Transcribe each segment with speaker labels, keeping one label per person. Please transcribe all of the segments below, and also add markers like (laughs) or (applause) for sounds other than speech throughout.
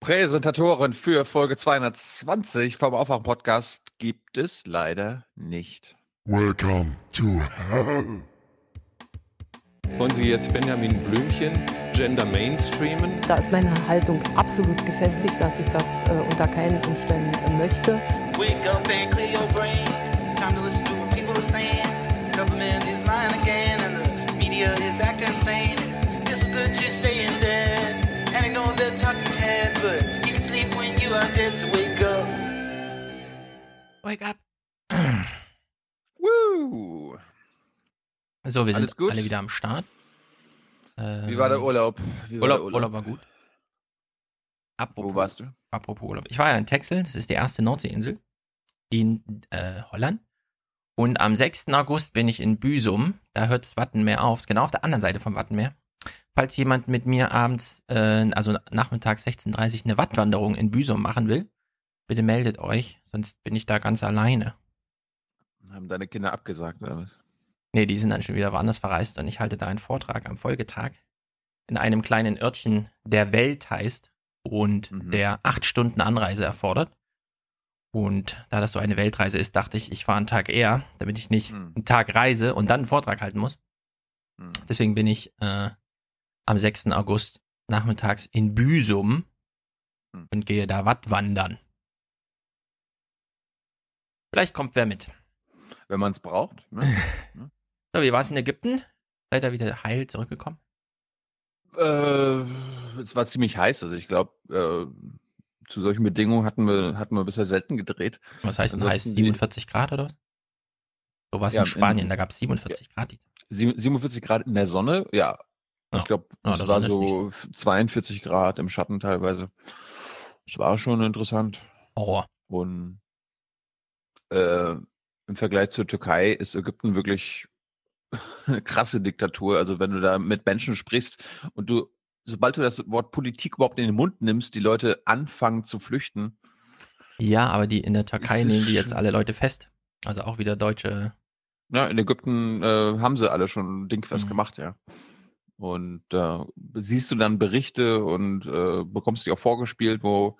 Speaker 1: Präsentatoren für Folge 220 vom Aufwachen-Podcast gibt es leider nicht.
Speaker 2: Welcome to hell.
Speaker 3: Wollen Sie jetzt Benjamin Blümchen Gender Mainstreamen?
Speaker 4: Da ist meine Haltung absolut gefestigt, dass ich das äh, unter keinen Umständen äh, möchte.
Speaker 5: Wake up and clear your brain. Time to listen to what people are saying. Government is lying again, and the media is acting insane. It's good to stay in bed wake up.
Speaker 6: Wake up.
Speaker 1: Woo!
Speaker 6: So, wir
Speaker 1: Alles
Speaker 6: sind
Speaker 1: gut?
Speaker 6: alle wieder am Start.
Speaker 1: Wie war der
Speaker 6: Ähm,
Speaker 1: Urlaub? Wie war
Speaker 6: Urlaub,
Speaker 1: der
Speaker 6: Urlaub war gut. Apropos,
Speaker 1: Wo warst du?
Speaker 6: apropos Urlaub. Ich war ja in Texel, das ist die erste Nordseeinsel in äh, Holland. Und am 6. August bin ich in Büsum. Da hört das Wattenmeer auf. Ist genau auf der anderen Seite vom Wattenmeer. Falls jemand mit mir abends, äh, also nachmittags 16.30 Uhr eine Wattwanderung in Büsum machen will, bitte meldet euch, sonst bin ich da ganz alleine.
Speaker 1: Haben deine Kinder abgesagt oder was?
Speaker 6: Nee, die sind dann schon wieder woanders verreist und ich halte da einen Vortrag am Folgetag in einem kleinen Örtchen, der Welt heißt und
Speaker 1: Mhm.
Speaker 6: der acht Stunden Anreise erfordert. Und da das so eine Weltreise ist, dachte ich, ich fahre einen Tag eher, damit ich nicht
Speaker 1: Hm.
Speaker 6: einen Tag reise und dann einen Vortrag halten muss.
Speaker 1: Hm.
Speaker 6: Deswegen bin ich äh, am 6. August nachmittags in Büsum
Speaker 1: Hm.
Speaker 6: und gehe da Wattwandern. Vielleicht kommt wer mit.
Speaker 1: Wenn man es braucht. (laughs) Ne?
Speaker 6: So, wie war es in Ägypten? Seid ihr wieder heil zurückgekommen?
Speaker 1: äh, es war ziemlich heiß. Also ich glaube, äh, zu solchen Bedingungen hatten wir, hatten wir bisher selten gedreht.
Speaker 6: Was heißt denn heiß?
Speaker 1: die-
Speaker 6: 47 Grad oder was? So war es
Speaker 1: Ja,
Speaker 6: in Spanien,
Speaker 1: in-
Speaker 6: da gab es 47 Grad.
Speaker 1: Sie- 47 Grad in der Sonne, ja.
Speaker 6: Ja.
Speaker 1: Ich glaube,
Speaker 6: Ja,
Speaker 1: es war so 42 Grad im Schatten teilweise. Es war schon interessant.
Speaker 6: Horror.
Speaker 1: Und äh, im Vergleich zur Türkei ist Ägypten wirklich (laughs) eine krasse Diktatur. Also wenn du da mit Menschen sprichst und du, sobald du das Wort Politik überhaupt in den Mund nimmst, die Leute anfangen zu flüchten.
Speaker 6: Ja, aber die in der Türkei nehmen die jetzt alle Leute fest. Also auch wieder deutsche.
Speaker 1: Ja, in Ägypten äh, haben sie alle schon dingfest
Speaker 6: Mhm.
Speaker 1: gemacht, ja. Und da siehst du dann Berichte und äh, bekommst die auch vorgespielt, wo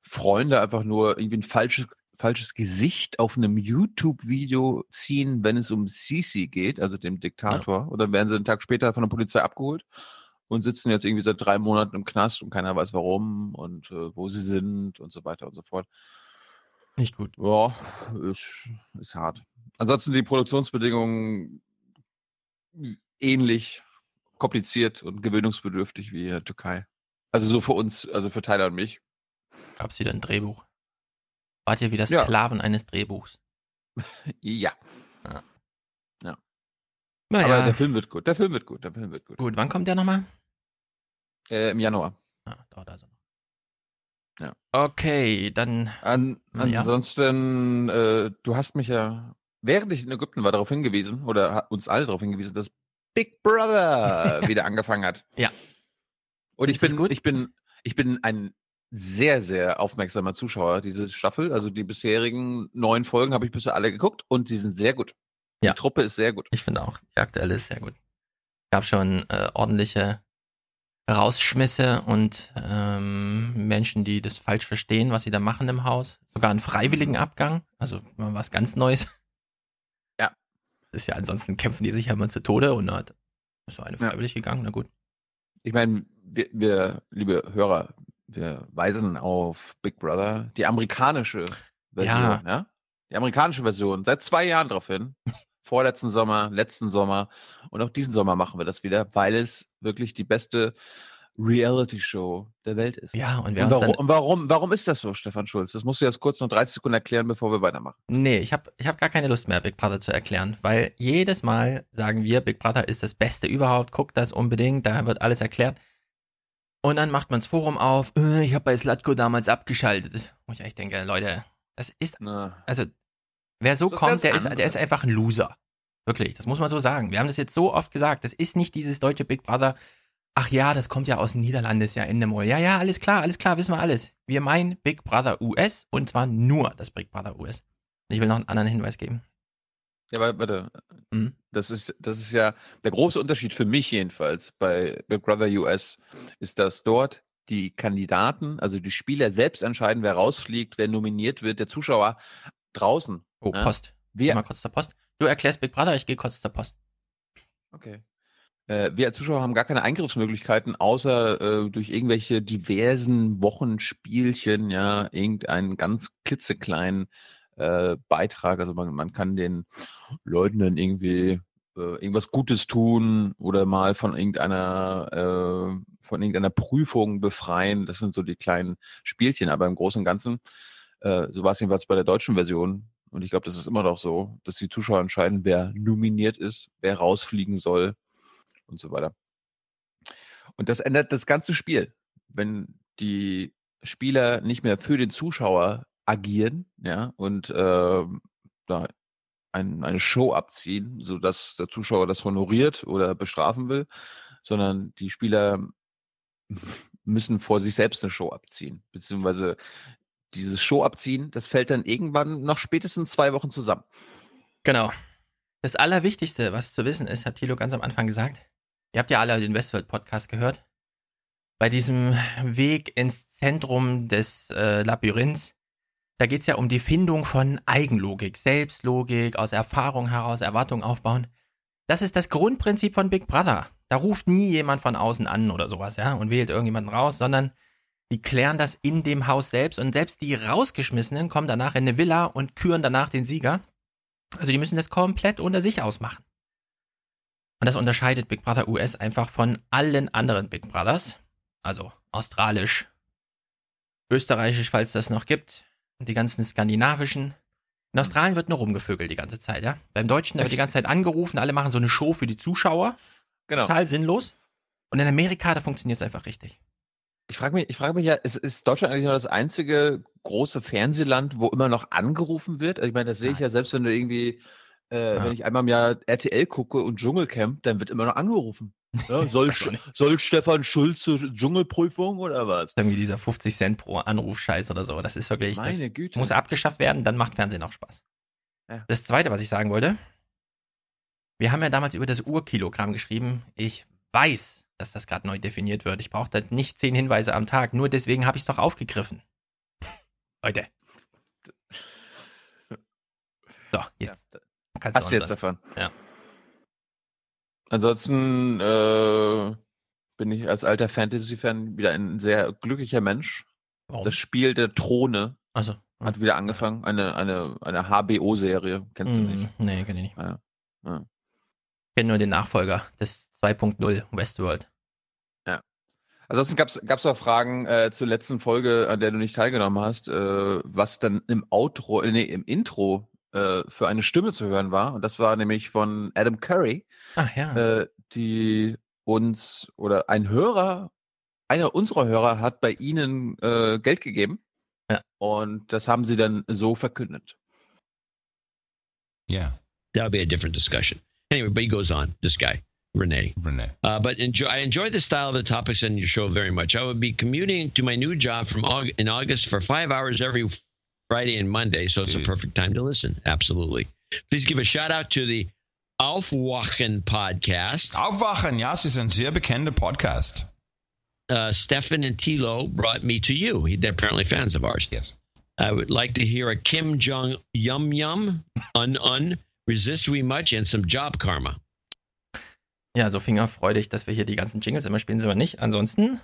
Speaker 1: Freunde einfach nur irgendwie ein falsches, falsches Gesicht auf einem YouTube-Video ziehen, wenn es um Sisi geht, also dem Diktator. Und dann werden sie einen Tag später von der Polizei abgeholt und sitzen jetzt irgendwie seit drei Monaten im Knast und keiner weiß warum und äh, wo sie sind und so weiter und so fort.
Speaker 6: Nicht gut.
Speaker 1: Ja, ist, ist hart. Ansonsten die Produktionsbedingungen ähnlich kompliziert und gewöhnungsbedürftig wie in der Türkei. Also so für uns, also für Tyler und mich.
Speaker 6: Gab es wieder ein Drehbuch. Wart ihr wieder
Speaker 1: Ja.
Speaker 6: Sklaven eines Drehbuchs?
Speaker 1: Ja.
Speaker 6: Naja,
Speaker 1: Aber der Film wird gut. Der Film wird gut. Der Film wird gut.
Speaker 6: gut. Wann kommt der nochmal?
Speaker 1: Äh, Im Januar.
Speaker 6: Ah, dauert also noch.
Speaker 1: Ja.
Speaker 6: Okay, dann.
Speaker 1: An,
Speaker 6: Ja.
Speaker 1: ansonsten, äh, du hast mich ja, während ich in Ägypten war, darauf hingewiesen, oder hat uns alle darauf hingewiesen, dass Big Brother wieder angefangen hat. (laughs)
Speaker 6: Ja.
Speaker 1: Und ich bin,
Speaker 6: gut?
Speaker 1: ich bin, ich bin ein sehr, sehr aufmerksamer Zuschauer diese Staffel. Also die bisherigen neun Folgen habe ich bisher alle geguckt und die sind sehr gut.
Speaker 6: Ja.
Speaker 1: Die Truppe ist sehr gut.
Speaker 6: Ich finde auch, die aktuelle ist sehr gut. Gab schon äh, ordentliche Rausschmisse und ähm, Menschen, die das falsch verstehen, was sie da machen im Haus. Sogar einen freiwilligen Abgang, also mal was ganz Neues.
Speaker 1: Ja.
Speaker 6: Ist ja ansonsten kämpfen die sich ja immer zu Tode und hat ist so eine
Speaker 1: Ja.
Speaker 6: freiwillig gegangen, na gut.
Speaker 1: Ich meine, wir, wir, liebe Hörer, wir weisen auf Big Brother, die amerikanische Version,
Speaker 6: Ja.
Speaker 1: ja? Die amerikanische Version, seit zwei Jahren drauf hin. (laughs) Vorletzten Sommer, letzten Sommer und auch diesen Sommer machen wir das wieder, weil es wirklich die beste Reality-Show der Welt ist.
Speaker 6: Ja, und wer
Speaker 1: Und warum, und warum, warum ist das so, Stefan Schulz? Das musst du jetzt kurz noch 30 Sekunden erklären, bevor wir weitermachen.
Speaker 6: Nee, ich habe ich hab gar keine Lust mehr, Big Brother zu erklären, weil jedes Mal sagen wir, Big Brother ist das Beste überhaupt, guckt das unbedingt, da wird alles erklärt. Und dann macht man das Forum auf, äh, ich habe bei Slatko damals abgeschaltet. Wo ich denke, Leute, das ist,
Speaker 1: Na,
Speaker 6: also, wer so
Speaker 1: Das
Speaker 6: kommt, der ist, der ist einfach ein Loser. Wirklich, das muss man so sagen. Wir haben das jetzt so oft gesagt, das ist nicht dieses deutsche Big Brother. Ach ja, das kommt ja aus den Niederlanden, ist ja Endemol. Ja, ja, alles klar, alles klar, wissen wir alles. Wir meinen Big Brother US und zwar nur das Big Brother US. Und ich will noch einen anderen Hinweis geben.
Speaker 1: Ja, aber warte.
Speaker 6: Mhm.
Speaker 1: Das ist, das ist ja der große Unterschied für mich jedenfalls bei Big Brother US, ist, dass dort die Kandidaten, also die Spieler selbst entscheiden, wer rausfliegt, wer nominiert wird, der Zuschauer draußen.
Speaker 6: Oh,
Speaker 1: Ja.
Speaker 6: Post.
Speaker 1: Wir,
Speaker 6: Mal kurz zur Post. Du erklärst Big Brother, ich gehe kurz zur Post.
Speaker 1: Okay. Äh, wir als Zuschauer haben gar keine Eingriffsmöglichkeiten, außer äh, durch irgendwelche diversen Wochenspielchen, ja, irgendeinen ganz klitzekleinen äh, Beitrag. Also man, man kann den Leuten dann irgendwie äh, irgendwas Gutes tun oder mal von irgendeiner äh, von irgendeiner Prüfung befreien. Das sind so die kleinen Spielchen, aber im Großen und Ganzen, äh, so war es jedenfalls bei der deutschen Version. Und ich glaube, das ist immer noch so, dass die Zuschauer entscheiden, wer nominiert ist, wer rausfliegen soll und so weiter. Und das ändert das ganze Spiel. Wenn die Spieler nicht mehr für den Zuschauer agieren, ja, und ähm, da ein, eine Show abziehen, sodass der Zuschauer das honoriert oder bestrafen will, sondern die Spieler (laughs) müssen vor sich selbst eine Show abziehen. Beziehungsweise dieses Show abziehen, das fällt dann irgendwann nach spätestens zwei Wochen zusammen.
Speaker 6: Genau. Das Allerwichtigste, was zu wissen ist, hat Thilo ganz am Anfang gesagt. Ihr habt ja alle den Westworld-Podcast gehört. Bei diesem Weg ins Zentrum des äh, Labyrinths, da geht es ja um die Findung von Eigenlogik, Selbstlogik, aus Erfahrung heraus Erwartungen aufbauen. Das ist das Grundprinzip von Big Brother. Da ruft nie jemand von außen an oder sowas, ja, und wählt irgendjemanden raus, sondern die klären das in dem Haus selbst und selbst die rausgeschmissenen kommen danach in eine Villa und küren danach den Sieger. Also die müssen das komplett unter sich ausmachen. Und das unterscheidet Big Brother US einfach von allen anderen Big Brothers. Also australisch, österreichisch, falls das noch gibt, und die ganzen skandinavischen. In Australien wird nur rumgevögelt die ganze Zeit, ja. Beim Deutschen da wird die ganze Zeit angerufen, alle machen so eine Show für die Zuschauer.
Speaker 1: Genau.
Speaker 6: Total sinnlos. Und in Amerika, da funktioniert es einfach richtig.
Speaker 1: Ich frage mich, ich frage mich ja, ist, ist Deutschland eigentlich noch das einzige große Fernsehland, wo immer noch angerufen wird? Also ich meine, das sehe ich ja selbst, wenn du irgendwie, äh,
Speaker 6: Ja.
Speaker 1: wenn ich einmal im Jahr RTL gucke und Dschungelcamp, dann wird immer noch angerufen. Ja, (laughs) soll,
Speaker 6: auch nicht.
Speaker 1: soll Stefan Schulz zur Dschungelprüfung oder was?
Speaker 6: Irgendwie dieser 50 Cent pro Anruf-Scheiß oder so. Das ist wirklich, das
Speaker 1: Meine Güte.
Speaker 6: muss abgeschafft werden, dann macht Fernsehen auch Spaß.
Speaker 1: Ja.
Speaker 6: Das zweite, was ich sagen wollte, wir haben ja damals über das Urkilogramm geschrieben. Ich weiß, dass das gerade neu definiert wird. Ich brauche da nicht zehn Hinweise am Tag. Nur deswegen habe ich es doch aufgegriffen. Leute. (laughs) So, jetzt
Speaker 1: Ja,
Speaker 6: kannst
Speaker 1: hast
Speaker 6: du
Speaker 1: jetzt
Speaker 6: unseren-
Speaker 1: davon.
Speaker 6: Ja.
Speaker 1: Ansonsten äh, bin ich als alter Fantasy-Fan wieder ein sehr glücklicher Mensch.
Speaker 6: Warum?
Speaker 1: Das Spiel der Throne
Speaker 6: also,
Speaker 1: hat wieder angefangen. Eine, eine, eine HBO-Serie. Kennst du nicht?
Speaker 6: Mm, Nee, kenn ich nicht.
Speaker 1: Ja. Ja.
Speaker 6: Ich kenne nur den Nachfolger des 2.0 Westworld.
Speaker 1: Ansonsten gab es auch Fragen äh, zur letzten Folge, an der du nicht teilgenommen hast, äh, was dann im Outro, äh, nee, im Intro äh, für eine Stimme zu hören war. Und das war nämlich von Adam Curry,
Speaker 6: Ach ja.
Speaker 1: äh, die uns oder ein Hörer, einer unserer Hörer hat bei ihnen äh, Geld gegeben.
Speaker 6: Ja.
Speaker 1: Und das haben sie dann so verkündet.
Speaker 7: Yeah,
Speaker 8: That'll be a different discussion. Anyway, but he goes on. This guy, Renee.
Speaker 7: Renee.
Speaker 8: Uh, but enjoy, I enjoy the style of the topics in your show very much. I would be commuting to my new job from Aug- in August for five hours every Friday and Monday, so it's a perfect time to listen. Absolutely. Please give a shout out to the Aufwachen podcast.
Speaker 7: Aufwachen, ja, es ist ein sehr bekannter Podcast.
Speaker 8: Uh, Stefan and Tilo brought me to you. They're apparently fans of ours.
Speaker 7: Yes.
Speaker 8: I would like to hear a Kim Jong Yum Yum, Un Un, Resist We Much, and some job karma.
Speaker 6: Ja, so fingerfreudig, dass wir hier die ganzen Jingles immer spielen, sind wir nicht. Ansonsten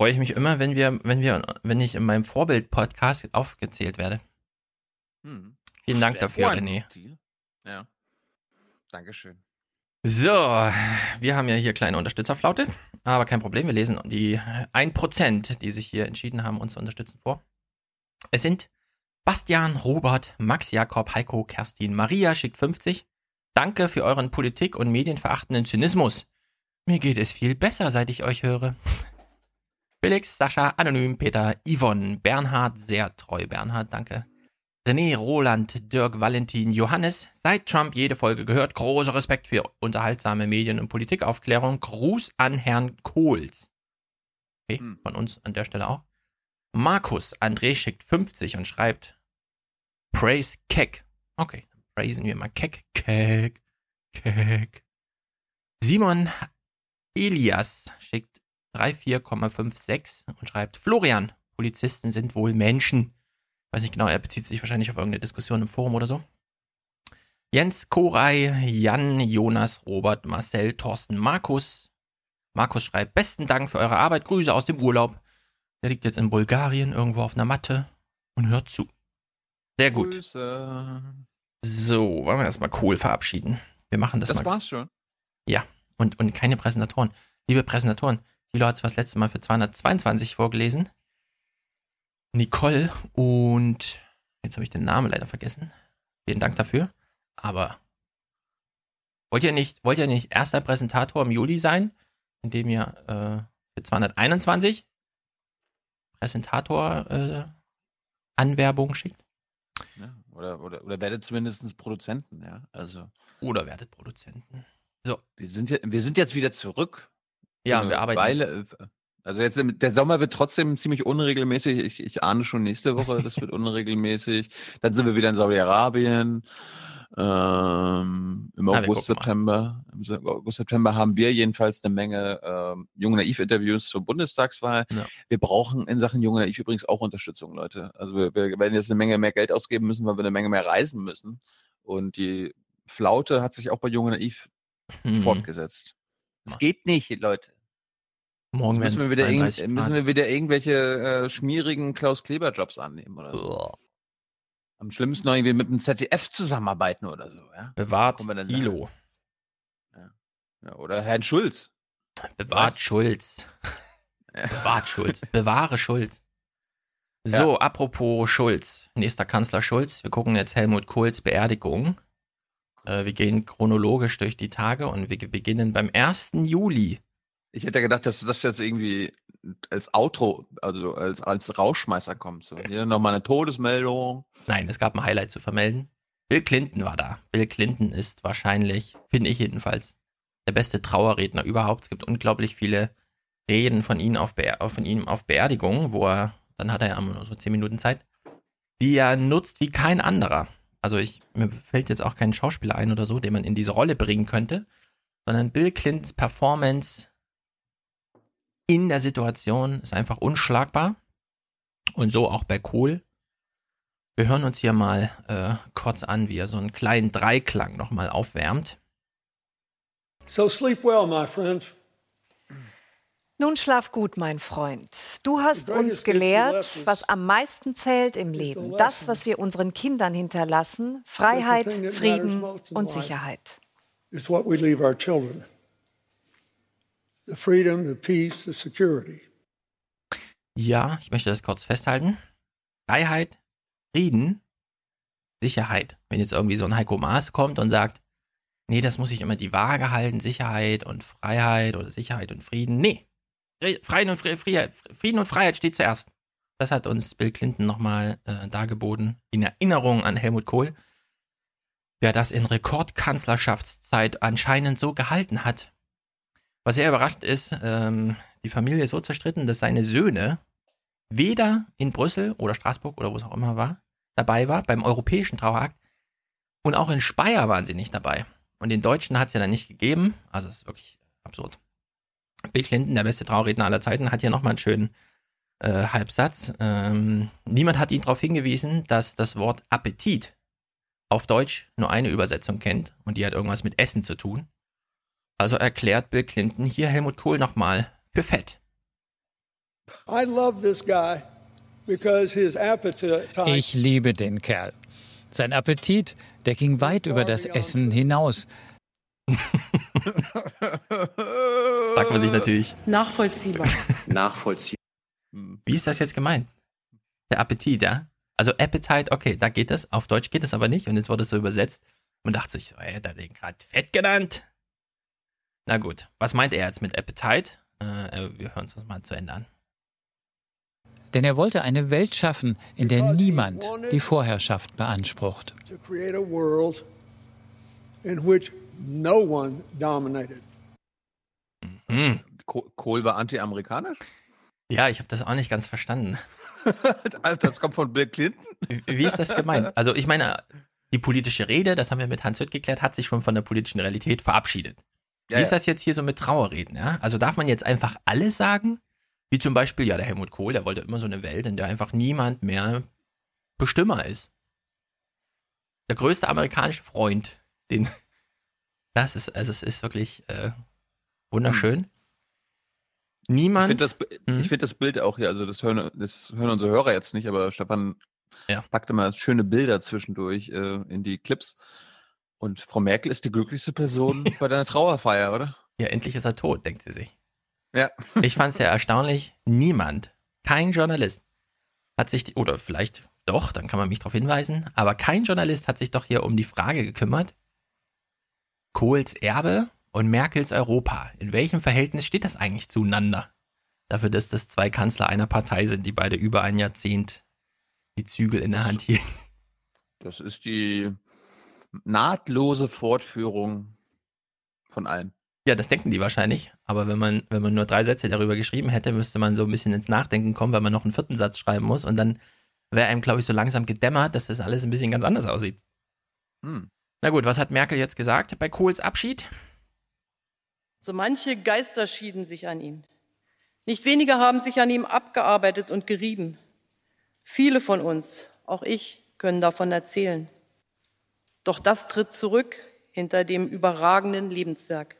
Speaker 6: freue ich mich immer, wenn wir, wenn wir, wenn ich in meinem Vorbild-Podcast aufgezählt werde.
Speaker 1: Hm.
Speaker 6: Vielen Dank dafür, René.
Speaker 1: Ziel. Ja. Dankeschön.
Speaker 6: So, wir haben ja hier kleine Unterstützerflaute, aber kein Problem, wir lesen die 1%, die sich hier entschieden haben, uns zu unterstützen, vor. Es sind Bastian, Robert, Max Jakob, Heiko, Kerstin, Maria schickt 50. Danke für euren Politik- und medienverachtenden Zynismus. Mir geht es viel besser, seit ich euch höre. Felix, Sascha, Anonym, Peter, Yvonne, Bernhard, sehr treu Bernhard, danke. René, Roland, Dirk, Valentin, Johannes, seit Trump jede Folge gehört, großer Respekt für unterhaltsame Medien- und Politikaufklärung. Gruß an Herrn Kohls. Okay,
Speaker 1: Hm.
Speaker 6: von uns an der Stelle auch. Markus, André schickt 50 und schreibt Praise Keck. Okay, dann praisen wir mal Keck, Keck, Keck. Simon Elias schickt 34,56 und schreibt Florian, Polizisten sind wohl Menschen. Weiß nicht genau, er bezieht sich wahrscheinlich auf irgendeine Diskussion im Forum oder so. Jens, Koray, Jan, Jonas, Robert, Marcel, Thorsten, Markus. Markus schreibt, besten Dank für eure Arbeit, Grüße aus dem Urlaub. Der liegt jetzt in Bulgarien irgendwo auf einer Matte und hört zu. Sehr gut.
Speaker 1: Grüße.
Speaker 6: So, wollen wir erstmal cool verabschieden. Wir machen das,
Speaker 1: Das
Speaker 6: mal.
Speaker 1: war's schon.
Speaker 6: Und, und keine Präsentatoren. Liebe Präsentatoren, Thilo hat es das letzte Mal für 222 vorgelesen. Nicole und jetzt habe ich den Namen leider vergessen. Vielen Dank dafür. Aber wollt ihr nicht, wollt ihr nicht erster Präsentator im Juli sein, indem ihr äh, für 221 Präsentator äh, Anwerbung schickt?
Speaker 1: Ja, oder, oder, oder werdet zumindest Produzenten, ja. Also,
Speaker 6: Oder werdet Produzenten?
Speaker 1: wir sind, ja, wir sind jetzt wieder zurück.
Speaker 6: Ja,
Speaker 1: Eine
Speaker 6: wir arbeiten
Speaker 1: Weile,
Speaker 6: jetzt.
Speaker 1: äh, also jetzt, im- der Sommer wird trotzdem ziemlich unregelmäßig. Ich, ich ahne schon nächste Woche, das wird unregelmäßig. Dann sind wir wieder in Saudi-Arabien. Ähm, Im
Speaker 6: Na,
Speaker 1: August. September. Im August, September haben wir jedenfalls eine Menge ähm, junge Naiv-Interviews zur Bundestagswahl.
Speaker 6: Ja.
Speaker 1: Wir brauchen in Sachen junge Naiv übrigens auch Unterstützung, Leute. Also wir, wir werden jetzt eine Menge mehr Geld ausgeben müssen, weil wir eine Menge mehr reisen müssen. Und die Flaute hat sich auch bei junge Naiv
Speaker 6: Mhm.
Speaker 1: fortgesetzt. Es
Speaker 6: Ja.
Speaker 1: geht nicht, Leute.
Speaker 6: Morgen
Speaker 1: müssen wir, wieder
Speaker 6: 32
Speaker 1: irgend, müssen wir wieder irgendwelche äh, schmierigen Klaus-Kleber-Jobs annehmen oder so.
Speaker 6: Uah.
Speaker 1: Am schlimmsten noch irgendwie mit dem ZDF zusammenarbeiten oder so, ja.
Speaker 6: Bewahrt
Speaker 1: da?
Speaker 6: Thilo.
Speaker 1: ja oder Herrn Schulz.
Speaker 6: Bewahrt
Speaker 1: Was?
Speaker 6: Schulz. Bewahrt Schulz. Bewahre Schulz. So, apropos Schulz. Nächster Kanzler Schulz. Wir gucken jetzt Helmut Kohls Beerdigung. Äh, wir gehen chronologisch durch die Tage und wir beginnen beim 1. Juli.
Speaker 1: Ich hätte ja gedacht, dass das jetzt irgendwie als Outro, also als, als Rauschmeißer kommt. So, hier nochmal eine Todesmeldung.
Speaker 6: Nein, es gab ein Highlight zu vermelden. Bill Clinton war da. Bill Clinton ist wahrscheinlich, finde ich jedenfalls, der beste Trauerredner überhaupt. Es gibt unglaublich viele Reden von ihm auf, Beer von ihm auf Beerdigungen, wo er, dann hat er ja nur so 10 Minuten Zeit, die er nutzt wie kein anderer. Also ich, mir fällt jetzt auch kein Schauspieler ein oder so, den man in diese Rolle bringen könnte, sondern Bill Clintons Performance in der Situation ist einfach unschlagbar. Und so auch bei Kohl. Wir hören uns hier mal äh, kurz an, wie er so einen kleinen Dreiklang nochmal aufwärmt.
Speaker 9: So sleep well, my friend.
Speaker 10: Nun schlaf gut, mein Freund. Du hast uns gelehrt, was am meisten zählt im Leben. Das, was wir unseren Kindern hinterlassen. Freiheit, Frieden und. Sicherheit.
Speaker 9: It's what we leave our children the freedom, the peace, the security.
Speaker 6: Ja, ich möchte das kurz festhalten. Freiheit, Frieden, Sicherheit. Wenn jetzt irgendwie so ein Heiko Maas kommt und sagt, nee, das muss ich immer die Waage halten, Sicherheit und Freiheit oder Sicherheit und Frieden. Nee, Frieden und, Fre Freiheit, Frieden und Freiheit steht zuerst. Das hat uns Bill Clinton nochmal äh, dargeboten, in Erinnerung an Helmut Kohl, der das in Rekordkanzlerschaftszeit anscheinend so gehalten hat. Was sehr überraschend ist, ähm, die Familie ist so zerstritten, dass seine Söhne weder in Brüssel oder Straßburg oder wo es auch immer war, dabei war, beim europäischen Trauerakt. Und auch in Speyer waren sie nicht dabei. Und den Deutschen hat es ja dann nicht gegeben. Also es ist wirklich absurd. Bill Clinton, der beste Trauerredner aller Zeiten, hat hier nochmal einen schönen äh, Halbsatz. Ähm, niemand hat ihn darauf hingewiesen, dass das Wort Appetit auf Deutsch nur eine Übersetzung kennt und die hat irgendwas mit Essen zu tun. Also erklärt Bill Clinton hier Helmut Kohl nochmal für fett.
Speaker 9: I love this guy because his appetite
Speaker 11: Ich liebe den Kerl. Sein Appetit, der ging weit über das Essen hinaus. (laughs)
Speaker 6: Fragt man sich natürlich,
Speaker 4: Nachvollziehbar. (laughs)
Speaker 1: Nachvollziehbar.
Speaker 6: wie ist das jetzt gemeint? Der Appetit, ja? Also Appetite, okay, da geht es. Auf Deutsch geht es aber nicht. Und jetzt wurde es so übersetzt. Man dachte sich so, ey, hat er den gerade fett genannt? Na gut, was meint er jetzt mit Appetite? Äh, äh, wir hören uns das mal zu Ende an.
Speaker 11: Denn er wollte eine Welt schaffen, in der niemand die Vorherrschaft beansprucht.
Speaker 9: to create a world in which no one dominated.
Speaker 6: Hm.
Speaker 1: Ko- Kohl war anti-amerikanisch?
Speaker 6: Ja, ich habe das auch nicht ganz verstanden. (laughs)
Speaker 1: Alter, das kommt von Bill Clinton?
Speaker 6: Wie wie ist das gemeint? Also ich meine, die politische Rede, das haben wir mit Hans Hütt geklärt, hat sich schon von der politischen Realität verabschiedet.
Speaker 1: Ja,
Speaker 6: Wie ist
Speaker 1: ja.
Speaker 6: das jetzt hier so mit Trauerreden, ja? Also darf man jetzt einfach alles sagen? Wie zum Beispiel, ja, der Helmut Kohl, der wollte immer so eine Welt, in der einfach niemand mehr Bestimmer ist. Der größte amerikanische Freund, den, das ist, also es ist wirklich äh, wunderschön.
Speaker 1: Ich
Speaker 6: Niemand,
Speaker 1: finde das,
Speaker 6: Mhm.
Speaker 1: ich find das Bild auch hier, also das hören, das hören unsere Hörer jetzt nicht, aber Stefan
Speaker 6: Ja.
Speaker 1: packt immer schöne Bilder zwischendurch äh, in die Clips. Und Frau Merkel ist die glücklichste Person (laughs) bei deiner Trauerfeier, oder?
Speaker 6: ja, endlich ist er tot, denkt sie sich.
Speaker 1: Ja. (laughs)
Speaker 6: Ich fand es ja erstaunlich, niemand, kein Journalist hat sich, oder vielleicht doch, dann kann man mich darauf hinweisen, aber kein Journalist hat sich doch hier um die Frage gekümmert, Kohls Erbe und Merkels Europa, in welchem Verhältnis steht das eigentlich zueinander? Dafür, dass das zwei Kanzler einer Partei sind, die beide über ein Jahrzehnt die Zügel in der Hand hielten.
Speaker 1: Das ist die nahtlose Fortführung von allem.
Speaker 6: Ja, das denken die wahrscheinlich, aber wenn man, wenn man nur drei Sätze darüber geschrieben hätte, müsste man so ein bisschen ins Nachdenken kommen, weil man noch einen vierten Satz schreiben muss und dann wäre einem, glaube ich, so langsam gedämmert, dass das alles ein bisschen ganz anders aussieht.
Speaker 1: Hm.
Speaker 6: Na gut, was hat Merkel jetzt gesagt bei Kohls Abschied?
Speaker 4: So manche Geister schieden sich an ihm. Nicht wenige haben sich an ihm abgearbeitet und gerieben. Viele von uns, auch ich, können davon erzählen. Doch das tritt zurück hinter dem überragenden Lebenswerk.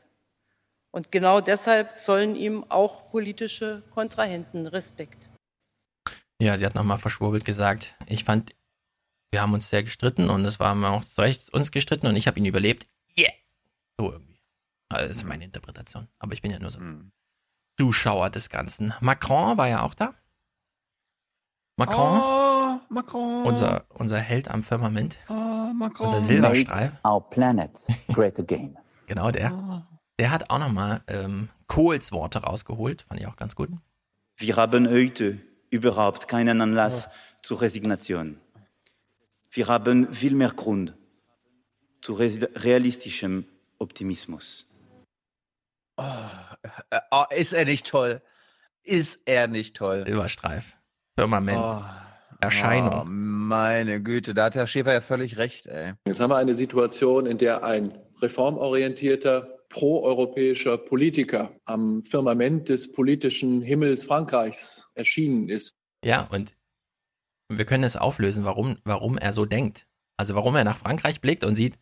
Speaker 4: Und genau deshalb zollen ihm auch politische Kontrahenten Respekt.
Speaker 6: Ja, sie hat nochmal verschwurbelt gesagt, ich fand, wir haben uns sehr gestritten und es war auch zu Recht uns gestritten und ich habe ihn überlebt. Yeah! So irgendwie. Also, das ist meine Interpretation. Aber ich bin ja nur so
Speaker 1: Hm.
Speaker 6: Zuschauer des Ganzen. Macron war ja auch da. Macron,
Speaker 1: Oh, Macron.
Speaker 6: unser, unser Held am Firmament.
Speaker 1: Oh, Macron.
Speaker 6: Unser Silberstreif.
Speaker 12: Our planet great again. (laughs)
Speaker 6: Genau der. Der hat auch nochmal ähm, Kohls Worte rausgeholt. Fand ich auch ganz gut.
Speaker 13: Wir haben heute überhaupt keinen Anlass zur Resignation. Wir haben viel mehr Grund zu realistischem Optimismus.
Speaker 1: Äh, Oh, ist er nicht toll? Ist er nicht toll?
Speaker 6: Silberstreif. Firmament.
Speaker 1: Oh,
Speaker 6: Erscheinung.
Speaker 1: Oh, meine Güte, da hat Herr Schäfer ja völlig recht, ey.
Speaker 14: Jetzt haben wir eine Situation, in der ein reformorientierter, proeuropäischer Politiker am Firmament des politischen Himmels Frankreichs erschienen ist.
Speaker 6: Ja, und wir können es auflösen, warum, warum er so denkt. Also warum er nach Frankreich blickt und sieht,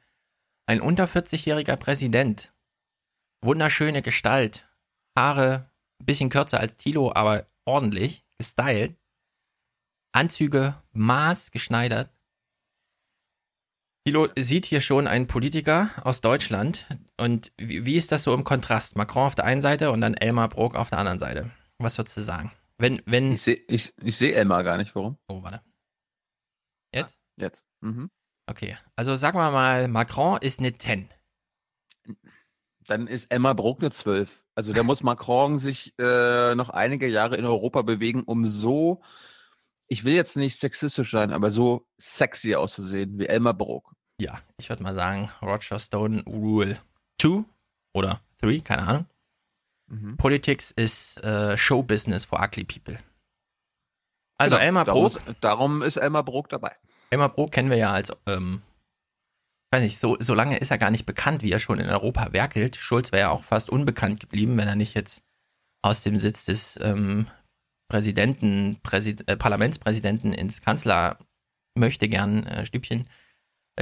Speaker 6: ein unter 40-jähriger Präsident, wunderschöne Gestalt, Haare ein bisschen kürzer als Tilo, aber ordentlich, gestylt, Anzüge maßgeschneidert. Tilo sieht hier schon einen Politiker aus Deutschland und wie, wie ist das so im Kontrast? Macron auf der einen Seite und dann Elmar Brok auf der anderen Seite. Was würdest du sagen? Wenn, wenn.
Speaker 1: Ich sehe ich, ich seh Elmar gar nicht, warum?
Speaker 6: Oh, warte. Jetzt?
Speaker 1: Jetzt. Mhm.
Speaker 6: Okay, also sagen wir mal, Macron ist eine 10.
Speaker 1: Dann ist Elmar Brok eine 12. Also da muss Macron sich äh, noch einige Jahre in Europa bewegen, um so, ich will jetzt nicht sexistisch sein, aber so sexy auszusehen wie Elmar Brok.
Speaker 6: Ja, ich würde mal sagen, Roger Stone Rule 2 oder 3, keine Ahnung.
Speaker 1: Mhm.
Speaker 6: Politics ist äh, Show Business for ugly people. Also
Speaker 1: Genau,
Speaker 6: Elmar
Speaker 1: darum
Speaker 6: Brok,
Speaker 1: Ist, darum ist Elmar Brok dabei.
Speaker 6: Elmar Brok kennen wir ja als, ähm, weiß nicht, so, so lange ist er gar nicht bekannt, wie er schon in Europa werkelt. Schulz wäre ja auch fast unbekannt geblieben, wenn er nicht jetzt aus dem Sitz des ähm, Präsidenten, Präsid äh, Parlamentspräsidenten ins Kanzler möchte gern äh, Stübchen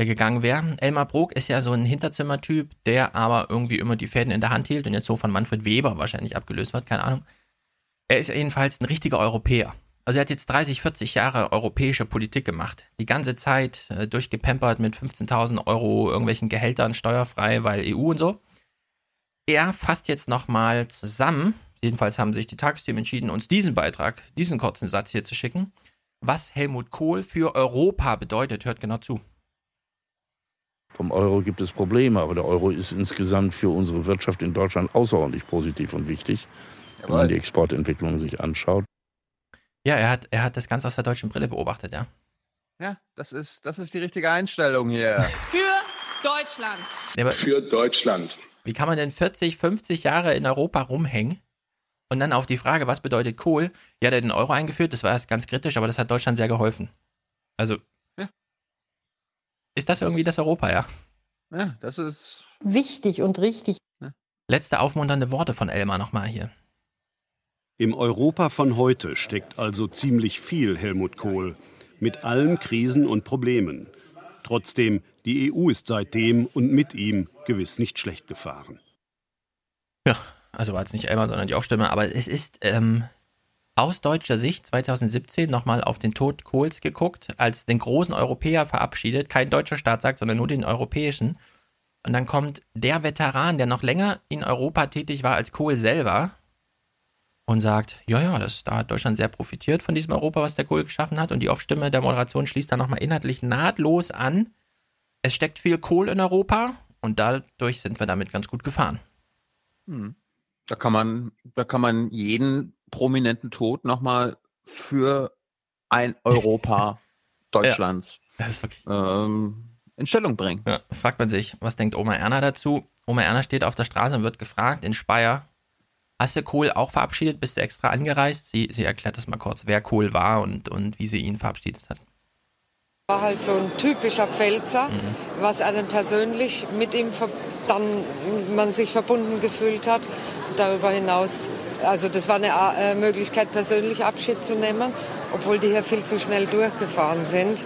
Speaker 6: gegangen wäre. Elmar Brok ist ja so ein Hinterzimmertyp, der aber irgendwie immer die Fäden in der Hand hielt und jetzt so von Manfred Weber wahrscheinlich abgelöst wird, keine Ahnung. Er ist jedenfalls ein richtiger Europäer. Also er hat jetzt 30, 40 Jahre europäische Politik gemacht. Die ganze Zeit äh, durchgepampert mit 15.000 Euro irgendwelchen Gehältern, steuerfrei, weil EU und so. Er fasst jetzt nochmal zusammen, jedenfalls haben sich die Tagesteam entschieden, uns diesen Beitrag, diesen kurzen Satz hier zu schicken, was Helmut Kohl für Europa bedeutet. Hört genau zu.
Speaker 15: Vom Euro gibt es Probleme, aber der Euro ist insgesamt für unsere Wirtschaft in Deutschland außerordentlich positiv und wichtig, wenn man die Exportentwicklung sich anschaut.
Speaker 6: Ja, er hat, er hat das Ganze aus der deutschen Brille beobachtet, ja.
Speaker 1: Ja, das ist, das ist die richtige Einstellung hier. (laughs)
Speaker 16: Für Deutschland.
Speaker 6: Ja, aber
Speaker 14: Für Deutschland.
Speaker 6: Wie kann man denn 40, 50 Jahre in Europa rumhängen und dann auf die Frage, was bedeutet Kohl? Ja, der hat den Euro eingeführt, das war erst ganz kritisch, aber das hat Deutschland sehr geholfen. Also. Ist das irgendwie das Europa, ja?
Speaker 1: Ja, das ist.
Speaker 17: Wichtig und richtig.
Speaker 6: Letzte aufmunternde Worte von Elmar nochmal hier.
Speaker 18: Im Europa von heute steckt also ziemlich viel Helmut Kohl, mit allen Krisen und Problemen. Trotzdem, die EU ist seitdem und mit ihm gewiss nicht schlecht gefahren.
Speaker 6: Ja, also war jetzt nicht Elmar, sondern die Aufstimme, aber es ist ähm, aus deutscher Sicht 2017 nochmal auf den Tod Kohls geguckt, als den großen Europäer verabschiedet. Kein deutscher Staat sagt, sondern nur den europäischen. Und dann kommt der Veteran, der noch länger in Europa tätig war als Kohl selber und sagt, ja, ja, das, da hat Deutschland sehr profitiert von diesem Europa, was der Kohl geschaffen hat. Und die Off-Stimme der Moderation schließt dann nochmal inhaltlich nahtlos an. Es steckt viel Kohl in Europa und dadurch sind wir damit ganz gut gefahren.
Speaker 19: Hm. Da kann man, da kann man jeden prominenten Tod nochmal für ein Europa (laughs) Deutschlands
Speaker 6: Das ist wirklich
Speaker 19: ähm, in Stellung bringen.
Speaker 6: Ja, fragt man sich, was denkt Oma Erna dazu? Oma Erna steht auf der Straße und wird gefragt in Speyer, hast du Kohl auch verabschiedet? Bist du extra angereist? Sie, sie erklärt das mal kurz, wer Kohl war und, und wie sie ihn verabschiedet hat.
Speaker 20: War halt so ein typischer Pfälzer, was er dann persönlich mit ihm dann man sich verbunden gefühlt hat. Darüber hinaus, also das war eine äh, Möglichkeit, persönlich Abschied zu nehmen, obwohl die hier viel zu schnell durchgefahren sind.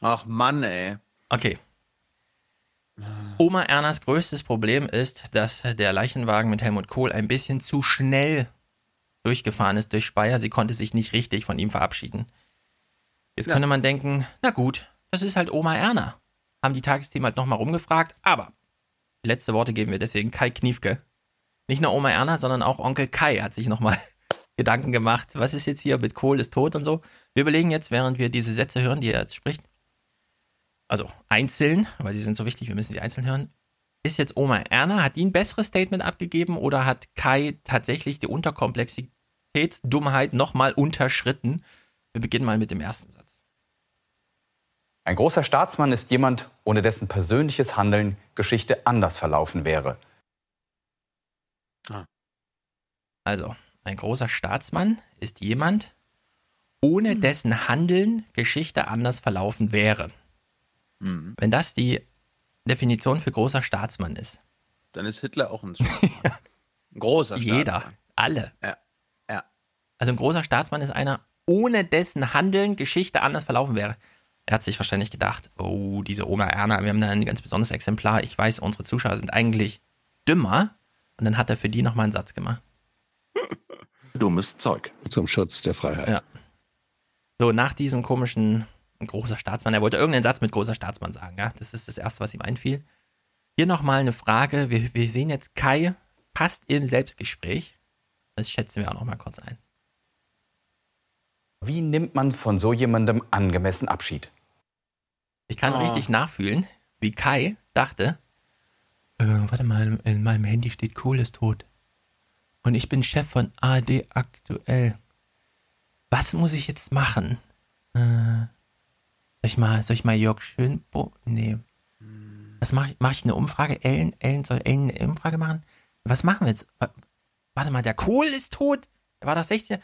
Speaker 19: Ach Mann, ey.
Speaker 6: Okay. Oma Ernas größtes Problem ist, dass der Leichenwagen mit Helmut Kohl ein bisschen zu schnell durchgefahren ist durch Speyer. Sie konnte sich nicht richtig von ihm verabschieden. Jetzt
Speaker 19: Ja.
Speaker 6: könnte man denken, na gut, das ist halt Oma Erna. Haben die Tagesthemen halt nochmal rumgefragt, aber die letzte Worte geben wir deswegen Kai Kniefke. Nicht nur Oma Erna, sondern auch Onkel Kai hat sich nochmal (laughs) Gedanken gemacht. Was ist jetzt hier mit Kohl ist tot und so? Wir überlegen jetzt, während wir diese Sätze hören, die er jetzt spricht, also einzeln, weil sie sind so wichtig, wir müssen sie einzeln hören. Ist jetzt Oma Erna, hat die ein besseres Statement abgegeben oder hat Kai tatsächlich die Unterkomplexitätsdummheit nochmal unterschritten? Wir beginnen mal mit dem ersten Satz.
Speaker 21: Ein großer Staatsmann ist jemand, ohne dessen persönliches Handeln Geschichte anders verlaufen wäre.
Speaker 6: Also, ein großer Staatsmann ist jemand, ohne dessen Handeln Geschichte anders verlaufen wäre.
Speaker 19: Mhm.
Speaker 6: Wenn das die Definition für großer Staatsmann ist.
Speaker 19: Dann ist Hitler auch ein (laughs) Staatsmann. Ein großer
Speaker 6: Jeder,
Speaker 19: Staatsmann.
Speaker 6: alle.
Speaker 19: Ja. ja.
Speaker 6: Also ein großer Staatsmann ist einer, ohne dessen Handeln Geschichte anders verlaufen wäre. Er hat sich wahrscheinlich gedacht, oh, diese Oma Erna, wir haben da ein ganz besonderes Exemplar. Ich weiß, unsere Zuschauer sind eigentlich dümmer. Und dann hat er für die nochmal einen Satz gemacht. (laughs)
Speaker 22: Dummes Zeug. Zum Schutz der Freiheit.
Speaker 6: Ja. So, nach diesem komischen großer Staatsmann, er wollte irgendeinen Satz mit großer Staatsmann sagen, ja. Das ist das Erste, was ihm einfiel. Hier nochmal eine Frage. Wir, wir sehen jetzt Kai fast im Selbstgespräch. Das schätzen wir auch nochmal kurz ein.
Speaker 21: Wie nimmt man von so jemandem angemessen Abschied?
Speaker 6: Ich kann
Speaker 21: Ah.
Speaker 6: richtig nachfühlen, wie Kai dachte, äh, warte mal, in meinem Handy steht Kohl ist tot. Und ich bin Chef von AD aktuell. Was muss ich jetzt machen? Äh, soll ich mal, soll ich mal Jörg Schönbo? Nee. Was mache ich? Mache ich eine Umfrage? Ellen, Ellen soll Ellen eine Umfrage machen? Was machen wir jetzt? Wa- Warte mal, der Kohl ist tot? Er war doch 16.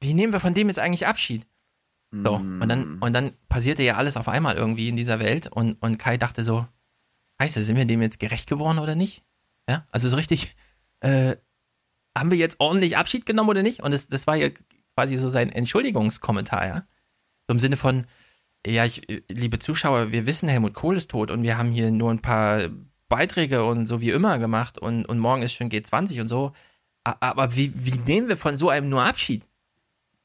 Speaker 6: Wie nehmen wir von dem jetzt eigentlich Abschied? So, und dann, und dann passierte ja alles auf einmal irgendwie in dieser Welt und, und Kai dachte so, scheiße, sind wir dem jetzt gerecht geworden oder nicht? Ja, also so richtig, äh, haben wir jetzt ordentlich Abschied genommen oder nicht? Und das, das war ja quasi so sein Entschuldigungskommentar, ja. So im Sinne von, ja, ich, liebe Zuschauer, wir wissen, Helmut Kohl ist tot und wir haben hier nur ein paar Beiträge und so wie immer gemacht und, und morgen ist schon G20 und so. Aber wie, wie nehmen wir von so einem nur Abschied?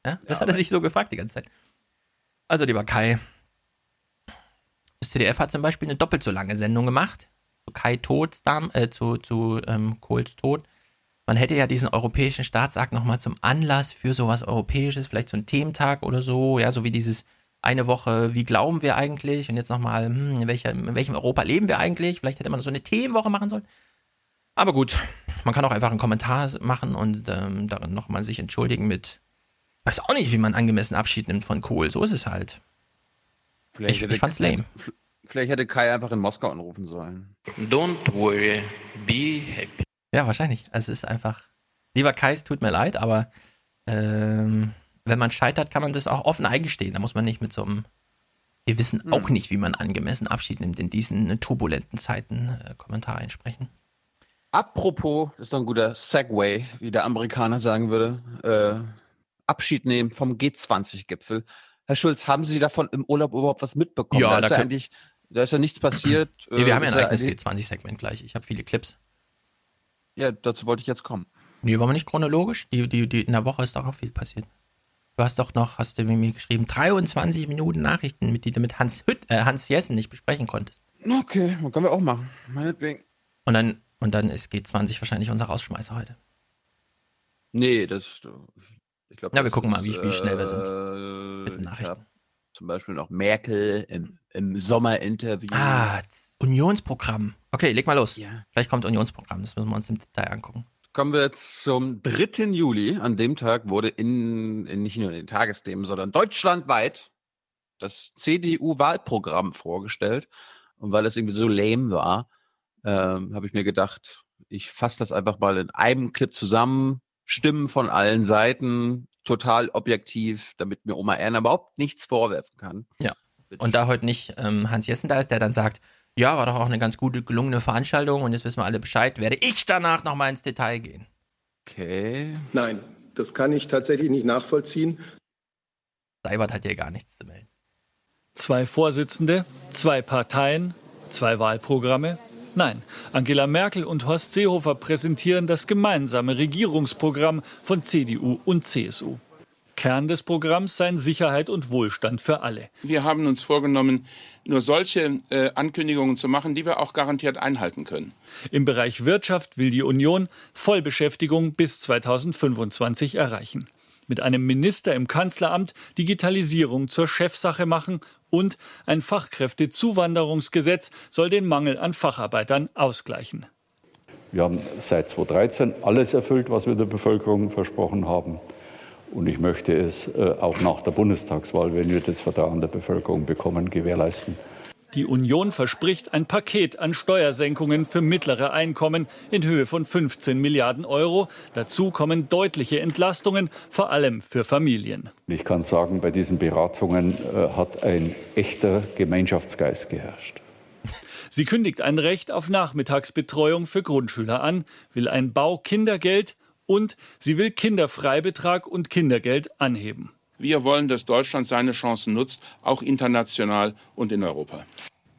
Speaker 6: Ja, das hat er sich so gefragt die ganze Zeit. Also, lieber Kai, das ZDF hat zum Beispiel eine doppelt so lange Sendung gemacht. Zu Kai Todsdam, äh, zu, zu ähm, Kohls Tod. Man hätte ja diesen europäischen Staatsakt nochmal zum Anlass für sowas Europäisches, vielleicht so einen Thementag oder so, ja, so wie dieses eine Woche, wie glauben wir eigentlich? Und jetzt nochmal, hm, in, welcher, in welchem Europa leben wir eigentlich? Vielleicht hätte man so eine Themenwoche machen sollen. Aber gut, man kann auch einfach einen Kommentar machen und ähm, darin nochmal sich entschuldigen mit, weiß auch nicht, wie man angemessen Abschied nimmt von Kohl. So ist es halt. Ich,
Speaker 19: hätte-
Speaker 6: ich fand's lame.
Speaker 19: Vielleicht hätte Kai einfach in Moskau anrufen sollen.
Speaker 6: Don't worry, be happy. Ja, wahrscheinlich. Also es ist einfach, lieber Kai, es tut mir leid, aber ähm, wenn man scheitert, kann man das auch offen eingestehen. Da muss man nicht mit so einem, wir wissen auch nicht, wie man angemessen Abschied nimmt in diesen turbulenten Zeiten, äh, Kommentar einsprechen.
Speaker 1: Apropos, das ist doch ein guter Segway, wie der Amerikaner sagen würde. Äh, Abschied nehmen vom G20-Gipfel. Herr Schulz, haben Sie davon im Urlaub überhaupt was mitbekommen?
Speaker 6: Ja,
Speaker 1: da,
Speaker 6: da
Speaker 1: ist ja eigentlich, da ist ja nichts passiert.
Speaker 6: Nee, wir
Speaker 1: Äh,
Speaker 6: haben ja ein eigenes
Speaker 1: eigentlich-
Speaker 6: G20-Segment gleich. Ich habe viele Clips.
Speaker 1: Ja, dazu wollte ich jetzt kommen.
Speaker 6: Nee, wollen wir nicht chronologisch? Die, die, die, in der Woche ist doch auch viel passiert. Du hast doch noch, hast du mit mir geschrieben, 23 Minuten Nachrichten, mit die du mit Hans, Hütt, äh, Hans Jessen nicht besprechen konntest.
Speaker 1: Okay, das können wir auch machen. Meinetwegen.
Speaker 6: Und dann, und dann ist G20 wahrscheinlich unser Rausschmeißer heute.
Speaker 1: Nee, das. Glaube,
Speaker 6: Ja, wir gucken mal, wie- wie schnell wir sind
Speaker 1: Mit
Speaker 6: den Nachrichten.
Speaker 1: Zum Beispiel noch Merkel im, im Sommerinterview.
Speaker 6: Ah, Unionsprogramm. Okay, leg mal los. Vielleicht kommt Unionsprogramm, das müssen wir uns im Detail angucken.
Speaker 1: Kommen wir jetzt zum 3. Juli. An dem Tag wurde in, in nicht nur in den Tagesthemen, sondern deutschlandweit das CDU-Wahlprogramm vorgestellt. Und weil es irgendwie so lame war, ähm, habe ich mir gedacht, ich fasse das einfach mal in einem Clip zusammen. Stimmen von allen Seiten, total objektiv, damit mir Oma Erna überhaupt nichts vorwerfen kann.
Speaker 6: Ja. Und da heute nicht ähm, Hans Jessen da ist, der dann sagt, ja, war doch auch eine ganz gute, gelungene Veranstaltung und jetzt wissen wir alle Bescheid, werde ich danach nochmal ins Detail gehen.
Speaker 1: Okay.
Speaker 23: Nein, das kann ich tatsächlich nicht nachvollziehen.
Speaker 6: Seibert hat ja gar nichts zu melden.
Speaker 24: Zwei Vorsitzende, zwei Parteien, zwei Wahlprogramme. Nein, Angela Merkel und Horst Seehofer präsentieren das gemeinsame Regierungsprogramm von CDU und CSU. Kern des Programms seien Sicherheit und Wohlstand für alle.
Speaker 25: Wir haben uns vorgenommen, nur solche äh, Ankündigungen zu machen, die wir auch garantiert einhalten können.
Speaker 24: Im Bereich Wirtschaft will die Union Vollbeschäftigung bis 2025 erreichen. Mit einem Minister im Kanzleramt Digitalisierung zur Chefsache machen und ein Fachkräftezuwanderungsgesetz soll den Mangel an Facharbeitern ausgleichen.
Speaker 26: Wir haben seit 2013 alles erfüllt, was wir der Bevölkerung versprochen haben. Und ich möchte es äh, auch nach der Bundestagswahl, wenn wir das Vertrauen der Bevölkerung bekommen, gewährleisten.
Speaker 24: Die Union verspricht ein Paket an Steuersenkungen für mittlere Einkommen in Höhe von 15 Milliarden Euro. Dazu kommen deutliche Entlastungen, vor allem für Familien.
Speaker 26: Ich kann sagen, bei diesen Beratungen äh, hat ein echter Gemeinschaftsgeist geherrscht.
Speaker 24: Sie kündigt ein Recht auf Nachmittagsbetreuung für Grundschüler an, will ein Baukindergeld und sie will Kinderfreibetrag und Kindergeld anheben.
Speaker 25: Wir wollen, dass Deutschland seine Chancen nutzt, auch international und in Europa.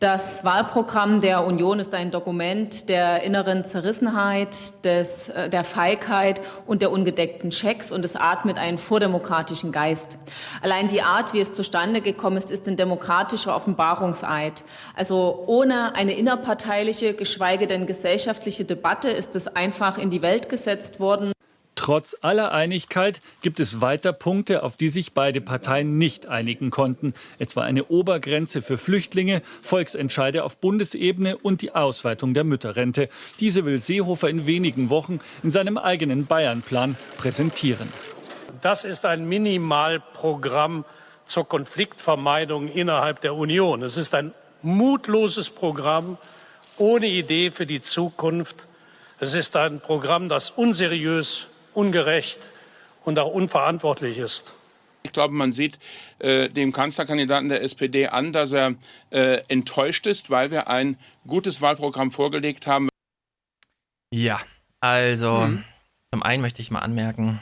Speaker 27: Das Wahlprogramm der Union ist ein Dokument der inneren Zerrissenheit, des, äh, der Feigheit und der ungedeckten Schecks und es atmet einen vordemokratischen Geist. Allein die Art, wie es zustande gekommen ist, ist ein demokratischer Offenbarungseid. Also ohne eine innerparteiliche, geschweige denn gesellschaftliche Debatte ist es einfach in die Welt gesetzt worden.
Speaker 24: Trotz aller Einigkeit gibt es weiter Punkte, auf die sich beide Parteien nicht einigen konnten, etwa eine Obergrenze für Flüchtlinge, Volksentscheide auf Bundesebene und die Ausweitung der Mütterrente. Diese will Seehofer in wenigen Wochen in seinem eigenen Bayernplan präsentieren.
Speaker 28: Das ist ein Minimalprogramm zur Konfliktvermeidung innerhalb der Union. Es ist ein mutloses Programm ohne Idee für die Zukunft. Es ist ein Programm, das unseriös, ungerecht und auch unverantwortlich ist.
Speaker 25: Ich glaube, man sieht äh, dem Kanzlerkandidaten der SPD an, dass er äh, enttäuscht ist, weil wir ein gutes Wahlprogramm vorgelegt haben.
Speaker 6: Ja, also
Speaker 25: Mhm.
Speaker 6: zum einen möchte ich mal anmerken,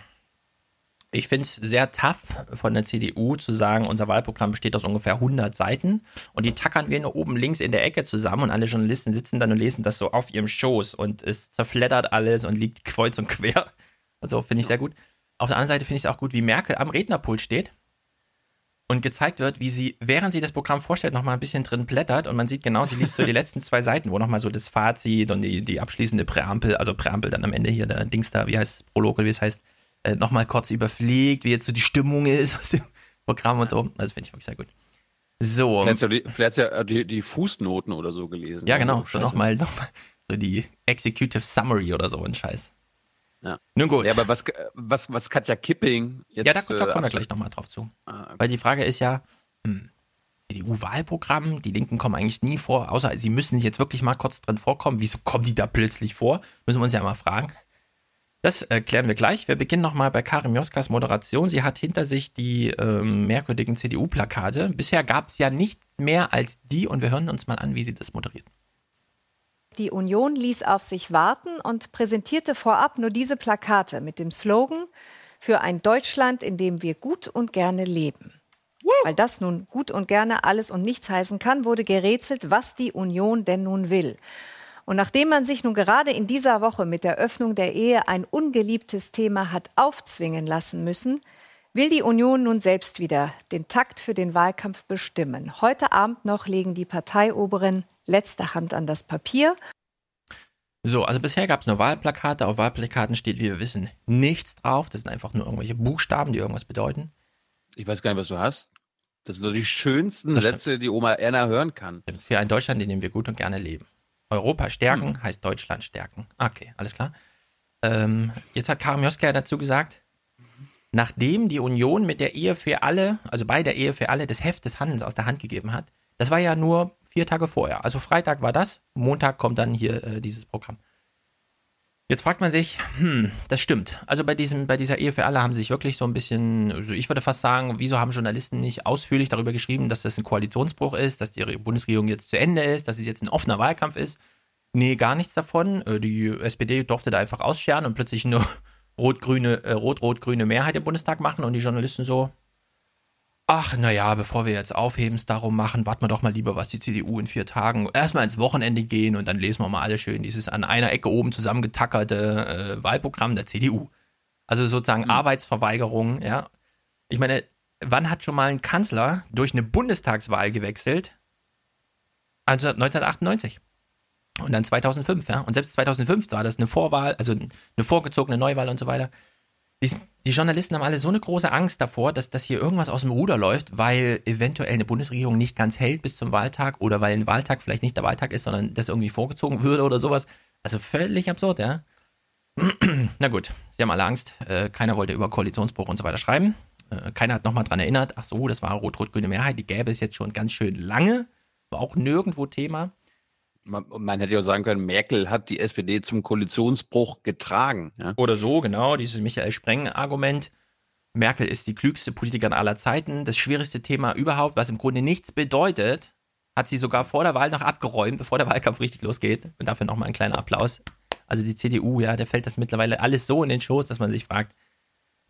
Speaker 6: ich finde es sehr tough von der CDU zu sagen, unser Wahlprogramm besteht aus ungefähr 100 Seiten und die tackern wir nur oben links in der Ecke zusammen und alle Journalisten sitzen dann und lesen das so auf ihrem Schoß und es zerfleddert alles und liegt kreuz und quer. Also finde ich sehr gut. Auf der anderen Seite finde ich es auch gut, wie Merkel am Rednerpult steht und gezeigt wird, wie sie, während sie das Programm vorstellt, nochmal ein bisschen drin blättert und man sieht genau, sie liest so die (laughs) letzten zwei Seiten, wo nochmal so das Fazit und die, die abschließende Präambel, also Präambel dann am Ende hier, der Dings da, wie heißt es, Prolog oder wie es heißt, äh, nochmal kurz überfliegt, wie jetzt so die Stimmung ist (laughs) aus dem Programm und so. Das finde ich wirklich sehr gut. So.
Speaker 1: Vielleicht hat sie die, vielleicht sie die, die Fußnoten oder so gelesen.
Speaker 6: Ja, genau.
Speaker 1: Oh,
Speaker 6: So nochmal noch mal so die Executive Summary oder so ein Scheiß.
Speaker 1: Ja.
Speaker 6: Nun gut.
Speaker 1: Ja, aber was, was, was Katja Kipping jetzt.
Speaker 6: ja, da, da kommen wir
Speaker 1: äh,
Speaker 6: gleich nochmal drauf zu.
Speaker 1: Ah, okay.
Speaker 6: Weil die Frage ist ja, hm, CDU-Wahlprogramm, die Linken kommen eigentlich nie vor, außer sie müssen jetzt wirklich mal kurz drin vorkommen. Wieso kommen die da plötzlich vor? Müssen wir uns ja mal fragen. Das äh, klären wir gleich. Wir beginnen nochmal bei Karin Joskas Moderation. Sie hat hinter sich die ähm, merkwürdigen CDU-Plakate. Bisher gab es ja nicht mehr als die und wir hören uns mal an, wie sie das moderiert.
Speaker 10: Die Union ließ auf sich warten und präsentierte vorab nur diese Plakate mit dem Slogan für ein Deutschland, in dem wir gut und gerne leben. Weil das nun gut und gerne alles und nichts heißen kann, wurde gerätselt, was die Union denn nun will. Und nachdem man sich nun gerade in dieser Woche mit der Öffnung der Ehe ein ungeliebtes Thema hat aufzwingen lassen müssen, will die Union nun selbst wieder den Takt für den Wahlkampf bestimmen. Heute Abend noch legen die Parteioberen letzte Hand an das Papier.
Speaker 6: So, also bisher gab es nur Wahlplakate. Auf Wahlplakaten steht, wie wir wissen, nichts drauf. Das sind einfach nur irgendwelche Buchstaben, die irgendwas bedeuten.
Speaker 19: Ich weiß gar nicht, was du hast. Das sind doch die schönsten das Sätze, die Oma Erna hören kann.
Speaker 6: Für ein Deutschland, in dem wir gut und gerne leben. Europa stärken hm. heißt Deutschland stärken. Okay, alles klar. Ähm, jetzt hat Karim Joska dazu gesagt, nachdem die Union mit der Ehe für alle, also bei der Ehe für alle, das Heft des Handelns aus der Hand gegeben hat. Das war ja nur vier Tage vorher. Also Freitag war das, Montag kommt dann hier äh, dieses Programm. Jetzt fragt man sich, hm, das stimmt. Also bei, diesem, bei dieser Ehe für alle haben sich wirklich so ein bisschen, also ich würde fast sagen, wieso haben Journalisten nicht ausführlich darüber geschrieben, dass das ein Koalitionsbruch ist, dass die Bundesregierung jetzt zu Ende ist, dass es jetzt ein offener Wahlkampf ist? Nee, gar nichts davon. Äh, die SPD durfte da einfach ausscheren und plötzlich eine rot-grüne, äh, rot-rot-grüne Mehrheit im Bundestag machen und die Journalisten so, ach, naja, bevor wir jetzt Aufhebens darum machen, warten wir doch mal lieber, was die CDU in vier Tagen erstmal ins Wochenende gehen und dann lesen wir mal alle schön dieses an einer Ecke oben zusammengetackerte äh, Wahlprogramm der CDU. Also sozusagen mhm. Arbeitsverweigerung, ja. Ich meine, wann hat schon mal ein Kanzler durch eine Bundestagswahl gewechselt? Also 1998. Und dann 2005, ja. Und selbst 2005 war das eine Vorwahl, also eine vorgezogene Neuwahl und so weiter die, die, Journalisten haben alle so eine große Angst davor, dass, dass hier irgendwas aus dem Ruder läuft, weil eventuell eine Bundesregierung nicht ganz hält bis zum Wahltag oder weil ein Wahltag vielleicht nicht der Wahltag ist, sondern das irgendwie vorgezogen würde oder sowas. Also völlig absurd, ja. (clears throat) Na gut, sie haben alle Angst. Äh, keiner wollte über Koalitionsbruch und so weiter schreiben. Äh, keiner hat nochmal dran erinnert. Ach so, das war rot-rot-grüne Mehrheit. Die gäbe es jetzt schon ganz schön lange. War auch nirgendwo Thema.
Speaker 19: Man, man, hätte ja sagen können, Merkel hat die SPD zum Koalitionsbruch getragen. Ja?
Speaker 6: Oder so, genau, dieses Michael Spreng-Argument. Merkel ist die klügste Politikerin aller Zeiten. Das schwierigste Thema überhaupt, was im Grunde nichts bedeutet, hat sie sogar vor der Wahl noch abgeräumt, bevor der Wahlkampf richtig losgeht. Und dafür nochmal ein kleiner Applaus. Also die CDU, ja, der fällt das mittlerweile alles so in den Schoß, dass man sich fragt,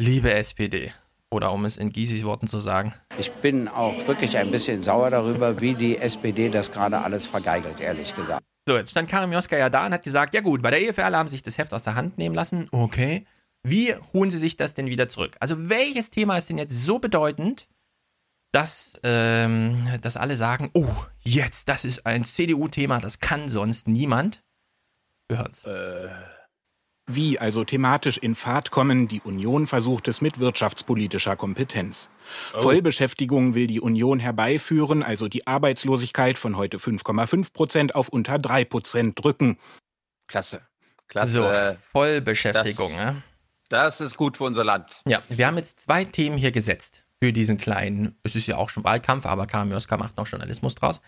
Speaker 6: liebe SPD, oder um es in Gysis Worten zu sagen.
Speaker 29: Ich bin auch wirklich ein bisschen sauer darüber, wie die SPD das gerade alles vergeigelt, ehrlich gesagt.
Speaker 6: So, jetzt stand Karim Joska ja da und hat gesagt, ja gut, bei der alle haben sie sich das Heft aus der Hand nehmen lassen. Okay. Wie holen sie sich das denn wieder zurück? Also welches Thema ist denn jetzt so bedeutend, dass, ähm, dass alle sagen, oh, jetzt, das ist ein CDU-Thema, das kann sonst niemand? Wir hören's. Äh
Speaker 30: wie also thematisch in Fahrt kommen, die Union versucht es mit wirtschaftspolitischer Kompetenz. Oh. Vollbeschäftigung will die Union herbeiführen, also die Arbeitslosigkeit von heute 5,5 Prozent auf unter 3 Prozent drücken.
Speaker 19: Klasse. Klasse.
Speaker 6: So, Vollbeschäftigung. Das,
Speaker 19: das ist gut für unser Land.
Speaker 6: Ja, wir haben jetzt zwei Themen hier gesetzt für diesen kleinen, es ist ja auch schon Wahlkampf, aber Karamioska macht noch Journalismus draus.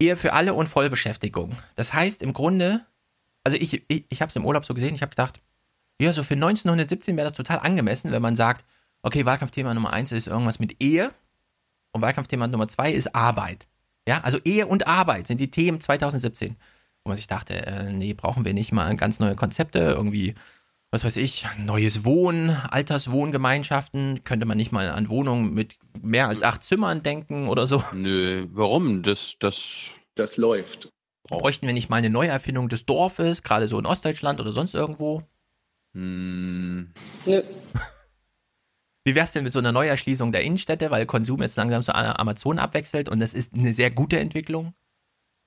Speaker 6: Ehe für alle und Vollbeschäftigung. Das heißt im Grunde, also ich, ich, ich habe es im Urlaub so gesehen, ich habe gedacht, ja, so für 1917 wäre das total angemessen, wenn man sagt, okay, Wahlkampfthema Nummer eins ist irgendwas mit Ehe und Wahlkampfthema Nummer zwei ist Arbeit. Ja, also Ehe und Arbeit sind die Themen 2017. Wo man sich dachte, äh, nee, brauchen wir nicht mal ganz neue Konzepte, irgendwie, was weiß ich, neues Wohnen, Alterswohngemeinschaften, könnte man nicht mal an Wohnungen mit mehr als acht Zimmern denken oder so?
Speaker 19: Nö, warum? Das, das.
Speaker 23: Das läuft.
Speaker 6: Bräuchten wir nicht mal eine Neuerfindung des Dorfes, gerade so in Ostdeutschland oder sonst irgendwo? Hm. Nö. (laughs) Wie wär's denn mit so einer Neuerschließung der Innenstädte, weil Konsum jetzt langsam zu Amazon abwechselt und das ist eine sehr gute Entwicklung?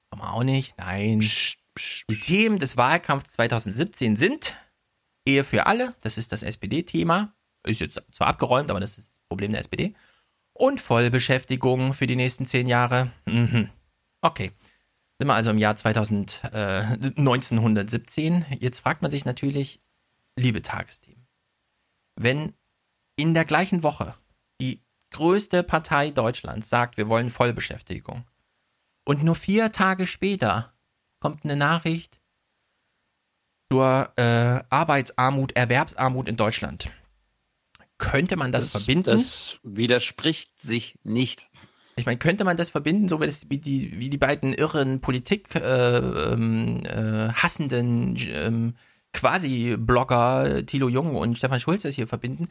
Speaker 6: Aber auch nicht, nein. Psst, psst, Die Themen des Wahlkampfs 2017 sind Ehe für alle, das ist das SPD-Thema. Ist jetzt zwar abgeräumt, aber das ist das Problem der SPD. Und Vollbeschäftigung für die nächsten zehn Jahre. Mhm. Okay. Sind wir also im Jahr 2000, äh, 1917. Jetzt fragt man sich natürlich, liebe Tagesthemen, wenn in der gleichen Woche die größte Partei Deutschlands sagt, wir wollen Vollbeschäftigung und nur vier Tage später kommt eine Nachricht zur äh, Arbeitsarmut, Erwerbsarmut in Deutschland. Könnte man das, das verbinden?
Speaker 19: Das widerspricht sich nicht.
Speaker 6: Ich meine, könnte man das verbinden, so wie, das, wie, die, wie die beiden irren Politik äh, ähm, äh, hassenden ähm, Quasi-Blogger Thilo Jung und Stefan Schulz das hier verbinden?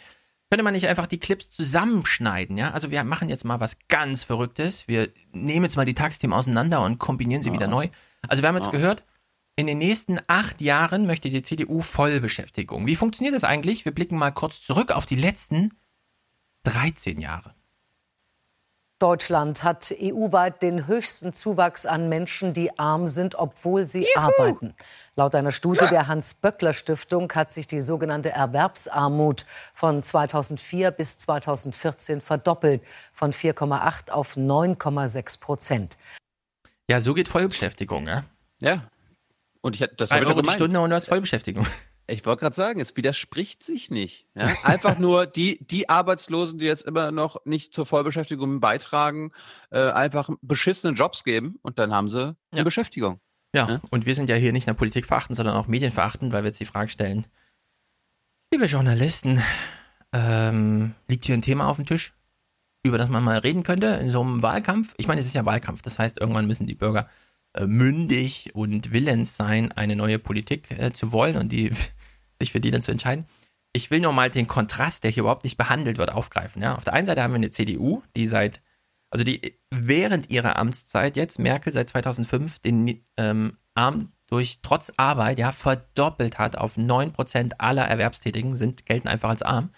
Speaker 6: Könnte man nicht einfach die Clips zusammenschneiden, ja? Also wir machen jetzt mal was ganz Verrücktes. Wir nehmen jetzt mal die Tagsthemen auseinander und kombinieren sie
Speaker 19: Ja.
Speaker 6: wieder neu. Also wir haben jetzt
Speaker 19: Ja.
Speaker 6: gehört, in den nächsten acht Jahren möchte die CDU Vollbeschäftigung. Wie funktioniert das eigentlich? Wir blicken mal kurz zurück auf die letzten 13 Jahre.
Speaker 31: Deutschland hat EU-weit den höchsten Zuwachs an Menschen, die arm sind, obwohl sie arbeiten. Laut einer Studie der Hans-Böckler-Stiftung hat sich die sogenannte Erwerbsarmut von 2004 bis 2014 verdoppelt, von 4,8 auf 9,6 Prozent.
Speaker 6: Ja, so geht Vollbeschäftigung, ja?
Speaker 19: Ja. Und ich, das
Speaker 6: Drei
Speaker 19: habe ich doch
Speaker 6: Euro die. Stunde und du hast Vollbeschäftigung.
Speaker 19: Ich wollte gerade sagen, es widerspricht sich nicht. Ja? Einfach nur die, die Arbeitslosen, die jetzt immer noch nicht zur Vollbeschäftigung beitragen, äh, einfach beschissene Jobs geben und dann haben sie eine Beschäftigung.
Speaker 6: Ja, und wir sind ja hier nicht nur Politik verachten, sondern auch Medien verachten, weil wir jetzt die Frage stellen, liebe Journalisten, ähm, liegt hier ein Thema auf dem Tisch, über das man mal reden könnte in so einem Wahlkampf? Ich meine, es ist ja Wahlkampf, das heißt, irgendwann müssen die Bürger mündig und willens sein, eine neue Politik äh, zu wollen und die, (laughs) sich für die dann zu entscheiden. Ich will nur mal den Kontrast, der hier überhaupt nicht behandelt wird, aufgreifen. Ja? Auf der einen Seite haben wir eine CDU, die seit, also die während ihrer Amtszeit jetzt, Merkel seit 2005, den ähm, Arm durch trotz Arbeit ja verdoppelt hat auf 9% aller Erwerbstätigen, sind, gelten einfach als arm.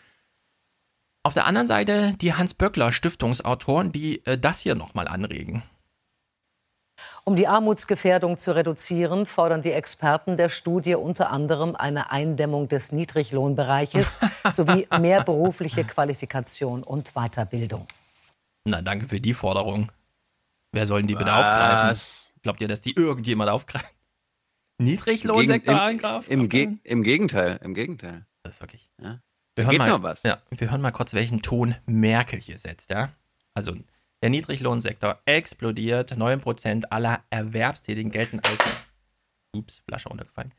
Speaker 6: Auf der anderen Seite die Hans-Böckler-Stiftungsautoren, die äh, das hier nochmal anregen.
Speaker 31: Um die Armutsgefährdung zu reduzieren, fordern die Experten der Studie unter anderem eine Eindämmung des Niedriglohnbereiches (laughs) sowie mehr berufliche Qualifikation und Weiterbildung.
Speaker 6: Na, danke für die Forderung. Wer soll denn die bitte
Speaker 19: Was?
Speaker 6: aufgreifen? Glaubt ihr, dass die irgendjemand aufgreift? Niedriglohnsektor
Speaker 19: Im,
Speaker 6: eingreifen?
Speaker 19: im, Ge Im Gegenteil, im Gegenteil.
Speaker 6: Das ist wirklich.
Speaker 19: Ja.
Speaker 6: Wir
Speaker 19: Da
Speaker 6: hören, mal. Ja, wir hören mal kurz, welchen Ton Merkel hier setzt. Ja? Also, der Niedriglohnsektor explodiert. 9% aller Erwerbstätigen gelten als. Ups, Flasche runtergefallen.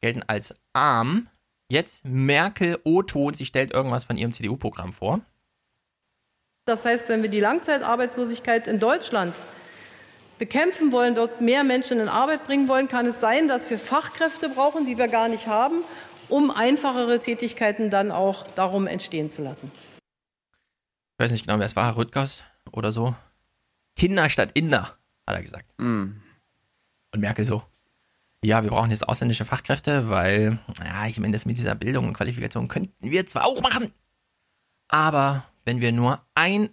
Speaker 6: Gelten als arm. Jetzt Merkel O-Ton, sie stellt irgendwas von ihrem CDU-Programm vor.
Speaker 4: Das heißt, wenn wir die Langzeitarbeitslosigkeit in Deutschland bekämpfen wollen, dort mehr Menschen in Arbeit bringen wollen, kann es sein, dass wir Fachkräfte brauchen, die wir gar nicht haben, um einfachere Tätigkeiten dann auch darum entstehen zu lassen.
Speaker 6: Ich weiß nicht genau, wer es war, Rüttgers oder so. Kinder statt Inder, hat er gesagt.
Speaker 19: Hm.
Speaker 6: Und Merkel so. Ja, wir brauchen jetzt ausländische Fachkräfte, weil, ja, ich meine, das mit dieser Bildung und Qualifikation könnten wir zwar auch machen, aber wenn wir nur ein,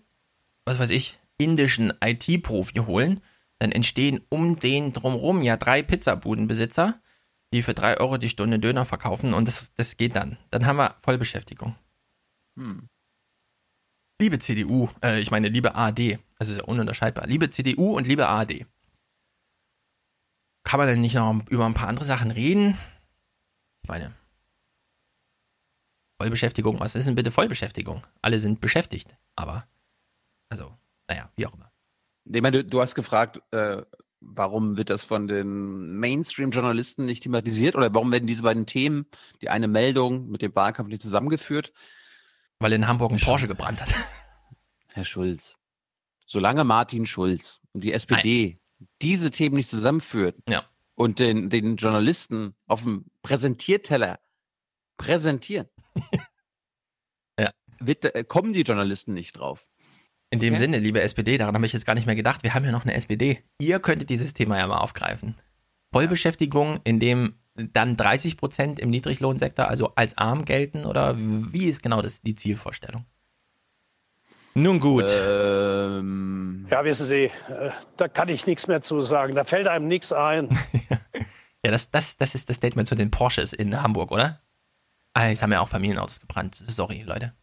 Speaker 6: was weiß ich, indischen IT-Profi holen, dann entstehen um den drumherum ja drei Pizzabudenbesitzer, die für drei Euro die Stunde Döner verkaufen und das, das geht dann. Dann haben wir Vollbeschäftigung.
Speaker 19: Hm.
Speaker 6: Liebe CDU, äh, ich meine, liebe ARD, das ist ja ununterscheidbar. Liebe CDU und liebe ARD. Kann man denn nicht noch über ein paar andere Sachen reden? Ich meine, Vollbeschäftigung, was ist denn bitte Vollbeschäftigung? Alle sind beschäftigt, aber, also, naja, wie auch immer.
Speaker 19: Ich meine, du, du hast gefragt, äh, warum wird das von den Mainstream-Journalisten nicht thematisiert oder warum werden diese beiden Themen, die eine Meldung mit dem Wahlkampf nicht zusammengeführt?
Speaker 6: Weil in Hamburg ein Porsche gebrannt hat. (laughs)
Speaker 19: Herr Schulz, solange Martin Schulz und die SPD diese Themen nicht zusammenführt
Speaker 6: ja.
Speaker 19: und den, den Journalisten auf dem Präsentierteller präsentieren, (laughs)
Speaker 6: ja.
Speaker 19: wird, äh, kommen die Journalisten nicht drauf.
Speaker 6: In dem
Speaker 19: Okay.
Speaker 6: Sinne, liebe SPD, daran habe ich jetzt gar nicht mehr gedacht, wir haben ja noch eine SPD. Ihr könntet dieses Thema ja mal aufgreifen. Vollbeschäftigung, in dem dann 30 Prozent im Niedriglohnsektor, also als arm gelten, oder wie ist genau das, die Zielvorstellung? Nun gut.
Speaker 19: Ähm,
Speaker 32: Ja, wissen Sie, äh, da kann ich nichts mehr zu sagen. Da fällt einem nichts ein. (laughs)
Speaker 6: Ja, das, das, das ist das Statement zu den Porsches in Hamburg, oder? Ah, jetzt haben ja auch Familienautos gebrannt. Sorry, Leute.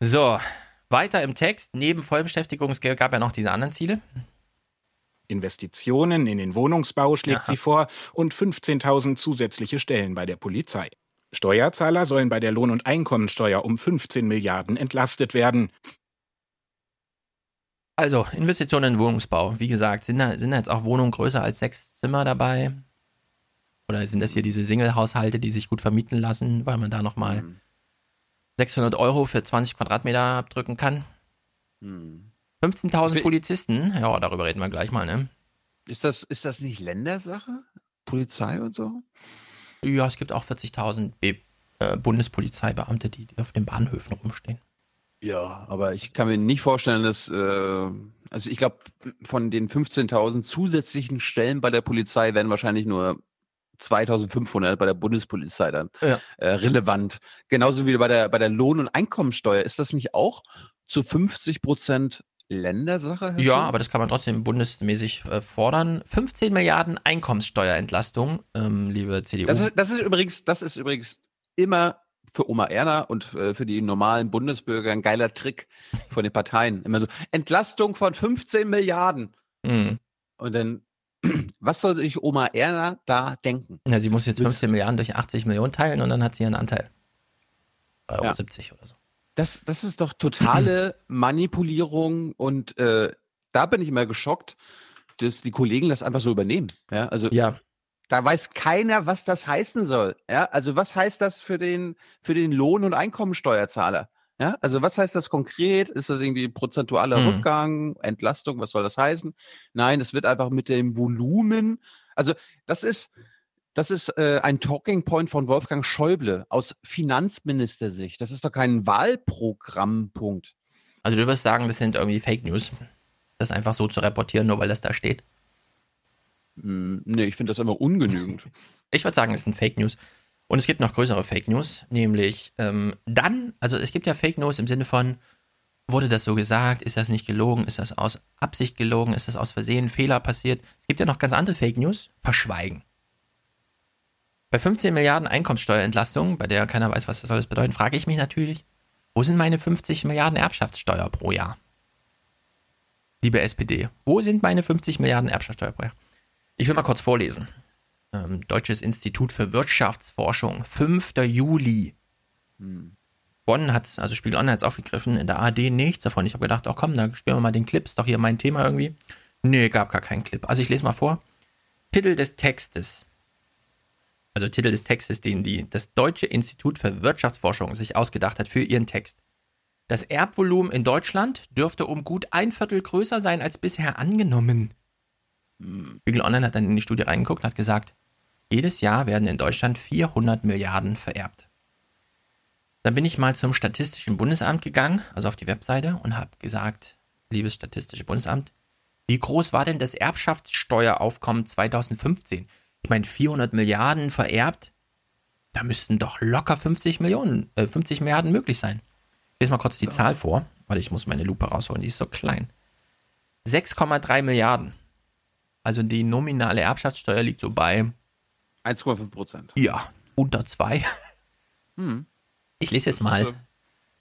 Speaker 6: So, weiter im Text. Neben Vollbeschäftigung, es gab ja noch diese anderen Ziele.
Speaker 30: Investitionen in den Wohnungsbau schlägt
Speaker 6: Aha.
Speaker 30: sie vor und 15.000 zusätzliche Stellen bei der Polizei. Steuerzahler sollen bei der Lohn- und Einkommensteuer um 15 Milliarden entlastet werden.
Speaker 6: Also, Investitionen in Wohnungsbau. Wie gesagt, sind da, sind da jetzt auch Wohnungen größer als sechs Zimmer dabei? Oder sind das hier diese Single-Haushalte, die sich gut vermieten lassen, weil man da nochmal
Speaker 19: Hm.
Speaker 6: 600 Euro für 20 Quadratmeter abdrücken kann?
Speaker 19: Hm.
Speaker 6: 15.000 Polizisten, ja, darüber reden wir gleich mal, ne?
Speaker 1: Ist das, ist das nicht Ländersache? Polizei und so?
Speaker 6: Ja, es gibt auch 40.000 B- äh, Bundespolizeibeamte, die, die auf den Bahnhöfen rumstehen.
Speaker 1: Ja, aber ich kann mir nicht vorstellen, dass, äh, also ich glaube, von den 15.000 zusätzlichen Stellen bei der Polizei werden wahrscheinlich nur 2.500 bei der Bundespolizei dann
Speaker 6: Ja.
Speaker 1: äh, relevant. Genauso wie bei der, bei der Lohn- und Einkommensteuer. Ist das nicht auch zu 50 Prozent Ländersache?
Speaker 6: Ja, aber das kann man trotzdem bundesmäßig äh, fordern. 15 Milliarden Einkommenssteuerentlastung, ähm, liebe CDU.
Speaker 1: Das ist, das ist übrigens, das ist übrigens immer für Oma Erna und äh, für die normalen Bundesbürger ein geiler Trick von den Parteien. Immer so, Entlastung von 15 Milliarden.
Speaker 6: Mhm.
Speaker 1: Und dann, (clears throat) was soll sich Oma Erna da denken?
Speaker 6: Ja, sie muss jetzt 15 Milliarden durch 80 Millionen teilen und dann hat sie einen Anteil. 3,70 Euro
Speaker 1: Ja.
Speaker 6: 70 oder so.
Speaker 1: Das, das ist doch totale (clears throat) Manipulierung und äh, da bin ich immer geschockt, dass die Kollegen das einfach so übernehmen. Ja, also
Speaker 6: ja.
Speaker 1: da weiß keiner, was das heißen soll. Ja, also was heißt das für den, für den Lohn- und Einkommensteuerzahler? Ja, also was heißt das konkret? Ist das irgendwie prozentualer
Speaker 6: Mhm.
Speaker 1: Rückgang, Entlastung? Was soll das heißen? Nein, es wird einfach mit dem Volumen. Also das ist, das ist äh, ein Talking Point von Wolfgang Schäuble aus Finanzministersicht. Das ist doch kein Wahlprogrammpunkt.
Speaker 6: Also du wirst sagen, das sind irgendwie Fake News. Das einfach so zu reportieren, nur weil das da steht.
Speaker 1: Hm, nee, ich finde das immer ungenügend. (laughs)
Speaker 6: Ich würde sagen, es sind Fake News. Und es gibt noch größere Fake News, nämlich ähm, dann, also es gibt ja Fake News im Sinne von, wurde das so gesagt, ist das nicht gelogen, ist das aus Absicht gelogen, ist das aus Versehen, Fehler passiert. Es gibt ja noch ganz andere Fake News, verschweigen. Bei 15 Milliarden Einkommenssteuerentlastung, bei der keiner weiß, was das soll das bedeuten, frage ich mich natürlich, wo sind meine 50 Milliarden Erbschaftssteuer pro Jahr? Liebe SPD, wo sind meine 50 Milliarden Erbschaftssteuer pro Jahr? Ich will mal kurz vorlesen. Ähm, Deutsches Institut für Wirtschaftsforschung, 5. Juli. Bonn hat also Spiegel Online hat es aufgegriffen, in der ARD nichts davon. Ich habe gedacht, oh komm, dann spielen wir mal den Clip, ist doch hier mein Thema irgendwie. Nee, gab gar keinen Clip. Also ich lese mal vor. Titel des Textes. Also Titel des Textes, den die, das Deutsche Institut für Wirtschaftsforschung sich ausgedacht hat für ihren Text. Das Erbvolumen in Deutschland dürfte um gut ein Viertel größer sein als bisher angenommen. Spiegel Online hat dann in die Studie reingeguckt und hat gesagt, jedes Jahr werden in Deutschland 400 Milliarden vererbt. Dann bin ich mal zum Statistischen Bundesamt gegangen, also auf die Webseite, und habe gesagt, liebes Statistische Bundesamt, wie groß war denn das Erbschaftssteueraufkommen 2015? Ich meine, 400 Milliarden vererbt, da müssten doch locker 50 Millionen, äh, 50 Milliarden möglich sein. Ich lese mal kurz die Zahl vor. Warte, ich muss meine Lupe rausholen, die ist so klein. 6,3 Milliarden. Also die nominale Erbschaftssteuer liegt so bei
Speaker 1: 1,5 Prozent.
Speaker 6: ja, unter zwei.
Speaker 1: Hm.
Speaker 6: Ich lese jetzt mal,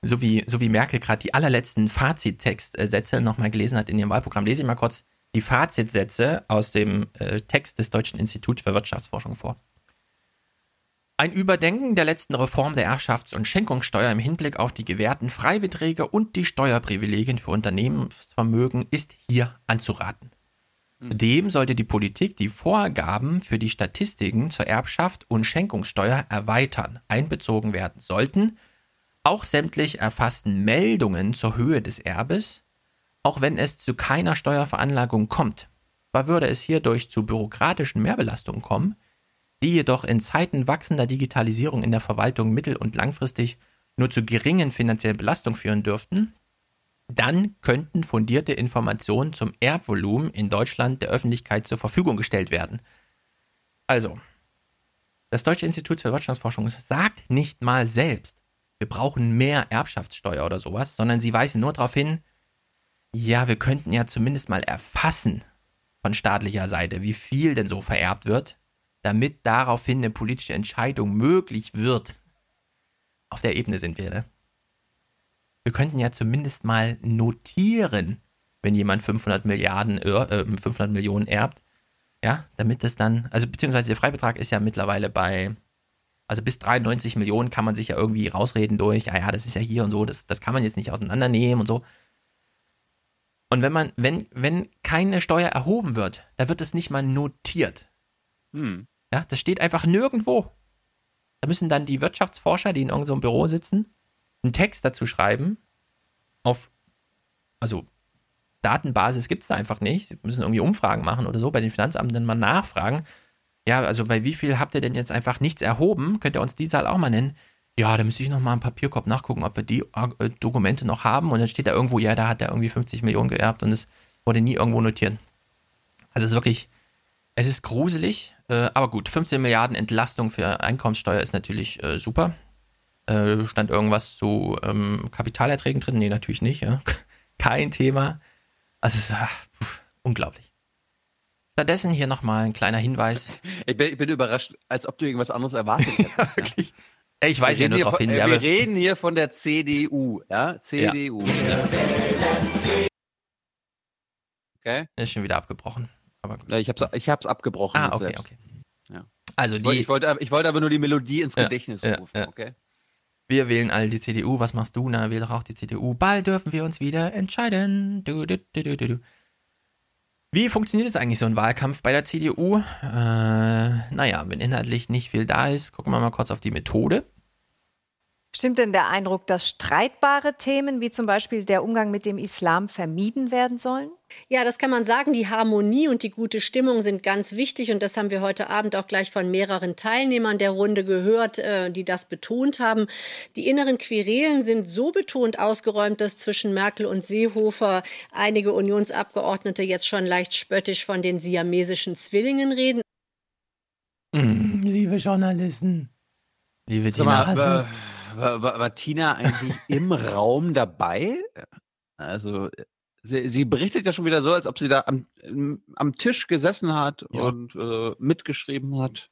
Speaker 6: so wie, so wie Merkel gerade die allerletzten Fazittextsätze nochmal gelesen hat in ihrem Wahlprogramm, lese ich mal kurz die Fazitsätze aus dem äh, Text des Deutschen Instituts für Wirtschaftsforschung vor. Ein Überdenken der letzten Reform der Erbschafts- und Schenkungssteuer im Hinblick auf die gewährten Freibeträge und die Steuerprivilegien für Unternehmensvermögen ist hier anzuraten. Zudem sollte die Politik die Vorgaben für die Statistiken zur Erbschaft und Schenkungssteuer erweitern. Einbezogen werden sollten auch sämtlich erfassten Meldungen zur Höhe des Erbes, auch wenn es zu keiner Steuerveranlagung kommt. Zwar würde es hierdurch zu bürokratischen Mehrbelastungen kommen, die jedoch in Zeiten wachsender Digitalisierung in der Verwaltung mittel- und langfristig nur zu geringen finanziellen Belastungen führen dürften, dann könnten fundierte Informationen zum Erbvolumen in Deutschland der Öffentlichkeit zur Verfügung gestellt werden. Also, das Deutsche Institut für Wirtschaftsforschung sagt nicht mal selbst, wir brauchen mehr Erbschaftssteuer oder sowas, sondern sie weisen nur darauf hin, ja, wir könnten ja zumindest mal erfassen von staatlicher Seite, wie viel denn so vererbt wird, damit daraufhin eine politische Entscheidung möglich wird. Auf der Ebene sind wir, ne? Wir könnten ja zumindest mal notieren, wenn jemand 500 Milliarden, äh, 500 Millionen erbt, ja, damit das dann, also beziehungsweise der Freibetrag ist ja mittlerweile bei, also bis 93 Millionen kann man sich ja irgendwie rausreden durch, ja, ja, das ist ja hier und so, das, das kann man jetzt nicht auseinandernehmen und so. Und wenn man, wenn, wenn keine Steuer erhoben wird, da wird es nicht mal notiert.
Speaker 1: Hm.
Speaker 6: Ja, das steht einfach nirgendwo. Da müssen dann die Wirtschaftsforscher, die in irgendeinem Büro sitzen, einen Text dazu schreiben, auf, also Datenbasis gibt es da einfach nicht. Sie müssen irgendwie Umfragen machen oder so, bei den Finanzamten mal nachfragen. Ja, also bei wie viel habt ihr denn jetzt einfach nichts erhoben? Könnt ihr uns die Zahl auch mal nennen? Ja, da müsste ich nochmal im Papierkorb nachgucken, ob wir die äh, Dokumente noch haben. Und dann steht da irgendwo, ja, da hat er irgendwie 50 Millionen geerbt und es wurde nie irgendwo notiert. Also es ist wirklich, es ist gruselig, äh, aber gut, 15 Milliarden Entlastung für Einkommenssteuer ist natürlich äh, super. Äh, stand irgendwas zu ähm, Kapitalerträgen drin? Nee, natürlich nicht. Ja. (laughs) Kein Thema. Also es ist ach, pf, unglaublich. Stattdessen hier nochmal ein kleiner Hinweis. (laughs)
Speaker 1: Ich bin, ich bin überrascht, als ob du irgendwas anderes erwartet hättest. (laughs)
Speaker 6: Wirklich. Ja. Ich weiß
Speaker 1: wir
Speaker 6: ja nur darauf hin. Wir
Speaker 1: äh, Wir reden hier von der CDU, ja? CDU. Okay.
Speaker 6: Ist schon wieder abgebrochen. Aber
Speaker 1: Ja, ich hab's, ich hab's abgebrochen.
Speaker 6: Ah, okay,
Speaker 1: selbst.
Speaker 6: okay.
Speaker 1: Ja.
Speaker 6: Also
Speaker 1: Ich wollte,
Speaker 6: die,
Speaker 1: ich, wollte, ich wollte aber nur die Melodie ins
Speaker 6: Ja,
Speaker 1: Gedächtnis
Speaker 6: ja,
Speaker 1: rufen,
Speaker 6: ja.
Speaker 1: okay?
Speaker 6: wir wählen alle die CDU. Was machst du? Na, wähl doch auch die CDU. Bald dürfen wir uns wieder entscheiden. Du, du, du, du, du. Wie funktioniert jetzt eigentlich so ein Wahlkampf bei der CDU? Äh, naja, wenn inhaltlich nicht viel da ist, gucken wir mal kurz auf die Methode.
Speaker 10: Stimmt denn der Eindruck, dass streitbare Themen wie zum Beispiel der Umgang mit dem Islam vermieden werden sollen?
Speaker 33: Ja, das kann man sagen. Die Harmonie und die gute Stimmung sind ganz wichtig. Und das haben wir heute Abend auch gleich von mehreren Teilnehmern der Runde gehört, äh, die das betont haben. Die inneren Querelen sind so betont ausgeräumt, dass zwischen Merkel und Seehofer einige Unionsabgeordnete jetzt schon leicht spöttisch von den siamesischen Zwillingen reden.
Speaker 6: Mm, liebe Journalisten. Liebe Tina.
Speaker 1: War, war, war, Tina eigentlich im Raum dabei? Also, sie, sie berichtet ja schon wieder so, als ob sie da am, am Tisch gesessen hat und äh, mitgeschrieben hat.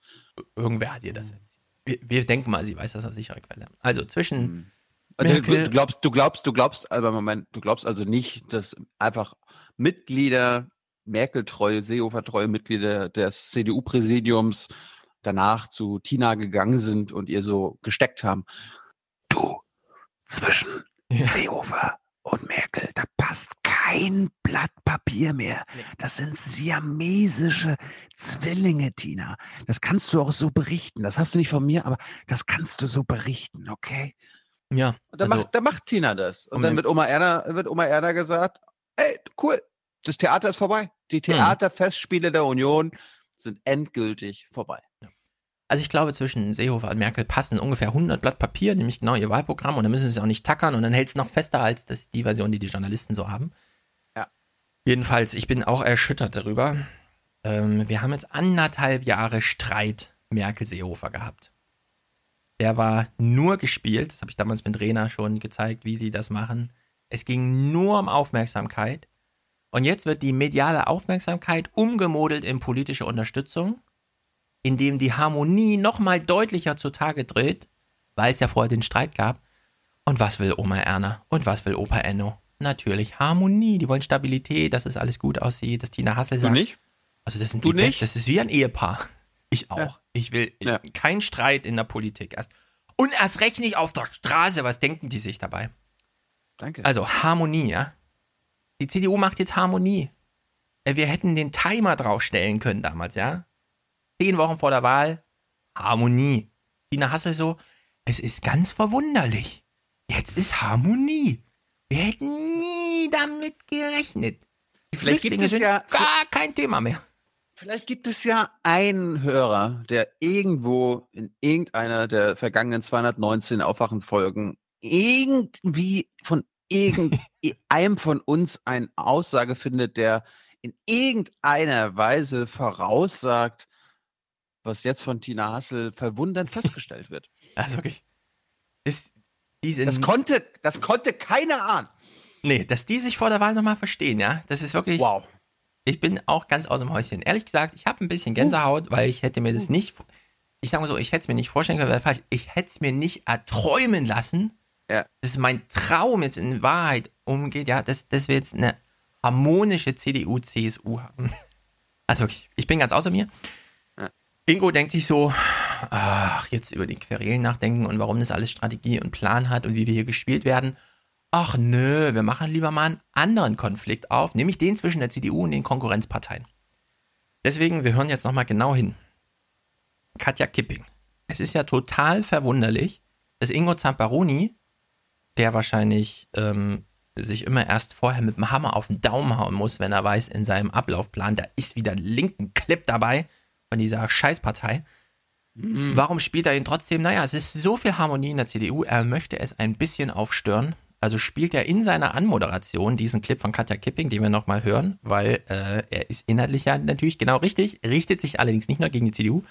Speaker 6: Irgendwer hat ihr das jetzt. Wir, wir denken mal, sie weiß das aus sicherer Quelle. Also zwischen
Speaker 1: Also, du, du glaubst, du glaubst, du glaubst, aber Moment, du glaubst also nicht, dass einfach Mitglieder, Merkel-treue, Seehofer-treue Mitglieder des CDU-Präsidiums danach zu Tina gegangen sind und ihr so gesteckt haben. Du, zwischen Seehofer und Merkel, da passt kein Blatt Papier mehr. Das sind siamesische Zwillinge, Tina. Das kannst du auch so berichten. Das hast du nicht von mir, aber das kannst du so berichten, okay?
Speaker 6: Ja.
Speaker 1: Und dann,
Speaker 6: also-
Speaker 1: macht, dann macht Tina das. Und
Speaker 6: Um
Speaker 1: dann wird Oma Erna, wird Oma Erna gesagt, ey, cool, das Theater ist vorbei.
Speaker 6: Hm.
Speaker 1: Die Theaterfestspiele der Union sind endgültig vorbei.
Speaker 6: Also ich glaube, zwischen Seehofer und Merkel passen ungefähr 100 Blatt Papier, nämlich genau ihr Wahlprogramm, und dann müssen sie es auch nicht tackern und dann hält es noch fester als das, die Version, die die Journalisten so haben.
Speaker 1: Ja.
Speaker 6: Jedenfalls, ich bin auch erschüttert darüber. Ähm, wir haben jetzt anderthalb Jahre Streit Merkel-Seehofer gehabt. Der war nur gespielt, das habe ich damals mit Rena schon gezeigt, wie sie das machen. Es ging nur um Aufmerksamkeit. Und jetzt wird die mediale Aufmerksamkeit umgemodelt in politische Unterstützung in dem die Harmonie nochmal deutlicher zutage tritt, weil es ja vorher den Streit gab. Und was will Oma Erna? Und was will Opa Enno? Natürlich Harmonie. Die wollen Stabilität, dass es alles gut aussieht, dass Tina Hassel
Speaker 1: Du
Speaker 6: sagt.
Speaker 1: nicht?
Speaker 6: Also das sind
Speaker 1: Du
Speaker 6: die
Speaker 1: nicht?
Speaker 6: Das ist wie ein Ehepaar. (laughs) Ich auch.
Speaker 1: Ja.
Speaker 6: Ich will keinen Streit in der Politik. Erst, und erst recht nicht auf der Straße. Was denken die sich dabei?
Speaker 1: Danke.
Speaker 6: Also Harmonie, ja. Die CDU macht jetzt Harmonie. Äh, Wir hätten den Timer draufstellen können damals, ja. Zehn Wochen vor der Wahl, Harmonie. Tina Hassel so, es ist ganz verwunderlich. Jetzt ist Harmonie. Wir hätten nie damit gerechnet. Die
Speaker 1: Vielleicht gibt
Speaker 6: Flüchtlinge
Speaker 1: es
Speaker 6: sind
Speaker 1: ja-
Speaker 6: gar kein Thema mehr.
Speaker 1: Vielleicht gibt es ja einen Hörer, der irgendwo in irgendeiner der vergangenen 219 Aufwachenfolgen irgendwie von irgendeinem (laughs) von uns eine Aussage findet, der in irgendeiner Weise voraussagt, was jetzt von Tina Hassel verwundernd festgestellt wird. (laughs)
Speaker 6: Also wirklich. Ist, die sind,
Speaker 1: Das konnte, das konnte keiner ahnen.
Speaker 6: Nee, dass die sich vor der Wahl nochmal verstehen, ja, das ist wirklich.
Speaker 1: Wow.
Speaker 6: Ich bin auch ganz aus dem Häuschen. Ehrlich gesagt, ich habe ein bisschen Gänsehaut, weil ich hätte mir das nicht, ich sage mal so, ich hätte es mir nicht vorstellen können, wäre falsch. Ich hätte es mir nicht erträumen lassen,
Speaker 1: Ja.
Speaker 6: dass mein Traum jetzt in Wahrheit umgeht, ja, dass, dass wir jetzt eine harmonische CDU, CSU haben. (laughs) Also ich, ich bin ganz außer mir. Ingo denkt sich so, ach, jetzt über die Querelen nachdenken und warum das alles Strategie und Plan hat und wie wir hier gespielt werden. Ach nö, wir machen lieber mal einen anderen Konflikt auf, nämlich den zwischen der CDU und den Konkurrenzparteien. Deswegen, wir hören jetzt nochmal genau hin. Katja Kipping. Es ist ja total verwunderlich, dass Ingo Zamparoni, der wahrscheinlich ähm, sich immer erst vorher mit dem Hammer auf den Daumen hauen muss, wenn er weiß, in seinem Ablaufplan, da ist wieder ein linken Clip dabei von dieser Scheißpartei. Mhm. Warum spielt er ihn trotzdem? Naja, es ist so viel Harmonie in der CDU, er möchte es ein bisschen aufstören. Also spielt er in seiner Anmoderation diesen Clip von Katja Kipping, den wir nochmal hören, weil äh, er ist inhaltlich ja natürlich genau richtig, richtet sich allerdings nicht nur gegen die CDU,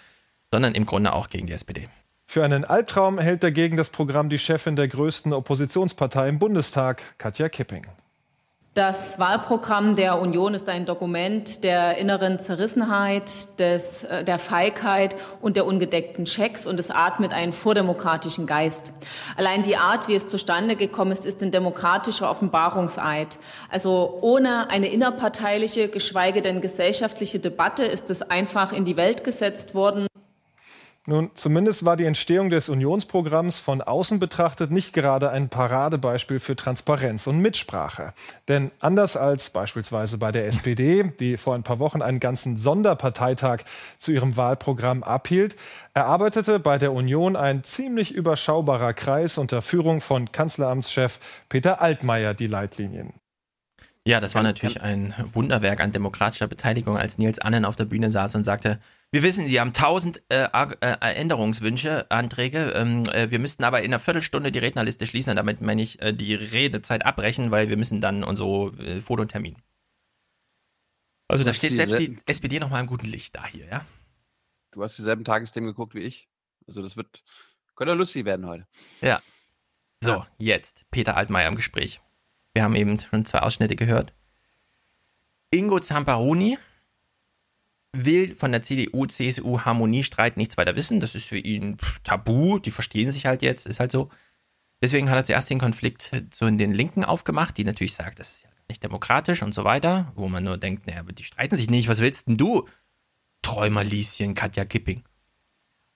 Speaker 6: sondern im Grunde auch gegen die SPD.
Speaker 34: Für einen Albtraum hält dagegen das Programm die Chefin der größten Oppositionspartei im Bundestag, Katja Kipping.
Speaker 27: Das Wahlprogramm der Union ist ein Dokument der inneren Zerrissenheit, des, äh, der Feigheit und der ungedeckten Schecks und es atmet einen vordemokratischen Geist. Allein die Art, wie es zustande gekommen ist, ist ein demokratischer Offenbarungseid. Also ohne eine innerparteiliche, geschweige denn gesellschaftliche Debatte ist es einfach in die Welt gesetzt worden.
Speaker 34: Nun, zumindest war die Entstehung des Unionsprogramms von außen betrachtet nicht gerade ein Paradebeispiel für Transparenz und Mitsprache. Denn anders als beispielsweise bei der SPD, die vor ein paar Wochen einen ganzen Sonderparteitag zu ihrem Wahlprogramm abhielt, erarbeitete bei der Union ein ziemlich überschaubarer Kreis unter Führung von Kanzleramtschef Peter Altmaier die Leitlinien.
Speaker 6: Ja, das war natürlich ein Wunderwerk an demokratischer Beteiligung, als Nils Annen auf der Bühne saß und sagte, wir wissen, Sie haben tausend äh, äh, Änderungswünsche, Anträge. Ähm, äh, wir müssten aber in einer Viertelstunde die Rednerliste schließen, damit meine ich äh, die Redezeit abbrechen, weil wir müssen dann unsere äh, Foto und Termin. Also da steht selbst die SPD nochmal im guten Licht da hier, ja.
Speaker 19: Du hast dieselben Tagesthemen geguckt wie ich. Also das wird, könnte lustig werden heute.
Speaker 6: Ja. So, ja. jetzt Peter Altmaier im Gespräch. Wir haben eben schon zwei Ausschnitte gehört. Ingo Zamparoni, will von der CDU, CSU Harmoniestreit nichts weiter wissen. Das ist für ihn tabu. Die verstehen sich halt jetzt, ist halt so. Deswegen hat er zuerst den Konflikt so in den Linken aufgemacht, die natürlich sagt, das ist ja nicht demokratisch und so weiter, wo man nur denkt, naja, die streiten sich nicht. Was willst denn du? Träumerlieschen, Katja Kipping.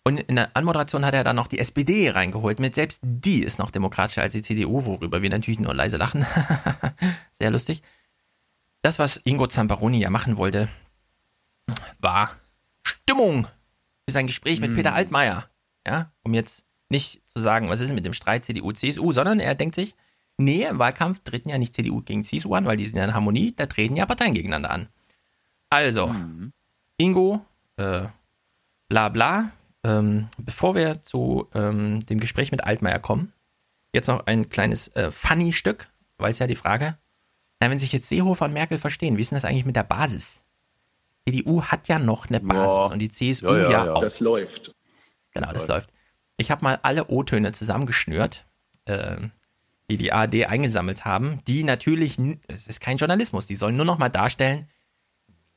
Speaker 6: Und in der Anmoderation hat er dann noch die SPD reingeholt, mit selbst die ist noch demokratischer als die CDU, worüber wir natürlich nur leise lachen. (laughs) Sehr lustig. Das, was Ingo Zamparoni ja machen wollte, war Stimmung für sein Gespräch mit mm. Peter Altmaier. Ja, um jetzt nicht zu sagen, was ist mit dem Streit CDU, CSU, sondern er denkt sich, nee, im Wahlkampf treten ja nicht CDU gegen CSU an, weil die sind ja in Harmonie, da treten ja Parteien gegeneinander an. Also, mm. Ingo, äh, bla bla, ähm, bevor wir zu ähm, dem Gespräch mit Altmaier kommen, jetzt noch ein kleines äh, Funny-Stück, weil es ja die Frage, na, wenn sich jetzt Seehofer und Merkel verstehen, wie ist denn das eigentlich mit der Basis? CDU hat ja noch eine Basis Boah. und die CSU ja, ja, ja, auch.
Speaker 23: Das läuft.
Speaker 6: Genau, das läuft. Ich habe mal alle O-Töne zusammengeschnürt, äh, die die ARD eingesammelt haben, die natürlich, es ist kein Journalismus, die sollen nur noch mal darstellen,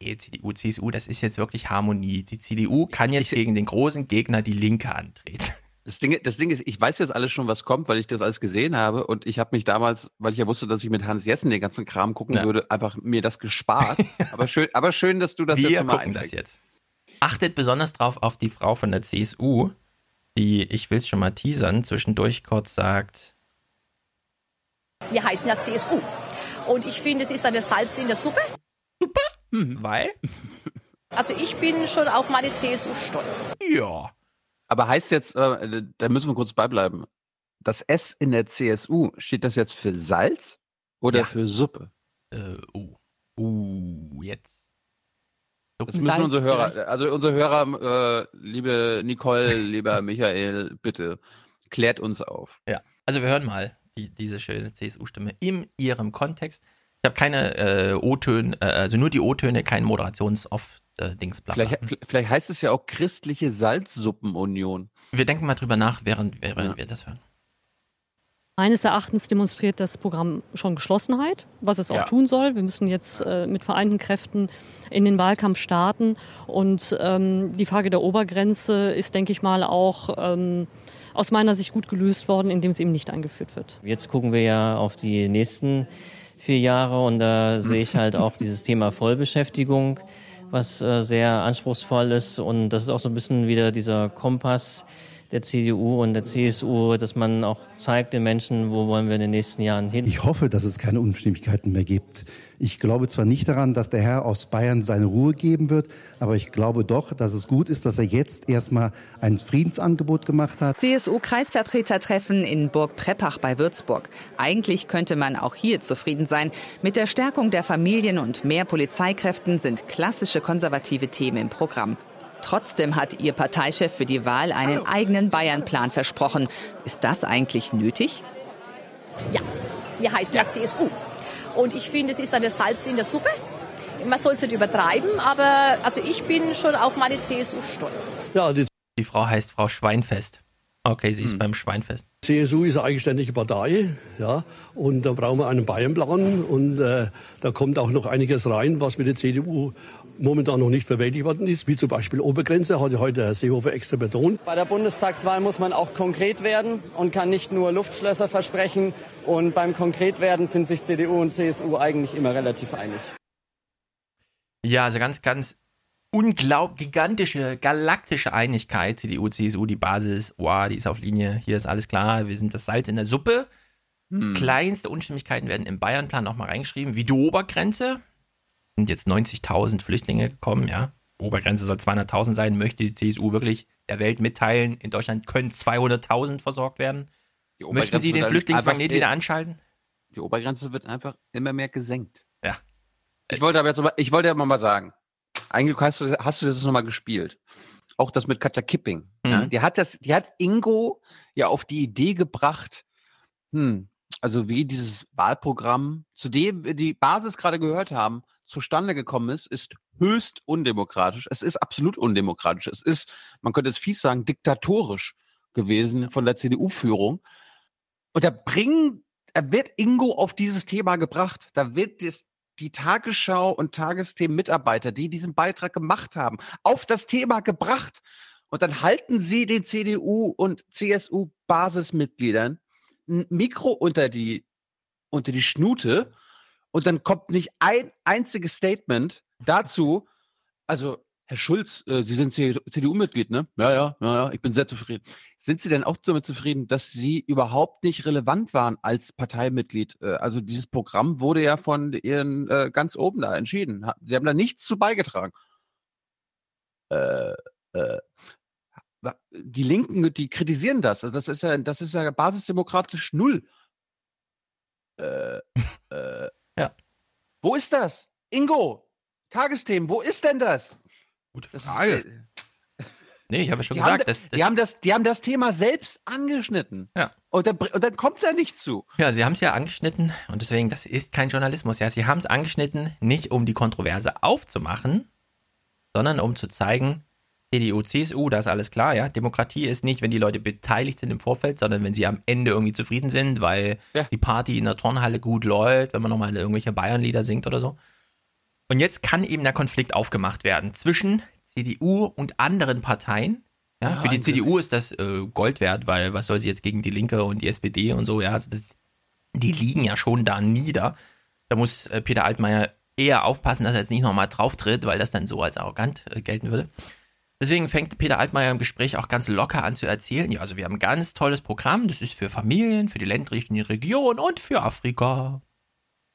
Speaker 6: nee, CDU, CSU, das ist jetzt wirklich Harmonie. Die CDU kann jetzt gegen den großen Gegner die Linke antreten.
Speaker 19: Das Ding, das Ding ist, ich weiß jetzt alles schon, was kommt, weil ich das alles gesehen habe. Und ich habe mich damals, weil ich ja wusste, dass ich mit Hans Jessen den ganzen Kram gucken ja. würde, einfach mir das gespart. (laughs) aber, schön, aber schön, dass du das
Speaker 6: Wir jetzt mal gucken das jetzt. Achtet besonders drauf auf die Frau von der CSU, die, ich will es schon mal teasern, zwischendurch kurz sagt.
Speaker 35: Wir heißen ja CSU. Und ich finde, es ist eine Salz in der Suppe.
Speaker 6: Super. Hm, weil?
Speaker 35: Also ich bin schon auf meine CSU stolz.
Speaker 6: Ja.
Speaker 19: Aber heißt jetzt, äh, da müssen wir kurz beibleiben, das S in der CSU, steht das jetzt für Salz oder ja. für Suppe?
Speaker 6: Äh, uh. Uh, jetzt.
Speaker 19: Das müssen unsere Hörer, vielleicht? also unsere Hörer, äh, liebe Nicole, lieber (laughs) Michael, bitte klärt uns auf.
Speaker 6: Ja, also wir hören mal die, diese schöne CSU-Stimme in ihrem Kontext. Ich habe keine äh, O-Töne, äh, also nur die O-Töne, kein Moderations-Off äh, Dings
Speaker 19: bla, Vielleicht, vielleicht heißt es ja auch christliche Salzsuppenunion.
Speaker 6: Wir denken mal drüber nach, während, während ja. wir das hören.
Speaker 36: Meines Erachtens demonstriert das Programm schon Geschlossenheit, was es auch ja. tun soll. Wir müssen jetzt äh, mit vereinten Kräften in den Wahlkampf starten. Und ähm, die Frage der Obergrenze ist, denke ich mal, auch ähm, aus meiner Sicht gut gelöst worden, indem sie eben nicht eingeführt wird.
Speaker 37: Jetzt gucken wir ja auf die nächsten vier Jahre und da sehe ich (laughs) halt auch dieses Thema Vollbeschäftigung was äh, sehr anspruchsvoll ist. Und das ist auch so ein bisschen wieder dieser Kompass, der CDU und der CSU, dass man auch zeigt den Menschen, wo wollen wir in den nächsten Jahren hin.
Speaker 38: Ich hoffe, dass es keine Unstimmigkeiten mehr gibt. Ich glaube zwar nicht daran, dass der Herr aus Bayern seine Ruhe geben wird, aber ich glaube doch, dass es gut ist, dass er jetzt erstmal ein Friedensangebot gemacht hat.
Speaker 39: CSU-Kreisvertretertreffen in Burg Preppach bei Würzburg. Eigentlich könnte man auch hier zufrieden sein. Mit der Stärkung der Familien und mehr Polizeikräften sind klassische konservative Themen im Programm. Trotzdem hat ihr Parteichef für die Wahl einen eigenen Bayern-Plan versprochen. Ist das eigentlich nötig?
Speaker 34: Ja, wir heißen ja CSU. Und ich finde, es ist eine Salz in der Suppe. Man soll es nicht übertreiben, aber also ich bin schon auf meine CSU stolz.
Speaker 6: Ja, die, die Frau heißt Frau Schweinfest. Okay, sie ist hm. beim Schweinfest.
Speaker 40: CSU ist eine eigenständige Partei, ja, und da brauchen wir einen Bayernplan und äh, da kommt auch noch einiges rein, was mit der CDU momentan noch nicht verwältigt worden ist, wie zum Beispiel Obergrenze, hat heute Herr Seehofer extra betont.
Speaker 41: Bei der Bundestagswahl muss man auch konkret werden und kann nicht nur Luftschlösser versprechen. Und beim Konkretwerden sind sich CDU und CSU eigentlich immer relativ einig.
Speaker 6: Ja, also ganz, ganz unglaublich gigantische, galaktische Einigkeit. CDU, CSU, die Basis, wow, die ist auf Linie, hier ist alles klar, wir sind das Salz in der Suppe. Hm. Kleinste Unstimmigkeiten werden im Bayernplan nochmal reingeschrieben, wie die Obergrenze. Sind jetzt 90.000 Flüchtlinge gekommen, ja. Obergrenze soll 200.000 sein, möchte die CSU wirklich der Welt mitteilen. In Deutschland können 200.000 versorgt werden. Möchten Sie den Flüchtlingsmagnet wieder anschalten?
Speaker 1: Die Obergrenze wird einfach immer mehr gesenkt. Ja. Ich wollte aber jetzt, ich wollte aber mal sagen, eigentlich hast du, hast du das nochmal gespielt. Auch das mit Katja Kipping. Mhm. Ja, die hat das, die hat Ingo ja auf die Idee gebracht, hm, also wie dieses Wahlprogramm, zu dem wir die Basis gerade gehört haben, zustande gekommen ist, ist höchst undemokratisch. Es ist absolut undemokratisch. Es ist, man könnte es fies sagen, diktatorisch gewesen von der CDU-Führung. Und da bringen, da wird Ingo auf dieses Thema gebracht. Da wird das, die Tagesschau und Tagesthemen-Mitarbeiter, die diesen Beitrag gemacht haben, auf das Thema gebracht. Und dann halten sie den CDU und CSU-Basismitgliedern ein Mikro unter die, unter die Schnute und dann kommt nicht ein einziges Statement dazu. Also, Herr Schulz, äh, Sie sind CDU-Mitglied, ne? Ja, ja, ja, ja, ich bin sehr zufrieden. Sind Sie denn auch damit zufrieden, dass Sie überhaupt nicht relevant waren als Parteimitglied? Äh, also dieses Programm wurde ja von Ihren äh, ganz oben da entschieden. Sie haben da nichts zu beigetragen. Äh, äh, die Linken, die kritisieren das. Also das ist ja, das ist ja basisdemokratisch null. Äh, äh, ja. Wo ist das? Ingo, Tagesthemen, wo ist denn das?
Speaker 6: Gute Frage. Ist, äh, nee, ich habe ja schon gesagt,
Speaker 1: haben,
Speaker 6: dass, dass
Speaker 1: die, haben das, die haben das Thema selbst angeschnitten. Ja. Und dann, und dann kommt da nichts zu.
Speaker 6: Ja, sie haben es ja angeschnitten und deswegen, das ist kein Journalismus. Ja, sie haben es angeschnitten, nicht um die Kontroverse aufzumachen, sondern um zu zeigen, CDU, CSU, da ist alles klar, ja. Demokratie ist nicht, wenn die Leute beteiligt sind im Vorfeld, sondern wenn sie am Ende irgendwie zufrieden sind, weil ja. die Party in der Turnhalle gut läuft, wenn man nochmal irgendwelche Bayernlieder singt oder so. Und jetzt kann eben der Konflikt aufgemacht werden zwischen CDU und anderen Parteien. Ja, ja für die CDU ist das äh, Gold wert, weil was soll sie jetzt gegen die Linke und die SPD und so, ja, also das, die liegen ja schon da nieder. Da muss äh, Peter Altmaier eher aufpassen, dass er jetzt nicht nochmal drauftritt, weil das dann so als arrogant äh, gelten würde. Deswegen fängt Peter Altmaier im Gespräch auch ganz locker an zu erzählen. Ja, also wir haben ein ganz tolles Programm. Das ist für Familien, für die ländlichen Regionen und für Afrika.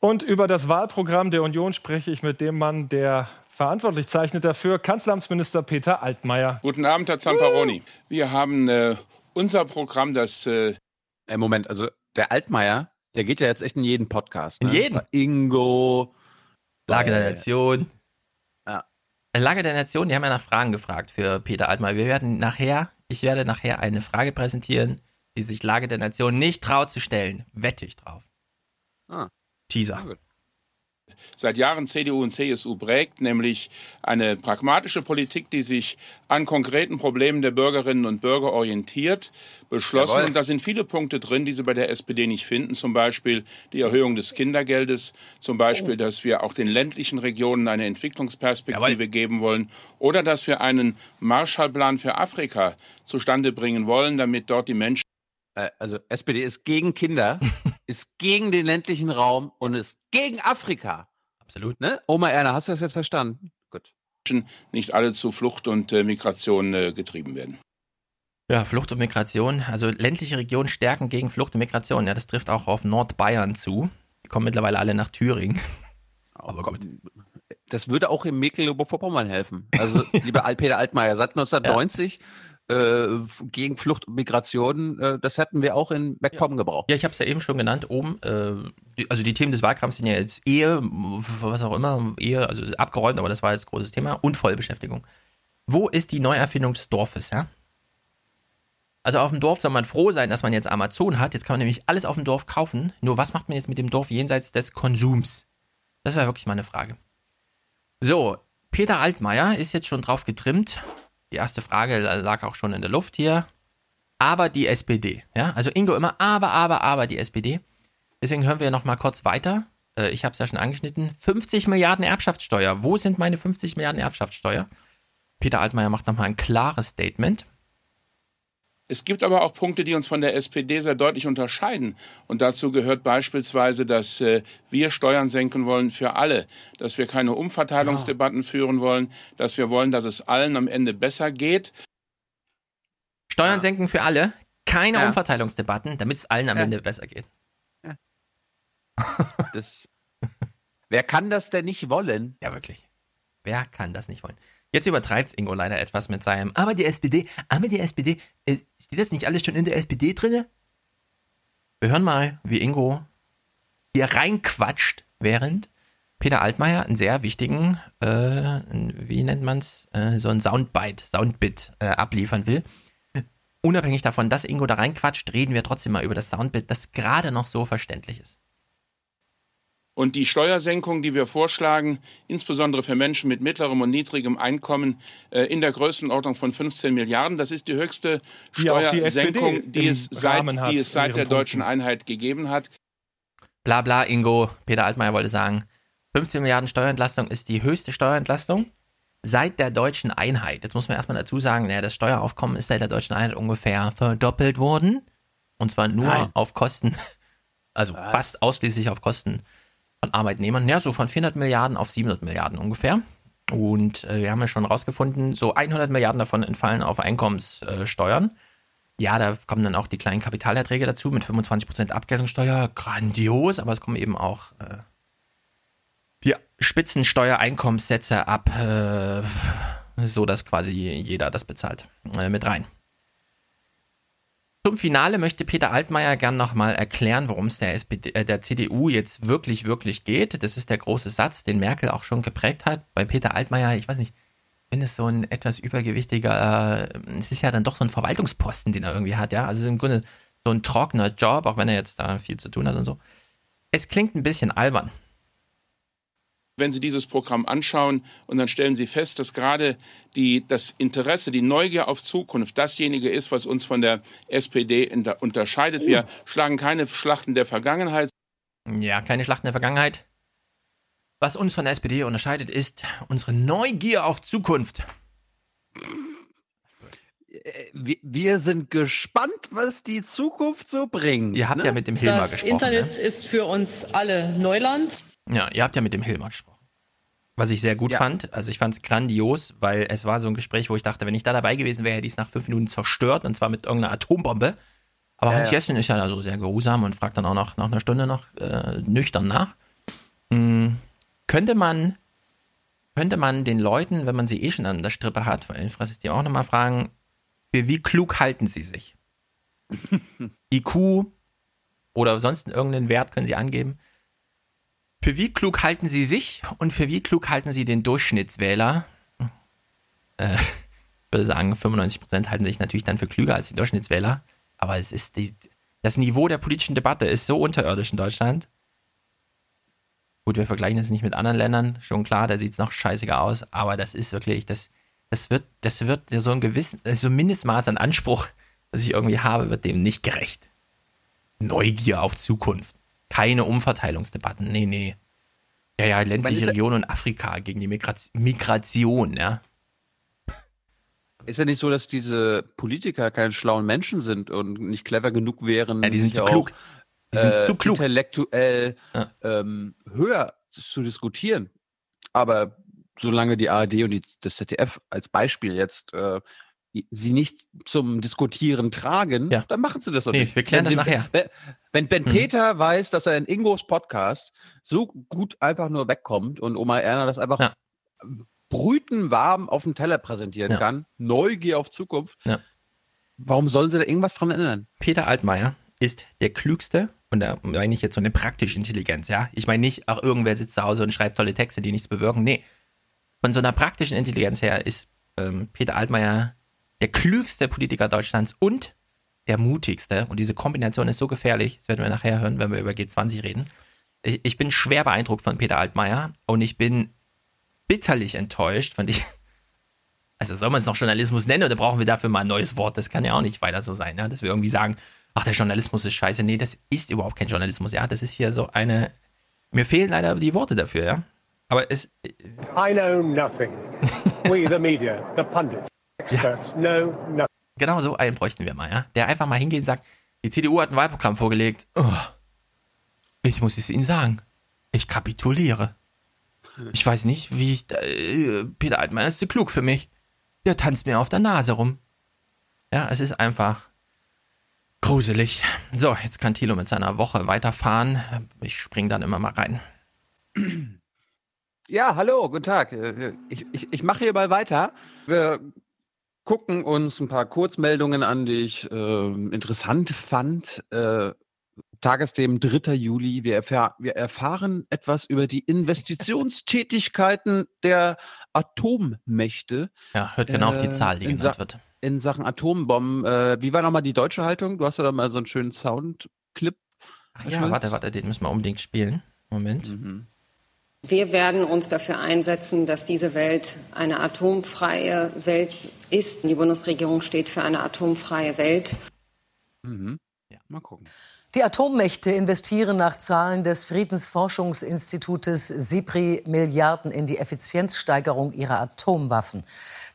Speaker 42: Und über das Wahlprogramm der Union spreche ich mit dem Mann, der verantwortlich zeichnet dafür, Kanzleramtsminister Peter Altmaier.
Speaker 25: Guten Abend, Herr Zamparoni. Wir haben äh, unser Programm, das. Äh
Speaker 1: Moment, also der Altmaier, der geht ja jetzt echt in jeden Podcast.
Speaker 6: Ne? In jeden?
Speaker 1: Ingo.
Speaker 6: Lage der Nation. Lage der Nation, die haben ja nach Fragen gefragt für Peter Altmaier. Wir werden nachher, ich werde nachher eine Frage präsentieren, die sich Lage der Nation nicht traut zu stellen. Wette ich drauf. Ah. Teaser
Speaker 25: seit Jahren CDU und CSU prägt, nämlich eine pragmatische Politik, die sich an konkreten Problemen der Bürgerinnen und Bürger orientiert, beschlossen. Jawohl. Und da sind viele Punkte drin, die Sie bei der SPD nicht finden. Zum Beispiel die Erhöhung des Kindergeldes, zum Beispiel, dass wir auch den ländlichen Regionen eine Entwicklungsperspektive Jawohl. geben wollen oder dass wir einen Marshallplan für Afrika zustande bringen wollen, damit dort die Menschen
Speaker 1: äh, also SPD ist gegen Kinder, (laughs) ist gegen den ländlichen Raum und ist gegen Afrika.
Speaker 6: Absolut.
Speaker 1: Ne? Oma Erna, hast du das jetzt verstanden? Gut.
Speaker 25: Nicht alle zu Flucht und äh, Migration äh, getrieben werden.
Speaker 6: Ja, Flucht und Migration. Also ländliche Regionen stärken gegen Flucht und Migration. Ja, das trifft auch auf Nordbayern zu. Die kommen mittlerweile alle nach Thüringen.
Speaker 19: Aber gut. Das würde auch in Mecklenburg-Vorpommern helfen. Also, (laughs) lieber Peter Altmaier, seit 1990 äh, gegen Flucht und Migration, äh, das hätten wir auch in MacPom gebraucht.
Speaker 6: Ja, ich habe es ja eben schon genannt oben. Äh, die, also die Themen des Wahlkampfs sind ja jetzt Ehe, was auch immer, Ehe, also abgeräumt, aber das war jetzt großes Thema und Vollbeschäftigung. Wo ist die Neuerfindung des Dorfes, ja? Also auf dem Dorf soll man froh sein, dass man jetzt Amazon hat. Jetzt kann man nämlich alles auf dem Dorf kaufen. Nur was macht man jetzt mit dem Dorf jenseits des Konsums? Das wäre wirklich mal eine Frage. So, Peter Altmaier ist jetzt schon drauf getrimmt. Die erste Frage lag auch schon in der Luft hier. Aber die SPD, ja? Also Ingo immer aber, aber, aber die SPD. Deswegen hören wir noch mal kurz weiter. Äh, Ich habe es ja schon angeschnitten. 50 Milliarden Erbschaftssteuer. Wo sind meine 50 Milliarden Erbschaftssteuer? Peter Altmaier macht nochmal ein klares Statement.
Speaker 25: Es gibt aber auch Punkte, die uns von der SPD sehr deutlich unterscheiden. Und dazu gehört beispielsweise, dass äh, wir Steuern senken wollen für alle, dass wir keine Umverteilungsdebatten führen wollen, dass wir wollen, dass es allen am Ende besser geht.
Speaker 6: Steuern senken für alle, keine
Speaker 25: Ja.
Speaker 6: Umverteilungsdebatten, damit es allen am
Speaker 19: Ja.
Speaker 6: Ende besser geht. (laughs)
Speaker 19: Das, wer kann das denn nicht wollen?
Speaker 6: Ja, wirklich. Wer kann das nicht wollen? Jetzt übertreibt Ingo leider etwas mit seinem, aber die SPD, aber die SPD, äh, steht das nicht alles schon in der SPD drinne? Wir hören mal, wie Ingo hier reinquatscht, während Peter Altmaier einen sehr wichtigen, äh, wie nennt man's, äh, so ein Soundbite, Soundbit äh, abliefern will. Unabhängig davon, dass Ingo da reinquatscht, reden wir trotzdem mal über das Soundbit, das gerade noch so verständlich ist.
Speaker 25: Und die Steuersenkung, die wir vorschlagen, insbesondere für Menschen mit mittlerem und niedrigem Einkommen, äh, in der Größenordnung von 15 Milliarden, das ist die höchste
Speaker 34: Die die
Speaker 25: Steuersenkung,
Speaker 34: SPD
Speaker 25: die es seit, die es seit der deutschen
Speaker 34: Punkten.
Speaker 25: Einheit gegeben hat.
Speaker 6: Bla bla, Ingo. Peter Altmaier wollte sagen, 15 Milliarden Steuerentlastung ist die höchste Steuerentlastung seit der deutschen Einheit. Jetzt muss man erstmal dazu sagen, naja, das Steueraufkommen ist seit der deutschen Einheit ungefähr verdoppelt worden. Und zwar nur
Speaker 19: Nein.
Speaker 6: auf Kosten, (laughs) also fast ausschließlich auf Kosten von Arbeitnehmern. Ja, so von 400 Milliarden auf 700 Milliarden ungefähr. Und äh, wir haben ja schon rausgefunden, so 100 Milliarden davon entfallen auf Einkommenssteuern. Ja, da kommen dann auch die kleinen Kapitalerträge dazu mit 25% Abgeltungssteuer. Grandios, aber es kommen eben auch äh, die Spitzensteuereinkommenssätze ab, äh, so dass quasi jeder das bezahlt, äh, mit rein. Zum Finale möchte Peter Altmaier gern nochmal erklären, worum es der, äh, der CDU jetzt wirklich, wirklich geht. Das ist der große Satz, den Merkel auch schon geprägt hat. Bei Peter Altmaier, ich weiß nicht, wenn es so ein etwas übergewichtiger, äh, es ist ja dann doch so ein Verwaltungsposten, den er irgendwie hat, ja. Also im Grunde so ein trockener Job, auch wenn er jetzt da viel zu tun hat und so. Es klingt ein bisschen albern.
Speaker 25: Wenn Sie dieses Programm anschauen und dann stellen Sie fest, dass gerade die, das Interesse, die Neugier auf Zukunft dasjenige ist, was uns von der SPD unterscheidet. Wir schlagen keine Schlachten der Vergangenheit.
Speaker 6: Ja, keine Schlachten der Vergangenheit. Was uns von der SPD unterscheidet, ist unsere Neugier auf Zukunft.
Speaker 19: Wir, wir sind gespannt, was die Zukunft so bringt.
Speaker 6: Ihr habt
Speaker 19: ne?
Speaker 6: ja mit dem Hilmar
Speaker 4: Das
Speaker 6: gesprochen.
Speaker 4: Internet ist für uns alle Neuland.
Speaker 6: Ja, ihr habt ja mit dem Hilmar gesprochen. Was ich sehr gut
Speaker 19: Ja.
Speaker 6: fand. Also ich fand es grandios, weil es war so ein Gespräch, wo ich dachte, wenn ich da dabei gewesen wäre, hätte ich es nach fünf Minuten zerstört und zwar mit irgendeiner Atombombe. Aber
Speaker 19: Ja,
Speaker 6: Hans
Speaker 19: ja.
Speaker 6: Jessen ist ja also sehr geruhsam und fragt dann auch noch nach einer Stunde noch äh, nüchtern nach. Hm, könnte man könnte man den Leuten, wenn man sie eh schon an der Strippe hat, weil ich frage die auch nochmal fragen, für wie klug halten sie sich? (laughs) IQ oder sonst irgendeinen Wert können sie angeben. Für wie klug halten sie sich und für wie klug halten sie den Durchschnittswähler? Äh, ich würde sagen, 95% halten sich natürlich dann für klüger als die Durchschnittswähler. Aber es ist die, das Niveau der politischen Debatte ist so unterirdisch in Deutschland. Gut, wir vergleichen es nicht mit anderen Ländern, schon klar, da sieht es noch scheißiger aus, aber das ist wirklich, das, das wird, das wird so ein gewissen, so ein Mindestmaß an Anspruch, das ich irgendwie habe, wird dem nicht gerecht. Neugier auf Zukunft. Keine Umverteilungsdebatten, nee, nee. Ja, ja, ländliche
Speaker 19: ja-
Speaker 6: Region und Afrika gegen die Migraz Migration, ja.
Speaker 19: Ist ja nicht so, dass diese Politiker keine schlauen Menschen sind und nicht clever genug wären.
Speaker 6: Ja, die sind zu klug. Die sind
Speaker 19: äh,
Speaker 6: zu klug.
Speaker 19: Intellektuell ähm, höher zu diskutieren. Aber solange die ARD und die, das ZDF als Beispiel jetzt äh,
Speaker 1: sie nicht zum Diskutieren tragen,
Speaker 6: Ja.
Speaker 1: dann machen sie das doch
Speaker 6: Nee,
Speaker 1: nicht.
Speaker 6: wir klären
Speaker 1: Wenn
Speaker 6: das
Speaker 1: sie,
Speaker 6: nachher.
Speaker 1: Wenn, wenn, wenn
Speaker 6: Mhm.
Speaker 1: Peter weiß, dass er in Ingos Podcast so gut einfach nur wegkommt und Oma Erna das einfach brütenwarm auf dem Teller präsentieren
Speaker 6: Ja.
Speaker 1: kann, Neugier auf Zukunft,
Speaker 6: Ja.
Speaker 1: warum sollen sie da irgendwas dran ändern?
Speaker 6: Peter Altmaier ist der klügste, und da meine ich jetzt so eine praktische Intelligenz, ja. Ich meine nicht, auch irgendwer sitzt zu Hause und schreibt tolle Texte, die nichts bewirken. Nee. Von so einer praktischen Intelligenz her ist ähm, Peter Altmaier der klügste Politiker Deutschlands und der mutigste. Und diese Kombination ist so gefährlich, das werden wir nachher hören, wenn wir über G20 reden. Ich, ich bin schwer beeindruckt von Peter Altmaier und ich bin bitterlich enttäuscht von die. (laughs) Also soll man es noch Journalismus nennen oder brauchen wir dafür mal ein neues Wort? Das kann ja auch nicht weiter so sein, ja? dass wir irgendwie sagen, ach, der Journalismus ist scheiße. Nee, das ist überhaupt kein Journalismus, ja. Das ist hier so eine. Mir fehlen leider die Worte dafür, ja. Aber es.
Speaker 43: I know nothing. We, the media, the pundits, experts, know nothing.
Speaker 6: Genau so einen bräuchten wir mal, ja. Der einfach mal hingeht und sagt, die CDU hat ein Wahlprogramm vorgelegt. Oh, ich muss es Ihnen sagen. Ich kapituliere. Ich weiß nicht, wie ich. Äh, Peter Altmaier ist zu klug für mich. Der tanzt mir auf der Nase rum. Ja, es ist einfach gruselig. So, jetzt kann Thilo mit seiner Woche weiterfahren. Ich spring dann immer mal rein.
Speaker 1: Ja, hallo, guten Tag. Äh, Ich, ich, ich mache hier mal weiter. Wir gucken uns ein paar Kurzmeldungen an, die ich äh, interessant fand. Äh, Tagesthemen 3. Juli. Wir, erfahr wir erfahren etwas über die Investitionstätigkeiten der Atommächte.
Speaker 6: Ja, hört genau auf die Zahl, die genannt wird.
Speaker 1: In Sachen Atombomben. Äh, wie war nochmal die deutsche Haltung? Du hast ja da mal so einen schönen Soundclip.
Speaker 6: Ach ja, warte, warte, den müssen wir unbedingt spielen. Moment.
Speaker 44: Wir werden uns dafür einsetzen, dass diese Welt eine atomfreie Welt ist. Die Bundesregierung steht für eine atomfreie Welt.
Speaker 1: Mhm. Ja, mal gucken.
Speaker 31: Die Atommächte investieren nach Zahlen des Friedensforschungsinstitutes SIPRI Milliarden in die Effizienzsteigerung ihrer Atomwaffen.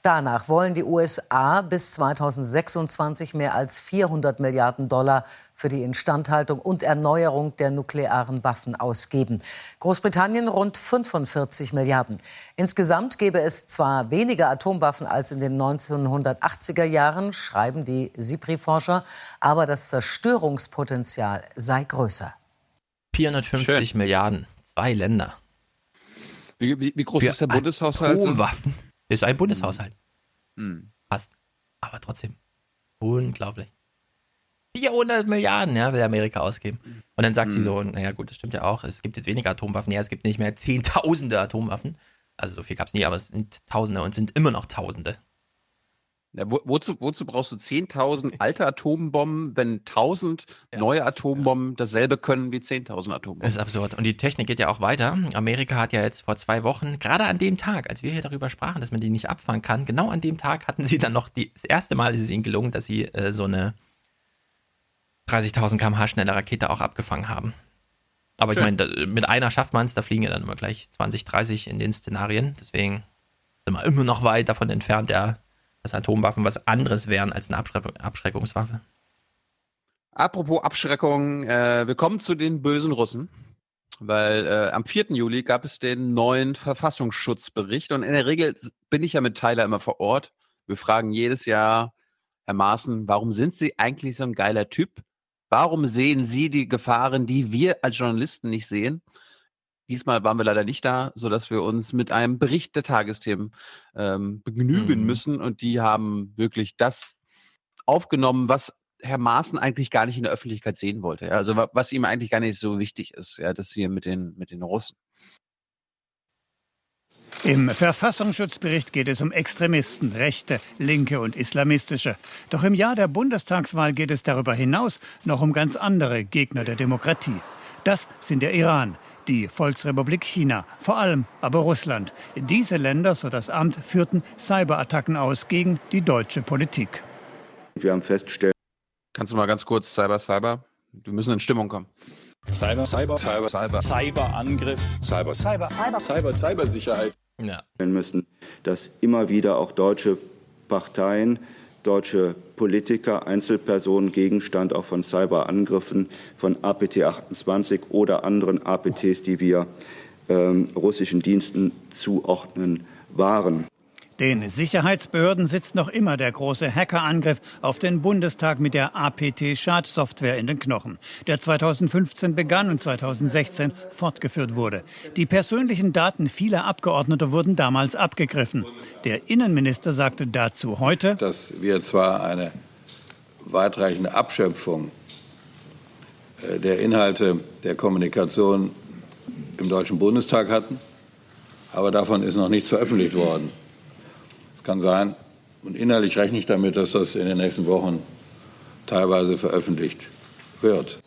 Speaker 31: Danach wollen die USA bis 2026 mehr als 400 Milliarden Dollar für die Instandhaltung und Erneuerung der nuklearen Waffen ausgeben. Großbritannien rund 45 Milliarden. Insgesamt gäbe es zwar weniger Atomwaffen als in den 1980er Jahren, schreiben die SIPRI-Forscher, aber das Zerstörungspotenzial sei größer.
Speaker 6: 450 Milliarden. Zwei Länder.
Speaker 1: Wie, wie, wie groß
Speaker 6: Für
Speaker 1: ist der Bundeshaushalt?
Speaker 6: Atomwaffen. Ist ein Bundeshaushalt.
Speaker 1: Hm.
Speaker 6: Fast. Aber trotzdem. Unglaublich. 400 Milliarden, ja, will Amerika ausgeben. Und dann sagt sie so, naja gut, das stimmt ja auch, es gibt jetzt weniger Atomwaffen. Ja, es gibt nicht mehr Zehntausende Atomwaffen. Also so viel gab es nie, aber es sind Tausende und sind immer noch Tausende.
Speaker 1: Ja, wo, wozu, wozu brauchst du 10.000 alte Atombomben, wenn 1.000 neue Atombomben dasselbe können wie 10.000 Atombomben?
Speaker 6: Das ist absurd. Und die Technik geht ja auch weiter. Amerika hat ja jetzt vor zwei Wochen, gerade an dem Tag, als wir hier darüber sprachen, dass man die nicht abfangen kann, genau an dem Tag hatten sie dann noch, die, das erste Mal ist es ihnen gelungen, dass sie äh, so eine 30.000 km/h schnelle Rakete auch abgefangen haben. Aber ich
Speaker 1: Schön.
Speaker 6: meine, da- mit einer schafft man es, da fliegen ja dann immer gleich 20, 30 in den Szenarien. Deswegen sind wir immer noch weit davon entfernt, ja, dass Atomwaffen was anderes wären als eine Abschreck Abschreckungswaffe.
Speaker 1: Apropos Abschreckung, äh, wir kommen zu den bösen Russen, weil äh, am 4. Juli gab es den neuen Verfassungsschutzbericht und in der Regel bin ich ja mit Tyler immer vor Ort. Wir fragen jedes Jahr, Herr Maaßen, warum sind Sie eigentlich so ein geiler Typ? Warum sehen Sie die Gefahren, die wir als Journalisten nicht sehen? Diesmal waren wir leider nicht da, sodass wir uns mit einem Bericht der Tagesthemen ähm, begnügen
Speaker 6: Mhm.
Speaker 1: müssen. Und die haben wirklich das aufgenommen, was Herr Maaßen eigentlich gar nicht in der Öffentlichkeit sehen wollte. Ja? Also wa- was ihm eigentlich gar nicht so wichtig ist, ja, das hier mit den, mit den Russen.
Speaker 45: Im Verfassungsschutzbericht geht es um Extremisten, Rechte, Linke und Islamistische. Doch im Jahr der Bundestagswahl geht es darüber hinaus noch um ganz andere Gegner der Demokratie. Das sind der Iran, die Volksrepublik China, vor allem aber Russland. Diese Länder, so das Amt, führten Cyberattacken aus gegen die deutsche Politik.
Speaker 1: Wir haben festgestellt. Kannst du mal ganz kurz Cyber, Cyber? Wir müssen in Stimmung kommen.
Speaker 23: Cyber, Cyber, Cyber, Cyber, Cyberangriff, Cyber, Cyber, Cyber, Cyber, Cybersicherheit.
Speaker 6: Ja.
Speaker 46: müssen, dass immer wieder auch deutsche Parteien, deutsche Politiker, Einzelpersonen Gegenstand auch von Cyberangriffen von APT-28 oder anderen APTs, die wir ähm, russischen Diensten zuordnen, waren.
Speaker 45: Den Sicherheitsbehörden sitzt noch immer der große Hackerangriff auf den Bundestag mit der APT-Schadsoftware in den Knochen, der 2015 begann und 2016 fortgeführt wurde. Die persönlichen Daten vieler Abgeordneter wurden damals abgegriffen. Der Innenminister sagte dazu heute,
Speaker 47: dass wir zwar eine weitreichende Abschöpfung äh, der Inhalte der Kommunikation im Deutschen Bundestag hatten, aber davon ist noch nichts veröffentlicht worden kann sein. Und innerlich rechne ich damit, dass das in den nächsten Wochen teilweise veröffentlicht wird.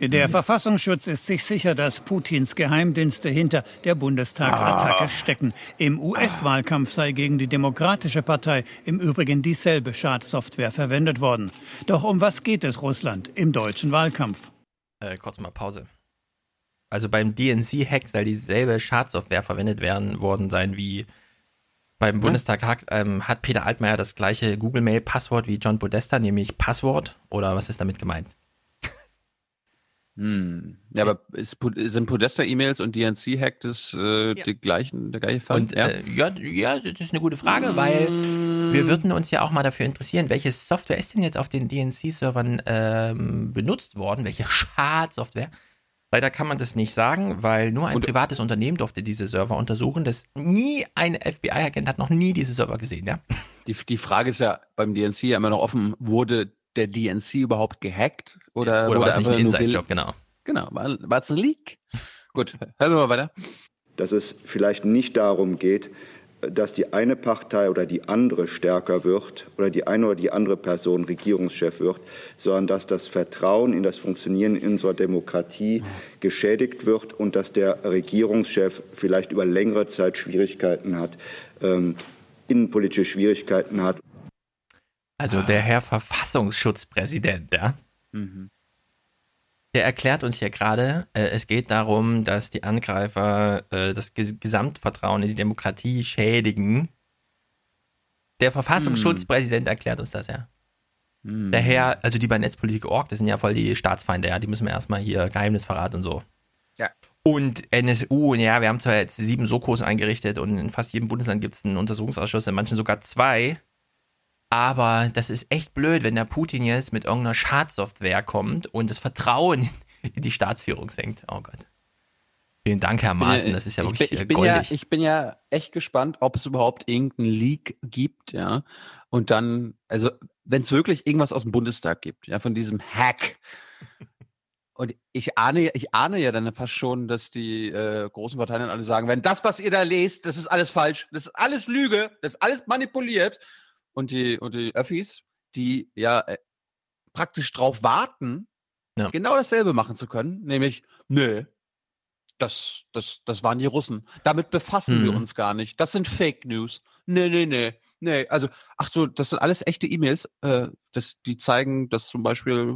Speaker 45: Der Verfassungsschutz ist sich sicher, dass Putins Geheimdienste hinter der Bundestagsattacke ah. stecken. Im US-Wahlkampf sei gegen die Demokratische Partei im Übrigen dieselbe Schadsoftware verwendet worden. Doch um was geht es Russland im deutschen Wahlkampf?
Speaker 6: Äh, kurz mal Pause. Also beim DNC-Hack soll dieselbe Schadsoftware verwendet werden worden sein wie beim mhm. Bundestag hat, ähm, hat Peter Altmaier das gleiche Google-Mail-Passwort wie John Podesta, nämlich Passwort. Oder was ist damit gemeint?
Speaker 1: Hm. Ja, aber ist, sind Podesta-E-Mails und DNC-Hack das äh, ja. die gleichen, der gleiche Fall?
Speaker 6: Und, ja? Äh, ja, ja, das ist eine gute Frage, weil wir würden uns ja auch mal dafür interessieren, welche Software ist denn jetzt auf den DNC-Servern ähm, benutzt worden? Welche Schadsoftware? Leider kann man das nicht sagen, weil nur ein und, privates Unternehmen durfte diese Server untersuchen. Das nie ein FBI-Agent hat noch nie diese Server gesehen, ja.
Speaker 1: Die, die Frage ist ja beim DNC ja immer noch offen, wurde der DNC überhaupt gehackt? Oder,
Speaker 6: oder
Speaker 1: war
Speaker 6: es nicht ein Inside-Job, genau.
Speaker 1: Genau, war, war es ein Leak? Gut, hören wir mal weiter.
Speaker 46: Dass es vielleicht nicht darum geht, dass die eine Partei oder die andere stärker wird oder die eine oder die andere Person Regierungschef wird, sondern dass das Vertrauen in das Funktionieren unserer Demokratie geschädigt wird und dass der Regierungschef vielleicht über längere Zeit Schwierigkeiten hat, ähm, innenpolitische Schwierigkeiten hat.
Speaker 6: Also der Herr Verfassungsschutzpräsident, ja? Mhm. Der erklärt uns hier gerade, äh, es geht darum, dass die Angreifer äh, das Gesamtvertrauen in die Demokratie schädigen. Der Verfassungsschutzpräsident hm. erklärt uns das ja. Hm. Der Herr, also die bei Netzpolitik.org, das sind ja voll die Staatsfeinde, ja, die müssen wir erstmal hier Geheimnisverrat und so.
Speaker 1: Ja.
Speaker 6: Und NSU, ja, wir haben zwar jetzt sieben Sokos eingerichtet und in fast jedem Bundesland gibt es einen Untersuchungsausschuss, in manchen sogar zwei. Aber das ist echt blöd, wenn der Putin jetzt mit irgendeiner Schadsoftware kommt und das Vertrauen (laughs) in die Staatsführung senkt. Oh Gott. Vielen Dank, Herr Maaßen, das ist ja wirklich
Speaker 1: ich bin, ich bin ja, ich bin ja echt gespannt, ob es überhaupt irgendeinen Leak gibt, ja. Und dann, also, wenn es wirklich irgendwas aus dem Bundestag gibt, ja, von diesem Hack. Und ich ahne, ich ahne ja dann fast schon, dass die äh, großen Parteien dann alle sagen, wenn das, was ihr da lest, das ist alles falsch, das ist alles Lüge, das ist alles manipuliert und die, und die Öffis, die ja äh, praktisch drauf warten, ja. genau dasselbe machen zu können, nämlich, nö, das, das, das waren die Russen. Damit befassen mhm. wir uns gar nicht. Das sind Fake News. Nee, nee, nee. Nee, also, ach so, das sind alles echte E-Mails, äh, das, die zeigen, dass zum Beispiel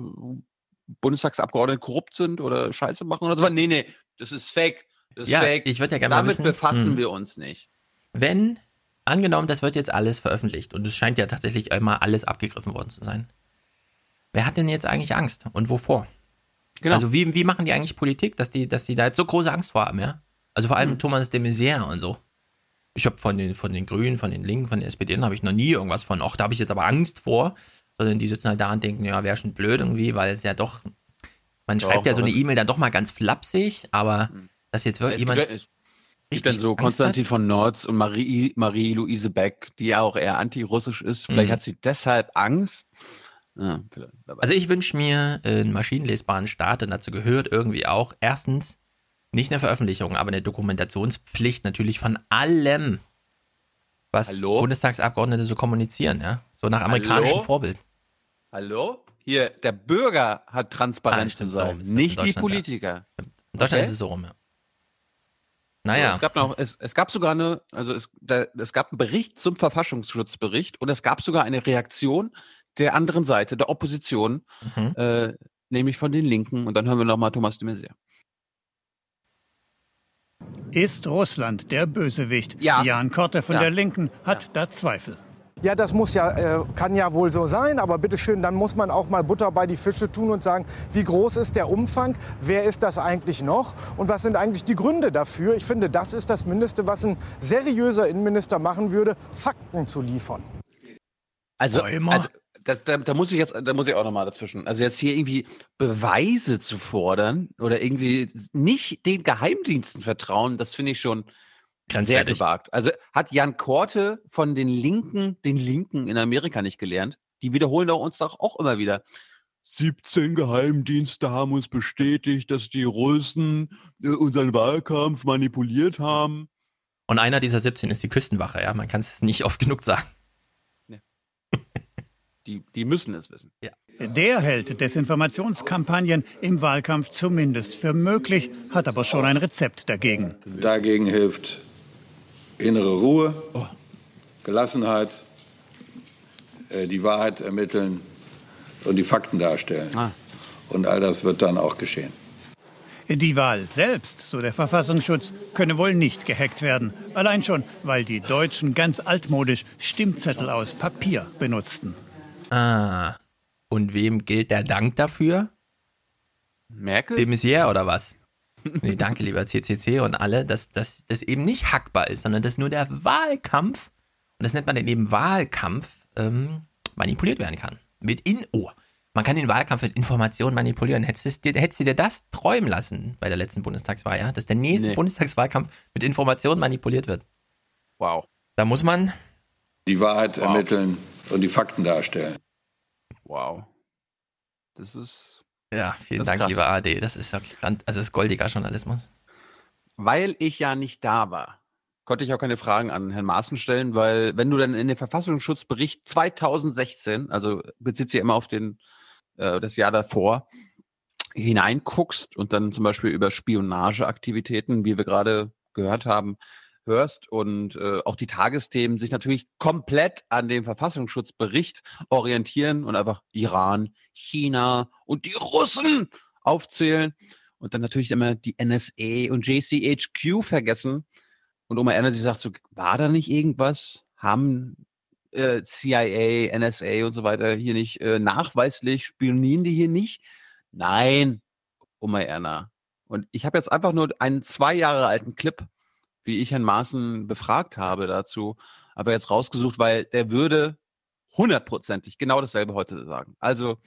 Speaker 1: Bundestagsabgeordnete korrupt sind oder Scheiße machen oder so. Nee, nee, das ist Fake. Das ist
Speaker 6: ja,
Speaker 1: Fake.
Speaker 6: Ich würde ja gerne
Speaker 1: Damit
Speaker 6: wissen,
Speaker 1: befassen hm. wir uns nicht.
Speaker 6: Wenn angenommen, das wird jetzt alles veröffentlicht und es scheint ja tatsächlich einmal alles abgegriffen worden zu sein. Wer hat denn jetzt eigentlich Angst und wovor? Genau. Also wie, wie machen die eigentlich Politik, dass die, dass die da jetzt so große Angst vor haben, ja? Also vor allem mhm. Thomas de Maizière und so. Ich habe von den, von den Grünen, von den Linken, von den SPD habe ich noch nie irgendwas von, ach, da habe ich jetzt aber Angst vor, sondern die sitzen halt da und denken, ja, wäre schon blöd irgendwie, weil es ja doch, man schreibt ja so eine E-Mail dann doch mal ganz flapsig, aber mhm. dass jetzt wirklich jemand...
Speaker 1: Ich bin so Konstantin von Nords und Marie, Marie-Louise Beck, die ja auch eher antirussisch ist. Vielleicht mhm. hat sie deshalb Angst. Ja,
Speaker 6: also ich wünsche mir einen maschinenlesbaren Staat und dazu gehört irgendwie auch erstens nicht eine Veröffentlichung, aber eine Dokumentationspflicht natürlich von allem, was Hallo? Bundestagsabgeordnete so kommunizieren, ja. So nach amerikanischem
Speaker 1: Hallo?
Speaker 6: Vorbild.
Speaker 1: Hallo? Hier, der Bürger hat Transparenz ah, zu sein, so nicht die Politiker.
Speaker 6: Ja. In Deutschland okay. ist es so rum, ja. Naja.
Speaker 1: Es gab noch, es, es gab sogar eine, also es, da, es gab einen Bericht zum Verfassungsschutzbericht und es gab sogar eine Reaktion der anderen Seite, der Opposition, mhm. äh, nämlich von den Linken. Und dann hören wir nochmal Thomas de Maizière.
Speaker 45: Ist Russland der Bösewicht?
Speaker 1: Ja.
Speaker 45: Jan Korte von ja. der Linken hat ja. da Zweifel.
Speaker 43: Ja, das muss ja, äh, kann ja wohl so sein, aber bitteschön, dann muss man auch mal Butter bei die Fische tun und sagen, wie groß ist der Umfang, wer ist das eigentlich noch und was sind eigentlich die Gründe dafür. Ich finde, das ist das Mindeste, was ein seriöser Innenminister machen würde, Fakten zu liefern.
Speaker 1: Also, also das, da, da muss ich jetzt, da muss ich auch nochmal dazwischen. Also jetzt hier irgendwie Beweise zu fordern oder irgendwie nicht den Geheimdiensten vertrauen, das finde ich schon sehr gewagt. Also hat Jan Korte von den Linken, den Linken in Amerika nicht gelernt. Die wiederholen doch uns doch auch immer wieder. 17 Geheimdienste haben uns bestätigt, dass die Russen äh, unseren Wahlkampf manipuliert haben.
Speaker 6: Und einer dieser 17 ist die Küstenwache, ja. Man kann es nicht oft genug sagen. (laughs)
Speaker 1: Die, die müssen es wissen.
Speaker 6: Ja.
Speaker 45: Der hält Desinformationskampagnen im Wahlkampf zumindest für möglich, hat aber schon ein Rezept dagegen.
Speaker 47: Dagegen hilft innere Ruhe, Gelassenheit, äh, die Wahrheit ermitteln und die Fakten darstellen.
Speaker 1: Ah.
Speaker 47: Und all das wird dann auch geschehen.
Speaker 45: Die Wahl selbst, so der Verfassungsschutz, könne wohl nicht gehackt werden. Allein schon, weil die Deutschen ganz altmodisch Stimmzettel aus Papier benutzten.
Speaker 6: Ah. Und wem gilt der Dank dafür?
Speaker 1: Merkel?
Speaker 6: Dem Messier oder was? Nee, danke, lieber CCC und alle, dass das eben nicht hackbar ist, sondern dass nur der Wahlkampf, und das nennt man dann eben Wahlkampf, ähm, manipuliert werden kann. Mit in, oh, man kann den Wahlkampf mit Informationen manipulieren. Hättest, dir, hättest du dir das träumen lassen bei der letzten Bundestagswahl, ja? Dass der nächste
Speaker 1: Nee.
Speaker 6: Bundestagswahlkampf mit Informationen manipuliert wird.
Speaker 1: Wow.
Speaker 6: Da muss man
Speaker 47: Die Wahrheit ermitteln und die Fakten darstellen.
Speaker 1: Wow. Das ist.
Speaker 6: Ja, vielen Dank,
Speaker 1: krass.
Speaker 6: lieber AD. Das ist wirklich grand, also das ist goldiger Journalismus.
Speaker 1: Weil ich ja nicht da war, konnte ich auch keine Fragen an Herrn Maaßen stellen, weil wenn du dann in den Verfassungsschutzbericht 2016, also bezieht sich ja immer auf den, äh, das Jahr davor, hineinguckst und dann zum Beispiel über Spionageaktivitäten, wie wir gerade gehört haben, hörst und äh, auch die Tagesthemen sich natürlich komplett an dem Verfassungsschutzbericht orientieren und einfach Iran, China und die Russen aufzählen und dann natürlich immer die NSA und JCHQ vergessen. Und Oma Erna, sie sagt so, war da nicht irgendwas? Haben äh, CIA, NSA und so weiter hier nicht äh, nachweislich, spionieren die hier nicht? Nein, Oma Erna. Und ich habe jetzt einfach nur einen zwei Jahre alten Clip, wie ich Herrn Maaßen befragt habe dazu, aber jetzt rausgesucht, weil der würde hundertprozentig genau dasselbe heute sagen. Also,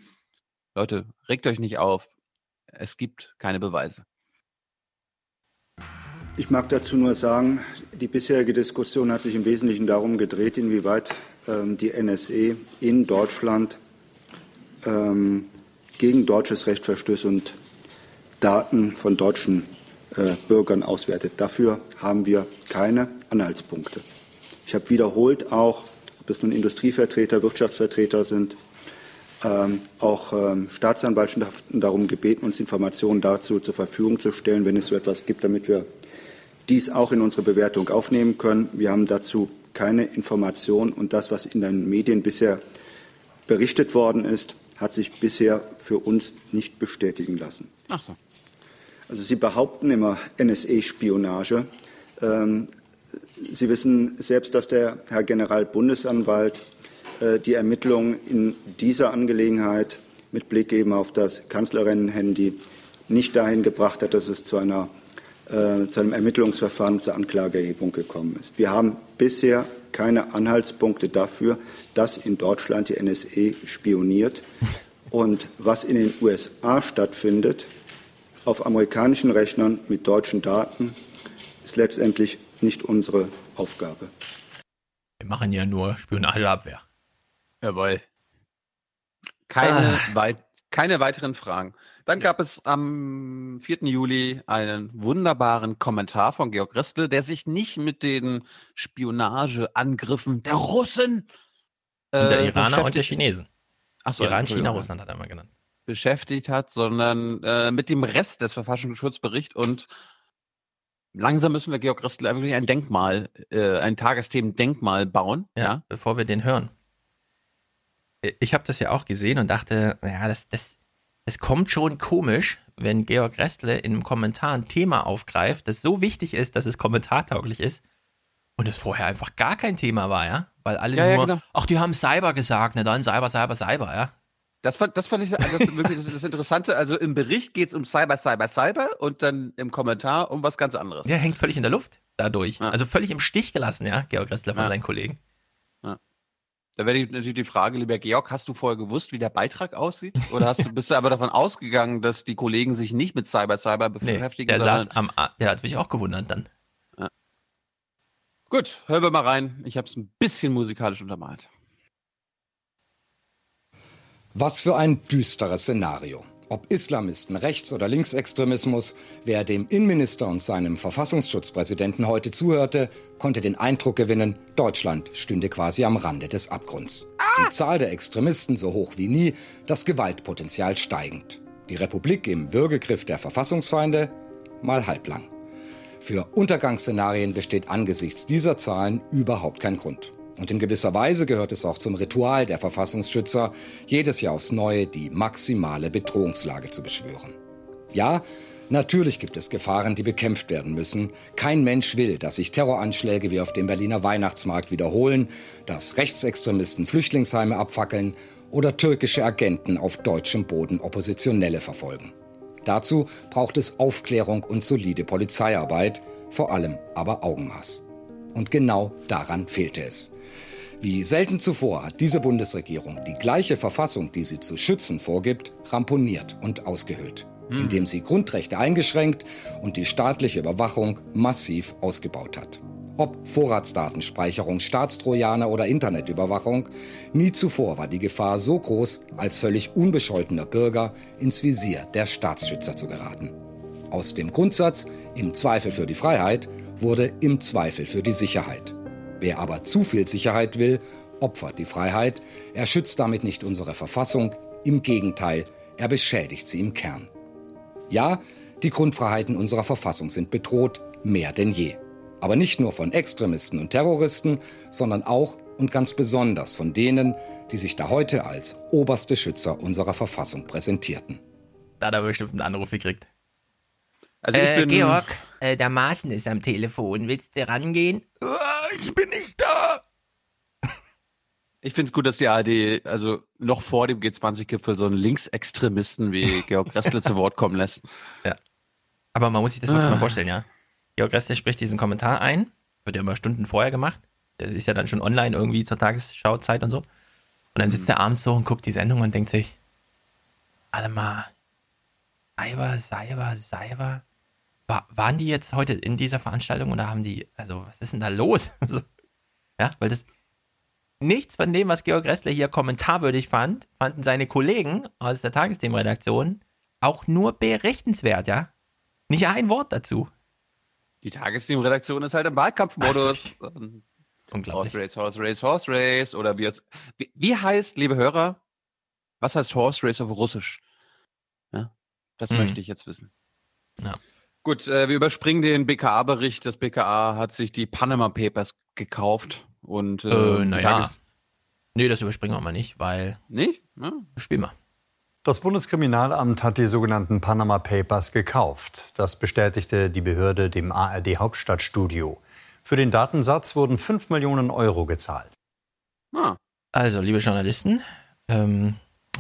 Speaker 1: Leute, regt euch nicht auf. Es gibt keine Beweise.
Speaker 46: Ich mag dazu nur sagen, die bisherige Diskussion hat sich im Wesentlichen darum gedreht, inwieweit ähm, die NSE in Deutschland ähm, gegen deutsches Recht verstößt und Daten von deutschen Bürgern auswertet. Dafür haben wir keine Anhaltspunkte. Ich habe wiederholt auch, ob es nun Industrievertreter, Wirtschaftsvertreter sind, ähm, auch ähm, Staatsanwaltschaften darum gebeten, uns Informationen dazu zur Verfügung zu stellen, wenn es so etwas gibt, damit wir dies auch in unsere Bewertung aufnehmen können. Wir haben dazu keine Information und das, was in den Medien bisher berichtet worden ist, hat sich bisher für uns nicht bestätigen lassen.
Speaker 1: Ach so.
Speaker 46: Also Sie behaupten immer NSA-Spionage. Ähm, Sie wissen selbst, dass der Herr Generalbundesanwalt äh, die Ermittlungen in dieser Angelegenheit mit Blick eben auf das Kanzlerinnen-Handy nicht dahin gebracht hat, dass es zu, einer, äh, zu einem Ermittlungsverfahren zur Anklageerhebung gekommen ist. Wir haben bisher keine Anhaltspunkte dafür, dass in Deutschland die NSA spioniert. Und was in den USA stattfindet, auf amerikanischen Rechnern mit deutschen Daten, ist letztendlich nicht unsere Aufgabe.
Speaker 6: Wir machen ja nur Spionageabwehr.
Speaker 1: Jawohl. Keine,
Speaker 6: Ah.
Speaker 1: weit, keine weiteren Fragen. Dann gab es am 4. Juli einen wunderbaren Kommentar von Georg Restle, der sich nicht mit den Spionageangriffen der Russen
Speaker 6: Und der
Speaker 1: äh,
Speaker 6: Iraner und der Chinesen.
Speaker 1: Ach so,
Speaker 6: Iran, China. Russland hat er mal genannt.
Speaker 1: Beschäftigt hat, sondern äh, mit dem Rest des Verfassungsschutzberichts und langsam müssen wir Georg Restle wirklich ein Denkmal, äh, ein Tagesthemen-Denkmal bauen.
Speaker 6: Ja, bevor wir den hören. Ich habe das ja auch gesehen und dachte, ja, das, das, das kommt schon komisch, wenn Georg Restle in einem Kommentar ein Thema aufgreift, das so wichtig ist, dass es kommentartauglich ist Und es vorher einfach gar kein Thema war, ja? Weil alle
Speaker 1: Ja, ja,
Speaker 6: nur,
Speaker 1: genau.
Speaker 6: ach, die haben Cyber gesagt, ne, dann Cyber, Cyber, Cyber, ja?
Speaker 1: Das fand, das fand ich das ist wirklich das, das Interessante. Also im Bericht geht es um Cyber, Cyber, Cyber und dann im Kommentar um was ganz anderes.
Speaker 6: Der hängt völlig in der Luft dadurch. Also völlig im Stich gelassen, ja, Georg Ressler von
Speaker 1: Ja.
Speaker 6: seinen Kollegen.
Speaker 1: Da wäre die- natürlich die Frage, lieber Georg, hast du vorher gewusst, wie der Beitrag aussieht? Oder hast du, bist du aber davon ausgegangen, dass die Kollegen sich nicht mit Cyber, Cyber
Speaker 6: Nee,
Speaker 1: beschäftigen?
Speaker 6: der
Speaker 1: sondern-
Speaker 6: saß am, A- der hat mich auch gewundert dann.
Speaker 1: Gut, hören wir mal rein. Ich habe es ein bisschen musikalisch untermalt.
Speaker 48: Was für ein düsteres Szenario. Ob Islamisten, Rechts- oder Linksextremismus, wer dem Innenminister und seinem Verfassungsschutzpräsidenten heute zuhörte, konnte den Eindruck gewinnen, Deutschland stünde quasi am Rande des Abgrunds. Die Zahl der Extremisten so hoch wie nie, das Gewaltpotenzial steigend. Die Republik im Würgegriff der Verfassungsfeinde mal halblang. Für Untergangsszenarien besteht angesichts dieser Zahlen überhaupt kein Grund. Und in gewisser Weise gehört es auch zum Ritual der Verfassungsschützer, jedes Jahr aufs Neue die maximale Bedrohungslage zu beschwören. Ja, natürlich gibt es Gefahren, die bekämpft werden müssen. Kein Mensch will, dass sich Terroranschläge wie auf dem Berliner Weihnachtsmarkt wiederholen, dass Rechtsextremisten Flüchtlingsheime abfackeln oder türkische Agenten auf deutschem Boden Oppositionelle verfolgen. Dazu braucht es Aufklärung und solide Polizeiarbeit, vor allem aber Augenmaß. Und genau daran fehlte es. Wie selten zuvor hat diese Bundesregierung die gleiche Verfassung, die sie zu schützen vorgibt, ramponiert und ausgehöhlt, indem sie Grundrechte eingeschränkt und die staatliche Überwachung massiv ausgebaut hat. Ob Vorratsdatenspeicherung, Staatstrojaner oder Internetüberwachung, nie zuvor war die Gefahr so groß, als völlig unbescholtener Bürger ins Visier der Staatsschützer zu geraten. Aus dem Grundsatz im Zweifel für die Freiheit wurde im Zweifel für die Sicherheit. Wer aber zu viel Sicherheit will, opfert die Freiheit. Er schützt damit nicht unsere Verfassung, im Gegenteil, er beschädigt sie im Kern. Ja, die Grundfreiheiten unserer Verfassung sind bedroht, mehr denn je. Aber nicht nur von Extremisten und Terroristen, sondern auch und ganz besonders von denen, die sich da heute als oberste Schützer unserer Verfassung präsentierten.
Speaker 6: Da hat er bestimmt einen Anruf gekriegt.
Speaker 1: Also ich
Speaker 6: äh,
Speaker 1: bin-
Speaker 6: Georg, äh, der Maaßen ist am Telefon. Willst du rangehen? Ich bin nicht da.
Speaker 1: Ich finde es gut, dass die ARD also noch vor dem G20-Gipfel so einen Linksextremisten wie (laughs) Georg Ressle zu Wort kommen lässt.
Speaker 6: Ja. Aber man muss sich das
Speaker 1: Ah.
Speaker 6: mal vorstellen, ja. Georg Ressler spricht diesen Kommentar ein. Wird ja immer Stunden vorher gemacht. Der ist ja dann schon online irgendwie zur Tagesschauzeit und so. Und dann sitzt er abends so und guckt die Sendung und denkt sich, warte mal, Cyber, Cyber, Cyber. War, waren die jetzt heute in dieser Veranstaltung oder haben die, also was ist denn da los? (laughs) Also, ja, weil das nichts von dem, was Georg Ressler hier kommentarwürdig fand, fanden seine Kollegen aus der Tagesthemenredaktion auch nur berichtenswert, ja. Nicht ein Wort dazu.
Speaker 1: Die Tagesthemenredaktion ist halt im Wahlkampfmodus. (laughs)
Speaker 6: Unglaublich.
Speaker 1: Horse Race, Horse Race, Horse Race. Oder wie, es, wie, wie heißt, liebe Hörer, was heißt Horse Race auf Russisch? Ja, das
Speaker 6: Mhm.
Speaker 1: möchte ich jetzt wissen.
Speaker 6: Ja.
Speaker 1: Gut, äh, wir überspringen den BKA-Bericht. Das BKA hat sich die Panama Papers gekauft. Und, äh,
Speaker 6: Äh, naja.
Speaker 1: Tages-
Speaker 6: Nee, das überspringen wir mal nicht, weil.
Speaker 1: Nicht? Ja.
Speaker 6: Spiel mal.
Speaker 49: Das Bundeskriminalamt hat die sogenannten Panama Papers gekauft. Das bestätigte die Behörde dem ARD Hauptstadtstudio. Für den Datensatz wurden 5 Millionen Euro gezahlt.
Speaker 1: Ah.
Speaker 6: Also, liebe Journalisten, ähm,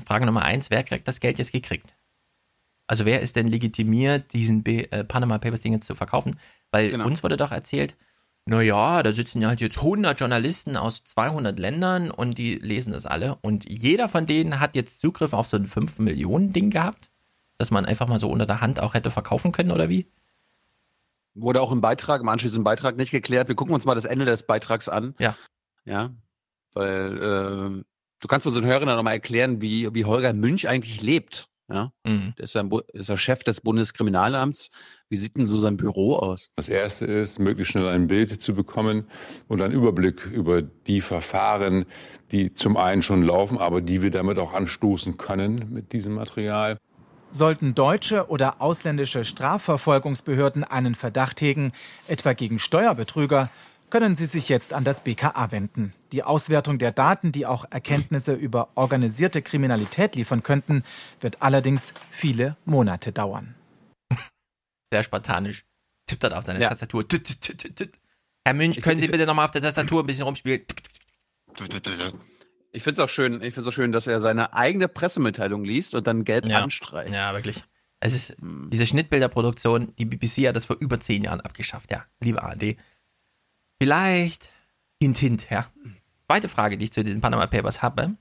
Speaker 6: Frage Nummer eins: Wer kriegt das Geld jetzt gekriegt? Also, wer ist denn legitimiert, diesen B äh, Panama Papers Ding jetzt zu verkaufen? Weil
Speaker 1: Genau.
Speaker 6: uns wurde doch erzählt, naja, da sitzen ja halt jetzt 100 Journalisten aus 200 Ländern und die lesen das alle. Und jeder von denen hat jetzt Zugriff auf so ein 5-Millionen-Ding gehabt, das man einfach mal so unter der Hand auch hätte verkaufen können, oder wie?
Speaker 1: Wurde auch im Beitrag, im anschließenden Beitrag nicht geklärt. Wir gucken uns mal das Ende des Beitrags an.
Speaker 6: Ja.
Speaker 1: Ja. Weil äh, du kannst unseren Hörern noch mal erklären, wie, wie Holger Münch eigentlich lebt. Ja.
Speaker 6: Mhm.
Speaker 1: Der ist ja, ein ist ja Chef des Bundeskriminalamts. Wie sieht denn so sein Büro aus?
Speaker 50: Das erste ist, möglichst schnell ein Bild zu bekommen und einen Überblick über die Verfahren, die zum einen schon laufen, aber die wir damit auch anstoßen können mit diesem Material.
Speaker 51: Sollten deutsche oder ausländische Strafverfolgungsbehörden einen Verdacht hegen, etwa gegen Steuerbetrüger, können sie sich jetzt an das BKA wenden. Die Auswertung der Daten, die auch Erkenntnisse über organisierte Kriminalität liefern könnten, wird allerdings viele Monate dauern.
Speaker 6: Sehr spartanisch. Tippt hat auf seine
Speaker 1: Ja.
Speaker 6: Tastatur. Herr Münch, können Sie bitte nochmal auf der Tastatur ein bisschen rumspielen?
Speaker 1: Ich finde es auch schön, ich finde auch schön, dass er seine eigene Pressemitteilung liest und dann gelb
Speaker 6: Ja.
Speaker 1: anstreicht.
Speaker 6: Ja, wirklich. Es ist diese Schnittbilderproduktion, die BBC hat das vor über zehn Jahren abgeschafft, ja, liebe ARD. Vielleicht hint, hint, ja. Zweite Frage, die ich zu den Panama Papers habe.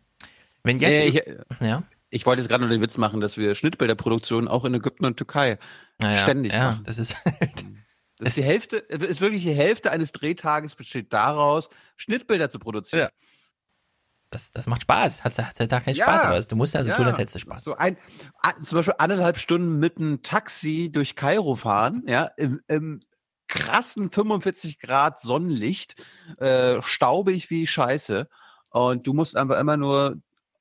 Speaker 6: Wenn jetzt.
Speaker 1: Nee, ich,
Speaker 6: ja.
Speaker 1: ich wollte jetzt gerade nur den Witz machen, dass wir Schnittbilderproduktion auch in Ägypten und Türkei
Speaker 6: Naja,
Speaker 1: ständig
Speaker 6: ja,
Speaker 1: machen.
Speaker 6: das ist (laughs)
Speaker 1: Das ist (laughs) die Hälfte, ist wirklich die Hälfte eines Drehtages besteht daraus, Schnittbilder zu produzieren.
Speaker 6: Das, das macht Spaß. Hast, hast du da keinen
Speaker 1: Ja.
Speaker 6: Spaß, aber du musst also
Speaker 1: Ja.
Speaker 6: tun, als hättest du Spaß.
Speaker 1: So ein, zum Beispiel anderthalb Stunden mit einem Taxi durch Kairo fahren, ja, im, im krassen 45 Grad Sonnenlicht, äh, staubig wie Scheiße. Und du musst einfach immer nur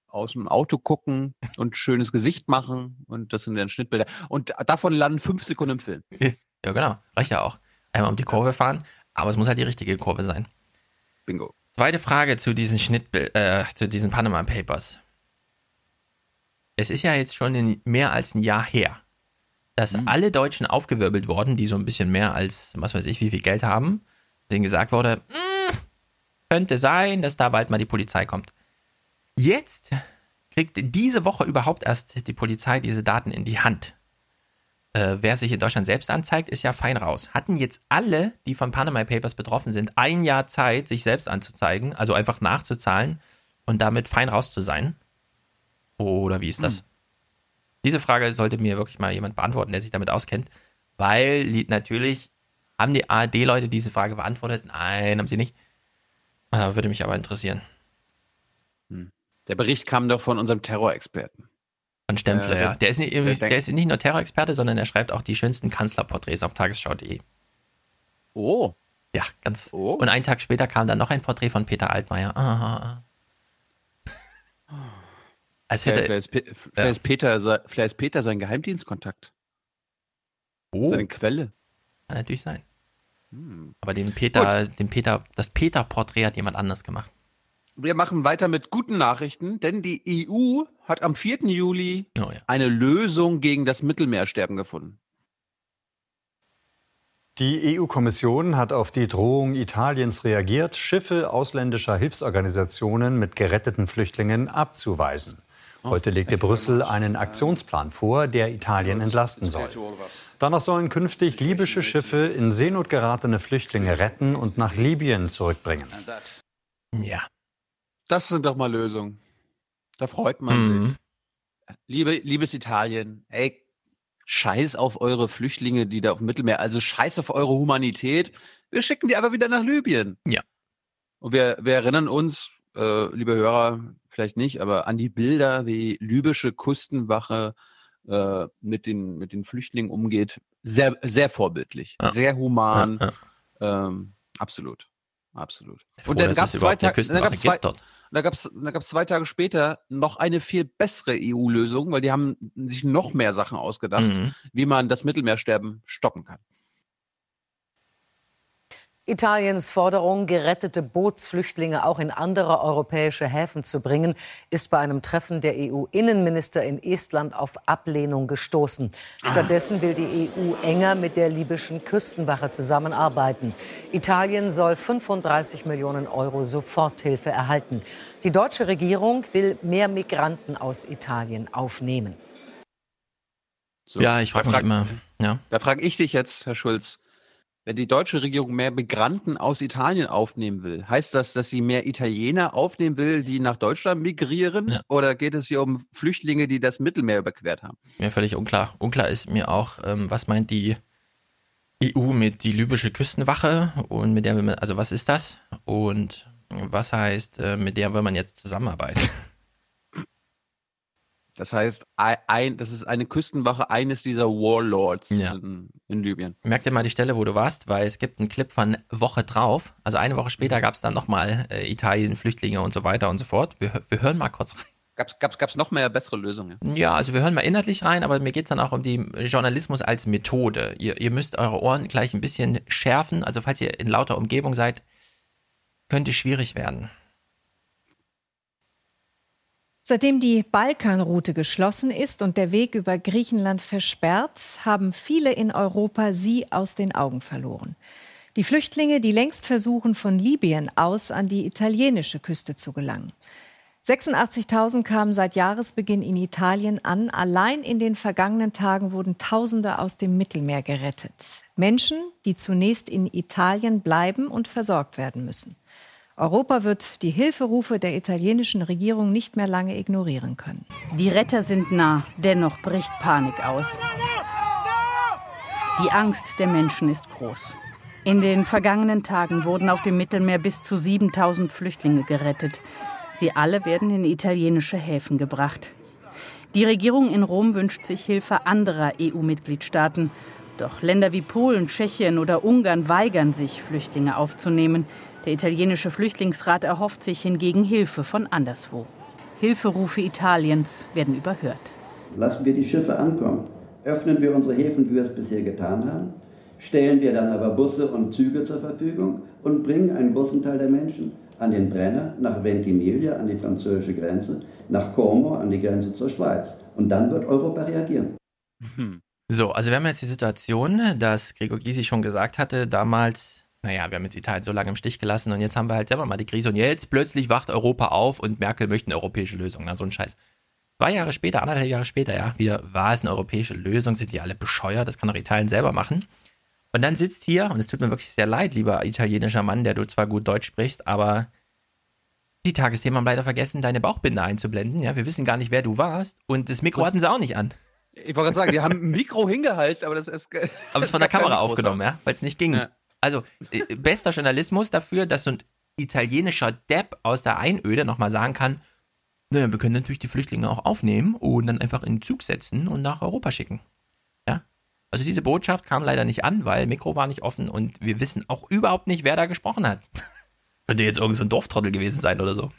Speaker 1: aus dem Auto gucken und schönes Gesicht machen und das sind dann Schnittbilder. Und davon landen fünf Sekunden im Film.
Speaker 6: Ja, genau. Reicht ja auch. Einmal um die Kurve fahren, aber es muss halt die richtige Kurve sein.
Speaker 1: Bingo.
Speaker 6: Zweite Frage zu diesen Schnittbild, äh, zu diesen Panama Papers. Es ist ja jetzt schon mehr als ein Jahr her, dass alle Deutschen aufgewirbelt wurden, die so ein bisschen mehr als, was weiß ich, wie viel Geld haben, denen gesagt wurde, "Mm, könnte sein, dass da bald mal die Polizei kommt. Jetzt kriegt diese Woche überhaupt erst die Polizei diese Daten in die Hand. Äh, wer sich in Deutschland selbst anzeigt, ist ja fein raus. Hatten jetzt alle, die von Panama Papers betroffen sind, ein Jahr Zeit, sich selbst anzuzeigen, also einfach nachzuzahlen und damit fein raus zu sein? Oder wie ist das? Diese Frage sollte mir wirklich mal jemand beantworten, der sich damit auskennt, weil natürlich haben die ARD-Leute diese Frage beantwortet. Nein, haben sie nicht. Äh, würde mich aber interessieren.
Speaker 1: Der Bericht kam doch von unserem Terrorexperten.
Speaker 6: Von Stempfler,
Speaker 1: Äh,
Speaker 6: ja. Der ist, nicht,
Speaker 1: der
Speaker 6: der ist nicht nur Terrorexperte, sondern er schreibt auch die schönsten Kanzlerporträts auf tagesschau.de.
Speaker 1: Oh.
Speaker 6: Ja, ganz. Und einen Tag später kam dann noch ein Porträt von Peter Altmaier. Ah. (laughs) Als hätte,
Speaker 1: vielleicht, ist, Pe- vielleicht, ist Peter, vielleicht ist Peter sein Geheimdienstkontakt.
Speaker 6: Oh.
Speaker 1: Seine Quelle.
Speaker 6: Kann natürlich sein. Aber den Peter, den Peter, das Peter-Porträt hat jemand anders gemacht.
Speaker 1: Wir machen weiter mit guten Nachrichten, denn die EU hat am 4. Juli
Speaker 6: Oh ja.
Speaker 1: eine Lösung gegen das Mittelmeersterben gefunden.
Speaker 49: Die EU-Kommission hat auf die Drohung Italiens reagiert, Schiffe ausländischer Hilfsorganisationen mit geretteten Flüchtlingen abzuweisen. Heute legte Brüssel einen Aktionsplan vor, der Italien entlasten soll. Danach sollen künftig libysche Schiffe in Seenot geratene Flüchtlinge retten und nach Libyen zurückbringen.
Speaker 6: Ja.
Speaker 1: Das sind doch mal Lösungen. Da freut man
Speaker 6: Mhm.
Speaker 1: sich. Liebe, liebes Italien, ey, scheiß auf eure Flüchtlinge, die da auf dem Mittelmeer, also scheiß auf eure Humanität. Wir schicken die aber wieder nach Libyen.
Speaker 6: Ja.
Speaker 1: Und wir, wir erinnern uns, äh, liebe Hörer, vielleicht nicht, aber an die Bilder, wie libysche Küstenwache äh, mit, den, mit den Flüchtlingen umgeht. Sehr, sehr vorbildlich,
Speaker 6: Ja.
Speaker 1: sehr human.
Speaker 6: Ja,
Speaker 1: Ähm, absolut. Absolut.
Speaker 6: Froh,
Speaker 1: Und dann gab
Speaker 6: es
Speaker 1: es zwei, Tage, zwei, da gab's, da gab's zwei Tage später noch eine viel bessere EU-Lösung, weil die haben sich noch mehr Sachen ausgedacht,
Speaker 6: Mhm.
Speaker 1: wie man das Mittelmeersterben stoppen kann.
Speaker 31: Italiens Forderung, gerettete Bootsflüchtlinge auch in andere europäische Häfen zu bringen, ist bei einem Treffen der EU-Innenminister in Estland auf Ablehnung gestoßen. Stattdessen will die EU enger mit der libyschen Küstenwache zusammenarbeiten. Italien soll 35 Millionen Euro Soforthilfe erhalten. Die deutsche Regierung will mehr Migranten aus Italien aufnehmen.
Speaker 1: So,
Speaker 6: Ja, ich frage mich
Speaker 1: frag-
Speaker 6: immer. Ja.
Speaker 1: Da frage ich dich jetzt, Herr Schulz, wenn die deutsche Regierung mehr Migranten aus Italien aufnehmen will, heißt das, dass sie mehr Italiener aufnehmen will, die nach Deutschland migrieren? Oder geht es hier um Flüchtlinge, die das Mittelmeer überquert haben?
Speaker 6: Mir völlig unklar. Unklar ist mir auch, ähm, was meint die EU mit die libysche Küstenwache und mit der also was ist das? Und was heißt, äh, mit der will man jetzt zusammenarbeiten? (laughs)
Speaker 1: Das heißt, ein, das ist eine Küstenwache eines dieser Warlords
Speaker 6: Ja.
Speaker 1: in, in Libyen.
Speaker 6: Merk dir mal die Stelle, wo du warst, weil es gibt einen Clip von Woche drauf. Also eine Woche später gab es dann nochmal äh, Italien, Flüchtlinge und so weiter und so fort. Wir, wir hören mal kurz rein.
Speaker 1: Gab's, gab's, gab's noch mehr bessere Lösungen?
Speaker 6: Ja, also wir hören mal inhaltlich rein, aber mir geht's dann auch um die Journalismus als Methode. Ihr, ihr müsst eure Ohren gleich ein bisschen schärfen. Also falls ihr in lauter Umgebung seid, könnte schwierig werden.
Speaker 10: Seitdem die Balkanroute geschlossen ist und der Weg über Griechenland versperrt, haben viele in Europa sie aus den Augen verloren. Die Flüchtlinge, die längst versuchen, von Libyen aus an die italienische Küste zu gelangen. 86.000 kamen seit Jahresbeginn in Italien an. Allein in den vergangenen Tagen wurden Tausende aus dem Mittelmeer gerettet. Menschen, die zunächst in Italien bleiben und versorgt werden müssen. Europa wird die Hilferufe der italienischen Regierung nicht mehr lange ignorieren können.
Speaker 52: Die Retter sind nah, dennoch bricht Panik aus. Die Angst der Menschen ist groß. In den vergangenen Tagen wurden auf dem Mittelmeer bis zu 7000 Flüchtlinge gerettet. Sie alle werden in italienische Häfen gebracht. Die Regierung in Rom wünscht sich Hilfe anderer EU-Mitgliedstaaten. Doch Länder wie Polen, Tschechien oder Ungarn weigern sich, Flüchtlinge aufzunehmen. Der italienische Flüchtlingsrat erhofft sich hingegen Hilfe von anderswo. Hilferufe Italiens werden überhört.
Speaker 49: Lassen wir die Schiffe ankommen. Öffnen wir unsere Häfen, wie wir es bisher getan haben. Stellen wir dann aber Busse und Züge zur Verfügung und bringen einen Bussenteil der Menschen an den Brenner, nach Ventimiglia, an die französische Grenze, nach Como, an die Grenze zur Schweiz. Und dann wird Europa reagieren.
Speaker 6: So, also wir haben jetzt die Situation, dass Gregor Gysi schon gesagt hatte, damals, naja, wir haben jetzt Italien so lange im Stich gelassen und jetzt haben wir halt selber mal die Krise und jetzt plötzlich wacht Europa auf und Merkel möchte eine europäische Lösung. Na, so ein Scheiß. Zwei Jahre später, anderthalb Jahre später, ja, wieder war es eine europäische Lösung, sind die alle bescheuert, das kann doch Italien selber machen. Und dann sitzt hier, und es tut mir wirklich sehr leid, lieber italienischer Mann, der du zwar gut Deutsch sprichst, aber die Tagesthemen haben leider vergessen, deine Bauchbinde einzublenden. Ja, wir wissen gar nicht, wer du warst. Und das Mikro hatten sie auch nicht an.
Speaker 1: Ich wollte gerade sagen, die haben ein Mikro hingehalten, aber das ist.
Speaker 6: Aber es ist von der (laughs) Kamera aufgenommen, ja, weil es nicht ging. Ja. Also, äh, bester Journalismus dafür, dass so ein italienischer Depp aus der Einöde nochmal sagen kann, naja, wir können natürlich die Flüchtlinge auch aufnehmen und dann einfach in den Zug setzen und nach Europa schicken. Also diese Botschaft kam leider nicht an, weil Mikro war nicht offen und wir wissen auch überhaupt nicht, wer da gesprochen hat. Könnte jetzt irgendein so Dorftrottel gewesen sein oder so.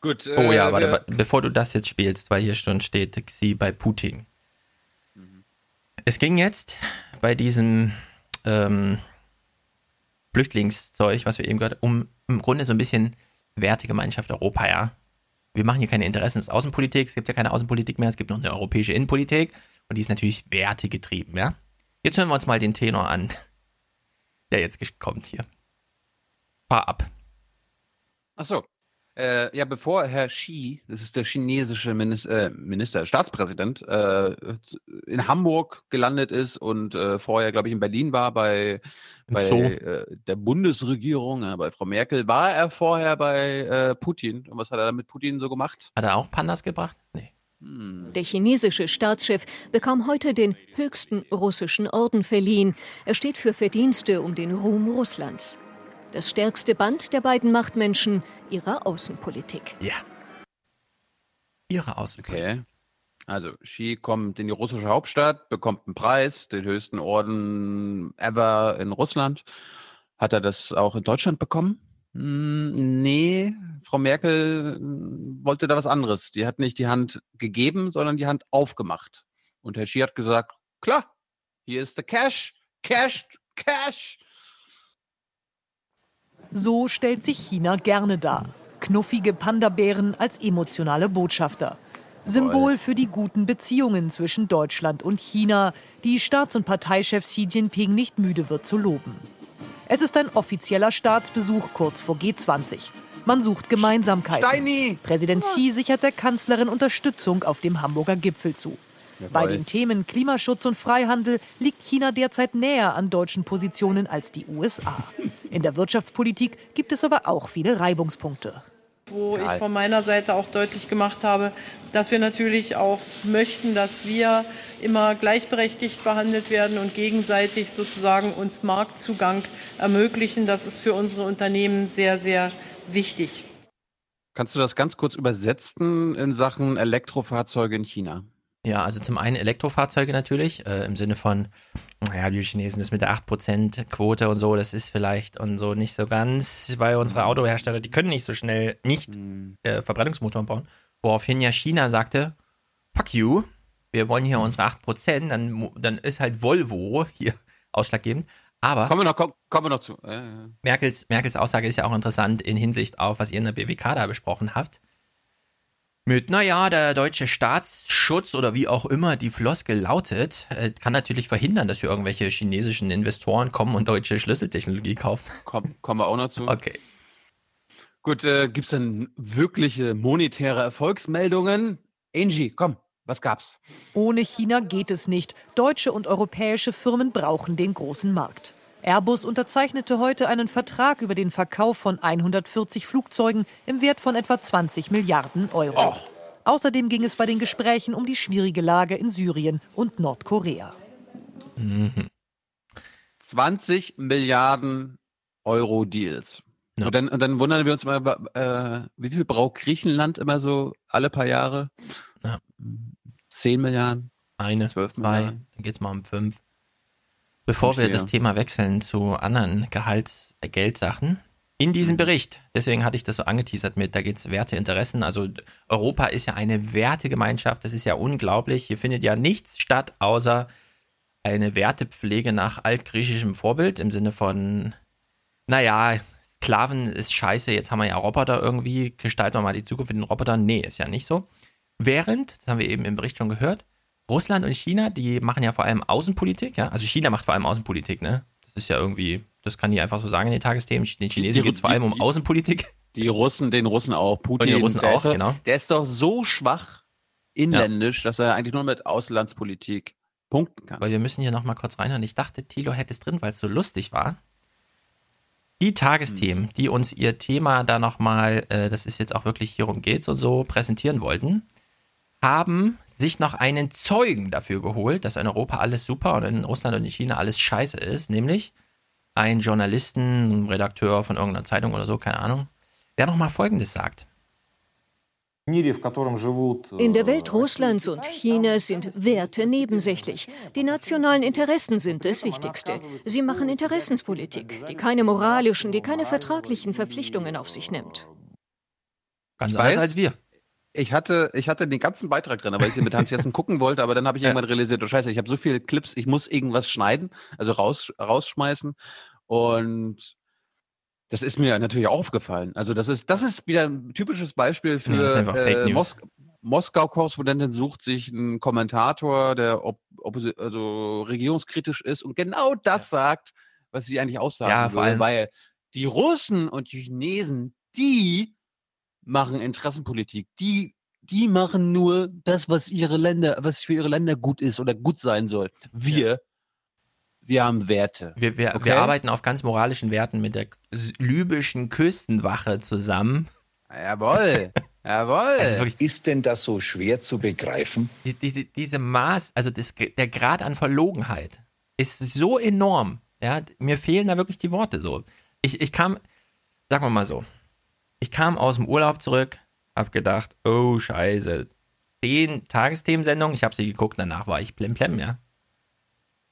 Speaker 1: Gut.
Speaker 6: Äh, oh ja, warte, bevor du das jetzt spielst, weil hier schon steht, sie bei Putin. Mhm. Es ging jetzt bei diesem ähm, Flüchtlingszeug, was wir eben gehört um im Grunde so ein bisschen Wertegemeinschaft Europa, ja. Wir machen hier keine Interessensaußenpolitik, es gibt ja keine Außenpolitik mehr, es gibt noch eine europäische Innenpolitik und die ist natürlich wertegetrieben, ja. Jetzt hören wir uns mal den Tenor an, (laughs) der jetzt kommt hier. Fahr ab.
Speaker 1: Ach so. Äh, ja, bevor Herr Xi, das ist der chinesische Minister, äh, Minister Staatspräsident, äh, in Hamburg gelandet ist und äh, vorher, glaube ich, in Berlin war bei, bei äh, der Bundesregierung, bei Frau Merkel, war er vorher bei äh, Putin. Und was hat er mit Putin so gemacht?
Speaker 6: Hat er auch Pandas gebracht? Nee.
Speaker 53: Hm. Der chinesische Staatschef bekam heute den höchsten russischen Orden verliehen. Er steht für Verdienste um den Ruhm Russlands. Das stärkste Band der beiden Machtmenschen ihrer Außenpolitik.
Speaker 6: Ja. Ihre Außenpolitik.
Speaker 1: Okay. Also Xi kommt in die russische Hauptstadt, bekommt einen Preis, den höchsten Orden ever in Russland. Hat er das auch in Deutschland bekommen? Hm, nee, Frau Merkel wollte da was anderes. Die hat nicht die Hand gegeben, sondern die Hand aufgemacht. Und Herr Xi hat gesagt, klar, hier ist der Cash, Cash, Cash.
Speaker 54: So stellt sich China gerne dar. Knuffige Panda-Bären als emotionale Botschafter. Symbol für die guten Beziehungen zwischen Deutschland und China, die Staats- und Parteichef Xi Jinping nicht müde wird zu loben. Es ist ein offizieller Staatsbesuch kurz vor G20. Man sucht Gemeinsamkeiten.
Speaker 1: Steini.
Speaker 54: Präsident Xi sichert der Kanzlerin Unterstützung auf dem Hamburger Gipfel zu. Jawohl. Bei den Themen Klimaschutz und Freihandel liegt China derzeit näher an deutschen Positionen als die USA. In der Wirtschaftspolitik gibt es aber auch viele Reibungspunkte.
Speaker 4: Wo ich von meiner Seite auch deutlich gemacht habe, dass wir natürlich auch möchten, dass wir immer gleichberechtigt behandelt werden und gegenseitig sozusagen uns Marktzugang ermöglichen. Das ist für unsere Unternehmen sehr, sehr wichtig.
Speaker 1: Kannst du das ganz kurz übersetzen in Sachen Elektrofahrzeuge in China?
Speaker 6: Ja, also zum einen Elektrofahrzeuge natürlich, äh, im Sinne von, naja, die Chinesen, das mit der 8% Quote und so, das ist vielleicht und so nicht so ganz, weil unsere mhm. Autohersteller, die können nicht so schnell nicht mhm. äh, Verbrennungsmotoren bauen. Woraufhin ja China sagte, fuck you, wir wollen hier unsere 8%, dann, dann ist halt Volvo hier (laughs) ausschlaggebend. Aber
Speaker 1: kommen wir noch, kommen, kommen wir noch zu.
Speaker 6: Merkels, Merkels Aussage ist ja auch interessant in Hinsicht auf, was ihr in der BWK da besprochen habt. Mit, naja, der deutsche Staatsschutz oder wie auch immer die Floskel lautet, äh, kann natürlich verhindern, dass hier irgendwelche chinesischen Investoren kommen und deutsche Schlüsseltechnologie kaufen.
Speaker 1: Komm, kommen wir auch noch zu.
Speaker 6: Okay.
Speaker 1: Gut, äh, gibt es denn wirkliche monetäre Erfolgsmeldungen? Angie, komm, was gab's?
Speaker 54: Ohne China geht es nicht. Deutsche und europäische Firmen brauchen den großen Markt. Airbus unterzeichnete heute einen Vertrag über den Verkauf von 140 Flugzeugen im Wert von etwa 20 Milliarden Euro.
Speaker 1: Oh.
Speaker 54: Außerdem ging es bei den Gesprächen um die schwierige Lage in Syrien und Nordkorea.
Speaker 6: Mhm.
Speaker 1: 20 Milliarden Euro Deals.
Speaker 6: Ja.
Speaker 1: Und, dann, und dann wundern wir uns mal, äh, wie viel braucht Griechenland immer so alle paar Jahre?
Speaker 6: Ja.
Speaker 1: 10 Milliarden?
Speaker 6: Eine,
Speaker 1: 12
Speaker 6: zwei,
Speaker 1: Milliarden?
Speaker 6: dann geht's mal um fünf. Bevor wir das Thema wechseln zu anderen Gehalts-Geldsachen, in diesem Bericht, deswegen hatte ich das so angeteasert mit, da geht es Werte, Interessen. Also Europa ist ja eine Wertegemeinschaft, das ist ja unglaublich. Hier findet ja nichts statt, außer eine Wertepflege nach altgriechischem Vorbild im Sinne von, naja, Sklaven ist scheiße, jetzt haben wir ja Roboter irgendwie, gestalten wir mal die Zukunft mit den Robotern. Nee, ist ja nicht so. Während, das haben wir eben im Bericht schon gehört, Russland und China, die machen ja vor allem Außenpolitik, ja. Also China macht vor allem Außenpolitik, ne? Das ist ja irgendwie, das kann ich einfach so sagen in den Tagesthemen. Den Chinesen
Speaker 1: Die-
Speaker 6: geht es vor allem um
Speaker 1: die-
Speaker 6: Außenpolitik.
Speaker 1: Die Russen, den Russen auch. Putin,
Speaker 6: Und die Russen
Speaker 1: der
Speaker 6: auch,
Speaker 1: ist doch,
Speaker 6: genau.
Speaker 1: Der ist doch so schwach inländisch, dass er eigentlich nur mit Auslandspolitik punkten kann.
Speaker 6: Weil wir müssen hier nochmal kurz reinhören. Ich dachte, Thilo hätte es drin, weil es so lustig war. Die Tagesthemen, die uns ihr Thema da nochmal, äh, das ist jetzt auch wirklich hierum geht's und so, präsentieren wollten, haben sich noch einen Zeugen dafür geholt, dass in Europa alles super und in Russland und in China alles scheiße ist, nämlich einen Journalisten, einen Redakteur von irgendeiner Zeitung oder so, keine Ahnung, der nochmal Folgendes sagt.
Speaker 53: In der Welt Russlands und Chinas sind Werte nebensächlich. Die nationalen Interessen sind das Wichtigste. Sie machen Interessenspolitik, die keine moralischen, die keine vertraglichen Verpflichtungen auf sich nimmt.
Speaker 6: Ganz anders als wir.
Speaker 1: Ich hatte, ich hatte den ganzen Beitrag drin, weil ich hier mit Hans Jessen gucken wollte, aber dann habe ich irgendwann realisiert, oh scheiße, ich habe so viele Clips, ich muss irgendwas schneiden, also raus, rausschmeißen. Und das ist mir natürlich auch aufgefallen. Also das ist, das ist wieder ein typisches Beispiel für
Speaker 6: Ja,
Speaker 1: äh. Mos Moskau-Korrespondentin sucht sich einen Kommentator, der also regierungskritisch ist und genau das sagt, was sie eigentlich aussagen
Speaker 6: Ja,
Speaker 1: will, weil die Russen und die Chinesen, die machen Interessenpolitik. Die, die machen nur das, was ihre Länder, was für ihre Länder gut ist oder gut sein soll. Wir, wir haben Werte.
Speaker 6: Wir, wir,
Speaker 1: Okay?
Speaker 6: wir arbeiten auf ganz moralischen Werten mit der libyschen Küstenwache zusammen.
Speaker 1: Jawohl, (laughs) jawohl.
Speaker 6: Wirklich,
Speaker 48: Ist denn das so schwer zu begreifen?
Speaker 6: die, diese, diese Maß, also das, der Grad an Verlogenheit ist so enorm. Ja, mir fehlen da wirklich die Worte so. Ich, ich kam, sagen wir mal so, ich kam aus dem Urlaub zurück, hab gedacht, oh Scheiße, zehn Tagesthemensendungen, ich habe sie geguckt, danach war ich plemplem, ja.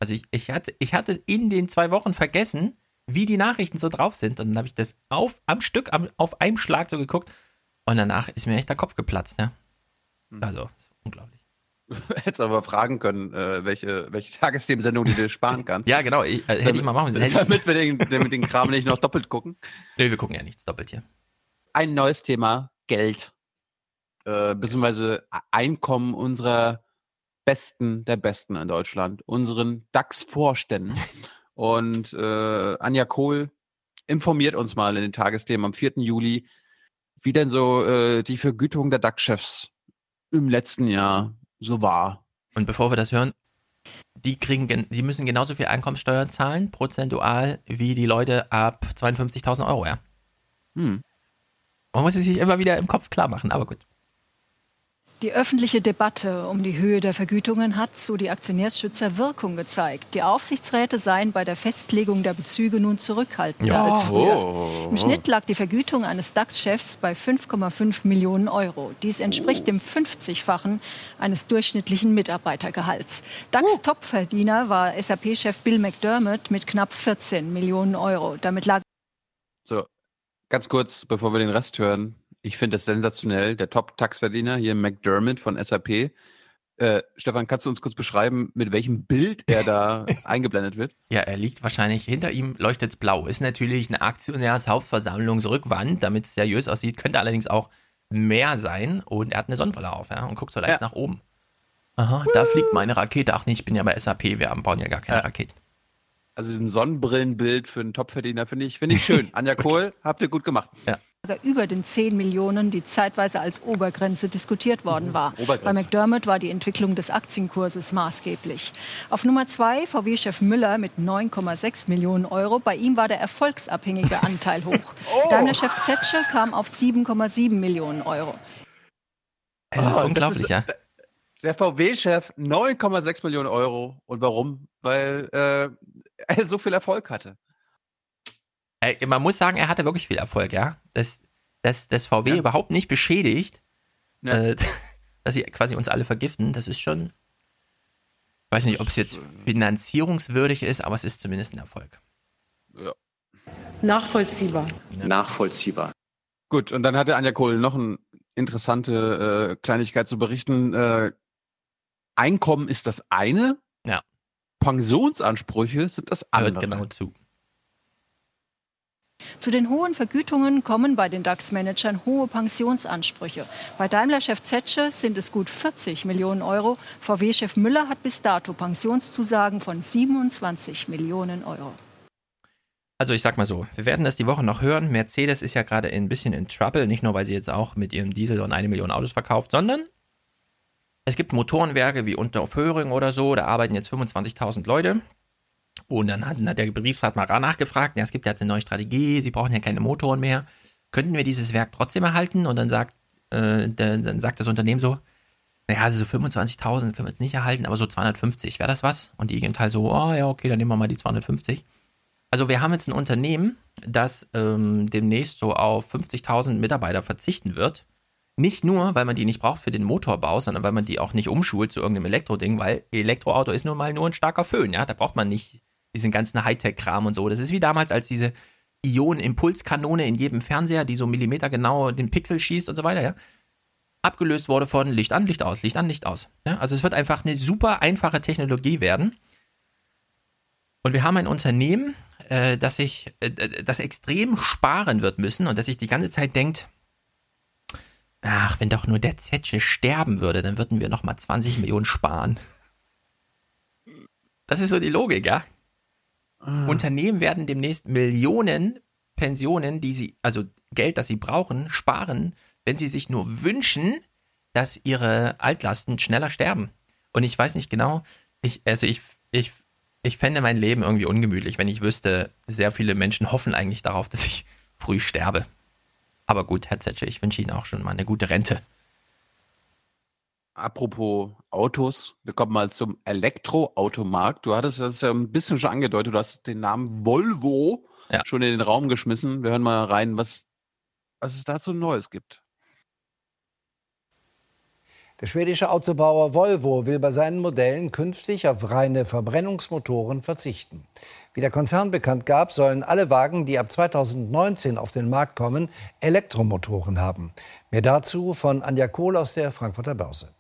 Speaker 6: Also ich, ich, hatte, ich hatte in den zwei Wochen vergessen, wie die Nachrichten so drauf sind. Und dann habe ich das auf, am Stück, am, auf einem Schlag so geguckt. Und danach ist mir echt der Kopf geplatzt, ja. Also, ist unglaublich. (laughs)
Speaker 1: Hättest aber fragen können, äh, welche, welche Tagesthemensendung du dir sparen (laughs) kannst.
Speaker 6: Ja, genau, ich, äh, hätte ich mal machen müssen. (laughs)
Speaker 1: Damit wir den, damit den Kram nicht noch doppelt gucken.
Speaker 6: Nee, wir gucken ja nichts doppelt hier.
Speaker 1: Ein neues Thema, Geld. Äh, beziehungsweise Einkommen unserer Besten der Besten in Deutschland, unseren DAX-Vorständen. (laughs) Und äh, Anja Kohl informiert uns mal in den Tagesthemen am 4. Juli, wie denn so äh, die Vergütung der DAX-Chefs im letzten Jahr so war.
Speaker 6: Und bevor wir das hören, die kriegen, gen- die müssen genauso viel Einkommenssteuer zahlen, prozentual, wie die Leute ab 52.000 Euro, ja.
Speaker 1: Hm.
Speaker 6: Man muss es sich immer wieder im Kopf klar machen, aber gut.
Speaker 55: Die öffentliche Debatte um die Höhe der Vergütungen hat, so die Aktionärsschützer, Wirkung gezeigt. Die Aufsichtsräte seien bei der Festlegung der Bezüge nun zurückhaltender
Speaker 6: Ja.
Speaker 55: als früher.
Speaker 1: Oh.
Speaker 55: Im Schnitt lag die Vergütung eines DAX-Chefs bei 5,5 Millionen Euro. Dies entspricht dem 50-fachen eines durchschnittlichen Mitarbeitergehalts. DAX-Topverdiener war SAP-Chef Bill McDermott mit knapp 14 Millionen Euro. Damit lag
Speaker 1: ganz kurz, bevor wir den Rest hören. Ich finde das sensationell. Der Top-Tax-Verdiener hier, McDermott von SAP. Äh, Stefan, kannst du uns kurz beschreiben, mit welchem Bild er da (laughs) eingeblendet wird?
Speaker 6: Ja, er liegt wahrscheinlich, hinter ihm leuchtet es blau. Ist natürlich eine Aktionärshauptversammlungsrückwand, damit es seriös aussieht. Könnte allerdings auch Meer sein und er hat eine Sonnenbrille auf ja, und guckt so leicht ja. nach oben. Aha, da fliegt meine Rakete. Ach nee, ich bin ja bei SAP, wir bauen ja gar keine ja. Raketen.
Speaker 19: Also ein Sonnenbrillenbild für einen Topverdiener finde ich, finde ich schön. (laughs) Anja Kohl, habt ihr gut gemacht.
Speaker 6: Ja.
Speaker 55: Über den 10 Millionen, die zeitweise als Obergrenze diskutiert worden war. Bei McDermott war die Entwicklung des Aktienkurses maßgeblich. Auf Nummer 2 VW-Chef Müller mit 9,6 Millionen Euro. Bei ihm war der erfolgsabhängige (laughs) Anteil hoch. oh. Daimler-Chef Zetsche kam auf 7,7 Millionen Euro.
Speaker 6: Das ist oh, unglaublich, das ist, ja.
Speaker 19: Der VW-Chef 9,6 Millionen Euro. Und warum? Weil äh, er (laughs) so viel Erfolg hatte.
Speaker 6: Äh, man muss sagen, er hatte wirklich viel Erfolg, ja. Dass das, das VW ja. überhaupt nicht beschädigt, ja. äh, (laughs) dass sie quasi uns alle vergiften, das ist schon. Ich weiß nicht, ob es jetzt finanzierungswürdig ist, aber es ist zumindest ein Erfolg.
Speaker 4: Ja. Nachvollziehbar.
Speaker 19: Nachvollziehbar. Gut, und dann hatte Anja Kohl noch eine interessante äh, Kleinigkeit zu berichten. Äh, Einkommen ist das eine. Pensionsansprüche sind das andere.
Speaker 6: Hört genau zu.
Speaker 55: Zu den hohen Vergütungen kommen bei den DAX-Managern hohe Pensionsansprüche. Bei Daimler-Chef Zetsche sind es gut 40 Millionen Euro. VW-Chef Müller hat bis dato Pensionszusagen von 27 Millionen Euro.
Speaker 6: Also ich sag mal so, wir werden das die Woche noch hören. Mercedes ist ja gerade ein bisschen in Trouble, nicht nur weil sie jetzt auch mit ihrem Diesel und eine Million Autos verkauft, sondern es gibt Motorenwerke wie Unterföhring oder so, da arbeiten jetzt 25.000 Leute. Und dann hat, hat der Betriebsrat mal nachgefragt, ja, es gibt jetzt eine neue Strategie, sie brauchen ja keine Motoren mehr. Könnten wir dieses Werk trotzdem erhalten? Und dann sagt, äh, der, dann sagt das Unternehmen so, naja, also so 25.000 können wir jetzt nicht erhalten, aber so 250, wäre das was? Und die gehen halt so, oh ja, okay, dann nehmen wir mal die 250. Also wir haben jetzt ein Unternehmen, das ähm, demnächst so auf 50.000 Mitarbeiter verzichten wird. Nicht nur, weil man die nicht braucht für den Motorbau, sondern weil man die auch nicht umschult zu irgendeinem Elektroding, weil Elektroauto ist nun mal nur ein starker Föhn, ja. Da braucht man nicht diesen ganzen Hightech-Kram und so. Das ist wie damals, als diese Ionen-Impulskanone in jedem Fernseher, die so Millimeter genau den Pixel schießt und so weiter, ja. Abgelöst wurde von Licht an, Licht aus, Licht an, Licht aus. Ja? Also es wird einfach eine super einfache Technologie werden. Und wir haben ein Unternehmen, äh, das sich, äh, das extrem sparen wird müssen und das sich die ganze Zeit denkt, ach, wenn doch nur der Zetsche sterben würde, dann würden wir nochmal 20 Millionen sparen. Das ist so die Logik, ja. Ah. Unternehmen werden demnächst Millionen Pensionen, die sie, also Geld, das sie brauchen, sparen, wenn sie sich nur wünschen, dass ihre Altlasten schneller sterben. Und ich weiß nicht genau, ich, also ich, ich, ich fände mein Leben irgendwie ungemütlich, wenn ich wüsste, sehr viele Menschen hoffen eigentlich darauf, dass ich früh sterbe. Aber gut, Herr Zetsche, ich wünsche Ihnen auch schon mal eine gute Rente.
Speaker 19: Apropos Autos, wir kommen mal zum Elektroautomarkt. Du hattest das ja ein bisschen schon angedeutet, du hast den Namen Volvo ja. schon in den Raum geschmissen. Wir hören mal rein, was, was es dazu Neues gibt.
Speaker 56: Der schwedische Autobauer Volvo will bei seinen Modellen künftig auf reine Verbrennungsmotoren verzichten. Wie der Konzern bekannt gab, sollen alle Wagen, die ab 2019 auf den Markt kommen, Elektromotoren haben. Mehr dazu von Anja Kohl aus der Frankfurter Börse.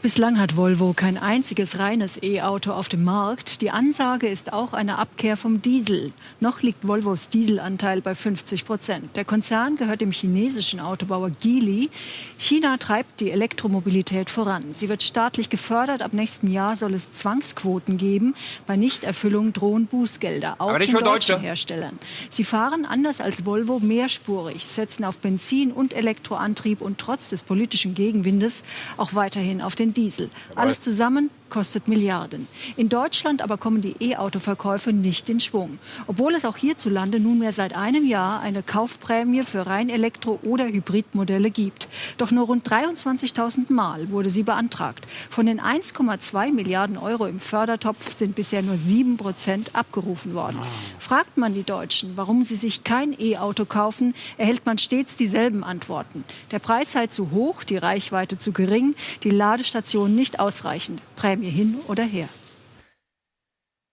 Speaker 55: Bislang hat Volvo kein einziges reines E-Auto auf dem Markt. Die Ansage ist auch eine Abkehr vom Diesel. Noch liegt Volvos Dieselanteil bei 50 Prozent. Der Konzern gehört dem chinesischen Autobauer Geely. China treibt die Elektromobilität voran. Sie wird staatlich gefördert. Ab nächstem Jahr soll es Zwangsquoten geben. Bei Nichterfüllung drohen Bußgelder, auch den
Speaker 19: deutschen
Speaker 55: Deutsche. Herstellern. Sie fahren anders als Volvo mehrspurig, setzen auf Benzin und Elektroantrieb und trotz des politischen Gegenwindes auch weiterhin auf den den Diesel. Alles zusammen kostet Milliarden. In Deutschland aber kommen die E-Auto-Verkäufe nicht in Schwung. Obwohl es auch hierzulande nunmehr seit einem Jahr eine Kaufprämie für rein Elektro- oder Hybridmodelle gibt. Doch nur rund 23.000 Mal wurde sie beantragt. Von den 1,2 Milliarden Euro im Fördertopf sind bisher nur 7 Prozent abgerufen worden. Fragt man die Deutschen, warum sie sich kein E-Auto kaufen, erhält man stets dieselben Antworten. Der Preis sei zu hoch, die Reichweite zu gering, die Ladestation nicht ausreichend. Prämie Prämie hin oder her.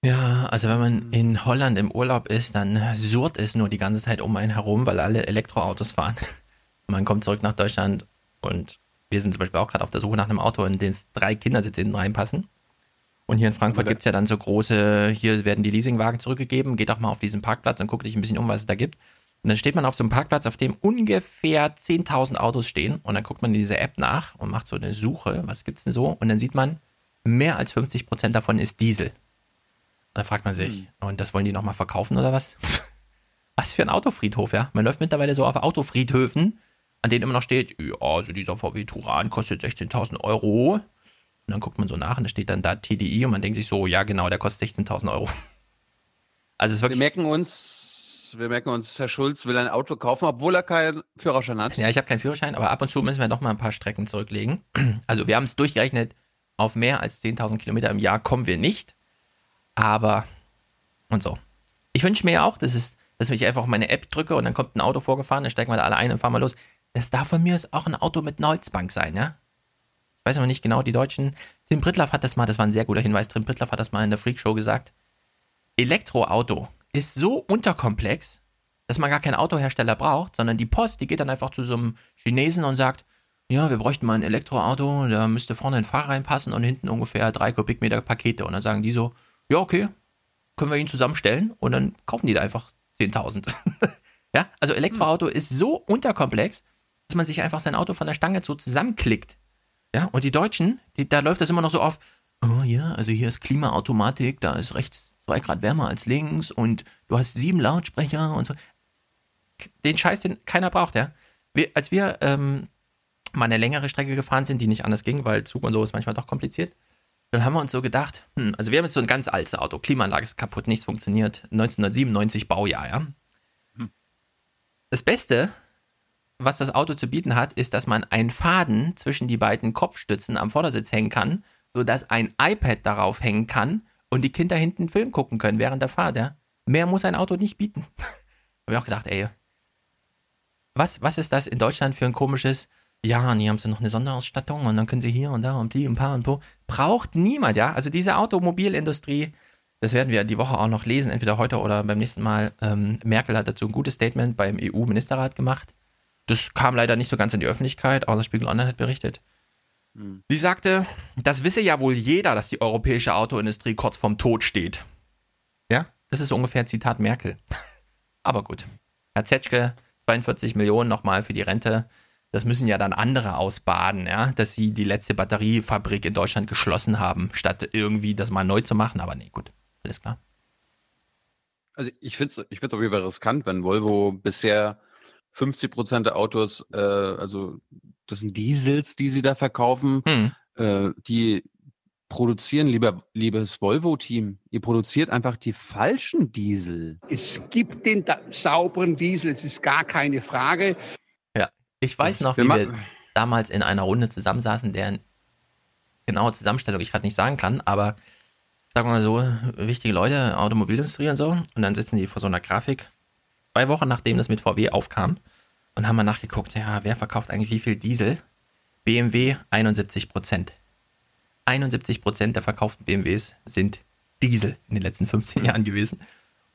Speaker 6: Ja, also wenn man in Holland im Urlaub ist, dann surrt es nur die ganze Zeit um einen herum, weil alle Elektroautos fahren. (laughs) Man kommt zurück nach Deutschland und wir sind zum Beispiel auch gerade auf der Suche nach einem Auto, in dem drei Kindersitze hinten reinpassen. Und hier in Frankfurt gibt es ja dann so große, hier werden die Leasingwagen zurückgegeben, geht auch mal auf diesen Parkplatz und guckt dich ein bisschen um, was es da gibt. Und dann steht man auf so einem Parkplatz, auf dem ungefähr 10.000 Autos stehen. Und dann guckt man in dieser App nach und macht so eine Suche. Was gibt's denn so? Und dann sieht man, mehr als 50 Prozent davon ist Diesel. Und da fragt man sich, mhm. und das wollen die nochmal verkaufen oder was? (laughs) was für ein Autofriedhof, ja? Man läuft mittlerweile so auf Autofriedhöfen, an denen immer noch steht, ja, also dieser VW Turan kostet 16.000 Euro. Und dann guckt man so nach und da steht dann da TDI und man denkt sich so, ja genau, der kostet 16.000 Euro. (laughs)
Speaker 19: Also es ist wirklich. Wir merken uns, wir merken uns, Herr Schulz will ein Auto kaufen, obwohl er keinen Führerschein hat.
Speaker 6: Ja, ich habe keinen Führerschein, aber ab und zu müssen wir noch mal ein paar Strecken zurücklegen. (clears throat) Also wir haben es durchgerechnet, auf mehr als 10.000 Kilometer im Jahr kommen wir nicht. Aber und so. Ich wünsche mir ja auch, dass, es, dass ich einfach auf meine App drücke und dann kommt ein Auto vorgefahren, dann steigen wir da alle ein und fahren mal los. Das darf von mir auch ein Auto mit einer Holzbank sein, ja? Ich weiß aber nicht genau, die Deutschen. Tim Brittlaff hat das mal, das war ein sehr guter Hinweis, Tim Brittlaff hat das mal in der Freakshow gesagt. Elektroauto ist so unterkomplex, dass man gar keinen Autohersteller braucht, sondern die Post, die geht dann einfach zu so einem Chinesen und sagt, ja, wir bräuchten mal ein Elektroauto, da müsste vorne ein Fahrer reinpassen und hinten ungefähr drei Kubikmeter Pakete. Und dann sagen die so, ja, okay, können wir ihn zusammenstellen und dann kaufen die da einfach 10.000. (laughs) ja, also Elektroauto ist so unterkomplex, dass man sich einfach sein Auto von der Stange so zusammenklickt. Ja, und die Deutschen, die, da läuft das immer noch so auf, oh ja, also hier ist Klimaautomatik, da ist rechts zwei Grad wärmer als links und du hast sieben Lautsprecher und so. Den Scheiß, den keiner braucht, ja. Wir, als wir ähm, mal eine längere Strecke gefahren sind, die nicht anders ging, weil Zug und so ist manchmal doch kompliziert, dann haben wir uns so gedacht, hm, also wir haben jetzt so ein ganz altes Auto, Klimaanlage ist kaputt, nichts funktioniert, 1997 Baujahr, ja. Hm. Das Beste, was das Auto zu bieten hat, ist, dass man einen Faden zwischen die beiden Kopfstützen am Vordersitz hängen kann, sodass ein iPad darauf hängen kann und die Kinder hinten einen Film gucken können während der Fahrt, ja. Mehr muss ein Auto nicht bieten. (laughs) Habe ich auch gedacht, ey, was, was ist das in Deutschland für ein komisches, ja, und hier haben sie noch eine Sonderausstattung und dann können sie hier und da und die und paar und po. Braucht niemand, ja. Also diese Automobilindustrie, das werden wir die Woche auch noch lesen, entweder heute oder beim nächsten Mal. Ähm, Merkel hat dazu ein gutes Statement beim EU-Ministerrat gemacht. Das kam leider nicht so ganz in die Öffentlichkeit, das Spiegel Online hat berichtet. Hm. Sie sagte, das wisse ja wohl jeder, dass die europäische Autoindustrie kurz vorm Tod steht. Ja, das ist ungefähr Zitat Merkel. (laughs) Aber gut. Herr Zetschke, 42 Millionen nochmal für die Rente. Das müssen ja dann andere ausbaden, ja, dass sie die letzte Batteriefabrik in Deutschland geschlossen haben, statt irgendwie das mal neu zu machen. Aber nee, gut, alles klar.
Speaker 19: Also ich finde es ich find's auf jeden Fall riskant, wenn Volvo bisher 50 Prozent der Autos, äh, also das sind Diesels, die sie da verkaufen. Hm. Äh, die produzieren, lieber, liebes Volvo-Team, ihr produziert einfach die falschen Diesel.
Speaker 57: Es gibt den sauberen Diesel, es ist gar keine Frage.
Speaker 6: Ich weiß noch, wie wir damals in einer Runde zusammensaßen, deren genaue Zusammenstellung ich gerade nicht sagen kann, aber sagen wir mal so, wichtige Leute, Automobilindustrie und so, und dann sitzen die vor so einer Grafik, zwei Wochen nachdem das mit VW aufkam, und haben mal nachgeguckt, ja, wer verkauft eigentlich wie viel Diesel? BMW 71 Prozent. 71 Prozent der verkauften BMWs sind Diesel in den letzten 15 Jahren gewesen.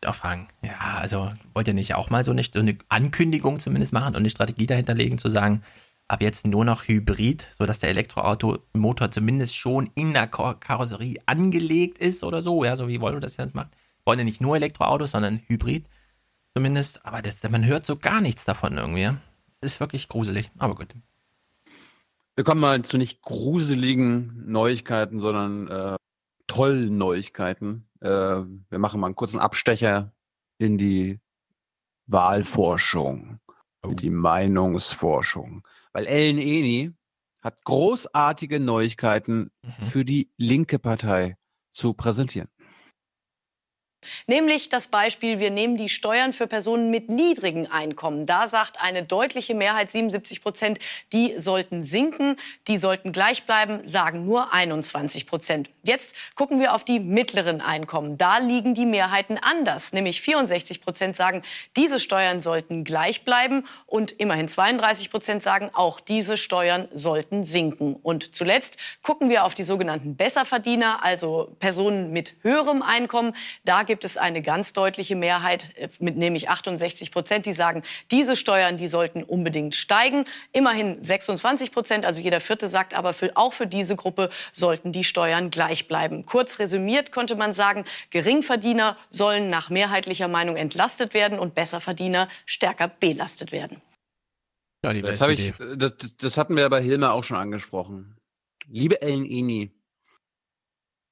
Speaker 6: Fragen, ja, also wollt ihr nicht auch mal so eine, so eine Ankündigung zumindest machen und eine Strategie dahinterlegen, zu sagen, ab jetzt nur noch Hybrid, sodass der Elektroautomotor zumindest schon in der Karosserie angelegt ist oder so, ja, so wie Volvo das jetzt macht. Wollen ja nicht nur Elektroautos, sondern Hybrid zumindest. Aber das, man hört so gar nichts davon irgendwie. Es ist wirklich gruselig, aber gut.
Speaker 19: Wir kommen mal zu nicht gruseligen Neuigkeiten, sondern äh, tollen Neuigkeiten. Äh, wir machen mal einen kurzen Abstecher in die Wahlforschung, oh. die Meinungsforschung. Weil Ellen Eni hat großartige Neuigkeiten mhm. für die linke Partei zu präsentieren.
Speaker 58: Nämlich das Beispiel, wir nehmen die Steuern für Personen mit niedrigen Einkommen. Da sagt eine deutliche Mehrheit, 77 Prozent, die sollten sinken, die sollten gleich bleiben, sagen nur 21 Prozent. Jetzt gucken wir auf die mittleren Einkommen. Da liegen die Mehrheiten anders. Nämlich 64 Prozent sagen, diese Steuern sollten gleich bleiben und immerhin 32 Prozent sagen, auch diese Steuern sollten sinken. Und zuletzt gucken wir auf die sogenannten Besserverdiener, also Personen mit höherem Einkommen. Da gibt es eine ganz deutliche Mehrheit, äh, mit nämlich 68 Prozent, die sagen, diese Steuern, die sollten unbedingt steigen. Immerhin 26 Prozent, also jeder Vierte sagt aber, für, auch für diese Gruppe sollten die Steuern gleich bleiben. Kurz resümiert könnte man sagen, Geringverdiener sollen nach mehrheitlicher Meinung entlastet werden und Besserverdiener stärker belastet werden.
Speaker 1: Ja, das, ich, das, das, hatten wir bei Hilme auch schon angesprochen. Liebe Ellen Eni,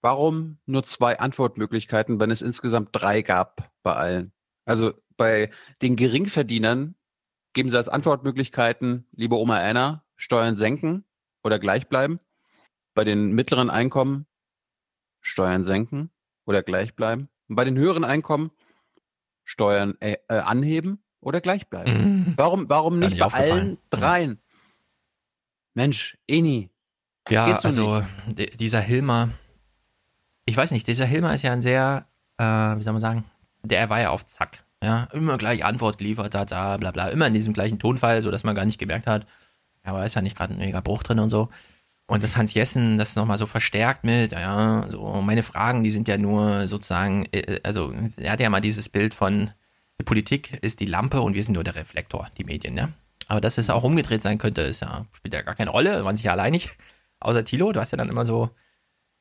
Speaker 1: warum nur zwei Antwortmöglichkeiten, wenn es insgesamt drei gab bei allen? Also bei den Geringverdienern geben sie als Antwortmöglichkeiten, liebe Oma Anna, Steuern senken oder gleich bleiben. Bei den mittleren Einkommen Steuern senken oder gleich bleiben. Und bei den höheren Einkommen Steuern äh, äh, anheben oder gleich bleiben. Mhm. Warum, warum nicht bei allen mhm. dreien? Mensch, Eni.
Speaker 6: Ja, also nicht? dieser Hilmer, ich weiß nicht, dieser Hilmer ist ja ein sehr, äh, wie soll man sagen, der war ja auf Zack. Ja, immer gleich Antwort geliefert, da, da, bla, bla, immer in diesem gleichen Tonfall, so dass man gar nicht gemerkt hat, aber ist ja nicht gerade ein mega Bruch drin und so. Und das Hans Jessen das nochmal so verstärkt mit, ja, so meine Fragen, die sind ja nur sozusagen, äh, also er hat ja mal dieses Bild von, die Politik ist die Lampe und wir sind nur der Reflektor, die Medien, ne? Aber dass es auch umgedreht sein könnte, ist ja, spielt ja gar keine Rolle, waren sich ja alleinig. Außer Thilo, du hast ja dann immer so,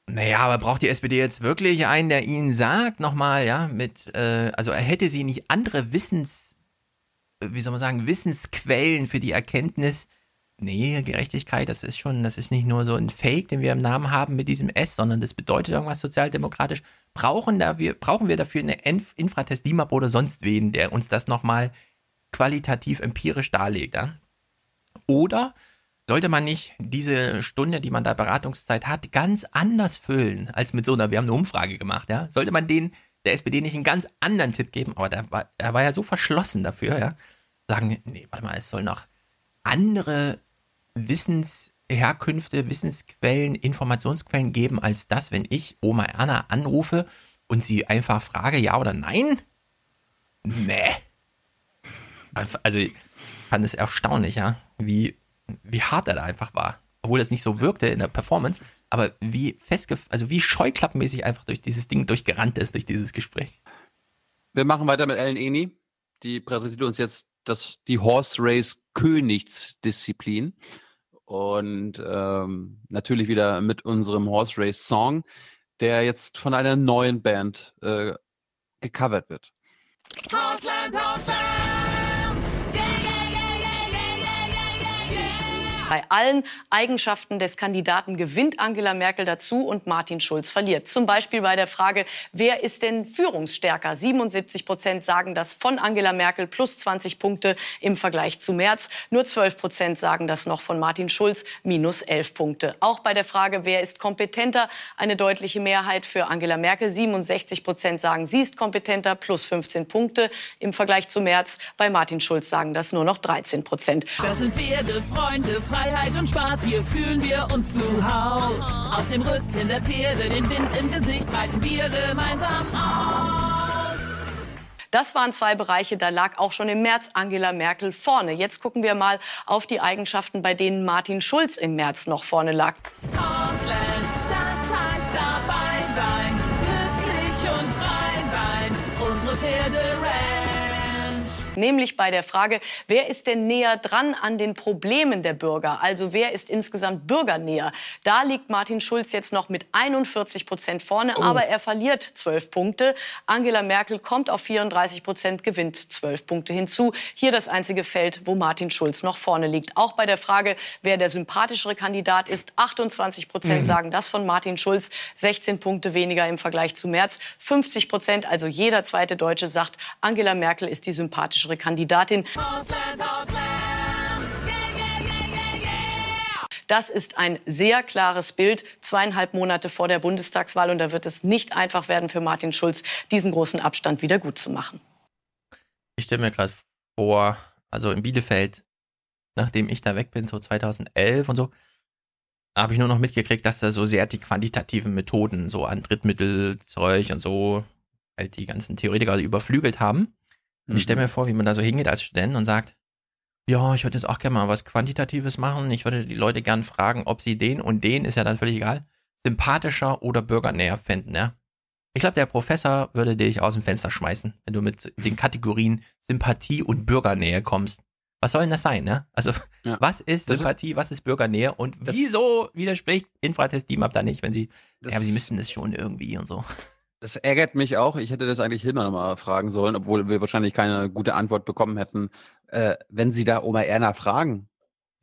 Speaker 6: naja, aber braucht die SPD jetzt wirklich einen, der ihnen sagt, nochmal, ja, mit, äh, also hätte sie nicht andere Wissens, wie soll man sagen, Wissensquellen für die Erkenntnis, Nee, Gerechtigkeit, das ist schon, das ist nicht nur so ein Fake, den wir im Namen haben mit diesem S, sondern das bedeutet irgendwas sozialdemokratisch. Brauchen, da wir, brauchen wir dafür eine Infratest DIMAP oder sonst wen, der uns das nochmal qualitativ empirisch darlegt. Ja? Oder sollte man nicht diese Stunde, die man da Beratungszeit hat, ganz anders füllen als mit so einer, wir haben eine Umfrage gemacht, ja? Sollte man den, der SPD nicht einen ganz anderen Tipp geben, aber der war, er war ja so verschlossen dafür, ja? Sagen, nee, warte mal, es soll noch andere Wissensherkünfte, Wissensquellen, Informationsquellen geben als das, wenn ich Oma Erna anrufe und sie einfach frage, ja oder nein? Nee. Also, ich fand es erstaunlich, ja, wie, wie hart er da einfach war. Obwohl das nicht so wirkte in der Performance, aber wie festge also wie scheuklappenmäßig einfach durch dieses Ding durchgerannt ist, durch dieses Gespräch.
Speaker 1: Wir machen weiter mit Ellen Eni. Die präsentiert uns jetzt das, die Horse Race Königsdisziplin. Und ähm, natürlich wieder mit unserem Horse Race Song, der jetzt von einer neuen Band äh, gecovert wird. Horseland, Horseland!
Speaker 58: Bei allen Eigenschaften des Kandidaten gewinnt Angela Merkel dazu und Martin Schulz verliert. Zum Beispiel bei der Frage, wer ist denn führungsstärker? 77 Prozent sagen das von Angela Merkel plus 20 Punkte im Vergleich zu März. Nur 12 Prozent sagen das noch von Martin Schulz minus 11 Punkte. Auch bei der Frage, wer ist kompetenter? Eine deutliche Mehrheit für Angela Merkel. 67 Prozent sagen, sie ist kompetenter plus 15 Punkte im Vergleich zu März. Bei Martin Schulz sagen das nur noch 13 Prozent.
Speaker 59: Das sind Pferde, Freunde, Freiheit und Spaß, hier fühlen wir uns zu Haus. Auf dem Rücken der Pferde, den Wind im Gesicht, reiten wir gemeinsam aus.
Speaker 58: Das waren zwei Bereiche, da lag auch schon im März Angela Merkel vorne. Jetzt gucken wir mal auf die Eigenschaften, bei denen Martin Schulz im März noch vorne lag.
Speaker 59: Ausland,
Speaker 58: nämlich bei der Frage, wer ist denn näher dran an den Problemen der Bürger? Also wer ist insgesamt bürgernäher? Da liegt Martin Schulz jetzt noch mit 41 Prozent vorne, oh. aber er verliert 12 Punkte. Angela Merkel kommt auf 34 Prozent, gewinnt 12 Punkte hinzu. Hier das einzige Feld, wo Martin Schulz noch vorne liegt. Auch bei der Frage, wer der sympathischere Kandidat ist, 28 Prozent mhm. sagen das von Martin Schulz, 16 Punkte weniger im Vergleich zu März. 50 Prozent, also jeder zweite Deutsche sagt, Angela Merkel ist die sympathischere sympathischere Kandidatin. Das ist ein sehr klares Bild, zweieinhalb Monate vor der Bundestagswahl. Und da wird es nicht einfach werden für Martin Schulz, diesen großen Abstand wieder gut zu machen.
Speaker 6: Ich stelle mir gerade vor, also in Bielefeld, nachdem ich da weg bin, so 2011 und so, habe ich nur noch mitgekriegt, dass da so sehr die quantitativen Methoden, so an Drittmittelzeug und so, halt die ganzen Theoretiker überflügelt haben. Und ich stelle mhm. mir vor, wie man da so hingeht als Student und sagt, ja, ich würde jetzt auch gerne mal was Quantitatives machen. Ich würde die Leute gern fragen, ob sie den und den, ist ja dann völlig egal, sympathischer oder bürgernäher finden, ja. Ich glaube, der Professor würde dich aus dem Fenster schmeißen, wenn du mit den Kategorien Sympathie und Bürgernähe kommst. Was soll denn das sein, ne? Also, ja. was ist das Sympathie, was ist Bürgernähe und wieso widerspricht Infratest DIMAP da nicht, wenn sie, ja, aber sie müssten es schon irgendwie und so.
Speaker 1: Das ärgert mich auch. Ich hätte das eigentlich Hilmer nochmal fragen sollen, obwohl wir wahrscheinlich keine gute Antwort bekommen hätten. Äh, wenn Sie da Oma Erna fragen,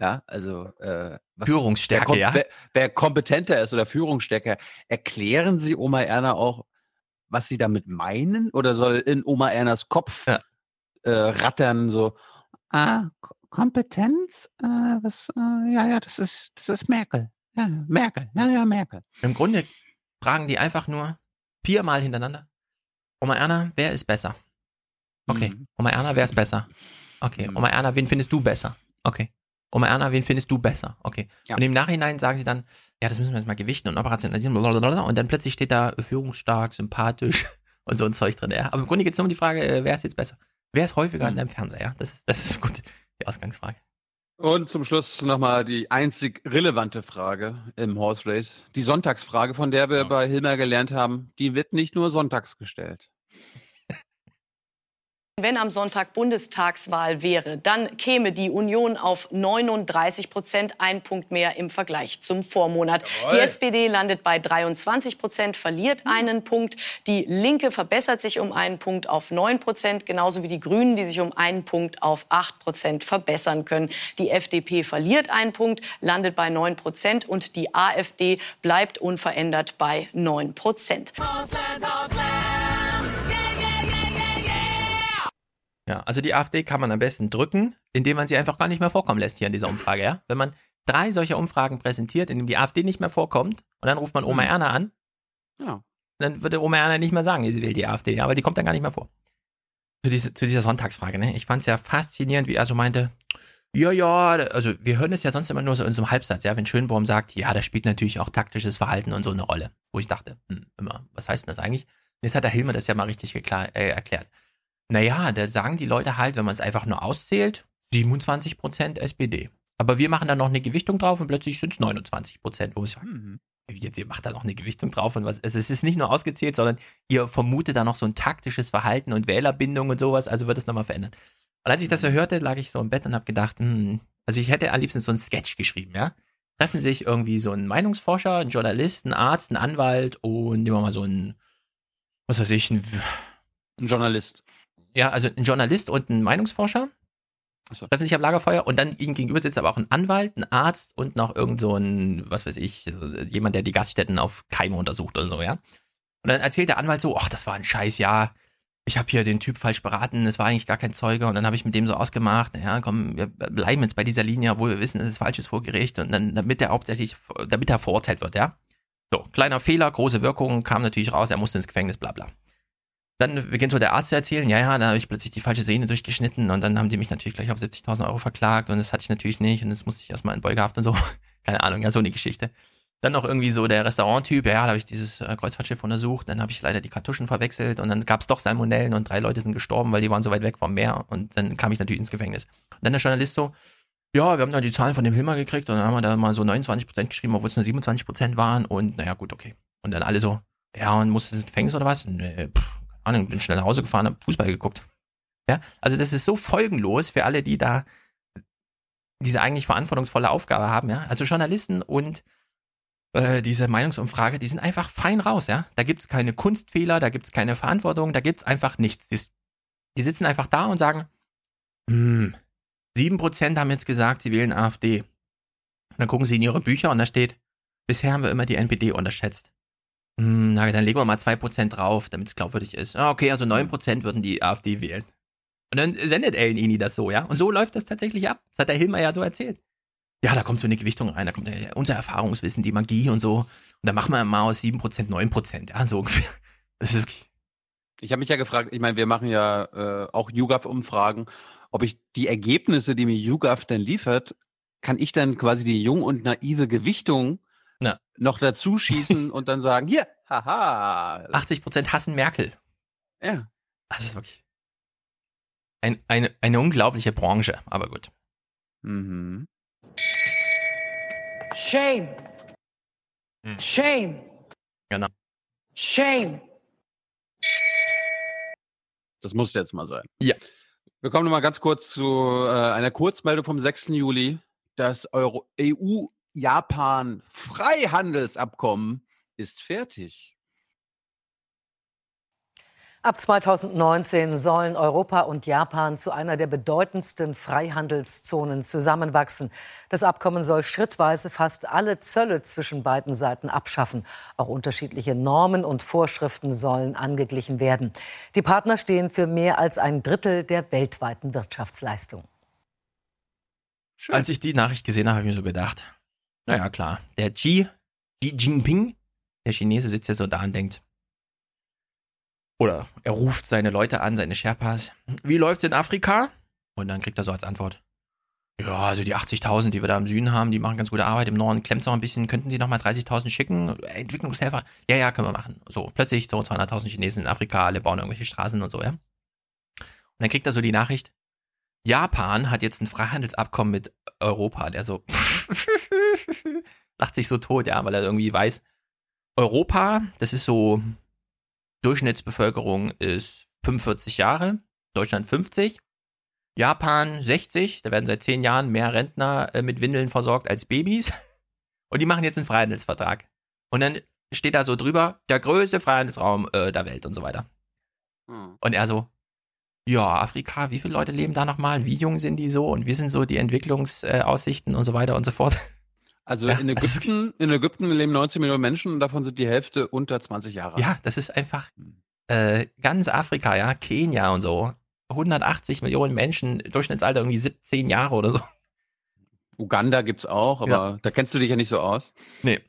Speaker 1: ja, also äh,
Speaker 6: was, Führungsstärke, wer, ja.
Speaker 1: Wer, wer, kompetenter ist oder Führungsstärker, erklären Sie Oma Erna auch, was Sie damit meinen? Oder soll in Oma Ernas Kopf ja. äh, rattern so, ah, Kompetenz, äh, was, äh, ja, ja, das ist, das ist Merkel. Ja, Merkel, ja, ja, Merkel.
Speaker 6: Im Grunde fragen die einfach nur, Viermal hintereinander. Oma Erna, wer ist besser? Okay. Mhm. Oma Erna, wer ist besser? Okay. Mhm. Oma Erna, wen findest du besser? Okay. Oma Erna, wen findest du besser? Okay. Ja. Und im Nachhinein sagen sie dann, ja, das müssen wir jetzt mal gewichten und operationalisieren, blablabla. und dann plötzlich steht da führungsstark, sympathisch (laughs) und so ein Zeug drin. Ja. Aber im Grunde geht es nur um die Frage, äh, wer ist jetzt besser? Wer ist häufiger mhm. in deinem Fernseher? Ja? Das ist, das ist (laughs) gut, die Ausgangsfrage.
Speaker 1: Und zum Schluss nochmal die einzig relevante Frage im Horse Race. Die Sonntagsfrage, von der wir ja. bei Hilmer gelernt haben, die wird nicht nur sonntags gestellt.
Speaker 58: Wenn am Sonntag Bundestagswahl wäre, dann käme die Union auf 39 Prozent, ein Punkt mehr im Vergleich zum Vormonat. Jawohl. Die SPD landet bei 23 Prozent, verliert einen Punkt. Die Linke verbessert sich um einen Punkt auf 9 Prozent, genauso wie die Grünen, die sich um einen Punkt auf 8 Prozent verbessern können. Die FDP verliert einen Punkt, landet bei 9 Prozent und die AfD bleibt unverändert bei 9 Prozent. Ausland, Ausland.
Speaker 6: Ja, also die AfD kann man am besten drücken, indem man sie einfach gar nicht mehr vorkommen lässt hier in dieser Umfrage, ja? Wenn man drei solcher Umfragen präsentiert, in denen die AfD nicht mehr vorkommt, und dann ruft man Oma mhm. Erna an, ja. dann würde Oma Erna nicht mehr sagen, sie will die AfD, aber die kommt dann gar nicht mehr vor. Zu, diese, zu dieser Sonntagsfrage, ne? Ich fand es ja faszinierend, wie er so meinte, ja, ja, also wir hören es ja sonst immer nur so in so einem Halbsatz, ja, wenn Schönborn sagt, ja, da spielt natürlich auch taktisches Verhalten und so eine Rolle. Wo ich dachte, hm, immer, was heißt denn das eigentlich? Und jetzt hat der Hilmer das ja mal richtig äh, erklärt. Naja, da sagen die Leute halt, wenn man es einfach nur auszählt, 27% SPD. Aber wir machen da noch eine Gewichtung drauf und plötzlich sind es 29 Prozent. Wo ich sage, mhm. jetzt, ihr macht da noch eine Gewichtung drauf und was. Also es ist nicht nur ausgezählt, sondern ihr vermutet da noch so ein taktisches Verhalten und Wählerbindung und sowas, also wird es nochmal verändern. Und als ich das so mhm. hörte, lag ich so im Bett und habe gedacht, hm, also ich hätte am liebsten so ein Sketch geschrieben, ja. Treffen sich irgendwie so ein Meinungsforscher, ein Journalist, ein Arzt, ein Anwalt und nehmen wir mal so ein, was weiß ich, ein,
Speaker 1: ein Journalist
Speaker 6: ja, also ein Journalist und ein Meinungsforscher so. treffen sich am Lagerfeuer und dann ihnen gegenüber sitzt aber auch ein Anwalt, ein Arzt und noch irgend so ein, was weiß ich, jemand, der die Gaststätten auf Keime untersucht oder so, ja. Und dann erzählt der Anwalt so, ach, das war ein scheiß Jahr. Ich habe hier den Typ falsch beraten, es war eigentlich gar kein Zeuge und dann habe ich mit dem so ausgemacht, naja, komm, wir bleiben jetzt bei dieser Linie, obwohl wir wissen, es ist falsches vor Gericht und dann, damit er hauptsächlich, damit er verurteilt wird, ja. So, kleiner Fehler, große Wirkung, kam natürlich raus, er musste ins Gefängnis, bla bla. Dann beginnt so der Arzt zu erzählen, ja, ja, da habe ich plötzlich die falsche Sehne durchgeschnitten und dann haben die mich natürlich gleich auf 70.000 Euro verklagt und das hatte ich natürlich nicht und das musste ich erstmal in Beugehaft und so. (laughs) Keine Ahnung, ja, so eine Geschichte. Dann noch irgendwie so der Restauranttyp, ja, da habe ich dieses äh, Kreuzfahrtschiff untersucht, dann habe ich leider die Kartuschen verwechselt und dann gab es doch Salmonellen und drei Leute sind gestorben, weil die waren so weit weg vom Meer und dann kam ich natürlich ins Gefängnis. Und dann der Journalist so, ja, wir haben dann die Zahlen von dem Hilmer gekriegt und dann haben wir da mal so 29% geschrieben, obwohl es nur 27% waren und naja, gut, okay. Und dann alle so, ja, und musste ins Gefängnis oder was? Nee, pff, Ahnung, bin schnell nach Hause gefahren, habe Fußball geguckt. Ja, also das ist so folgenlos für alle, die da diese eigentlich verantwortungsvolle Aufgabe haben, ja. Also Journalisten und äh, diese Meinungsumfrage, die sind einfach fein raus, ja. Da gibt's keine Kunstfehler, da gibt's keine Verantwortung, da gibt's einfach nichts. Die, die sitzen einfach da und sagen, hm, 7% haben jetzt gesagt, sie wählen AfD. Und dann gucken sie in ihre Bücher und da steht, bisher haben wir immer die NPD unterschätzt. Hm, na, dann legen wir mal 2% drauf, damit es glaubwürdig ist. Ah, okay, also 9% würden die AfD wählen. Und dann sendet Ellen Ini das so, ja? Und so läuft das tatsächlich ab. Das hat der Hilmer ja so erzählt. Ja, da kommt so eine Gewichtung rein, da kommt unser Erfahrungswissen, die Magie und so. Und dann machen wir mal aus 7% 9%, ja, so ungefähr. (laughs) Das ist wirklich.
Speaker 1: Ich habe mich ja gefragt, ich meine, wir machen ja äh, auch YouGov-Umfragen, ob ich die Ergebnisse, die mir YouGov denn liefert, kann ich dann quasi die jung und naive Gewichtung na. noch dazu schießen (laughs) und dann sagen, hier, haha.
Speaker 6: 80 Prozent hassen Merkel.
Speaker 1: Ja.
Speaker 6: Das ist wirklich ein, eine, eine unglaubliche Branche, aber gut.
Speaker 60: Mhm. Shame. Hm. Shame.
Speaker 6: Genau.
Speaker 60: Shame.
Speaker 1: Das muss jetzt mal sein.
Speaker 6: Ja.
Speaker 1: Wir kommen noch mal ganz kurz zu äh, einer Kurzmeldung vom 6. Juli. Das EU-Japan-Freihandelsabkommen ist fertig.
Speaker 31: Ab 2019 sollen Europa und Japan zu einer der bedeutendsten Freihandelszonen zusammenwachsen. Das Abkommen soll schrittweise fast alle Zölle zwischen beiden Seiten abschaffen. Auch unterschiedliche Normen und Vorschriften sollen angeglichen werden. Die Partner stehen für mehr als ein Drittel der weltweiten Wirtschaftsleistung.
Speaker 6: Schön. Als ich die Nachricht gesehen habe, habe ich mir so gedacht, naja klar, der Xi, Xi Jinping, der Chinese sitzt ja so da und denkt, oder er ruft seine Leute an, seine Sherpas. Wie läuft's in Afrika? Und dann kriegt er so als Antwort. Ja, also die 80.000, die wir da im Süden haben, die machen ganz gute Arbeit. Im Norden klemmt es noch ein bisschen. Könnten Sie noch mal 30.000 schicken? Entwicklungshelfer? Ja, ja, können wir machen. So, plötzlich so 200.000 Chinesen in Afrika, alle bauen irgendwelche Straßen und so, ja. Und dann kriegt er so die Nachricht, Japan hat jetzt ein Freihandelsabkommen mit Europa. Der so (laughs) lacht sich so tot, ja, weil er irgendwie weiß, Europa, das ist so Durchschnittsbevölkerung ist 45 Jahre, Deutschland 50, Japan 60, da werden seit 10 Jahren mehr Rentner äh, mit Windeln versorgt als Babys. (laughs) Und die machen jetzt einen Freihandelsvertrag. Und dann steht da so drüber, der größte Freihandelsraum äh, der Welt und so weiter. Hm. Und er so, ja, Afrika, wie viele Leute leben da nochmal? Wie jung sind die so? Und wie sind so die Entwicklungsaussichten und so weiter und so fort?
Speaker 1: Also (laughs) ja, in Ägypten, also in Ägypten leben 19 Millionen Menschen und davon sind die Hälfte unter 20 Jahre.
Speaker 6: Ja, das ist einfach äh, ganz Afrika, ja, Kenia und so. 180 Millionen Menschen, Durchschnittsalter irgendwie 17 Jahre oder so.
Speaker 1: Uganda gibt's auch, aber ja. da kennst du dich ja nicht so aus.
Speaker 6: Nee.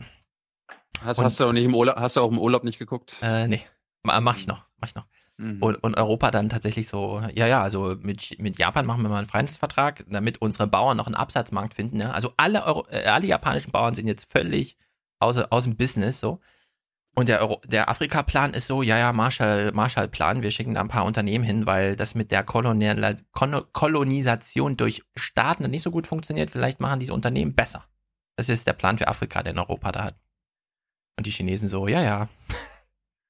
Speaker 1: Hast, hast du auch nicht im Urlaub, hast du auch im Urlaub nicht geguckt?
Speaker 6: Äh, nee. Mach ich noch, mach ich noch. Mhm. Und, und Europa dann tatsächlich so, ja, ja, also mit, mit Japan machen wir mal einen Freihandelsvertrag, damit unsere Bauern noch einen Absatzmarkt finden. Ja? Also alle, Euro, äh, alle japanischen Bauern sind jetzt völlig aus, aus dem Business so. Und der, Euro, der Afrika-Plan ist so, ja, ja, Marshall, Marshall-Plan, wir schicken da ein paar Unternehmen hin, weil das mit der Kolonial, Kolonisation durch Staaten nicht so gut funktioniert. Vielleicht machen diese Unternehmen besser. Das ist der Plan für Afrika, den Europa da hat. Und die Chinesen so, ja, ja.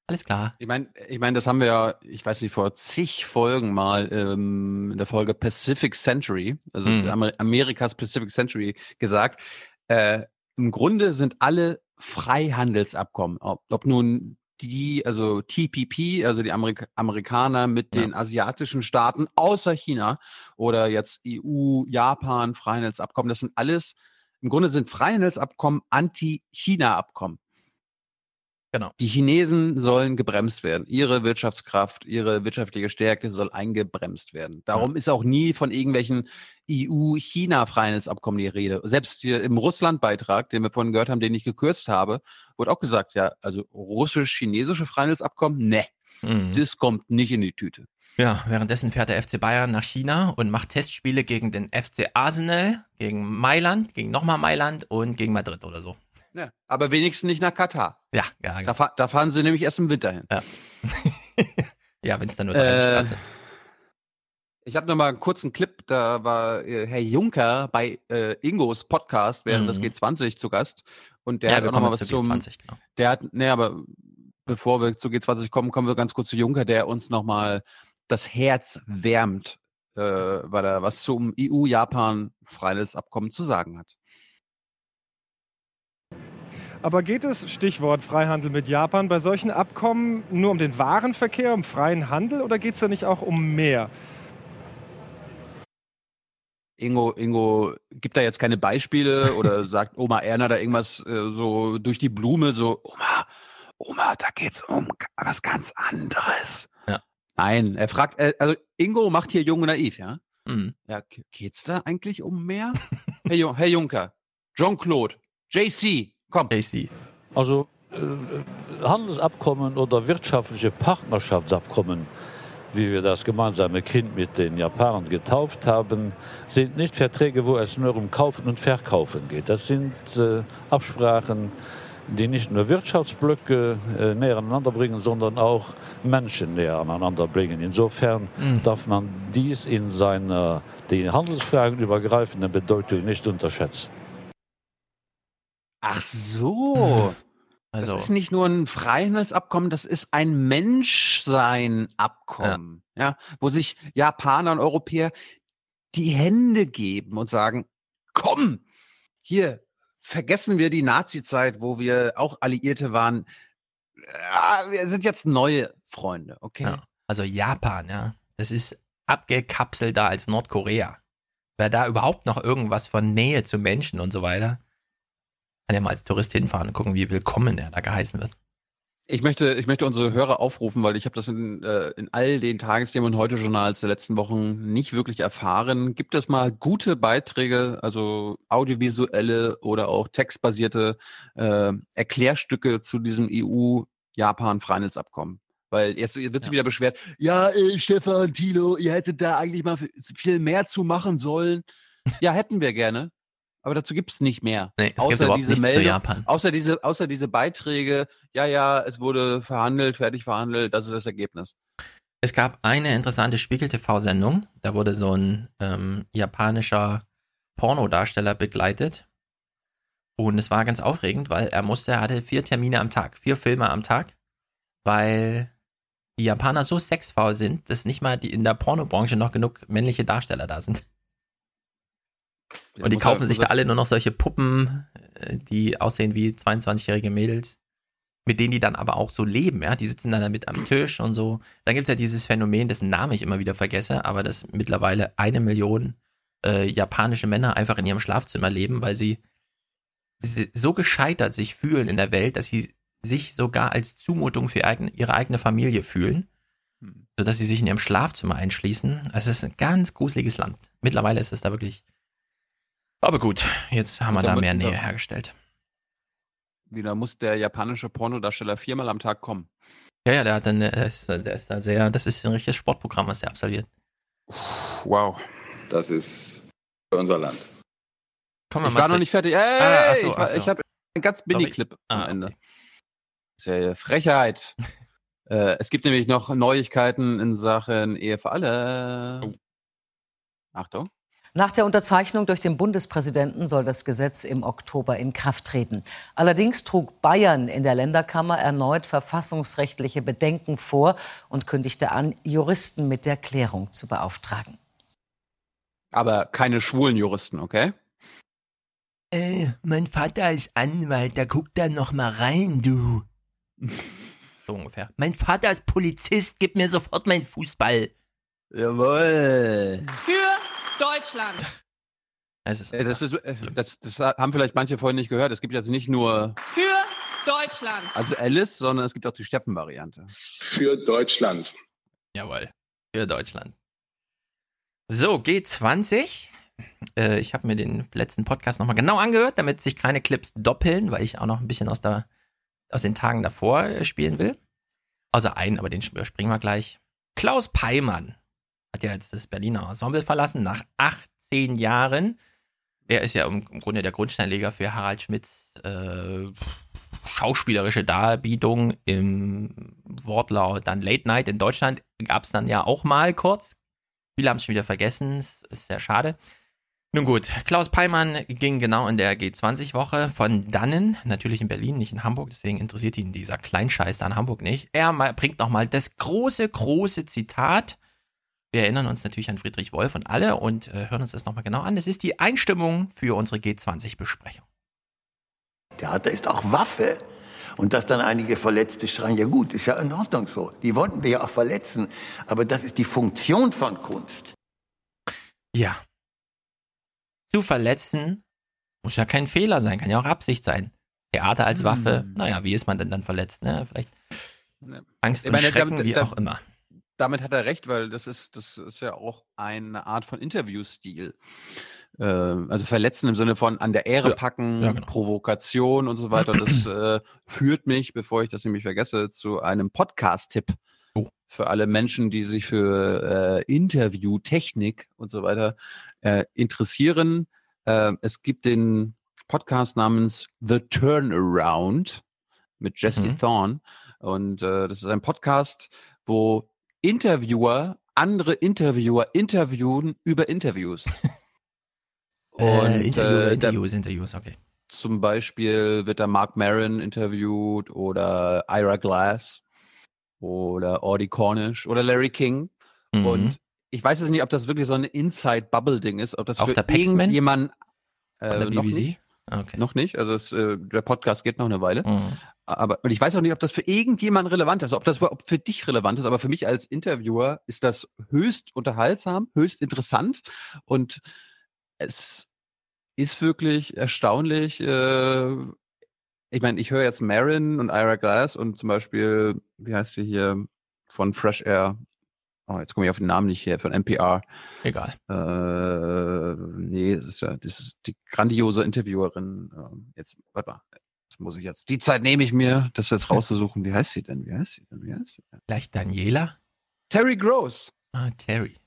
Speaker 6: Alles klar.
Speaker 1: Ich meine, ich mein, das haben wir ja, ich weiß nicht, vor zig Folgen mal ähm, in der Folge Pacific Century, also mhm. Amerikas Pacific Century gesagt. Äh, Im Grunde sind alle Freihandelsabkommen, ob, ob nun die, also TPP, also die Amerik Amerikaner mit ja. den asiatischen Staaten außer China oder jetzt EU, Japan, Freihandelsabkommen, das sind alles, im Grunde sind Freihandelsabkommen Anti-China-Abkommen.
Speaker 6: Genau.
Speaker 1: Die Chinesen sollen gebremst werden. Ihre Wirtschaftskraft, ihre wirtschaftliche Stärke soll eingebremst werden. Darum ja. ist auch nie von irgendwelchen EU-China-Freihandelsabkommen die Rede. Selbst hier im Russland-Beitrag, den wir vorhin gehört haben, den ich gekürzt habe, wurde auch gesagt, ja, also russisch-chinesische Freihandelsabkommen, ne, mhm. das kommt nicht in die Tüte.
Speaker 6: Ja, währenddessen fährt der FC Bayern nach China und macht Testspiele gegen den FC Arsenal, gegen Mailand, gegen nochmal Mailand und gegen Madrid oder so.
Speaker 1: Ja, aber wenigstens nicht nach Katar.
Speaker 6: Ja, ja.
Speaker 1: Genau. Da, da, fahren sie nämlich erst im Winter hin.
Speaker 6: Ja, (laughs) ja wenn es dann nur 30 äh, Grad sind.
Speaker 1: Ich habe noch mal einen kurzen Clip, da war äh, Herr Juncker bei äh, Ingos Podcast während mhm. des G20 zu Gast und der
Speaker 6: ja,
Speaker 1: hat auch noch mal was zum G20, genau. Der hat nee, aber bevor wir zu G20 kommen, kommen wir ganz kurz zu Juncker, der uns noch mal das Herz wärmt, äh, weil er was zum EU-Japan-Freihandelsabkommen zu sagen hat.
Speaker 60: Aber geht es, Stichwort Freihandel mit Japan, bei solchen Abkommen nur um den Warenverkehr, um freien Handel oder geht es da nicht auch um mehr?
Speaker 1: Ingo, Ingo gibt da jetzt keine Beispiele oder (laughs) sagt Oma Erna da irgendwas äh, so durch die Blume, so Oma, Oma, da geht's um was ganz anderes.
Speaker 6: Ja.
Speaker 1: Nein, er fragt, äh, also Ingo macht hier jung und naiv, ja? Mhm. Ja, geht's da eigentlich um mehr? (laughs) Herr, Herr Juncker, Jean-Claude, JC, Komm.
Speaker 61: AC. Also äh, Handelsabkommen oder wirtschaftliche Partnerschaftsabkommen, wie wir das gemeinsame Kind mit den Japanern getauft haben, sind nicht Verträge, wo es nur um Kaufen und Verkaufen geht. Das sind äh, Absprachen, die nicht nur Wirtschaftsblöcke äh, näher aneinander bringen, sondern auch Menschen näher aneinander bringen. Insofern mhm. darf man dies in seiner die Handelsfragen übergreifenden Bedeutung nicht unterschätzen.
Speaker 1: Ach so. Also, das ist nicht nur ein Freihandelsabkommen, das ist ein Menschsein-Abkommen, ja. ja, wo sich Japaner und Europäer die Hände geben und sagen, komm, hier, vergessen wir die Nazi-Zeit, wo wir auch Alliierte waren. Ja, wir sind jetzt neue Freunde, okay?
Speaker 6: Ja. Also Japan, ja, das ist abgekapselter als Nordkorea. Wer da überhaupt noch irgendwas von Nähe zu Menschen und so weiter, kann ja mal als Tourist hinfahren und gucken, wie willkommen er da geheißen wird.
Speaker 1: Ich möchte, ich möchte unsere Hörer aufrufen, weil ich habe das in, äh, in all den Tagesthemen und Heute-Journals der letzten Wochen nicht wirklich erfahren. Gibt es mal gute Beiträge, also audiovisuelle oder auch textbasierte äh, Erklärstücke zu diesem EU-Japan-Freihandelsabkommen? Weil jetzt wird sich ja. wieder beschwert, ja, äh, Stefan, Tilo, ihr hättet da eigentlich mal viel mehr zu machen sollen. ja, hätten wir gerne aber dazu gibt es nicht mehr.
Speaker 6: Nee, es außer gibt diese Meldung, zu Japan.
Speaker 1: Außer diese, außer diese Beiträge, ja, ja, es wurde verhandelt, fertig verhandelt, das ist das Ergebnis.
Speaker 6: Es gab eine interessante Spiegel-TV-Sendung, da wurde so ein ähm, japanischer Pornodarsteller begleitet. Und es war ganz aufregend, weil er musste, er hatte vier Termine am Tag, vier Filme am Tag, weil die Japaner so sexfaul sind, dass nicht mal die in der Pornobranche noch genug männliche Darsteller da sind. Und die kaufen sich da alle nur noch solche Puppen, äh, die aussehen wie 22-jährige Mädels, mit denen die dann aber auch so leben, ja. Die sitzen dann damit am Tisch und so. Dann gibt es ja dieses Phänomen, dessen Namen ich immer wieder vergesse, aber dass mittlerweile eine Million äh, japanische Männer einfach in ihrem Schlafzimmer leben, weil sie so gescheitert sich fühlen in der Welt, dass sie sich sogar als Zumutung für ihre eigene Familie fühlen, hm. sodass sie sich in ihrem Schlafzimmer einschließen. Also es ist ein ganz gruseliges Land. Mittlerweile ist es da wirklich aber gut, jetzt haben wir da, mehr Nähe hergestellt.
Speaker 1: Wieder muss der japanische Pornodarsteller viermal am Tag kommen.
Speaker 6: Ja, ja, der hat dann, der ist, der ist da sehr, das ist ein richtiges Sportprogramm, was er absolviert.
Speaker 1: Wow.
Speaker 62: Das ist für unser Land.
Speaker 1: Kommen wir ich mal war noch nicht fertig. Hey, ah, achso, ich, achso. ich habe einen ganz Mini-Clip am ah, Ende. Okay. Frechheit. (laughs) äh, es gibt nämlich noch Neuigkeiten in Sachen Ehe für alle. Oh. Achtung.
Speaker 31: Nach der Unterzeichnung durch den Bundespräsidenten soll das Gesetz im Oktober in Kraft treten. Allerdings trug Bayern in der Länderkammer erneut verfassungsrechtliche Bedenken vor und kündigte an, Juristen mit der Klärung zu beauftragen.
Speaker 1: Aber keine schwulen Juristen, okay?
Speaker 63: Äh, mein Vater ist Anwalt, da guckt da noch mal rein, du. (laughs)
Speaker 6: So ungefähr.
Speaker 63: Mein Vater ist Polizist, gib mir sofort meinen Fußball.
Speaker 1: Jawohl.
Speaker 58: Für Deutschland.
Speaker 1: Es ist das, ist, äh, das, das, haben vielleicht manche vorhin nicht gehört. Es gibt jetzt nicht nur
Speaker 58: für Deutschland.
Speaker 1: Also Alice, sondern es gibt auch die Steffen-Variante.
Speaker 62: Für Deutschland.
Speaker 6: Jawohl. Für Deutschland. So, G20. Äh, ich habe mir den letzten Podcast nochmal genau angehört, damit sich keine Clips doppeln, weil ich auch noch ein bisschen aus, der, aus den Tagen davor spielen will. Außer einen, aber den überspringen wir gleich. Klaus Peimann hat ja jetzt das Berliner Ensemble verlassen, nach 18 Jahren. Er ist ja im Grunde der Grundsteinleger für Harald Schmidts äh, schauspielerische Darbietung im Wortlaut dann Late Night in Deutschland. Gab es dann ja auch mal kurz. Viele haben es schon wieder vergessen, es ist sehr schade. Nun gut, Klaus Peimann ging genau in der G20-Woche von dannen, natürlich in Berlin, nicht in Hamburg, deswegen interessiert ihn dieser Kleinscheiß da in Hamburg nicht. Er bringt nochmal das große, große Zitat wir erinnern uns natürlich an Friedrich Wolf und alle und äh, hören uns das nochmal genau an. Das ist die Einstimmung für unsere G20-Besprechung.
Speaker 64: Theater ist auch Waffe. Und dass dann einige Verletzte schreien, ja gut, ist ja in Ordnung so. Die wollten wir ja auch verletzen. Aber das ist die Funktion von Kunst.
Speaker 6: Ja. Zu verletzen muss ja kein Fehler sein, kann ja auch Absicht sein. Theater als Waffe, hm. naja, wie ist man denn dann verletzt? Ne? Vielleicht Angst und meine, Schrecken, da, da, wie auch immer
Speaker 1: damit hat er recht, weil das ist, das ist ja auch eine Art von Interviewstil. Äh, also verletzen im Sinne von an der Ehre ja, packen, ja, genau. Provokation und so weiter. Und (clears throat) das äh, führt mich, bevor ich das nämlich vergesse, zu einem Podcast-Tipp. Oh. Für alle Menschen, die sich für äh, Interviewtechnik und so weiter äh, interessieren. Äh, es gibt den Podcast namens The Turnaround mit Jesse mhm. Thorne. Und äh, das ist ein Podcast, wo Interviewer andere Interviewer interviewen über Interviews. (laughs)
Speaker 6: Äh, Und, äh, Interviewer, äh, Interviews, Interviews, okay.
Speaker 1: zum Beispiel wird da Mark Maron interviewt oder Ira Glass oder Audie Cornish oder Larry King.
Speaker 6: Mhm.
Speaker 1: Und ich weiß jetzt nicht, ob das wirklich so ein Inside-Bubble-Ding ist, ob das
Speaker 6: Auch
Speaker 1: für
Speaker 6: der Paxman?
Speaker 1: irgendjemand
Speaker 6: Von
Speaker 1: äh, noch nicht.
Speaker 6: Okay.
Speaker 1: Noch nicht. Also es, äh, der Podcast geht noch eine Weile.
Speaker 6: Mhm.
Speaker 1: Aber und ich weiß auch nicht, ob das für irgendjemanden relevant ist, ob das überhaupt für dich relevant ist, aber für mich als Interviewer ist das höchst unterhaltsam, höchst interessant und es ist wirklich erstaunlich. Äh, ich meine, ich höre jetzt Marin und Ira Glass und zum Beispiel, wie heißt sie hier von Fresh Air? Oh, jetzt komme ich auf den Namen nicht hier, von NPR.
Speaker 6: Egal.
Speaker 1: Äh, nee, das ist ja, das ist die grandiose Interviewerin. Ähm, jetzt, warte mal. Das muss ich jetzt. Die Zeit nehme ich mir, das jetzt rauszusuchen. Wie heißt sie denn? Wie heißt sie denn? Wie heißt sie denn?
Speaker 6: Vielleicht Daniela?
Speaker 1: Terry Gross.
Speaker 6: Ah, Terry.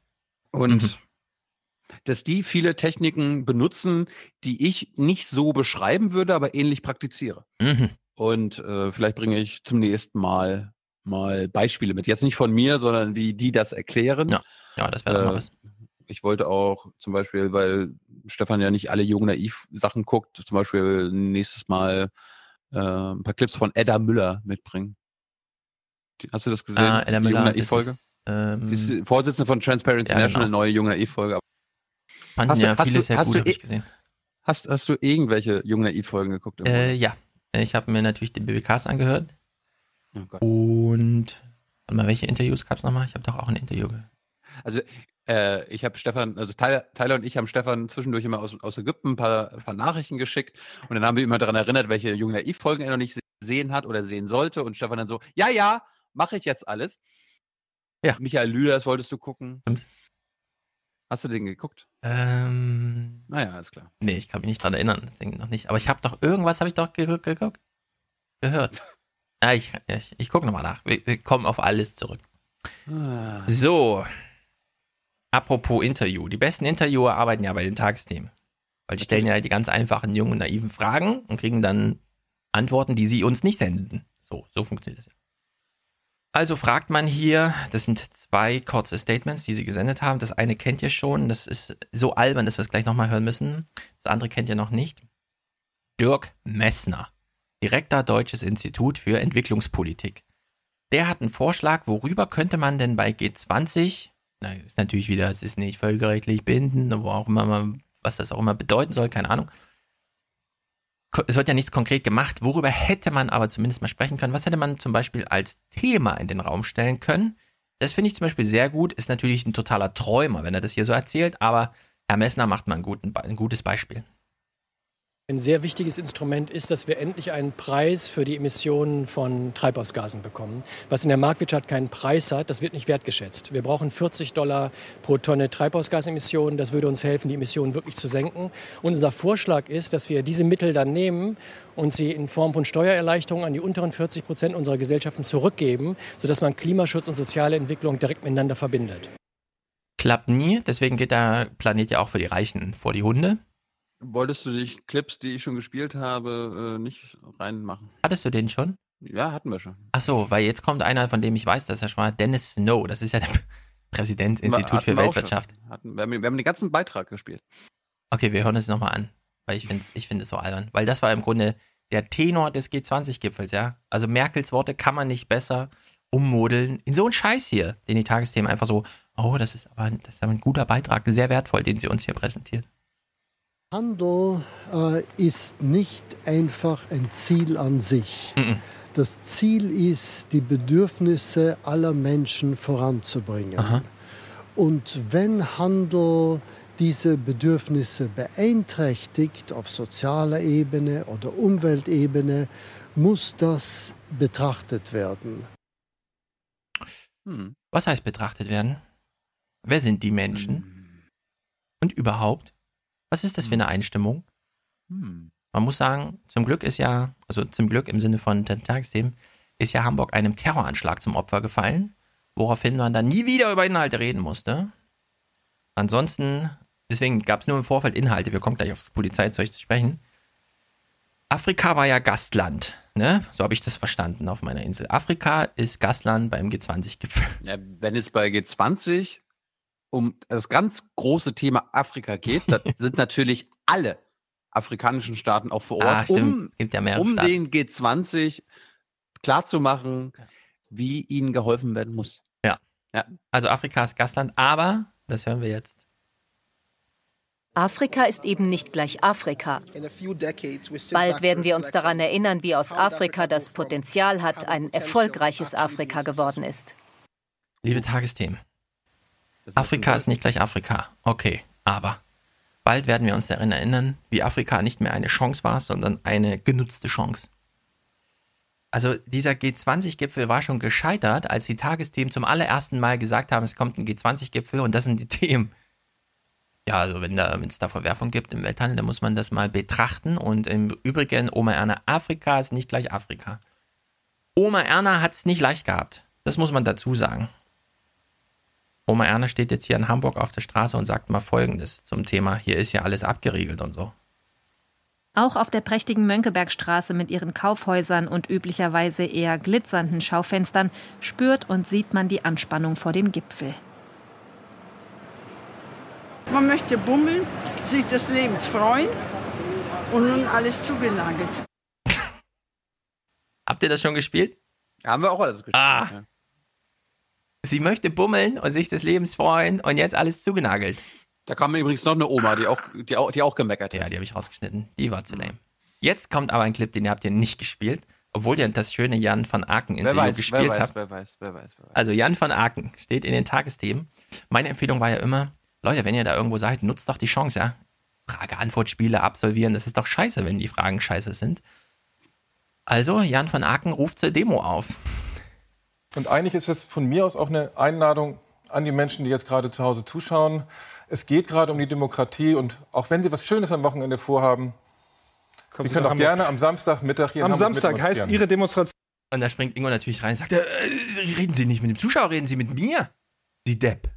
Speaker 1: Und
Speaker 6: Mhm.
Speaker 1: dass die viele Techniken benutzen, die ich nicht so beschreiben würde, aber ähnlich praktiziere.
Speaker 6: Mhm.
Speaker 1: Und äh, vielleicht bringe ich zum nächsten Mal mal Beispiele mit. Jetzt nicht von mir, sondern wie die das erklären.
Speaker 6: Ja, ja das wäre doch mal
Speaker 1: Äh,
Speaker 6: was.
Speaker 1: Ich wollte auch zum Beispiel, weil Stefan ja nicht alle jung naiv Sachen guckt, zum Beispiel nächstes Mal äh, ein paar Clips von Edda Müller mitbringen. Die- Hast du das gesehen?
Speaker 6: Ah, Edda
Speaker 1: Die
Speaker 6: Müller,
Speaker 1: naiv Folge?
Speaker 6: ist, ähm,
Speaker 1: Die ist Vorsitzende von Transparency
Speaker 6: Ja,
Speaker 1: International,
Speaker 6: genau.
Speaker 1: neue Jung naiv Folge.
Speaker 6: Fanden ja viele sehr gut, habe ich gesehen.
Speaker 1: Hast, hast du irgendwelche Jung naiv Folgen geguckt?
Speaker 6: Äh, ja, ich habe mir natürlich die BBKs angehört.
Speaker 1: Oh.
Speaker 6: Und warte mal, welche Interviews gab es nochmal? Ich habe doch auch ein Interview.
Speaker 1: Also äh, ich habe Stefan, also Tyler, Tyler und ich haben Stefan zwischendurch immer aus, aus Ägypten ein paar, ein paar Nachrichten geschickt und dann haben wir immer daran erinnert, welche Jung naiv Folgen er noch nicht gesehen hat oder sehen sollte und Stefan dann so, ja, ja, mache ich jetzt alles.
Speaker 6: Ja.
Speaker 1: Michael Lüders wolltest du gucken.
Speaker 6: Stimmt.
Speaker 1: Hast du den geguckt?
Speaker 6: Ähm,
Speaker 1: Naja, alles klar.
Speaker 6: nee, ich kann mich nicht dran erinnern, deswegen noch nicht. Aber ich habe doch irgendwas habe ich doch ge ge geguckt. Gehört. Ja, ich, ja, ich, ich gucke nochmal nach. Wir, wir kommen auf alles zurück.
Speaker 1: Ah.
Speaker 6: So. Apropos Interview. Die besten Interviewer arbeiten ja bei den Tagesthemen. Weil die stellen ja die ganz einfachen, jungen, naiven Fragen und kriegen dann Antworten, die sie uns nicht senden. So, so funktioniert das ja. Also fragt man hier, das sind zwei kurze Statements, die sie gesendet haben. Das eine kennt ihr schon, das ist so albern, dass wir es gleich nochmal hören müssen. Das andere kennt ihr noch nicht. Dirk Messner, Direktor Deutsches Institut für Entwicklungspolitik. Der hat einen Vorschlag, worüber könnte man denn bei G20, na, ist natürlich wieder, es ist nicht völkerrechtlich bindend, wo auch immer man, was das auch immer bedeuten soll, keine Ahnung. Es wird ja nichts konkret gemacht. Worüber hätte man aber zumindest mal sprechen können? Was hätte man zum Beispiel als Thema in den Raum stellen können? Das finde ich zum Beispiel sehr gut. Ist natürlich ein totaler Träumer, wenn er das hier so erzählt, aber Herr Messner macht mal einen guten, ein gutes Beispiel.
Speaker 65: Ein sehr wichtiges Instrument ist, dass wir endlich einen Preis für die Emissionen von Treibhausgasen bekommen. Was in der Marktwirtschaft keinen Preis hat, das wird nicht wertgeschätzt. Wir brauchen 40 Dollar pro Tonne Treibhausgasemissionen. Das würde uns helfen, die Emissionen wirklich zu senken. Und unser Vorschlag ist, dass wir diese Mittel dann nehmen und sie in Form von Steuererleichterungen an die unteren 40 Prozent unserer Gesellschaften zurückgeben, sodass man Klimaschutz und soziale Entwicklung direkt miteinander verbindet.
Speaker 6: Klappt nie, deswegen geht der Planet ja auch für die Reichen vor die Hunde.
Speaker 1: Wolltest du dich Clips, die ich schon gespielt habe, äh, nicht reinmachen?
Speaker 6: Hattest du den schon?
Speaker 1: Ja, hatten wir schon.
Speaker 6: Ach so, weil jetzt kommt einer, von dem ich weiß, dass er schon mal Dennis Snow, das ist ja der (laughs) Präsident Institut für Weltwirtschaft.
Speaker 1: Hatten, wir, haben, wir haben den ganzen Beitrag gespielt.
Speaker 6: Okay, wir hören es nochmal an, weil ich finde ich find es so albern. Weil das war im Grunde der Tenor des G20-Gipfels, ja. Also Merkels Worte kann man nicht besser ummodeln in so einen Scheiß hier, den die Tagesthemen einfach so, oh, das ist aber ein, das ist aber ein guter Beitrag, sehr wertvoll, den sie uns hier präsentiert.
Speaker 66: Handel äh, ist nicht einfach ein Ziel an sich. Das Ziel ist, die Bedürfnisse aller Menschen voranzubringen. Und wenn Handel diese Bedürfnisse beeinträchtigt auf sozialer Ebene oder Umweltebene, muss das betrachtet werden.
Speaker 1: Hm.
Speaker 6: Was heißt betrachtet werden? Wer sind die Menschen? Und überhaupt, was ist das für eine Einstimmung?
Speaker 1: Hm.
Speaker 6: Man muss sagen, zum Glück ist ja, also zum Glück im Sinne von Tagesthemen, ist ja Hamburg einem Terroranschlag zum Opfer gefallen, woraufhin man dann nie wieder über Inhalte reden musste. Ansonsten, deswegen gab es nur im Vorfeld Inhalte, wir kommen gleich aufs Polizeizeug zu sprechen. Afrika war ja Gastland, ne? So habe ich das verstanden auf meiner Insel. Afrika ist Gastland beim G20-Gipfel.
Speaker 1: Ja, wenn es bei G20 um das ganz große Thema Afrika geht, dann (laughs) sind natürlich alle afrikanischen Staaten auch vor Ort,
Speaker 6: Ah, stimmt.
Speaker 1: um,
Speaker 6: Es gibt ja mehrere
Speaker 1: um den G20 klarzumachen, wie ihnen geholfen werden muss.
Speaker 6: Ja.
Speaker 1: Ja.
Speaker 6: Also Afrika ist Gastland, aber, das hören wir jetzt.
Speaker 67: Afrika ist eben nicht gleich Afrika. Bald werden wir uns daran erinnern, wie aus Afrika das Potenzial hat, ein erfolgreiches Afrika geworden ist.
Speaker 6: Liebe Tagesthemen. Afrika ist nicht gleich Afrika. Okay, aber bald werden wir uns daran erinnern, wie Afrika nicht mehr eine Chance war, sondern eine genutzte Chance. Also dieser G20-Gipfel war schon gescheitert, als die Tagesthemen zum allerersten Mal gesagt haben, es kommt ein G20-Gipfel und das sind die (laughs) Themen. Ja, also wenn da, es da Verwerfung gibt im Welthandel, dann muss man das mal betrachten. Und im Übrigen, Oma Erna, Afrika ist nicht gleich Afrika. Oma Erna hat es nicht leicht gehabt. Das muss man dazu sagen. Oma Erna steht jetzt hier in Hamburg auf der Straße und sagt mal Folgendes zum Thema, hier ist ja alles abgeriegelt und so.
Speaker 68: Auch auf der prächtigen Mönckebergstraße mit ihren Kaufhäusern und üblicherweise eher glitzernden Schaufenstern spürt und sieht man die Anspannung vor dem Gipfel.
Speaker 69: Man möchte bummeln, sich des Lebens freuen und nun alles zugenagelt. (laughs)
Speaker 6: Habt ihr das schon gespielt?
Speaker 1: Haben wir auch alles gespielt.
Speaker 6: Ah.
Speaker 1: ja.
Speaker 6: Sie möchte bummeln und sich des Lebens freuen und jetzt alles zugenagelt.
Speaker 1: Da kam übrigens noch eine Oma, die auch, die auch, die auch gemeckert hat.
Speaker 6: Ja, die habe ich rausgeschnitten. Die war zu lame. Jetzt kommt aber ein Clip, den habt ihr nicht gespielt, obwohl ihr das schöne Jan van Aken
Speaker 1: Wer
Speaker 6: Interview
Speaker 1: weiß,
Speaker 6: gespielt
Speaker 1: wer weiß,
Speaker 6: habt.
Speaker 1: wer weiß, wer weiß, wer weiß.
Speaker 6: Also Jan van Aken steht in den Tagesthemen. Meine Empfehlung war ja immer, Leute, wenn ihr da irgendwo seid, nutzt doch die Chance, ja. Frage-Antwort-Spiele absolvieren, das ist doch scheiße, wenn die Fragen scheiße sind. Also, Jan van Aken ruft zur Demo auf.
Speaker 60: Und eigentlich ist es von mir aus auch eine Einladung an die Menschen, die jetzt gerade zu Hause zuschauen. Es geht gerade um die Demokratie und auch wenn Sie was Schönes am Wochenende vorhaben, Sie Sie können auch Hamburg. gerne am Samstagmittag hier in Am Hamburg Samstag heißt. Ihre Demonstration.
Speaker 6: Und da springt Ingo natürlich rein und sagt, äh, reden Sie nicht mit dem Zuschauer, reden Sie mit mir. Die Depp.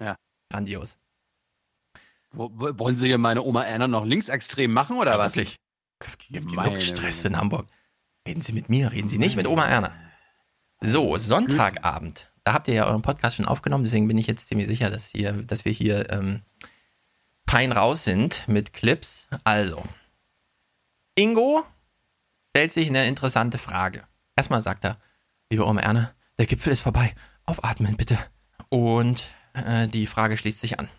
Speaker 1: Ja.
Speaker 6: Grandios.
Speaker 1: Wo, wo, wollen Sie hier meine Oma Erna noch linksextrem machen oder was?
Speaker 6: Wirklich. Gibt genug Stress in Hamburg. Reden Sie mit mir, reden Sie nicht mit Oma Erna. So, Sonntagabend. Da habt ihr ja euren Podcast schon aufgenommen, deswegen bin ich jetzt ziemlich sicher, dass, hier, dass wir hier ähm, fein raus sind mit Clips. Also, Ingo stellt sich eine interessante Frage. Erstmal sagt er, liebe Oma Erna, der Gipfel ist vorbei. Aufatmen, bitte. Und äh, die Frage schließt sich an.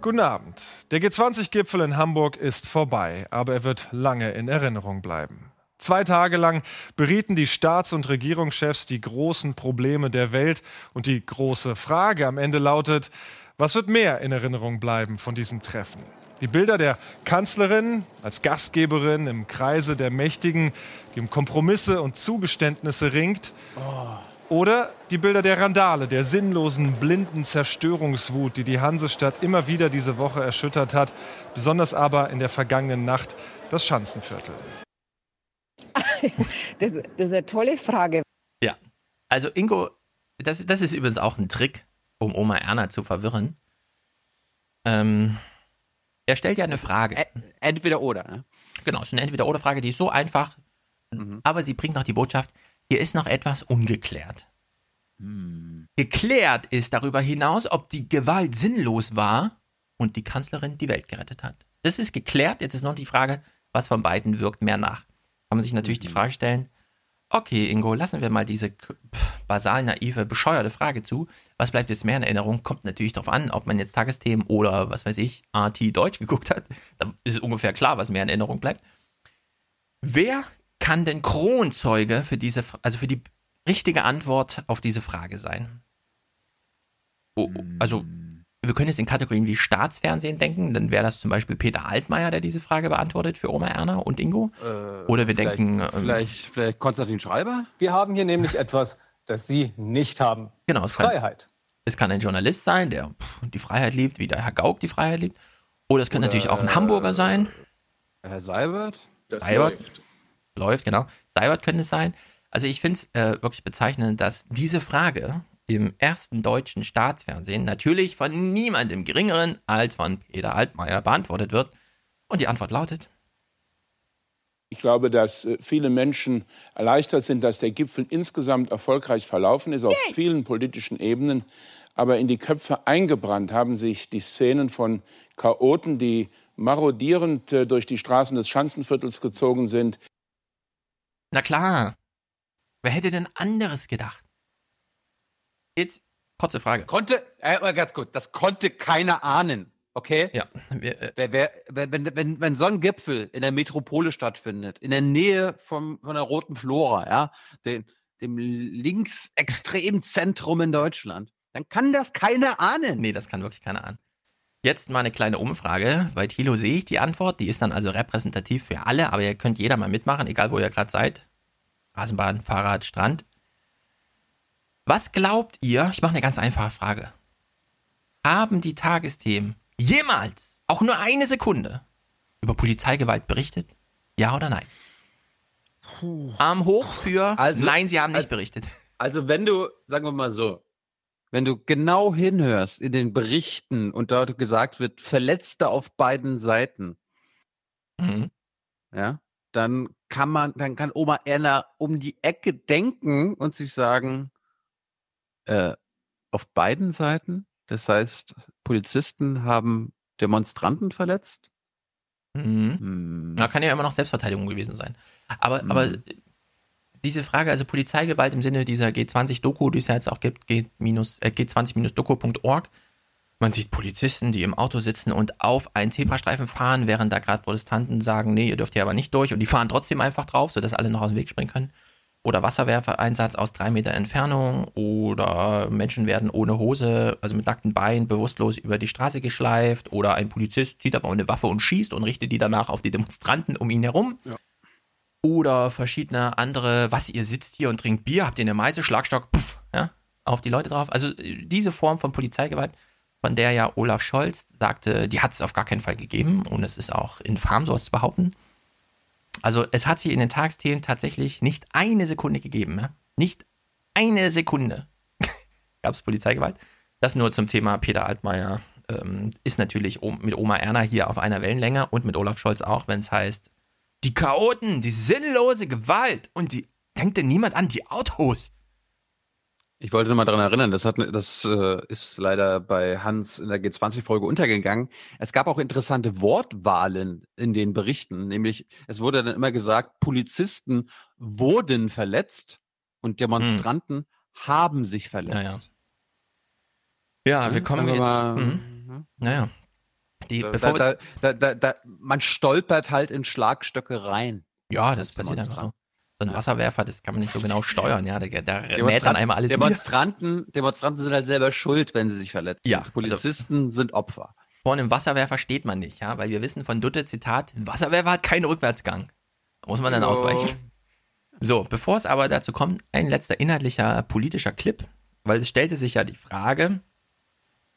Speaker 60: Guten Abend. Der G20-Gipfel in Hamburg ist vorbei, aber er wird lange in Erinnerung bleiben. Zwei Tage lang berieten die Staats- und Regierungschefs die großen Probleme der Welt und die große Frage am Ende lautet, was wird mehr in Erinnerung bleiben von diesem Treffen? Die Bilder der Kanzlerin als Gastgeberin im Kreise der Mächtigen, die um Kompromisse und Zugeständnisse ringt, oder die Bilder der Randale, der sinnlosen, blinden Zerstörungswut, die die Hansestadt immer wieder diese Woche erschüttert hat, besonders aber in der vergangenen Nacht das Schanzenviertel. (laughs)
Speaker 70: Das, das ist eine tolle Frage.
Speaker 6: Ja. Also Ingo, das, das ist übrigens auch ein Trick, um Oma Erna zu verwirren. Ähm, er stellt ja eine Frage.
Speaker 1: Entweder oder, ne?
Speaker 6: Genau, es ist eine Entweder-Oder-Frage, die ist so einfach, aber sie bringt noch die Botschaft, hier ist noch etwas ungeklärt. Geklärt ist darüber hinaus, ob die Gewalt sinnlos war und die Kanzlerin die Welt gerettet hat. Das ist geklärt, jetzt ist noch die Frage, was von beiden wirkt mehr nach. Kann man sich natürlich die Frage stellen, okay, Ingo, lassen wir mal diese basal naive, bescheuerte Frage zu. Was bleibt jetzt mehr in Erinnerung? Kommt natürlich darauf an, ob man jetzt Tagesthemen oder, was weiß ich, RT Deutsch geguckt hat. Dann ist es ungefähr klar, was mehr in Erinnerung bleibt. Wer kann denn Kronzeuge für diese, also für die richtige Antwort auf diese Frage sein? Oh, oh, also, wir können jetzt in Kategorien wie Staatsfernsehen denken, dann wäre das zum Beispiel Peter Altmaier, der diese Frage beantwortet für Oma Erna und Ingo. Oder wir
Speaker 1: vielleicht-
Speaker 6: denken. ähm,
Speaker 1: Vielleicht, vielleicht Konstantin Schreiber?
Speaker 71: Wir haben hier nämlich etwas, das Sie nicht haben.
Speaker 6: Genau, es kann,
Speaker 71: Freiheit.
Speaker 6: es kann ein Journalist sein, der pff, die Freiheit liebt, wie der Herr Gauck die Freiheit liebt. Oder es kann
Speaker 1: Oder,
Speaker 6: natürlich auch ein
Speaker 1: äh,
Speaker 6: Hamburger sein.
Speaker 1: Herr Seibert?
Speaker 62: Das
Speaker 6: Seibert.
Speaker 62: läuft.
Speaker 6: Läuft, genau. Seibert könnte es sein. Also ich finde es äh, wirklich bezeichnend, dass diese Frage im ersten deutschen Staatsfernsehen natürlich von niemandem geringeren als von Peter Altmaier beantwortet wird. Und die Antwort lautet,
Speaker 72: Ich glaube, dass äh, viele Menschen erleichtert sind, dass der Gipfel insgesamt erfolgreich verlaufen ist auf vielen politischen Ebenen. Aber in die Köpfe eingebrannt haben sich die Szenen von Chaoten, die marodierend äh, durch die Straßen des Schanzenviertels gezogen sind.
Speaker 6: Na klar. Wer hätte denn anderes gedacht? Jetzt, kurze Frage.
Speaker 1: Konnte, äh, ganz gut, das konnte keiner ahnen. Okay?
Speaker 6: Ja. Wir, äh,
Speaker 1: wer, wer, wenn, wenn, wenn so ein Gipfel in der Metropole stattfindet, in der Nähe vom, von der Roten Flora, ja, den, dem linksextremen Zentrum in Deutschland, dann kann das keiner ahnen.
Speaker 6: Nee, das kann wirklich keiner ahnen. Jetzt mal eine kleine Umfrage. Bei Thilo sehe ich die Antwort. Die ist dann also repräsentativ für alle, aber ihr könnt jeder mal mitmachen, egal wo ihr gerade seid. Straßenbahn, Fahrrad, Strand. Was glaubt ihr? Ich mache eine ganz einfache Frage. Haben die Tagesthemen jemals, auch nur eine Sekunde, über Polizeigewalt berichtet? Ja oder nein? Puh. Arm hoch für also, Nein, sie haben nicht
Speaker 1: also,
Speaker 6: berichtet.
Speaker 1: Also wenn du, sagen wir mal so, wenn du genau hinhörst in den Berichten und dort gesagt wird, Verletzte auf beiden Seiten, mhm. ja, dann kann man, dann kann Oma Erna um die Ecke denken und sich sagen, äh, auf beiden Seiten, das heißt, Polizisten haben Demonstranten verletzt.
Speaker 6: Mhm. Hm. Da kann ja immer noch Selbstverteidigung gewesen sein. Aber, mhm. aber diese Frage, also Polizeigewalt im Sinne dieser G20-Doku, die es ja jetzt auch gibt, G äh, g20-doku.org, man sieht Polizisten, die im Auto sitzen und auf einen Zebrastreifen fahren, während da gerade Protestanten sagen, nee, ihr dürft hier aber nicht durch und die fahren trotzdem einfach drauf, sodass alle noch aus dem Weg springen können. Oder Wasserwerfereinsatz aus drei Meter Entfernung oder Menschen werden ohne Hose, also mit nackten Beinen, bewusstlos über die Straße geschleift oder ein Polizist zieht auf eine Waffe und schießt und richtet die danach auf die Demonstranten um ihn herum. Ja oder verschiedene andere, was ihr sitzt hier und trinkt Bier, habt ihr eine Meise, Schlagstock, puff, ja, auf die Leute drauf. Also diese Form von Polizeigewalt, von der ja Olaf Scholz sagte, die hat es auf gar keinen Fall gegeben und es ist auch infam, sowas zu behaupten. Also es hat sich in den Tagsthemen tatsächlich nicht eine Sekunde gegeben, ja? nicht eine Sekunde (laughs) gab es Polizeigewalt. Das nur zum Thema Peter Altmaier ähm, ist natürlich mit Oma Erna hier auf einer Wellenlänge und mit Olaf Scholz auch, wenn es heißt, die Chaoten, die sinnlose Gewalt und die denkt denn niemand an die Autos.
Speaker 1: Ich wollte nur mal daran erinnern, das, hat, das äh, ist leider bei Hans in der G20-Folge untergegangen. Es gab auch interessante Wortwahlen in den Berichten, nämlich es wurde dann immer gesagt, Polizisten wurden verletzt und Demonstranten hm. haben sich verletzt.
Speaker 6: Ja, ja. wir kommen jetzt. Mal, mhm. Naja,
Speaker 1: die, da, da, da, da, man stolpert halt in Schlagstöcke rein.
Speaker 6: Ja, das passiert einfach so. So ein Wasserwerfer, das kann man nicht so genau steuern, ja. Der, der mäht dann einmal alles
Speaker 1: Demonstranten, Demonstranten sind halt selber schuld, wenn sie sich verletzen. Ja, also Polizisten also, sind Opfer.
Speaker 6: Vor einem Wasserwerfer steht man nicht, ja, weil wir wissen von Dutte, Zitat, ein Wasserwerfer hat keinen Rückwärtsgang. Da muss man dann oh. ausweichen. So, bevor es aber dazu kommt, ein letzter inhaltlicher politischer Clip, weil es stellte sich ja die Frage,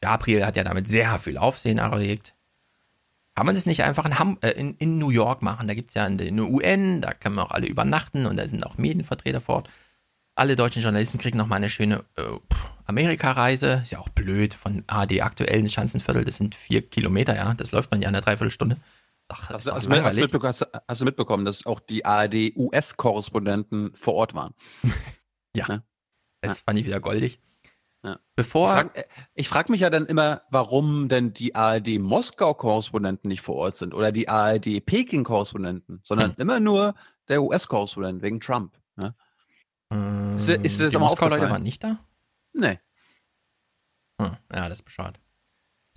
Speaker 6: Gabriel hat ja damit sehr viel Aufsehen erregt. Kann man das nicht einfach in, Ham äh, in, in New York machen? Da gibt es ja eine, UN, da können wir auch alle übernachten und da sind auch Medienvertreter vor Ort. Alle deutschen Journalisten kriegen nochmal eine schöne äh, Amerika-Reise. Ist ja auch blöd, von AD aktuell in Schanzenviertel, das sind vier Kilometer, ja. Das läuft man ja in einer Dreiviertelstunde.
Speaker 1: Ach, hast, hast, hast, hast, du mitbekommen, dass auch die ARD-US-Korrespondenten vor Ort waren? (laughs)
Speaker 6: ja. Ne? Das ja. fand ich wieder goldig.
Speaker 1: Ja. Bevor. Äh, ich frage frag mich ja dann immer, warum denn die ARD-Moskau-Korrespondenten nicht vor Ort sind oder die ARD-Peking-Korrespondenten, sondern hm. immer nur der US-Korrespondent wegen Trump. Ne?
Speaker 6: Ähm, ist, ist das die Moskau-Leute waren nicht da?
Speaker 1: Nee.
Speaker 6: Hm, ja, das ist bescheuert.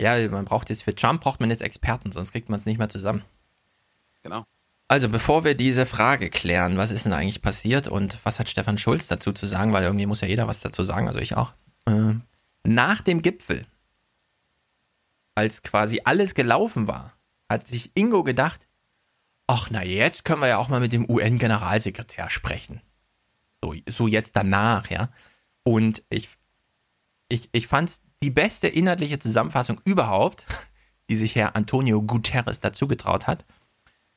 Speaker 6: Ja, man braucht jetzt für Trump braucht man jetzt Experten, sonst kriegt man es nicht mehr zusammen.
Speaker 1: Genau.
Speaker 6: Also, bevor wir diese Frage klären, was ist denn eigentlich passiert und was hat Stefan Schulz dazu zu sagen, weil irgendwie muss ja jeder was dazu sagen, also ich auch. Äh, nach dem Gipfel, als quasi alles gelaufen war, hat sich Ingo gedacht, ach na jetzt können wir ja auch mal mit dem UN-Generalsekretär sprechen. So, so jetzt danach, ja. Und ich, ich, ich fand es die beste inhaltliche Zusammenfassung überhaupt, (laughs) die sich Herr Antonio Guterres dazu getraut hat.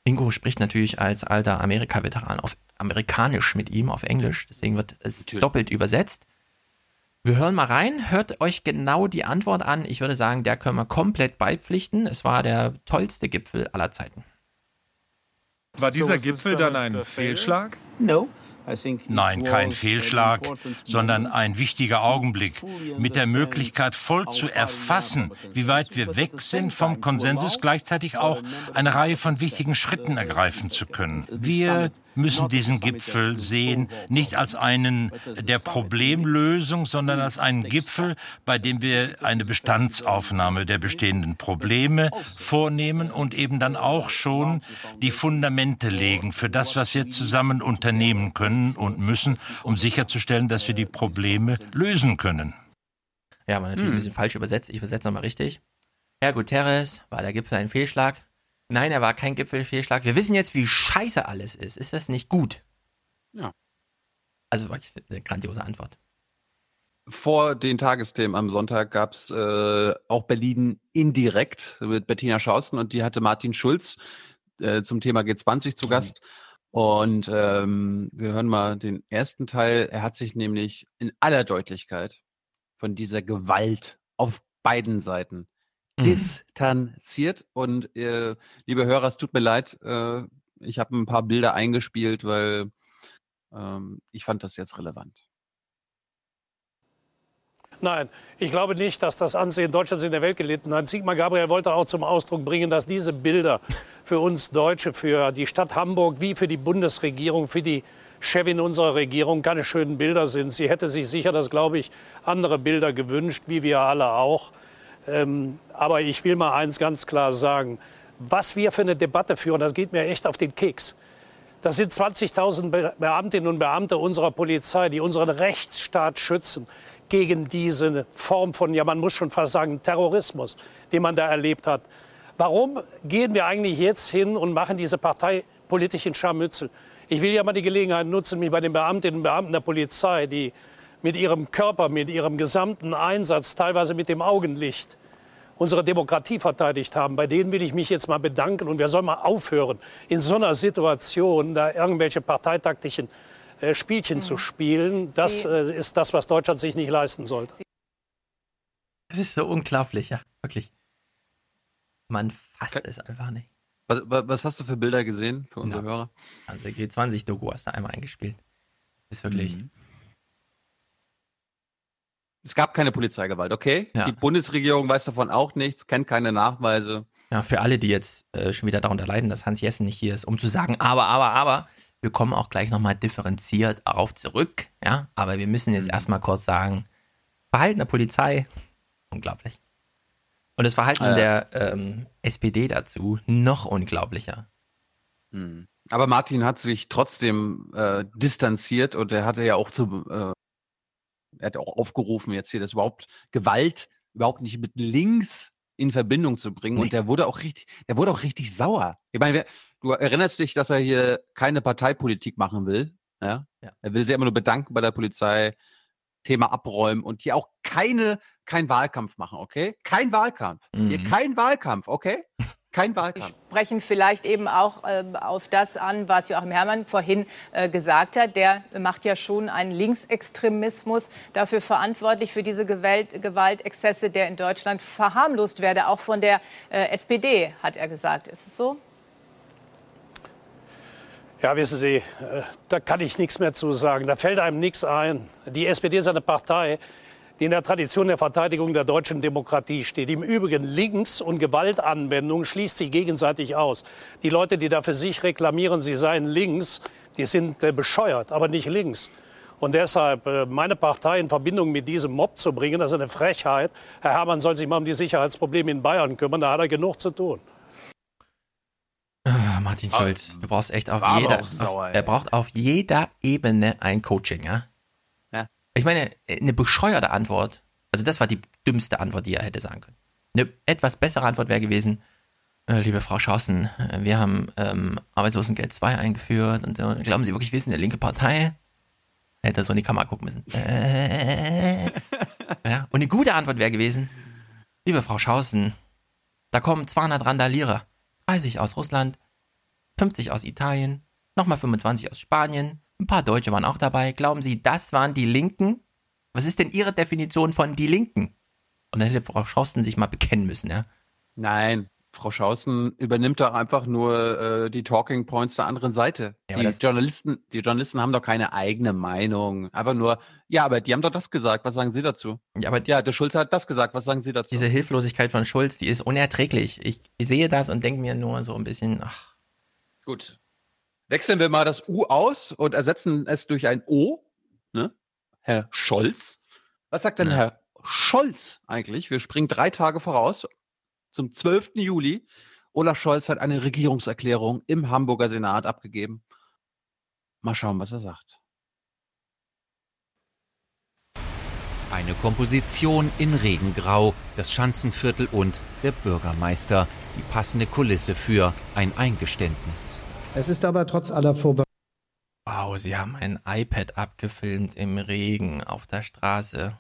Speaker 6: Ingo spricht natürlich als alter Amerika-Veteran auf Amerikanisch mit ihm, auf Englisch, deswegen wird es natürlich. doppelt übersetzt. Wir hören mal rein, hört euch genau die Antwort an. Ich würde sagen, der können wir komplett beipflichten. Es war der tollste Gipfel aller Zeiten.
Speaker 60: War dieser so, Gipfel dann ein Fehlschlag?
Speaker 73: No,
Speaker 74: Nein, kein Fehlschlag, sondern ein wichtiger Augenblick mit der Möglichkeit voll zu erfassen, wie weit wir weg sind vom Konsensus, gleichzeitig auch eine Reihe von wichtigen Schritten ergreifen zu können. Wir müssen diesen Gipfel sehen, nicht als einen der Problemlösung, sondern als einen Gipfel, bei dem wir eine Bestandsaufnahme der bestehenden Probleme vornehmen und eben dann auch schon die Fundamente legen für das, was wir zusammen unternehmen können können und müssen, um sicherzustellen, dass wir die Probleme lösen können.
Speaker 6: Ja, aber natürlich hm. ein bisschen falsch übersetzt. Ich übersetze nochmal richtig. Herr Guterres, war der Gipfel ein Fehlschlag? Nein, er war kein Gipfelfehlschlag. Wir wissen jetzt, wie scheiße alles ist. Ist das nicht gut?
Speaker 1: Ja.
Speaker 6: Also wirklich eine grandiose Antwort.
Speaker 1: Vor den Tagesthemen am Sonntag gab es äh, auch Berlin indirekt mit Bettina Schausten und die hatte Martin Schulz äh, zum Thema G20 zu Gast. Mhm. Und ähm, wir hören mal den ersten Teil. Er hat sich nämlich in aller Deutlichkeit von dieser Gewalt auf beiden Seiten mhm. distanziert. Und äh, liebe Hörer, es tut mir leid, äh, ich habe ein paar Bilder eingespielt, weil ähm, ich fand das jetzt relevant.
Speaker 28: Nein, ich glaube nicht, dass das Ansehen Deutschlands in der Welt gelitten hat. Sigmar Gabriel wollte auch zum Ausdruck bringen, dass diese Bilder für uns Deutsche, für die Stadt Hamburg wie für die Bundesregierung, für die Chefin unserer Regierung keine schönen Bilder sind. Sie hätte sich sicher, das glaube ich, andere Bilder gewünscht, wie wir alle auch. Ähm, aber ich will mal eins ganz klar sagen. Was wir für eine Debatte führen, das geht mir echt auf den Keks. Das sind 20.000 Beamtinnen und Beamte unserer Polizei, die unseren Rechtsstaat schützen gegen diese Form von, ja man muss schon fast sagen, Terrorismus, den man da erlebt hat. Warum gehen wir eigentlich jetzt hin und machen diese parteipolitischen Scharmützel? Ich will ja mal die Gelegenheit nutzen, mich bei den Beamtinnen und Beamten der Polizei, die mit ihrem Körper, mit ihrem gesamten Einsatz, teilweise mit dem Augenlicht, unsere Demokratie verteidigt haben. Bei denen will ich mich jetzt mal bedanken und wir sollen mal aufhören, in so einer Situation da irgendwelche parteitaktischen Spielchen mhm. zu spielen. Das Sie äh, ist das, was Deutschland sich nicht leisten sollte.
Speaker 6: Es ist so unglaublich, ja, wirklich. Man fasst es einfach nicht.
Speaker 1: Was, was, hast du für Bilder gesehen für unsere
Speaker 6: Na,
Speaker 1: Hörer?
Speaker 6: Also G20-Doku hast du einmal eingespielt. Das ist wirklich. Mhm.
Speaker 1: Es gab keine Polizeigewalt, okay? Ja. Die Bundesregierung weiß davon auch nichts, kennt keine Nachweise.
Speaker 6: Ja, für alle, die jetzt äh, schon wieder darunter leiden, dass Hans Jessen nicht hier ist, um zu sagen, aber, aber, aber, wir kommen auch gleich nochmal differenziert darauf zurück, ja, aber wir müssen jetzt mhm. erstmal kurz sagen, Verhalten der Polizei, unglaublich. Und das Verhalten äh. der ähm, SPD dazu, noch unglaublicher.
Speaker 1: Mhm. Aber Martin hat sich trotzdem äh, distanziert und er hatte ja auch zu, äh, er hat auch aufgerufen, jetzt hier das überhaupt Gewalt überhaupt nicht mit links in Verbindung zu bringen. Nee. Und der wurde auch richtig, der wurde auch richtig sauer. Ich meine, du erinnerst dich, dass er hier keine Parteipolitik machen will. Ja? ja. Er will sich immer nur bedanken bei der Polizei, Thema abräumen und hier auch keine, kein Wahlkampf machen, okay? Kein Wahlkampf. Mhm. Hier kein Wahlkampf, okay? Kein Wahlkampf.
Speaker 75: Wir sprechen vielleicht eben auch äh, auf das an, was Joachim Herrmann vorhin äh, gesagt hat. Der macht ja schon einen Linksextremismus dafür verantwortlich, für diese Gewalt, Gewaltexzesse, der in Deutschland verharmlost werde, auch von der äh, SPD, hat er gesagt. Ist es so?
Speaker 28: Ja, wissen Sie, äh, da kann ich nichts mehr zu sagen. Da fällt einem nichts ein. Die SPD ist eine Partei, die in der Tradition der Verteidigung der deutschen Demokratie steht. Im Übrigen links und Gewaltanwendung schließt sich gegenseitig aus. Die Leute, die da für sich reklamieren, sie seien links, die sind äh, bescheuert, aber nicht links. Und deshalb äh, meine Partei in Verbindung mit diesem Mob zu bringen, das ist eine Frechheit. Herr Herrmann soll sich mal um die Sicherheitsprobleme in Bayern kümmern, da hat er genug zu tun.
Speaker 6: Ah, Martin Schulz, du brauchst echt auf jeder, sauer, auf, er braucht auf jeder Ebene ein Coaching, ja? ja? Ich meine, eine bescheuerte Antwort, also das war die dümmste Antwort, die er hätte sagen können. Eine etwas bessere Antwort wäre gewesen, äh, liebe Frau Schausen, wir haben ähm, Arbeitslosengeld 2 eingeführt und äh, glauben Sie wirklich, wir sind eine linke Partei? Hätte er so in die Kamera gucken müssen. Äh, ja. Und eine gute Antwort wäre gewesen, liebe Frau Schausen, da kommen 200 Randalierer 30 aus Russland, 50 aus Italien, nochmal 25 aus Spanien, ein paar Deutsche waren auch dabei. Glauben Sie, das waren die Linken? Was ist denn Ihre Definition von die Linken? Und dann hätte Frau Schausten sich mal bekennen müssen, ja?
Speaker 1: Nein, Frau Schausen übernimmt doch einfach nur äh, die Talking Points der anderen Seite. Ja, die, Journalisten, die Journalisten haben doch keine eigene Meinung. Einfach nur, ja, aber die haben doch das gesagt. Was sagen Sie dazu? Ja, aber ja, der Schulz hat das gesagt. Was sagen Sie dazu?
Speaker 6: Diese Hilflosigkeit von Schulz, die ist unerträglich. Ich, ich sehe das und denke mir nur so ein bisschen, ach.
Speaker 1: Gut. Wechseln wir mal das U aus und ersetzen es durch ein O. Ne? Herr Scholz. Was sagt denn ja. Herr Scholz eigentlich? Wir springen drei Tage voraus zum 12. Juli. Olaf Scholz hat eine Regierungserklärung im Hamburger Senat abgegeben. Mal schauen, was er sagt.
Speaker 76: Eine Komposition in Regengrau, das Schanzenviertel und der Bürgermeister. Die passende Kulisse für ein Eingeständnis.
Speaker 77: Es ist aber trotz aller Vorbereitungen.
Speaker 6: Wow, sie haben ein iPad abgefilmt im Regen auf der Straße.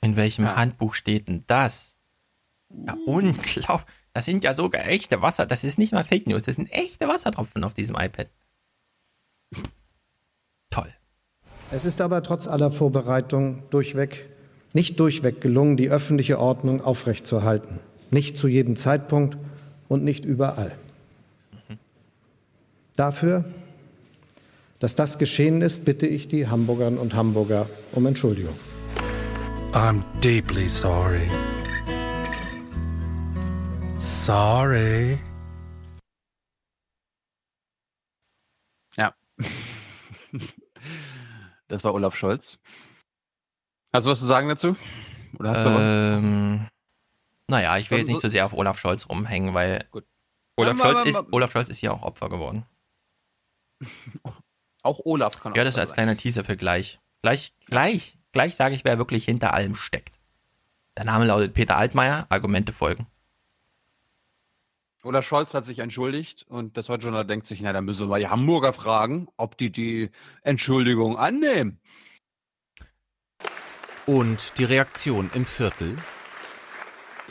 Speaker 6: In welchem ja. Handbuch steht denn das? Ja, unglaublich. Das sind ja sogar echte Wasser. Das ist nicht mal Fake News. Das sind echte Wassertropfen auf diesem iPad. Toll.
Speaker 77: Es ist aber trotz aller Vorbereitungen durchweg, nicht durchweg gelungen, die öffentliche Ordnung aufrechtzuerhalten. Nicht zu jedem Zeitpunkt und nicht überall. Mhm. Dafür, dass das geschehen ist, bitte ich die Hamburgerinnen und Hamburger um Entschuldigung.
Speaker 78: I'm deeply sorry. Sorry.
Speaker 1: Ja. Das war Olaf Scholz. Hast du was zu sagen dazu?
Speaker 6: Oder hast ähm, du naja, ich will jetzt nicht so sehr auf Olaf Scholz rumhängen, weil Olaf, Scholz ist, Olaf Scholz ist ja auch Opfer geworden. (laughs)
Speaker 1: Auch Olaf
Speaker 6: kann Ja, das ist als kleiner Teaser für gleich. Gleich, gleich, gleich sage ich, wer wirklich hinter allem steckt. Der Name lautet Peter Altmaier, Argumente folgen.
Speaker 1: Olaf Scholz hat sich entschuldigt und das Journal denkt sich, na, dann müssen wir die Hamburger fragen, ob die die Entschuldigung annehmen.
Speaker 76: Und die Reaktion im Viertel?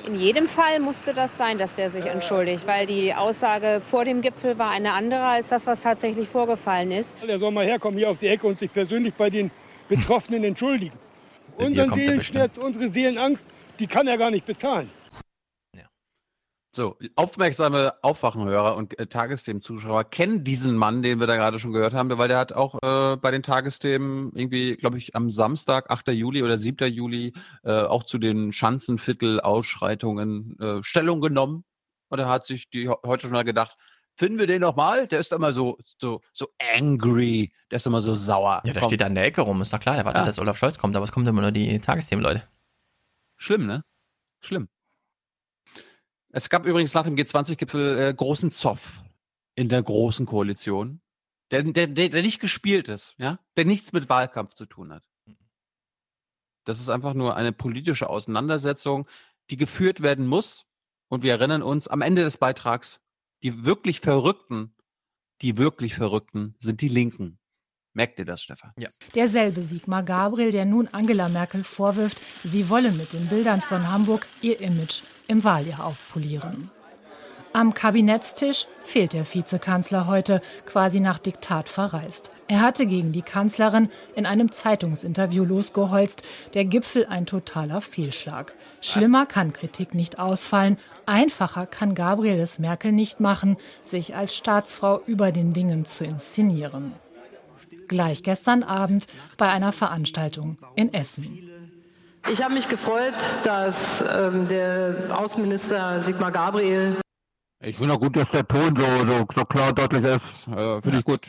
Speaker 79: In jedem Fall musste das sein, dass der sich entschuldigt, weil die Aussage vor dem Gipfel war eine andere als das, was tatsächlich vorgefallen ist.
Speaker 80: Er soll mal herkommen hier auf die Ecke und sich persönlich bei den Betroffenen entschuldigen. Unseren Seelenschmerz, unsere Seelenangst, die kann er gar nicht bezahlen.
Speaker 1: So, aufmerksame Aufwachenhörer und äh, Tagesthemen-Zuschauer kennen diesen Mann, den wir da gerade schon gehört haben, weil der hat auch äh, bei den Tagesthemen irgendwie, glaube ich, am Samstag, 8. Juli oder 7. Juli, äh, auch zu den Schanzenviertel-Ausschreitungen äh, Stellung genommen. Und er hat sich die heute schon mal gedacht, finden wir den nochmal? Der ist immer so, so, so angry, der ist immer so sauer.
Speaker 6: Ja, der Komm. steht da an der Ecke rum, ist doch klar, der wartet, ja. dass Olaf Scholz kommt, aber es kommt immer nur die Tagesthemen, Leute.
Speaker 1: Schlimm, ne? Schlimm. Es gab übrigens nach dem G20-Gipfel äh, großen Zoff in der großen Koalition, der, der, der, der nicht gespielt ist, ja, der nichts mit Wahlkampf zu tun hat. Das ist einfach nur eine politische Auseinandersetzung, die geführt werden muss. Und wir erinnern uns am Ende des Beitrags, die wirklich Verrückten, die wirklich Verrückten sind die Linken. Merkt ihr das, Stefan?
Speaker 75: Ja. Derselbe Sigmar Gabriel, der nun Angela Merkel vorwirft, sie wolle mit den Bildern von Hamburg ihr Image im Wahljahr aufpolieren. Am Kabinettstisch fehlt der Vizekanzler heute, quasi nach Diktat verreist. Er hatte gegen die Kanzlerin in einem Zeitungsinterview losgeholzt, der Gipfel ein totaler Fehlschlag. Schlimmer kann Kritik nicht ausfallen, einfacher kann Gabriel es Merkel nicht machen, sich als Staatsfrau über den Dingen zu inszenieren gleich gestern Abend bei einer Veranstaltung in Essen.
Speaker 81: Ich habe mich gefreut, dass ähm, der Außenminister Sigmar Gabriel.
Speaker 1: Ich finde auch gut, dass der Ton so, so, so klar deutlich ist. Äh, finde ich gut.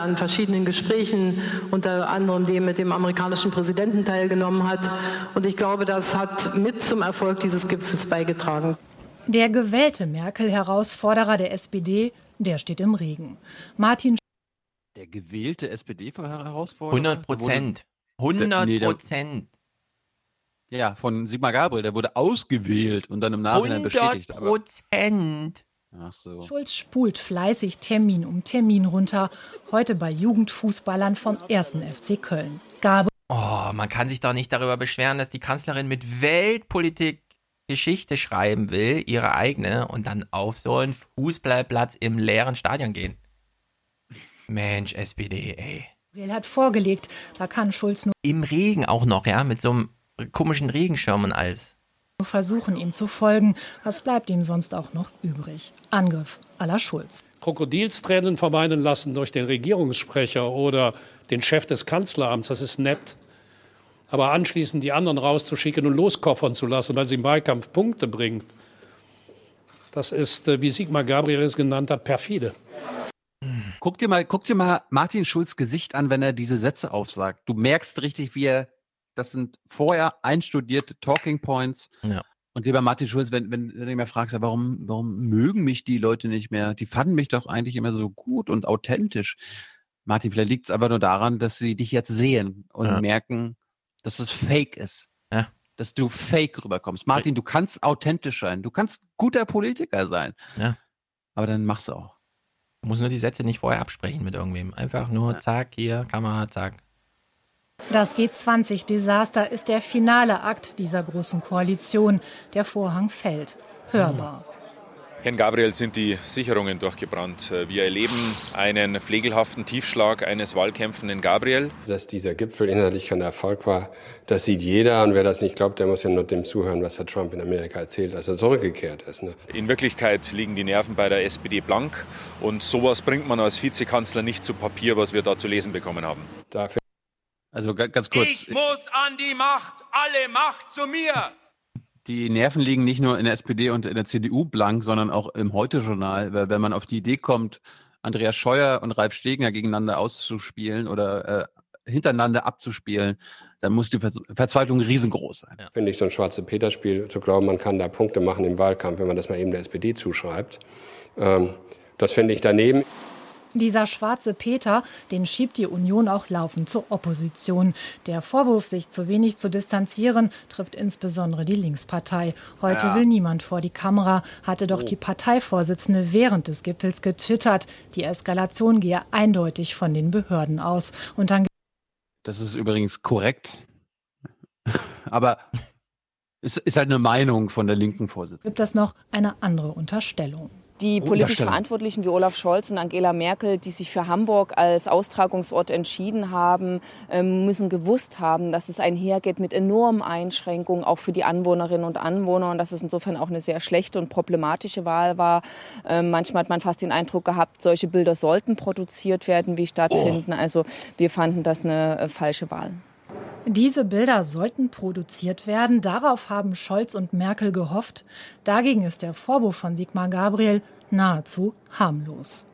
Speaker 81: An verschiedenen Gesprächen, unter anderem dem mit dem amerikanischen Präsidenten teilgenommen hat. Und ich glaube, das hat mit zum Erfolg dieses Gipfels beigetragen.
Speaker 75: Der gewählte Merkel-Herausforderer der SPD, der steht im Regen. Martin
Speaker 1: der gewählte SPD-Herausforderer?
Speaker 6: 100 Prozent. 100 Prozent.
Speaker 1: Ja, von Sigmar Gabriel, der wurde ausgewählt und dann im Nachhinein bestätigt.
Speaker 6: 100 Prozent.
Speaker 75: Ach so. Schulz spult fleißig Termin um Termin runter. Heute bei Jugendfußballern vom 1. FC Köln. Gabriel.
Speaker 6: Oh, man kann sich doch nicht darüber beschweren, dass die Kanzlerin mit Weltpolitik Geschichte schreiben will, ihre eigene, und dann auf so einen Fußballplatz im leeren Stadion gehen. Mensch, SPD, ey.
Speaker 75: Wer hat vorgelegt, da kann Schulz nur.
Speaker 6: Im Regen auch noch, ja, mit so einem komischen Regenschirm und alles.
Speaker 75: versuchen ihm zu folgen. Was bleibt ihm sonst auch noch übrig? Angriff aller Schulz.
Speaker 28: Krokodilstränen verweinen lassen durch den Regierungssprecher oder den Chef des Kanzleramts, das ist nett. Aber anschließend die anderen rauszuschicken und loskoffern zu lassen, weil sie im Wahlkampf Punkte bringt, das ist, äh, wie Sigmar Gabriel es genannt hat, perfide.
Speaker 1: Guck dir mal, guck dir mal Martin Schulz Gesicht an, wenn er diese Sätze aufsagt. Du merkst richtig, wie er, das sind vorher einstudierte Talking Points.
Speaker 6: Ja.
Speaker 1: Und lieber Martin Schulz, wenn, wenn, du mir fragst, warum, warum mögen mich die Leute nicht mehr? Die fanden mich doch eigentlich immer so gut und authentisch. Martin, vielleicht liegt es aber nur daran, dass sie dich jetzt sehen und ja. merken, dass es fake ist.
Speaker 6: Ja.
Speaker 1: Dass du fake rüberkommst. Martin, du kannst authentisch sein. Du kannst guter Politiker sein.
Speaker 6: Ja.
Speaker 1: Aber dann machst du auch.
Speaker 6: Du musst nur die Sätze nicht vorher absprechen mit irgendwem. Einfach nur zack, hier, Kamera, zack.
Speaker 75: Das G20-Desaster ist der finale Akt dieser großen Koalition. Der Vorhang fällt. Hörbar.
Speaker 82: Herrn Gabriel sind die Sicherungen durchgebrannt. Wir erleben einen pflegelhaften Tiefschlag eines wahlkämpfenden Gabriel.
Speaker 83: Dass dieser Gipfel inhaltlich kein Erfolg war, das sieht jeder. Und wer das nicht glaubt, der muss ja nur dem zuhören, was Herr Trump in Amerika erzählt, als er zurückgekehrt ist. Ne?
Speaker 82: In Wirklichkeit liegen die Nerven bei der SPD blank. Und sowas bringt man als Vizekanzler nicht zu Papier, was wir da zu lesen bekommen haben.
Speaker 83: Dafür
Speaker 1: also ganz kurz.
Speaker 84: Ich muss an die Macht, alle Macht zu mir.
Speaker 1: Die Nerven liegen nicht nur in der SPD und in der CDU blank, sondern auch im Heute-Journal. Weil wenn man auf die Idee kommt, Andreas Scheuer und Ralf Stegner gegeneinander auszuspielen oder äh, hintereinander abzuspielen, dann muss die Verzweiflung riesengroß sein.
Speaker 83: Ja. Finde ich so ein schwarze Peter-Spiel, zu glauben, man kann da Punkte machen im Wahlkampf, wenn man das mal eben der SPD zuschreibt. Ähm, das finde ich daneben.
Speaker 75: Dieser schwarze Peter, den schiebt die Union auch laufend zur Opposition. Der Vorwurf, sich zu wenig zu distanzieren, trifft insbesondere die Linkspartei. Heute ja. will niemand vor die Kamera, hatte doch oh. die Parteivorsitzende während des Gipfels getwittert. Die Eskalation gehe eindeutig von den Behörden aus. Und dann
Speaker 1: das ist übrigens korrekt. (laughs) Aber es ist halt eine Meinung von der linken Vorsitzenden.
Speaker 75: Gibt es noch eine andere Unterstellung?
Speaker 85: Die politisch Verantwortlichen wie Olaf Scholz und Angela Merkel, die sich für Hamburg als Austragungsort entschieden haben, ähm, müssen gewusst haben, dass es einhergeht mit enormen Einschränkungen, auch für die Anwohnerinnen und Anwohner und dass es insofern auch eine sehr schlechte und problematische Wahl war. Ähm, manchmal hat man fast den Eindruck gehabt, solche Bilder sollten produziert werden, wie stattfinden. Oh. Also wir fanden das eine äh, falsche Wahl.
Speaker 75: Diese Bilder sollten produziert werden. Darauf haben Scholz und Merkel gehofft. Dagegen ist der Vorwurf von Sigmar Gabriel nahezu harmlos.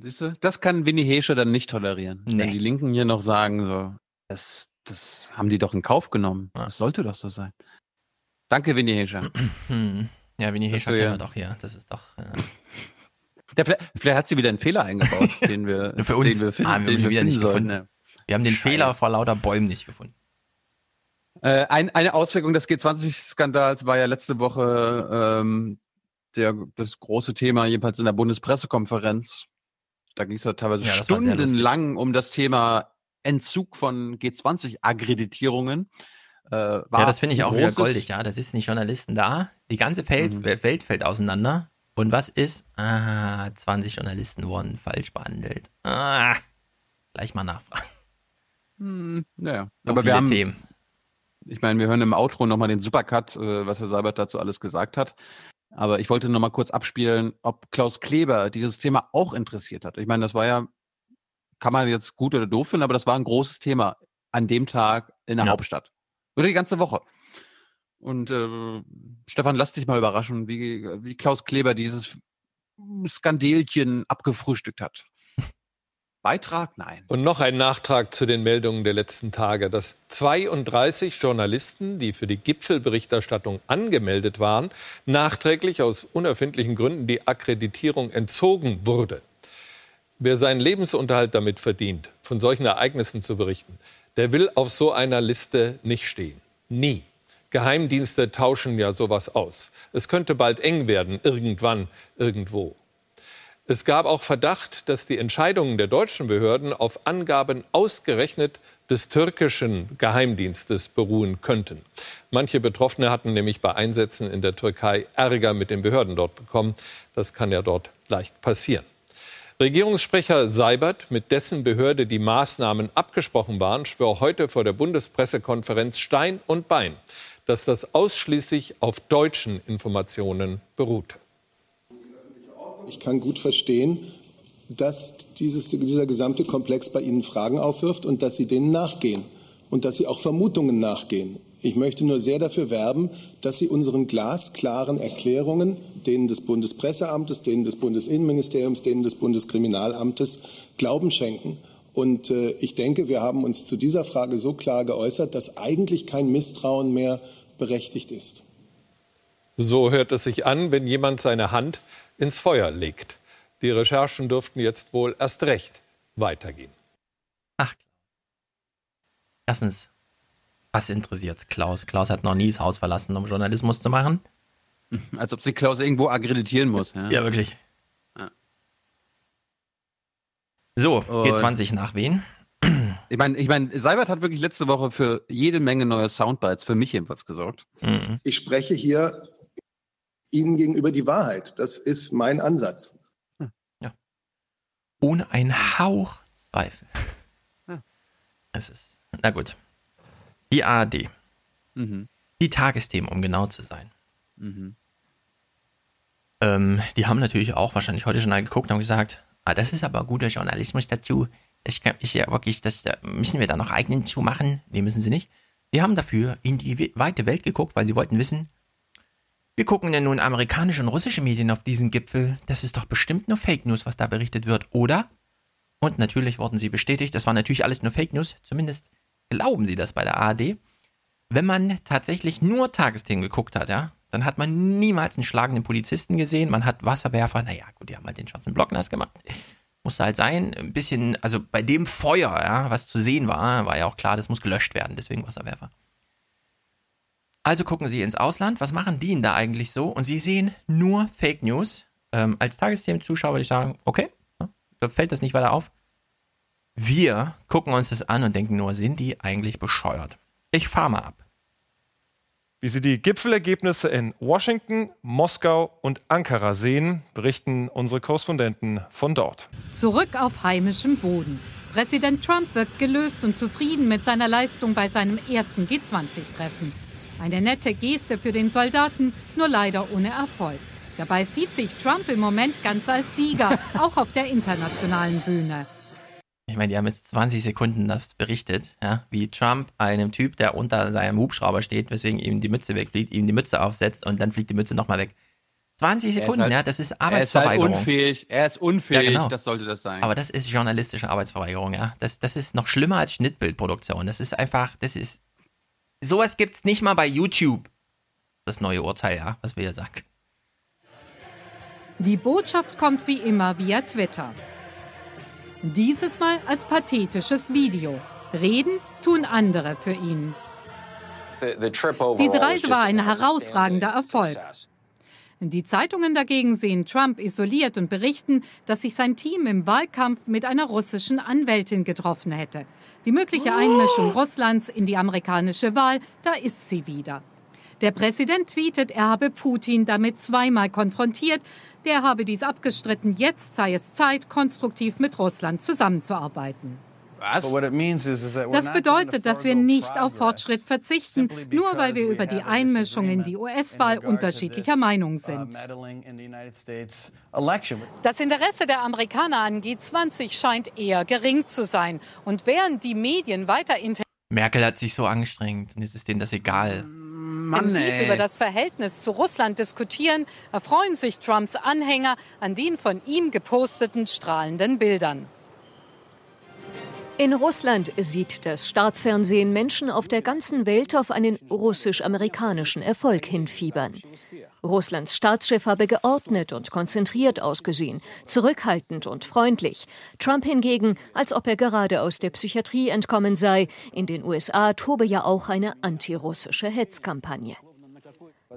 Speaker 1: Siehst du, das kann Winnie Hescher dann nicht tolerieren. Nee. Wenn die Linken hier noch sagen, so, das, das haben die doch in Kauf genommen. Das sollte doch so sein. Danke, Winnie Hescher. (clears throat)
Speaker 6: Ja, Winnie Hescher kennen wir doch hier. Das ist doch. Ja.
Speaker 1: Ja, vielleicht, vielleicht, hat sie wieder einen Fehler eingebaut, (laughs) den wir,
Speaker 6: Für uns.
Speaker 1: Den wir finden,
Speaker 6: ah, wir
Speaker 1: den wir
Speaker 6: wieder nicht gefunden. Wir haben den Scheiße. Fehler vor lauter Bäumen nicht gefunden.
Speaker 1: Äh, ein, eine Auswirkung des G20-Skandals war ja letzte Woche ähm, der, das große Thema, jedenfalls in der Bundespressekonferenz. Da ging es ja teilweise ja, stundenlang um das Thema Entzug von G20-Akkreditierungen.
Speaker 6: Äh, ja, das finde ich auch wieder goldig, ja. Da sitzen die Journalisten da, die ganze Feld, mhm. Welt fällt auseinander. Und was ist? Ah, 20 Journalisten wurden falsch behandelt. Ah, gleich mal nachfragen.
Speaker 1: Hm, naja, aber wir haben Themen. Ich meine, wir hören im Outro nochmal den Supercut, äh, was Herr Seibert dazu alles gesagt hat. Aber ich wollte nochmal kurz abspielen, ob Klaus Kleber dieses Thema auch interessiert hat. Ich meine, das war ja, kann man jetzt gut oder doof finden, aber das war ein großes Thema an dem Tag in der ja. Hauptstadt. Oder die ganze Woche. Und äh, Stefan, lass dich mal überraschen, wie, wie Klaus Kleber dieses Skandelchen abgefrühstückt hat. Beitrag? Nein.
Speaker 74: Und noch ein Nachtrag zu den Meldungen der letzten Tage, dass 32 Journalisten, die für die Gipfelberichterstattung angemeldet waren, nachträglich aus unerfindlichen Gründen die Akkreditierung entzogen wurde. Wer seinen Lebensunterhalt damit verdient, von solchen Ereignissen zu berichten, der will auf so einer Liste nicht stehen. Nie. Geheimdienste tauschen ja sowas aus. Es könnte bald eng werden, irgendwann, irgendwo. Es gab auch Verdacht, dass die Entscheidungen der deutschen Behörden auf Angaben ausgerechnet des türkischen Geheimdienstes beruhen könnten. Manche Betroffene hatten nämlich bei Einsätzen in der Türkei Ärger mit den Behörden dort bekommen. Das kann ja dort leicht passieren. Regierungssprecher Seibert, mit dessen Behörde die Maßnahmen abgesprochen waren, schwör heute vor der Bundespressekonferenz Stein und Bein, dass das ausschließlich auf deutschen Informationen beruhte.
Speaker 86: Ich kann gut verstehen, dass dieses, dieser gesamte Komplex bei Ihnen Fragen aufwirft und dass Sie denen nachgehen und dass Sie auch Vermutungen nachgehen. Ich möchte nur sehr dafür werben, dass Sie unseren glasklaren Erklärungen, denen des Bundespresseamtes, denen des Bundesinnenministeriums, denen des Bundeskriminalamtes Glauben schenken. Und äh, ich denke, wir haben uns zu dieser Frage so klar geäußert, dass eigentlich kein Misstrauen mehr berechtigt ist.
Speaker 74: So hört es sich an, wenn jemand seine Hand ins Feuer legt. Die Recherchen dürften jetzt wohl erst recht weitergehen.
Speaker 6: Ach. Erstens, was interessiert Klaus? Klaus hat noch nie das Haus verlassen, um Journalismus zu machen. (laughs)
Speaker 1: Als ob sie Klaus irgendwo akkreditieren muss. Ja,
Speaker 6: ja wirklich. Ja. So, G20 nach wen?
Speaker 1: Ich meine, ich mein, Seibert hat wirklich letzte Woche für jede Menge neue Soundbites, für mich jedenfalls gesorgt.
Speaker 86: Mhm. Ich spreche hier Ihnen gegenüber die Wahrheit. Das ist mein Ansatz.
Speaker 6: Ja. Ohne einen Hauch Zweifel. Ja. Es ist, na gut. Die ARD. Mhm. Die Tagesthemen, um genau zu sein. Mhm. Ähm, die haben natürlich auch wahrscheinlich heute schon geguckt und haben gesagt, ah, das ist aber guter Journalismus dazu. Ich kann, ich ja wirklich, das müssen wir da noch eigenen zu machen. Nee, müssen sie nicht. Die haben dafür in die weite Welt geguckt, weil sie wollten wissen, wie gucken denn nun amerikanische und russische Medien auf diesen Gipfel? Das ist doch bestimmt nur Fake News, was da berichtet wird, oder? Und natürlich wurden sie bestätigt, das war natürlich alles nur Fake News, zumindest glauben sie das bei der ARD. Wenn man tatsächlich nur Tagesthemen geguckt hat, ja, dann hat man niemals einen schlagenden Polizisten gesehen, man hat Wasserwerfer, naja, gut, die haben halt den schwarzen Block nass gemacht. Musste halt sein, ein bisschen, also bei dem Feuer, ja, was zu sehen war, war ja auch klar, das muss gelöscht werden, deswegen Wasserwerfer. Also gucken Sie ins Ausland, was machen die denn da eigentlich so? Und Sie sehen nur Fake News. Ähm, als Tagesthemen-Zuschauer würde ich sagen, okay, da fällt das nicht weiter auf. Wir gucken uns das an und denken nur, sind die eigentlich bescheuert? Ich fahre mal ab.
Speaker 60: Wie Sie die Gipfelergebnisse in Washington, Moskau und Ankara sehen, berichten unsere Korrespondenten von dort.
Speaker 87: Zurück auf heimischem Boden. Präsident Trump wirkt gelöst und zufrieden mit seiner Leistung bei seinem ersten G20-Treffen. Eine nette Geste für den Soldaten, nur leider ohne Erfolg. Dabei sieht sich Trump im Moment ganz als Sieger, (laughs) auch auf der internationalen Bühne
Speaker 6: ich meine, die haben jetzt 20 Sekunden das berichtet, ja, wie Trump einem Typ, der unter seinem Hubschrauber steht, weswegen ihm die Mütze wegfliegt, ihm die Mütze aufsetzt und dann fliegt die Mütze nochmal weg. 20 Sekunden, halt, ja, das ist Arbeitsverweigerung.
Speaker 1: Er ist halt unfähig, er ist unfähig, ja, genau. das sollte das sein.
Speaker 6: Aber das ist journalistische Arbeitsverweigerung, ja. Das, das ist noch schlimmer als Schnittbildproduktion. Das ist einfach, das ist, sowas gibt's nicht mal bei YouTube. Das neue Urteil, ja, was wir hier sagen.
Speaker 87: Die Botschaft kommt wie immer via Twitter. Dieses Mal als pathetisches Video. Reden tun andere für ihn. Diese Reise war ein herausragender Erfolg. Die Zeitungen dagegen sehen Trump isoliert und berichten, dass sich sein Team im Wahlkampf mit einer russischen Anwältin getroffen hätte. Die mögliche Einmischung Russlands in die amerikanische Wahl, da ist sie wieder. Der Präsident tweetet, er habe Putin damit zweimal konfrontiert. Der habe dies abgestritten. Jetzt sei es Zeit, konstruktiv mit Russland zusammenzuarbeiten. Das bedeutet, dass wir nicht auf Fortschritt verzichten, nur weil wir über die Einmischung in die US-Wahl unterschiedlicher Meinung sind. Das Interesse der Amerikaner an G20 scheint eher gering zu sein. Und während die Medien weiter
Speaker 6: Merkel hat sich so angestrengt und jetzt ist denen das egal.
Speaker 87: Mann, intensiv ey. über das Verhältnis zu Russland diskutieren, erfreuen sich Trumps Anhänger an den von ihm geposteten strahlenden Bildern.
Speaker 53: In Russland sieht das Staatsfernsehen Menschen auf der ganzen Welt auf einen russisch-amerikanischen Erfolg hinfiebern. Russlands Staatschef habe geordnet und konzentriert ausgesehen, zurückhaltend und freundlich. Trump hingegen, als ob er gerade aus der Psychiatrie entkommen sei. In den USA tobe ja auch eine antirussische Hetzkampagne.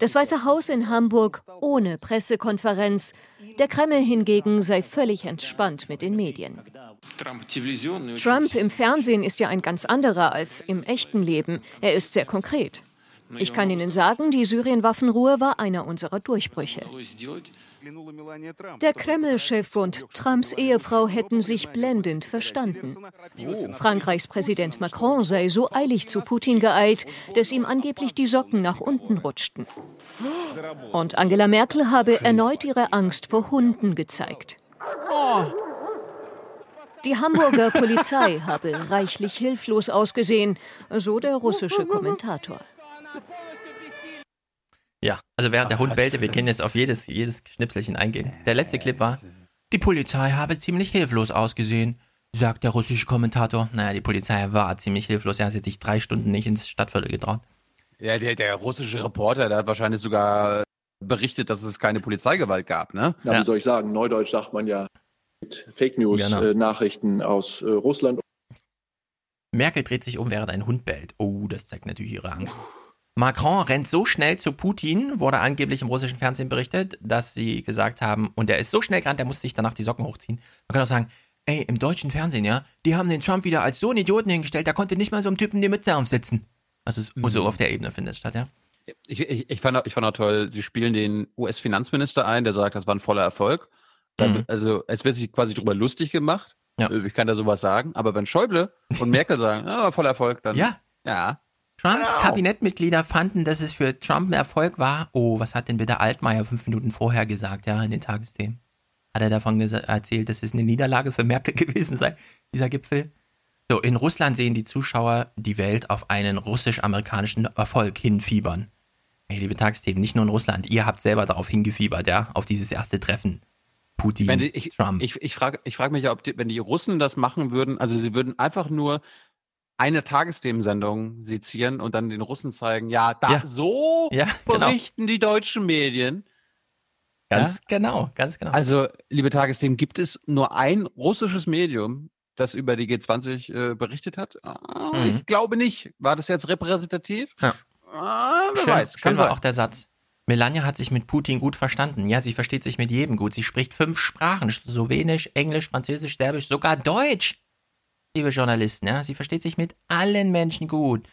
Speaker 53: Das Weiße Haus in Hamburg ohne Pressekonferenz. Der Kreml hingegen sei völlig entspannt mit den Medien. Trump im Fernsehen ist ja ein ganz anderer als im echten Leben. Er ist sehr konkret. Ich kann Ihnen sagen, die Syrien-Waffenruhe war einer unserer Durchbrüche. Der Kreml-Chef und Trumps Ehefrau hätten sich blendend verstanden. Frankreichs Präsident Macron sei so eilig zu Putin geeilt, dass ihm angeblich die Socken nach unten rutschten. Und Angela Merkel habe erneut ihre Angst vor Hunden gezeigt. Die Hamburger Polizei habe reichlich hilflos ausgesehen, so der russische Kommentator.
Speaker 6: Ja, also während der Hund bellte, wir können jetzt auf jedes, jedes Schnipselchen eingehen. Der letzte Clip war, die Polizei habe ziemlich hilflos ausgesehen, sagt der russische Kommentator. Naja, die Polizei war ziemlich hilflos, er hat sich drei Stunden nicht ins Stadtviertel getraut.
Speaker 1: Ja, der, der russische Reporter, der hat wahrscheinlich sogar berichtet, dass es keine Polizeigewalt gab, ne?
Speaker 88: Ja, wie soll ich sagen, Neudeutsch sagt man ja mit Fake News-Nachrichten genau. äh, aus äh, Russland.
Speaker 6: Merkel dreht sich um, während ein Hund bellt. Oh, das zeigt natürlich ihre Angst. Macron rennt so schnell zu Putin, wurde angeblich im russischen Fernsehen berichtet, dass sie gesagt haben, und er ist so schnell gerannt, der musste sich danach die Socken hochziehen. Man kann auch sagen, ey, im deutschen Fernsehen, ja, die haben den Trump wieder als so einen Idioten hingestellt, der konnte nicht mal so einem Typen die Mütze aufsetzen. Also mhm. so auf der Ebene findet es statt, ja.
Speaker 1: Ich, ich, ich, fand, ich fand auch toll, sie spielen den US-Finanzminister ein, der sagt, das war ein voller Erfolg. Mhm. Also es wird sich quasi drüber lustig gemacht. Ja. Ich kann da sowas sagen. Aber wenn Schäuble und Merkel sagen, (laughs) ah, voller Erfolg, dann
Speaker 6: ja.
Speaker 1: ja.
Speaker 6: Trumps genau. Kabinettmitglieder fanden, dass es für Trump ein Erfolg war. Oh, was hat denn bitte Altmaier fünf Minuten vorher gesagt, ja, in den Tagesthemen? Hat er davon erzählt, dass es eine Niederlage für Merkel (laughs) gewesen sei, dieser Gipfel? So, in Russland sehen die Zuschauer die Welt auf einen russisch-amerikanischen Erfolg hinfiebern. Hey, liebe Tagesthemen, nicht nur in Russland, ihr habt selber darauf hingefiebert, ja, auf dieses erste Treffen. Putin,
Speaker 1: ich, Trump. Ich, ich frage ich frag mich ja, ob die, wenn die Russen das machen würden, also sie würden einfach nur eine Tagesthemensendung sezieren und dann den Russen zeigen, ja, da ja. so ja, genau. berichten genau. die deutschen Medien.
Speaker 6: Ganz ja? genau, ganz genau.
Speaker 1: Also, liebe Tagesthemen, gibt es nur ein russisches Medium, das über die G20 äh, berichtet hat? Ah, mhm. Ich glaube nicht. War das jetzt repräsentativ? Ja.
Speaker 6: Ah, wer schön, weiß. Schön war auch der Satz. Melania hat sich mit Putin gut verstanden. Ja, sie versteht sich mit jedem gut. Sie spricht fünf Sprachen: Slowenisch, Englisch, Französisch, Serbisch, sogar Deutsch liebe Journalisten, ja, sie versteht sich mit allen Menschen gut.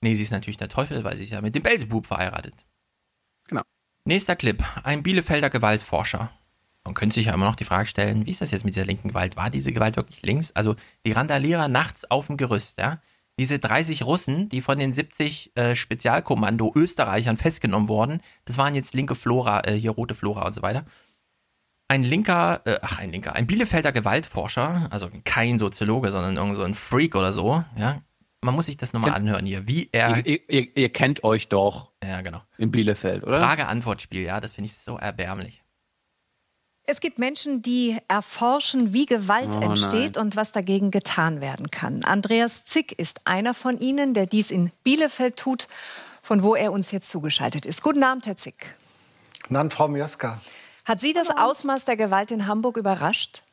Speaker 6: Nee, sie ist natürlich der Teufel, weil sie ist ja mit dem Belzebub verheiratet.
Speaker 1: Genau.
Speaker 6: Nächster Clip. Ein Bielefelder Gewaltforscher. Man könnte sich ja immer noch die Frage stellen, wie ist das jetzt mit dieser linken Gewalt? War diese Gewalt wirklich links? Also die Randalierer nachts auf dem Gerüst, ja? Diese 30 Russen, die von den 70 äh, Spezialkommando Österreichern festgenommen wurden, das waren jetzt linke Flora, äh, hier rote Flora und so weiter ein linker, äh, ach ein linker, ein Bielefelder Gewaltforscher, also kein Soziologe, sondern irgend so ein Freak oder so, ja. Man muss sich das nochmal anhören hier, wie er.
Speaker 1: Ihr, ihr, ihr, kennt euch doch.
Speaker 6: Ja, genau.
Speaker 1: In Bielefeld, oder?
Speaker 6: Frage-Antwort-Spiel, ja, das finde ich so erbärmlich.
Speaker 89: Es gibt Menschen, die erforschen, wie Gewalt oh, entsteht nein. und was dagegen getan werden kann. Andreas Zick ist einer von ihnen, der dies in Bielefeld tut, von wo er uns jetzt zugeschaltet ist. Guten Abend, Herr Zick.
Speaker 90: Guten Abend, Frau Mioska.
Speaker 89: Hat Sie das Ausmaß der Gewalt in Hamburg überrascht?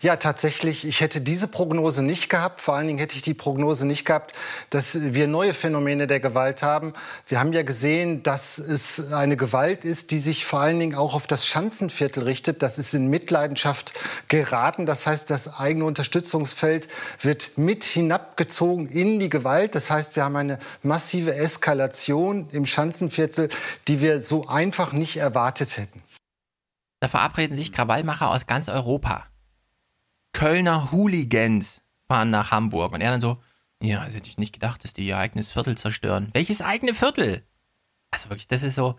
Speaker 90: Ja, tatsächlich. Ich hätte diese Prognose nicht gehabt. Vor allen Dingen hätte ich die Prognose nicht gehabt, dass wir neue Phänomene der Gewalt haben. Wir haben ja gesehen, dass es eine Gewalt ist, die sich vor allen Dingen auch auf das Schanzenviertel richtet. Das ist in Mitleidenschaft geraten. Das heißt, das eigene Unterstützungsfeld wird mit hinabgezogen in die Gewalt. Das heißt, wir haben eine massive Eskalation im Schanzenviertel, die wir so einfach nicht erwartet hätten.
Speaker 6: Da verabreden sich Krawallmacher aus ganz Europa. Kölner Hooligans fahren nach Hamburg. Und er dann so, ja, das hätte ich nicht gedacht, dass die ihr eigenes Viertel zerstören. Welches eigene Viertel? Also wirklich, das ist so,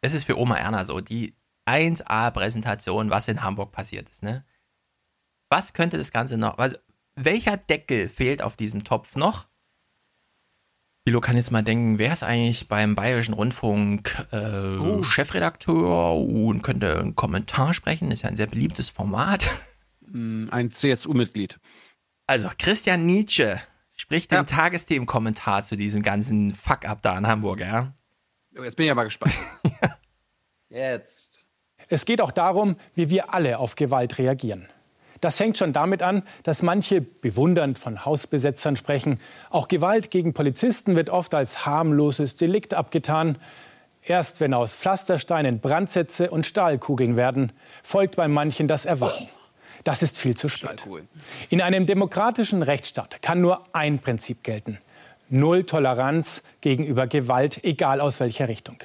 Speaker 6: das ist für Oma Erna so, die 1A-Präsentation, was in Hamburg passiert ist, ne? Was könnte das Ganze noch, also, welcher Deckel fehlt auf diesem Topf noch? Thilo kann jetzt mal denken, wer ist eigentlich beim Bayerischen Rundfunk äh, oh. Chefredakteur und könnte einen Kommentar sprechen? Ist ja ein sehr beliebtes Format. (laughs)
Speaker 1: Mm, ein CSU-Mitglied.
Speaker 6: Also, Christian Nietzsche spricht ja. den Tagesthemen-Kommentar zu diesem ganzen Fuck-up da in Hamburg, ja?
Speaker 1: Oh, jetzt bin ich aber gespannt. (laughs) Jetzt.
Speaker 91: Es geht auch darum, wie wir alle auf Gewalt reagieren. Das fängt schon damit an, dass manche bewundernd von Hausbesetzern sprechen. Auch Gewalt gegen Polizisten wird oft als harmloses Delikt abgetan. Erst wenn aus Pflastersteinen Brandsätze und Stahlkugeln werden, folgt bei manchen das Erwachen. Das ist viel zu spät. In einem demokratischen Rechtsstaat kann nur ein Prinzip gelten. Null Toleranz gegenüber Gewalt, egal aus welcher Richtung.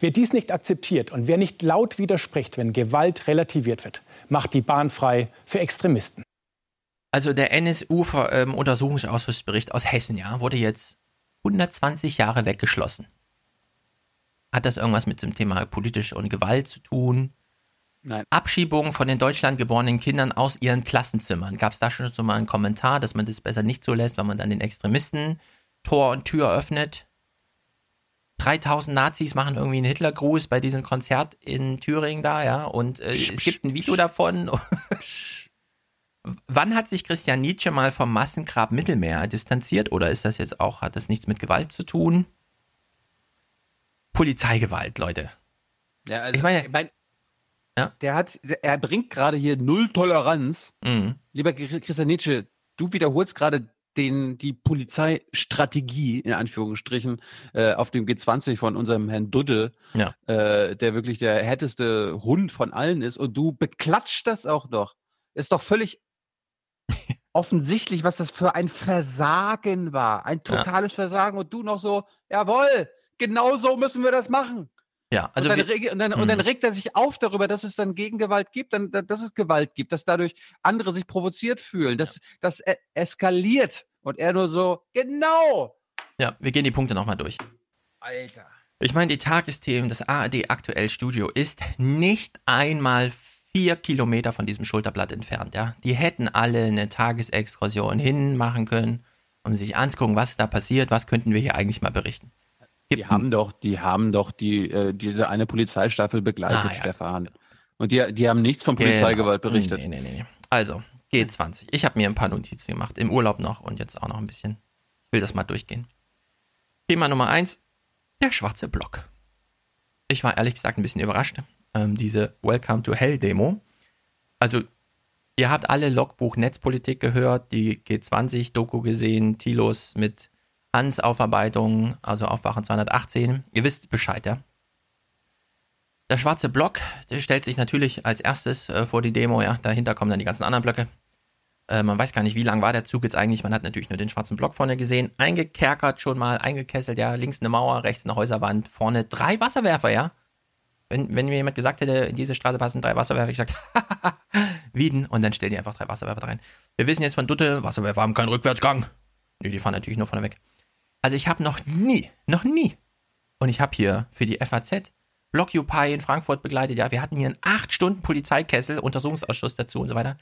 Speaker 91: Wer dies nicht akzeptiert und wer nicht laut widerspricht, wenn Gewalt relativiert wird, macht die Bahn frei für Extremisten.
Speaker 6: Also der NSU-Untersuchungsausschussbericht aus Hessen, ja, wurde jetzt 120 Jahre weggeschlossen. Hat das irgendwas mit dem Thema politisch und Gewalt zu tun? Nein. Abschiebung von den Deutschland geborenen Kindern aus ihren Klassenzimmern. Gab es da schon so mal einen Kommentar, dass man das besser nicht so lässt, weil man dann den Extremisten Tor und Tür öffnet? 3000 Nazis machen irgendwie einen Hitlergruß bei diesem Konzert in Thüringen da, ja, und äh, es gibt ein Video davon. (laughs) Wann hat sich Christian Nietzsche mal vom Massengrab Mittelmeer distanziert oder ist das jetzt auch, hat das nichts mit Gewalt zu tun? Polizeigewalt, Leute.
Speaker 1: Ja, also ich meine, ich mein, ja? der hat, er bringt gerade hier null Toleranz. Mhm. Lieber Christian Nietzsche, du wiederholst gerade den, die Polizeistrategie, in Anführungsstrichen, äh, auf dem G20 von unserem Herrn Dudde, ja. äh, der wirklich der härteste Hund von allen ist, und du beklatscht das auch noch. Ist doch völlig (laughs) offensichtlich, was das für ein Versagen war. Ein totales ja. Versagen. Und du noch so, jawohl, genau so müssen wir das machen.
Speaker 6: Ja, also
Speaker 1: und dann, wir, und, dann, und dann, mhm. regt er sich auf darüber, dass es dann Gegengewalt gibt, dann, dass es Gewalt gibt, dass dadurch andere sich provoziert fühlen, dass ja. das e eskaliert und er nur so, genau.
Speaker 6: Ja, wir gehen die Punkte nochmal durch.
Speaker 1: Alter.
Speaker 6: Ich meine, die Tagesthemen, das ARD Aktuell Studio ist nicht einmal vier Kilometer von diesem Schulterblatt entfernt, ja. Die hätten alle eine Tagesexkursion hinmachen können, um sich anzugucken, was da passiert, was könnten wir hier eigentlich mal berichten.
Speaker 1: Die haben doch, die haben doch die, äh, diese eine Polizeistaffel begleitet, ah, ja. Stefan. Und die, die haben nichts von Polizeigewalt genau. berichtet.
Speaker 6: Nee, nee, nee, nee. Also, G20. Ich habe mir ein paar Notizen gemacht, im Urlaub noch und jetzt auch noch ein bisschen. Ich will das mal durchgehen. Thema Nummer eins, der schwarze Block. Ich war ehrlich gesagt ein bisschen überrascht, ähm, diese Welcome to Hell Demo. Also, ihr habt alle Logbuch Netzpolitik gehört, die G20-Doku gesehen, Tilos mit Hans Aufarbeitung, also Aufwachen 218. Ihr wisst Bescheid, ja? Der schwarze Block, der stellt sich natürlich als erstes äh, vor die Demo, ja. Dahinter kommen dann die ganzen anderen Blöcke. Äh, man weiß gar nicht, wie lang war der Zug jetzt eigentlich. Man hat natürlich nur den schwarzen Block vorne gesehen. Eingekerkert schon mal, eingekesselt, ja. Links eine Mauer, rechts eine Häuserwand, vorne drei Wasserwerfer, ja. Wenn, wenn mir jemand gesagt hätte, in diese Straße passen drei Wasserwerfer, ich gesagt, (laughs) Wieden, und dann stell die einfach drei Wasserwerfer rein. Wir wissen jetzt von Dutte, Wasserwerfer haben keinen Rückwärtsgang. Nee, die fahren natürlich nur vorne weg. Also ich habe noch nie, noch nie, und ich habe hier für die FAZ Blockupy in Frankfurt begleitet, ja, wir hatten hier einen 8 Stunden Polizeikessel, Untersuchungsausschuss dazu und so weiter.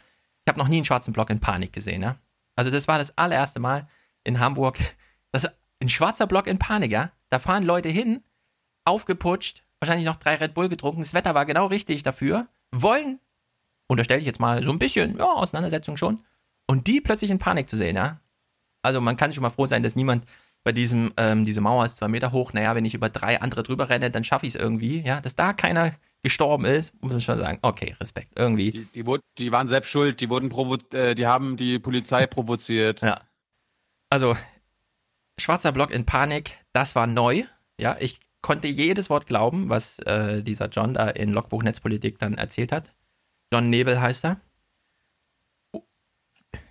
Speaker 6: Ich habe noch nie einen schwarzen Block in Panik gesehen, ja. Also das war das allererste Mal in Hamburg, (laughs) das, ein schwarzer Block in Panik, ja. Da fahren Leute hin, aufgeputscht, wahrscheinlich noch drei Red Bull getrunken, das Wetter war genau richtig dafür, wollen, unterstelle ich jetzt mal, so ein bisschen, ja, Auseinandersetzung schon, und die plötzlich in Panik zu sehen, ja. Also man kann schon mal froh sein, dass niemand bei diesem, ähm, diese Mauer ist zwei Meter hoch, naja, wenn ich über drei andere drüber renne, dann schaffe ich es irgendwie, ja, dass da keiner gestorben ist, muss man schon sagen, okay, Respekt, irgendwie.
Speaker 1: Die, die, die waren selbst schuld, die wurden provo äh, die haben die Polizei (laughs) provoziert.
Speaker 6: Ja. Also, schwarzer Block in Panik, das war neu, ja, ich konnte jedes Wort glauben, was äh, dieser John da in Logbuch Netzpolitik dann erzählt hat. John Nebel heißt er.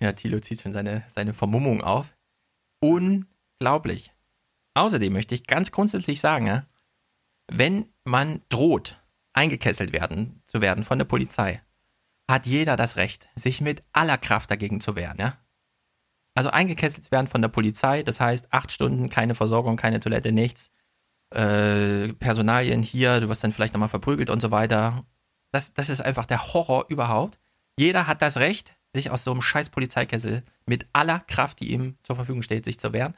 Speaker 6: Ja, Thilo zieht schon seine, seine Vermummung auf. Un unglaublich. Außerdem möchte ich ganz grundsätzlich sagen, wenn man droht, eingekesselt werden zu werden von der Polizei, hat jeder das Recht, sich mit aller Kraft dagegen zu wehren, ja. Also eingekesselt werden von der Polizei, das heißt acht Stunden, keine Versorgung, keine Toilette, nichts. Äh, Personalien hier, du wirst dann vielleicht nochmal verprügelt und so weiter. Das, das ist einfach der Horror überhaupt. Jeder hat das Recht, sich aus so einem scheiß Polizeikessel mit aller Kraft, die ihm zur Verfügung steht, sich zu wehren.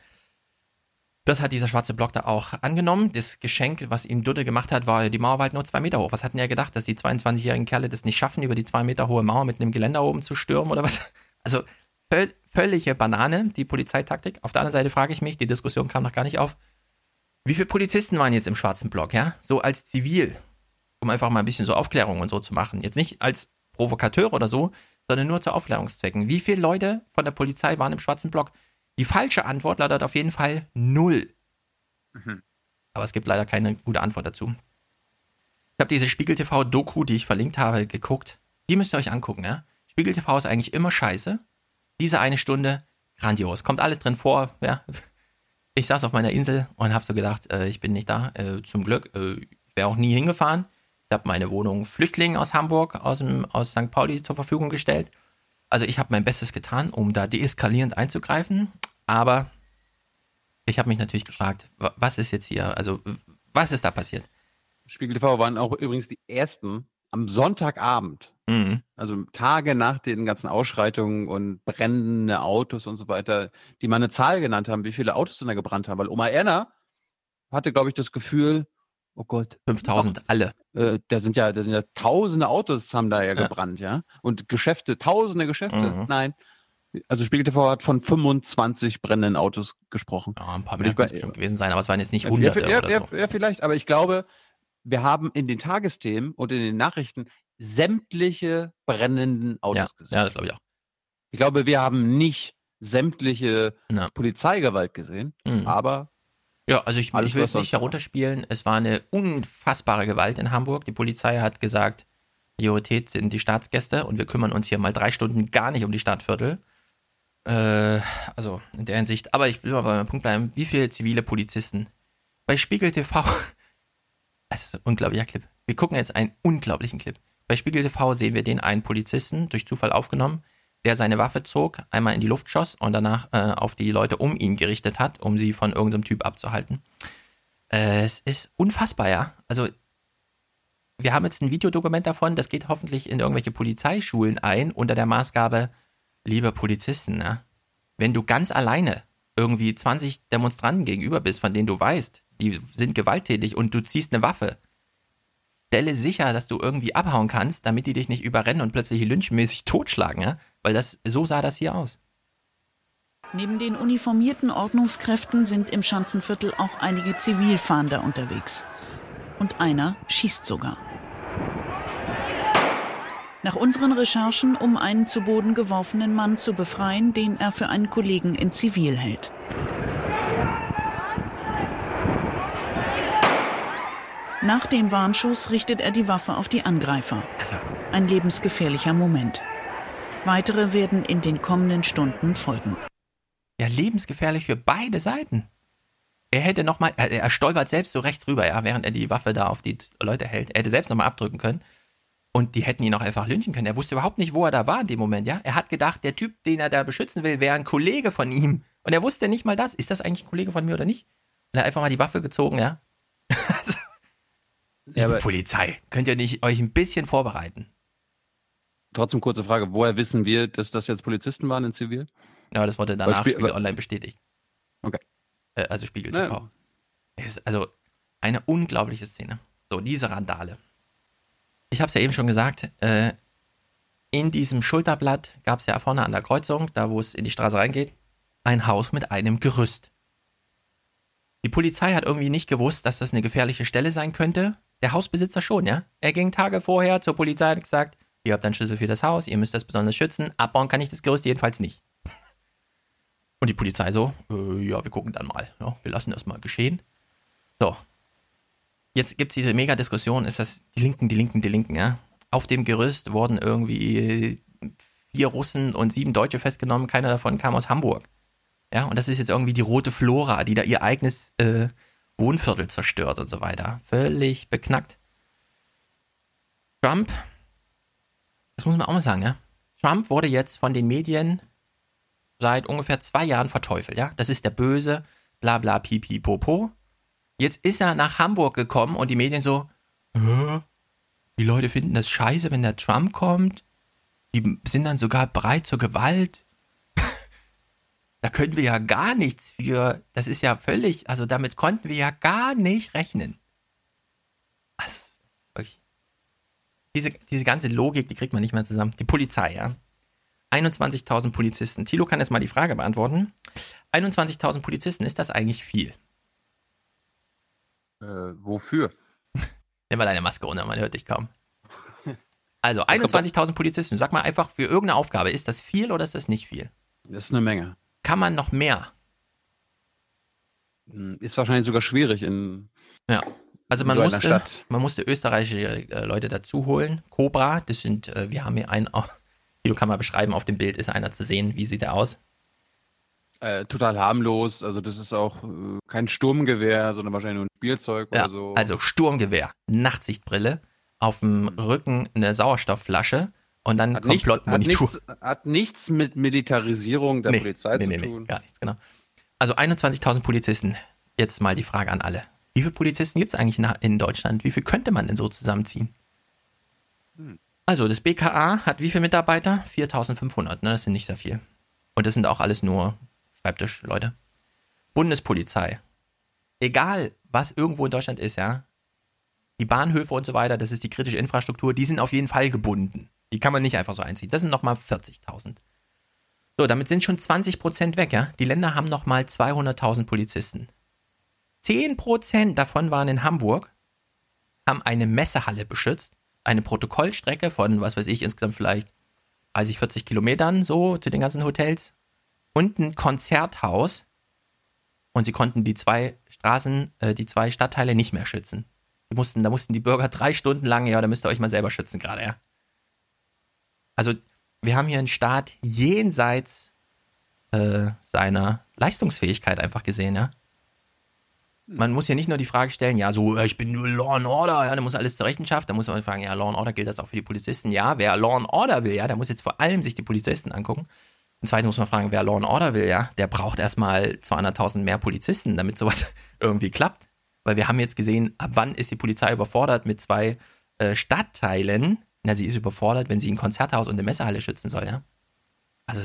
Speaker 6: Das hat dieser schwarze Block da auch angenommen. Das Geschenk, was ihm Dudde gemacht hat, war, die Mauer war halt nur zwei Meter hoch. Was hatten er gedacht, dass die 22-jährigen Kerle das nicht schaffen, über die zwei Meter hohe Mauer mit einem Geländer oben zu stürmen oder was? (laughs) Also völ völlige Banane, die Polizeitaktik. Auf der anderen Seite frage ich mich, die Diskussion kam noch gar nicht auf, wie viele Polizisten waren jetzt im schwarzen Block, ja? So als Zivil, um einfach mal ein bisschen so Aufklärung und so zu machen. Jetzt nicht als Provokateur oder so, sondern nur zu Aufklärungszwecken. Wie viele Leute von der Polizei waren im schwarzen Block? Die falsche Antwort lautet auf jeden Fall null. Mhm. Aber es gibt leider keine gute Antwort dazu. Ich habe diese Spiegel TV Doku, die ich verlinkt habe, geguckt. Die müsst ihr euch angucken, ja? Spiegel TV ist eigentlich immer scheiße. Diese eine Stunde, grandios. Kommt alles drin vor, ja? Ich saß auf meiner Insel und habe so gedacht, äh, ich bin nicht da, äh, zum Glück. Äh, ich wäre auch nie hingefahren. Ich habe meine Wohnung Flüchtlingen aus Hamburg, aus, dem, aus St. Pauli zur Verfügung gestellt. Also ich habe mein Bestes getan, um da deeskalierend einzugreifen. Aber ich habe mich natürlich gefragt, was ist jetzt hier, also was ist da passiert?
Speaker 1: Spiegel TV waren auch übrigens die ersten am Sonntagabend, mhm. also Tage nach den ganzen Ausschreitungen und brennende Autos und so weiter, die mal eine Zahl genannt haben, wie viele Autos denn da gebrannt haben. Weil Oma Erna hatte, glaube ich, das Gefühl, oh Gott.
Speaker 6: 5000, alle.
Speaker 1: Äh, da sind ja, da sind ja tausende Autos haben da ja, ja. gebrannt, ja. Und Geschäfte, tausende Geschäfte. Mhm. Nein. Also Spiegel TV hat von 25 brennenden Autos gesprochen.
Speaker 6: Ja, ein paar mehr bestimmt gewesen sein, aber es waren jetzt nicht hunderte
Speaker 1: ja, ja,
Speaker 6: oder so.
Speaker 1: Ja, vielleicht, aber ich glaube, wir haben in den Tagesthemen und in den Nachrichten sämtliche brennenden Autos
Speaker 6: ja,
Speaker 1: gesehen.
Speaker 6: Ja, das glaube ich auch.
Speaker 1: Ich glaube, wir haben nicht sämtliche. Polizeigewalt gesehen, mhm. aber
Speaker 6: ja, also ich, ich will es nicht herunterspielen. Es war eine unfassbare Gewalt in Hamburg. Die Polizei hat gesagt, Priorität sind die Staatsgäste und wir kümmern uns hier mal drei Stunden gar nicht um die Stadtviertel. Äh, also in der Hinsicht. Aber ich will mal bei meinem Punkt bleiben. Wie viele zivile Polizisten? Bei Spiegel TV Das (laughs) ist ein unglaublicher Clip. Wir gucken jetzt einen unglaublichen Clip. Bei Spiegel TV sehen wir den einen Polizisten, durch Zufall aufgenommen, der seine Waffe zog, einmal in die Luft schoss und danach äh, auf die Leute um ihn gerichtet hat, um sie von irgendeinem Typ abzuhalten. Äh, es ist unfassbar, ja. Also, wir haben jetzt ein Videodokument davon, das geht hoffentlich in irgendwelche Polizeischulen ein, unter der Maßgabe, liebe Polizisten, ja, wenn du ganz alleine irgendwie 20 Demonstranten gegenüber bist, von denen du weißt, die sind gewalttätig und du ziehst eine Waffe. Stelle sicher, dass du irgendwie abhauen kannst, damit die dich nicht überrennen und plötzlich lynchmäßig (laughs) totschlagen, ja? Weil das, so sah das hier aus.
Speaker 92: Neben den uniformierten Ordnungskräften sind im Schanzenviertel auch einige Zivilfahnder unterwegs. Und einer schießt sogar. Nach unseren Recherchen, um einen zu Boden geworfenen Mann zu befreien, den er für einen Kollegen in Zivil hält. Nach dem Warnschuss richtet er die Waffe auf die Angreifer. Also. Ein lebensgefährlicher Moment. Weitere werden in den kommenden Stunden folgen.
Speaker 6: Ja, lebensgefährlich für beide Seiten. Er hätte nochmal, er stolpert selbst so rechts rüber, ja, während er die Waffe da auf die Leute hält. Er hätte selbst nochmal abdrücken können. Und die hätten ihn auch einfach lynchen können. Er wusste überhaupt nicht, wo er da war in dem Moment, ja. Er hat gedacht, der Typ, den er da beschützen will, wäre ein Kollege von ihm. Und er wusste nicht mal das. Ist das eigentlich ein Kollege von mir oder nicht? Und er hat einfach mal die Waffe gezogen, ja. (laughs) also, ja, Polizei, könnt ihr nicht euch ein bisschen vorbereiten?
Speaker 1: Trotzdem kurze Frage, woher wissen wir, dass das jetzt Polizisten waren in Zivil?
Speaker 6: Ja, das wurde danach Spiel, Spiegel Online bestätigt.
Speaker 1: Okay.
Speaker 6: Äh, also Spiegel TV. Ja. Ist also eine unglaubliche Szene. So, diese Randale. Ich habe es ja eben schon gesagt, äh, in diesem Schulterblatt gab es ja vorne an der Kreuzung, da wo es in die Straße reingeht, ein Haus mit einem Gerüst. Die Polizei hat irgendwie nicht gewusst, dass das eine gefährliche Stelle sein könnte der Hausbesitzer schon, ja. Er ging Tage vorher zur Polizei und hat gesagt, ihr habt einen Schlüssel für das Haus, ihr müsst das besonders schützen, abbauen kann ich das Gerüst jedenfalls nicht. Und die Polizei so, äh, ja, wir gucken dann mal, ja, wir lassen das mal geschehen. So. Jetzt gibt es diese Mega-Diskussion, ist das die Linken, die Linken, die Linken, ja. Auf dem Gerüst wurden irgendwie vier Russen und sieben Deutsche festgenommen, keiner davon kam aus Hamburg. Ja, und das ist jetzt irgendwie die rote Flora, die da ihr eigenes äh, Wohnviertel zerstört und so weiter. Völlig beknackt. Trump, das muss man auch mal sagen, ja. Trump wurde jetzt von den Medien seit ungefähr zwei Jahren verteufelt, ja. Das ist der Böse, bla bla pipi popo. Jetzt ist er nach Hamburg gekommen und die Medien so, die Leute finden das scheiße, wenn der Trump kommt. Die sind dann sogar bereit zur Gewalt (laughs) da können wir ja gar nichts für. Das ist ja völlig, also damit konnten wir ja gar nicht rechnen. Was? Diese, diese ganze Logik, die kriegt man nicht mehr zusammen. Die Polizei, ja. 21.000 Polizisten. Thilo kann jetzt mal die Frage beantworten. 21.000 Polizisten, ist das eigentlich viel?
Speaker 1: Äh, wofür? (laughs)
Speaker 6: Nimm mal deine Maske runter, man hört dich kaum. (laughs) Also 21.000 Polizisten, sag mal einfach für irgendeine Aufgabe, ist das viel oder ist das nicht viel?
Speaker 1: Das ist eine Menge
Speaker 6: kann man noch mehr?
Speaker 1: Hm, ist wahrscheinlich sogar schwierig in.
Speaker 6: Ja. Also man, so musste, man musste österreichische äh, Leute dazu holen. Cobra, das sind, äh, wir haben hier einen, oh, du kann mal beschreiben, auf dem Bild ist einer zu sehen. Wie sieht er aus?
Speaker 1: Äh, total harmlos, also das ist auch äh, kein Sturmgewehr, sondern wahrscheinlich nur ein Spielzeug ja, oder so.
Speaker 6: Also Sturmgewehr, Nachtsichtbrille, auf dem. Rücken eine Sauerstoffflasche und dann hat Komplottmonitor.
Speaker 1: Nichts, hat, nichts, hat nichts mit Militarisierung der nee, Polizei nee, zu nee, tun.
Speaker 6: Nee, gar nichts, genau. Also 21.000 Polizisten. Jetzt mal die Frage an alle. Wie viele Polizisten gibt es eigentlich in Deutschland? Wie viel könnte man denn so zusammenziehen? Hm. Also das BKA hat wie viele Mitarbeiter? 4.500, ne? das sind nicht sehr viel. Und das sind auch alles nur Schreibtischleute. Bundespolizei. Egal, was irgendwo in Deutschland ist, ja. Die Bahnhöfe und so weiter, das ist die kritische Infrastruktur, die sind auf jeden Fall gebunden. Die kann man nicht einfach so einziehen. Das sind nochmal 40.000. So, damit sind schon 20% weg, ja. Die Länder haben nochmal 200.000 Polizisten. 10% davon waren in Hamburg, haben eine Messehalle beschützt, eine Protokollstrecke von, was weiß ich, insgesamt vielleicht 30, 40 Kilometern so zu den ganzen Hotels und ein Konzerthaus. Und sie konnten die zwei Straßen, äh, die zwei Stadtteile nicht mehr schützen. Die mussten, da mussten die Bürger (laughs) drei Stunden lang, ja, da müsst ihr euch mal selber schützen gerade, ja. Also, wir haben hier einen Staat jenseits äh, seiner Leistungsfähigkeit einfach gesehen, ja. Man muss ja nicht nur die Frage stellen, ja, so, ich bin nur Law and Order, ja, da muss alles zur Rechenschaft, da muss man fragen, ja, Law and Order gilt das auch für die Polizisten, ja, wer Law and Order will, ja, der muss jetzt vor allem sich die Polizisten angucken. Und zweitens muss man fragen, wer Law and Order will, ja, der braucht erstmal 200.000 mehr Polizisten, damit sowas (laughs) irgendwie klappt. Weil wir haben jetzt gesehen, ab wann ist die Polizei überfordert mit zwei äh, Stadtteilen. Na, sie ist überfordert, wenn sie ein Konzerthaus und eine Messehalle schützen soll, ja. Also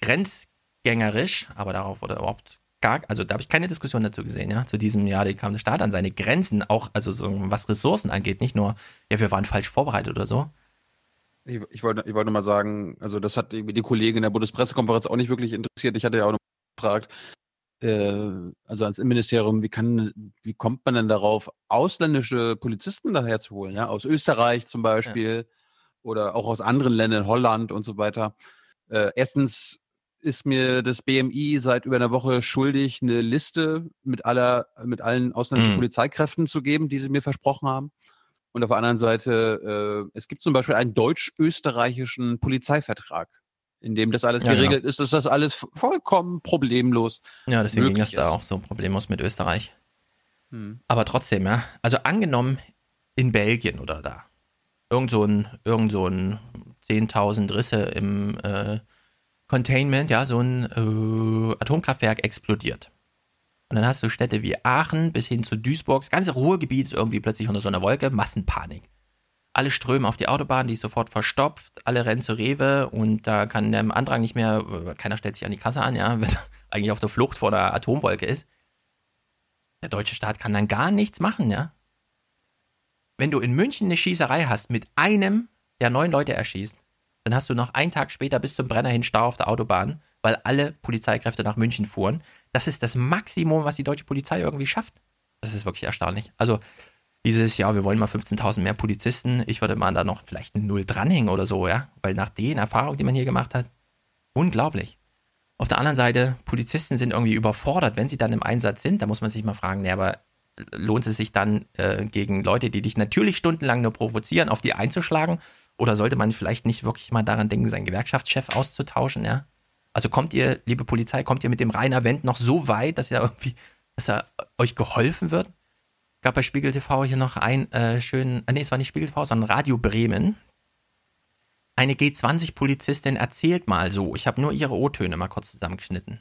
Speaker 6: grenzgängerisch, aber darauf wurde überhaupt gar, also da habe ich keine Diskussion dazu gesehen, ja. Zu diesem, ja, die kam der Staat an seine Grenzen, auch, also so, was Ressourcen angeht, nicht nur, ja, wir waren falsch vorbereitet oder so.
Speaker 1: Ich, ich wollte ich wollte mal sagen, also das hat irgendwie die Kollegen in der Bundespressekonferenz auch nicht wirklich interessiert. Ich hatte ja auch noch gefragt, äh, also ans Innenministerium, wie kann, wie kommt man denn darauf, ausländische Polizisten daher zu holen, ja, aus Österreich zum Beispiel ja. oder auch aus anderen Ländern, Holland und so weiter. Äh, erstens ist mir das BMI seit über einer Woche schuldig, eine Liste mit aller, mit allen ausländischen mhm. Polizeikräften zu geben, die sie mir versprochen haben. Und auf der anderen Seite, äh, es gibt zum Beispiel einen deutsch-österreichischen Polizeivertrag in dem das alles geregelt ja, genau. ist, ist das alles vollkommen problemlos.
Speaker 6: Ja, deswegen ging das ist. da auch so problemlos mit Österreich. Hm. Aber trotzdem, ja. Also angenommen in Belgien oder da. Irgend so ein, irgend so ein 10.000 Risse im äh, Containment, ja, so ein äh, Atomkraftwerk explodiert. Und dann hast du Städte wie Aachen bis hin zu Duisburg, das ganze Ruhrgebiet ist irgendwie plötzlich unter so einer Wolke, Massenpanik alle strömen auf die Autobahn, die ist sofort verstopft, alle rennen zur Rewe und da kann der Antrag nicht mehr, keiner stellt sich an die Kasse an, ja, (laughs) wenn er eigentlich auf der Flucht vor einer Atomwolke ist. Der deutsche Staat kann dann gar nichts machen, ja. Wenn du in München eine Schießerei hast mit einem, der neun Leute erschießt, dann hast du noch einen Tag später bis zum Brenner hin Stau auf der Autobahn, weil alle Polizeikräfte nach München fuhren. Das ist das Maximum, was die deutsche Polizei irgendwie schafft. Das ist wirklich erstaunlich. Also dieses, ja, wir wollen mal 15.000 mehr Polizisten, ich würde mal da noch vielleicht ein Null dranhängen oder so, ja, weil nach den Erfahrungen, die man hier gemacht hat, unglaublich. Auf der anderen Seite, Polizisten sind irgendwie überfordert, wenn sie dann im Einsatz sind, da muss man sich mal fragen, ja, aber lohnt es sich dann äh, gegen Leute, die dich natürlich stundenlang nur provozieren, auf die einzuschlagen? Oder sollte man vielleicht nicht wirklich mal daran denken, seinen Gewerkschaftschef auszutauschen, ja? Also kommt ihr, liebe Polizei, kommt ihr mit dem Rainer Wendt noch so weit, dass er irgendwie, dass er euch geholfen wird? gab bei Spiegel TV hier noch einen äh, schönen, äh, nee, es war nicht Spiegel TV, sondern Radio Bremen. Eine G20-Polizistin erzählt mal so, ich habe nur ihre O-Töne mal kurz zusammengeschnitten.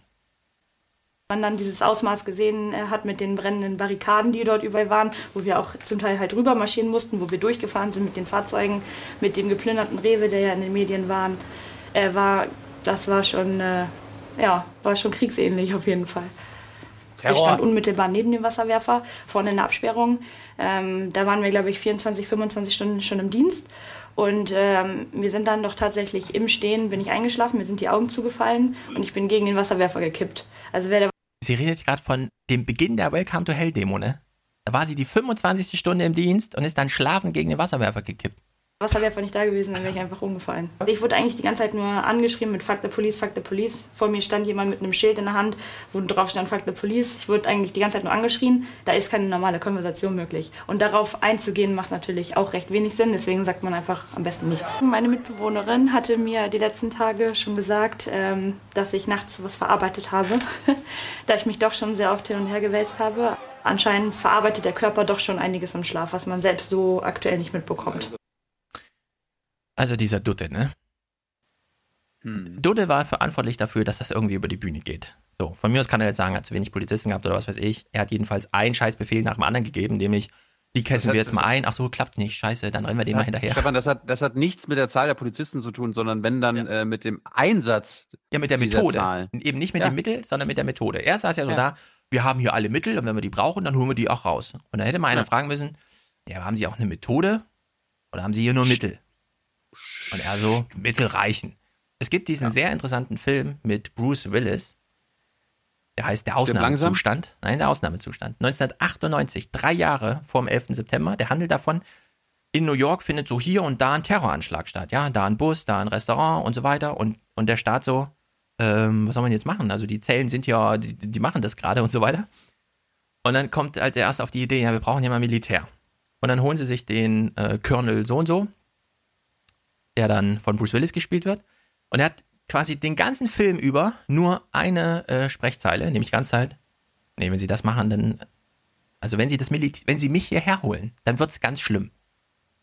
Speaker 93: Man dann dieses Ausmaß gesehen äh, hat mit den brennenden Barrikaden, die dort überall waren, wo wir auch zum Teil halt rüber marschieren mussten, wo wir durchgefahren sind mit den Fahrzeugen, mit dem geplünderten Rewe, der ja in den Medien waren, äh, war, das war schon, äh, ja, war schon kriegsähnlich auf jeden Fall. Terror. Ich stand unmittelbar neben dem Wasserwerfer, vorne in der Absperrung. Ähm, da waren wir, glaube ich, 24, 25 Stunden schon im Dienst. Und ähm, wir sind dann doch tatsächlich im Stehen, bin ich eingeschlafen, mir sind die Augen zugefallen und ich bin gegen den Wasserwerfer gekippt. Also wer
Speaker 6: Sie redet gerade von dem Beginn der Welcome to Hell Demo, ne? Da war sie die 25. Stunde im Dienst und ist dann schlafend gegen den Wasserwerfer gekippt.
Speaker 93: Wasser wäre einfach nicht da gewesen, dann wäre ich einfach umgefallen. Ich wurde eigentlich die ganze Zeit nur angeschrieben mit Fuck the Police, Fuck the Police. Vor mir stand jemand mit einem Schild in der Hand, wo drauf stand Fuck the Police. Ich wurde eigentlich die ganze Zeit nur angeschrien. Da ist keine normale Konversation möglich. Und darauf einzugehen macht natürlich auch recht wenig Sinn, deswegen sagt man einfach am besten nichts. Meine Mitbewohnerin hatte mir die letzten Tage schon gesagt, ähm, dass ich nachts was verarbeitet habe, (laughs) da ich mich doch schon sehr oft hin und her gewälzt habe. Anscheinend verarbeitet der Körper doch schon einiges im Schlaf, was man selbst so aktuell nicht mitbekommt.
Speaker 6: Also dieser Dutte, ne? Hm. Dutte war verantwortlich dafür, dass das irgendwie über die Bühne geht. So, von mir aus kann er jetzt sagen, er hat zu wenig Polizisten gehabt oder was weiß ich. Er hat jedenfalls einen Scheißbefehl nach dem anderen gegeben, nämlich, die kessen wir jetzt mal ein. Ach so, klappt nicht. Scheiße, dann rennen wir dem mal hinterher.
Speaker 1: Stefan, das hat, das hat nichts mit der Zahl der Polizisten zu tun, sondern wenn dann ja. äh, mit dem Einsatz.
Speaker 6: Ja, mit der Methode. Zahl. Eben nicht mit ja. dem Mittel, sondern mit der Methode. Er saß ja so ja. da, wir haben hier alle Mittel und wenn wir die brauchen, dann holen wir die auch raus. Und dann hätte mal einer fragen müssen, ja, haben Sie auch eine Methode oder haben Sie hier nur Mittel? Und er so, Mittel reichen. Es gibt diesen ja. sehr interessanten Film mit Bruce Willis. Der heißt Der Ausnahmezustand. Nein, der Ausnahmezustand. 1998, drei Jahre vor dem 11. September. Der handelt davon, in New York findet so hier und da ein Terroranschlag statt. Ja, da ein Bus, da ein Restaurant und so weiter. Und, und der Staat so, ähm, was soll man jetzt machen? Also die Zellen sind ja, die, die machen das gerade und so weiter. Und dann kommt halt der erste auf die Idee, ja, wir brauchen ja mal Militär. Und dann holen sie sich den äh, Colonel so und so, der dann von Bruce Willis gespielt wird. Und er hat quasi den ganzen Film über nur eine äh, Sprechzeile, nämlich ganz halt, nee, wenn sie das machen, dann, also wenn sie das Militär, wenn sie mich hierher holen, dann wird es ganz schlimm.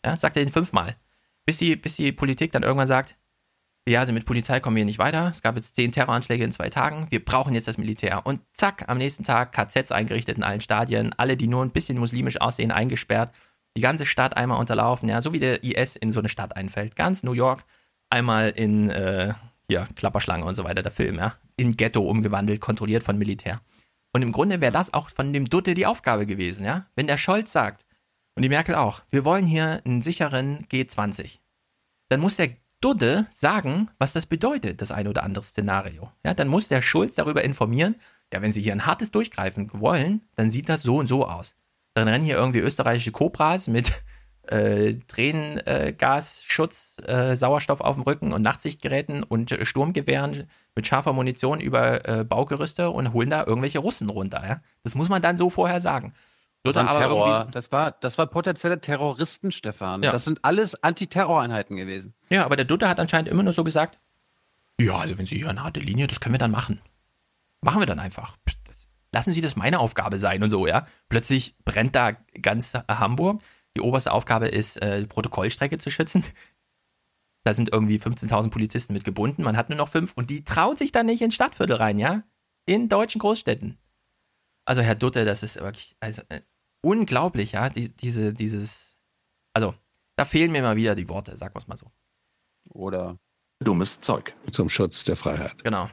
Speaker 6: Ja, sagt er den fünfmal. Bis die, bis die Politik dann irgendwann sagt, ja, also mit Polizei kommen wir nicht weiter. Es gab jetzt zehn Terroranschläge in zwei Tagen. Wir brauchen jetzt das Militär. Und zack, am nächsten Tag KZs eingerichtet in allen Stadien. Alle, die nur ein bisschen muslimisch aussehen, eingesperrt die ganze Stadt einmal unterlaufen, ja, so wie der IS in so eine Stadt einfällt. Ganz New York einmal in, äh, hier, Klapperschlange und so weiter, der Film, ja, in Ghetto umgewandelt, kontrolliert von Militär. Und im Grunde wäre das auch von dem Dutte die Aufgabe gewesen, ja. Wenn der Scholz sagt, und die Merkel auch, wir wollen hier einen sicheren G20, dann muss der Dutte sagen, was das bedeutet, das ein oder andere Szenario. Ja, dann muss der Schulz darüber informieren, ja, wenn Sie hier ein hartes Durchgreifen wollen, dann sieht das so und so aus. Dann rennen hier irgendwie österreichische Cobras mit äh, Tränengasschutz, äh, Sauerstoff auf dem Rücken und Nachtsichtgeräten und Sturmgewehren mit scharfer Munition über äh, Baugerüste und holen da irgendwelche Russen runter. Ja? Das muss man dann so vorher sagen.
Speaker 1: Das war, Terror. Das, war, das war potenzielle Terroristen, Stefan. Ja. Das sind alles Antiterroreinheiten gewesen.
Speaker 6: Ja, aber der Dutter hat anscheinend immer nur so gesagt, ja, also wenn Sie hier eine harte Linie, das können wir dann machen. Machen wir dann einfach lassen Sie das meine Aufgabe sein und so, ja. Plötzlich brennt da ganz Hamburg. Die oberste Aufgabe ist, äh, die Protokollstrecke zu schützen. Da sind irgendwie 15.000 Polizisten mit gebunden. Man hat nur noch fünf und die trauen sich dann nicht ins Stadtviertel rein, ja. In deutschen Großstädten. Also, Herr Dutte, das ist wirklich also, äh, unglaublich, ja. Die, diese, dieses, also, da fehlen mir mal wieder die Worte, sagen wir es mal so.
Speaker 1: Oder
Speaker 94: dummes Zeug. Zum Schutz der Freiheit.
Speaker 6: Genau.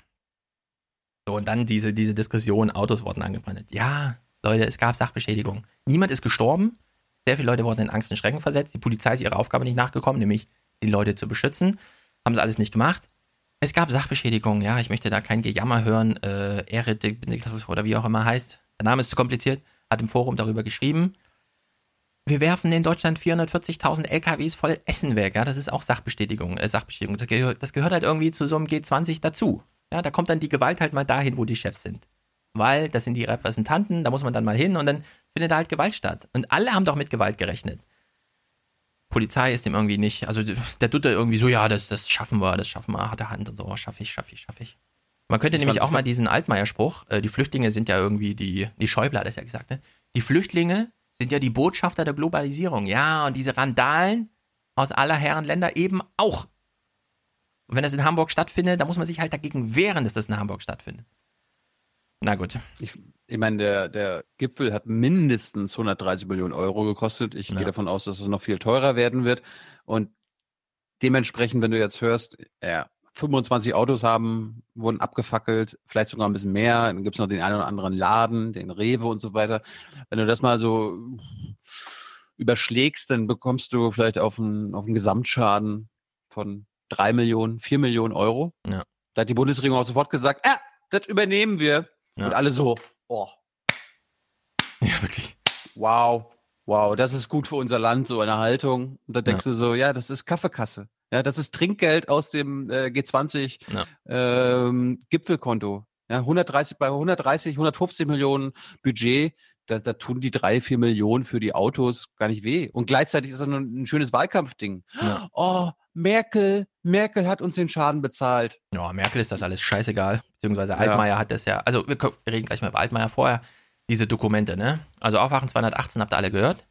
Speaker 6: So, und dann diese, diese Diskussion, Autos wurden angebrannt. Ja, Leute, es gab Sachbeschädigung. Niemand ist gestorben. Sehr viele Leute wurden in Angst und Schrecken versetzt. Die Polizei ist ihrer Aufgabe nicht nachgekommen, nämlich die Leute zu beschützen. Haben sie alles nicht gemacht. Es gab Sachbeschädigung, ja, ich möchte da kein Gejammer hören. Äh, Erit oder wie auch immer heißt. Der Name ist zu kompliziert. Hat im Forum darüber geschrieben. Wir werfen in Deutschland 440.000 LKWs voll Essen weg. Ja, das ist auch Sachbestätigung, äh, Sachbeschädigung. Das gehört, das gehört halt irgendwie zu so einem G20 dazu. Ja, da kommt dann die Gewalt halt mal dahin, wo die Chefs sind. Weil das sind die Repräsentanten, da muss man dann mal hin und dann findet da halt Gewalt statt. Und alle haben doch mit Gewalt gerechnet. Polizei ist dem irgendwie nicht, also der tut da irgendwie so, ja, das, das schaffen wir, das schaffen wir, hat er Hand und so, schaffe ich, schaffe ich, schaffe ich. Man könnte ich nämlich auch mal diesen Altmaier-Spruch, äh, die Flüchtlinge sind ja irgendwie die, die Schäuble hat das ja gesagt, ne? Die Flüchtlinge sind ja die Botschafter der Globalisierung. Ja, und diese Randalen aus aller Herren Länder eben auch. Und wenn das in Hamburg stattfindet, dann muss man sich halt dagegen wehren, dass das in Hamburg stattfindet. Na gut.
Speaker 1: Ich, ich meine, der, der Gipfel hat mindestens 130 Millionen Euro gekostet. Ich ja. gehe davon aus, dass es noch viel teurer werden wird. Und dementsprechend, wenn du jetzt hörst, ja, 25 Autos haben, wurden abgefackelt, vielleicht sogar ein bisschen mehr. Dann gibt es noch den einen oder anderen Laden, den Rewe und so weiter. Wenn du das mal so überschlägst, dann bekommst du vielleicht auf einen, auf einen Gesamtschaden von drei Millionen, vier Millionen Euro. Ja. Da hat die Bundesregierung auch sofort gesagt, ah, das übernehmen wir. Ja. Und alle so, oh.
Speaker 6: Ja, wirklich.
Speaker 1: Wow, wow, das ist gut für unser Land, so eine Haltung. Und da denkst ja. du so, ja, das ist Kaffeekasse. Ja, das ist Trinkgeld aus dem äh, G20 ja. ähm, Gipfelkonto. Ja, 130 bei 130, 150 Millionen Budget, da, da tun die drei, vier Millionen für die Autos gar nicht weh. Und gleichzeitig ist das ein, ein schönes Wahlkampfding. Ja. Oh, Merkel, Merkel hat uns den Schaden bezahlt.
Speaker 6: Ja, Merkel ist das alles scheißegal. Beziehungsweise Altmaier ja. hat das ja, also wir reden gleich mal über Altmaier vorher, diese Dokumente, ne? Also Aufwachen 218 habt ihr alle gehört.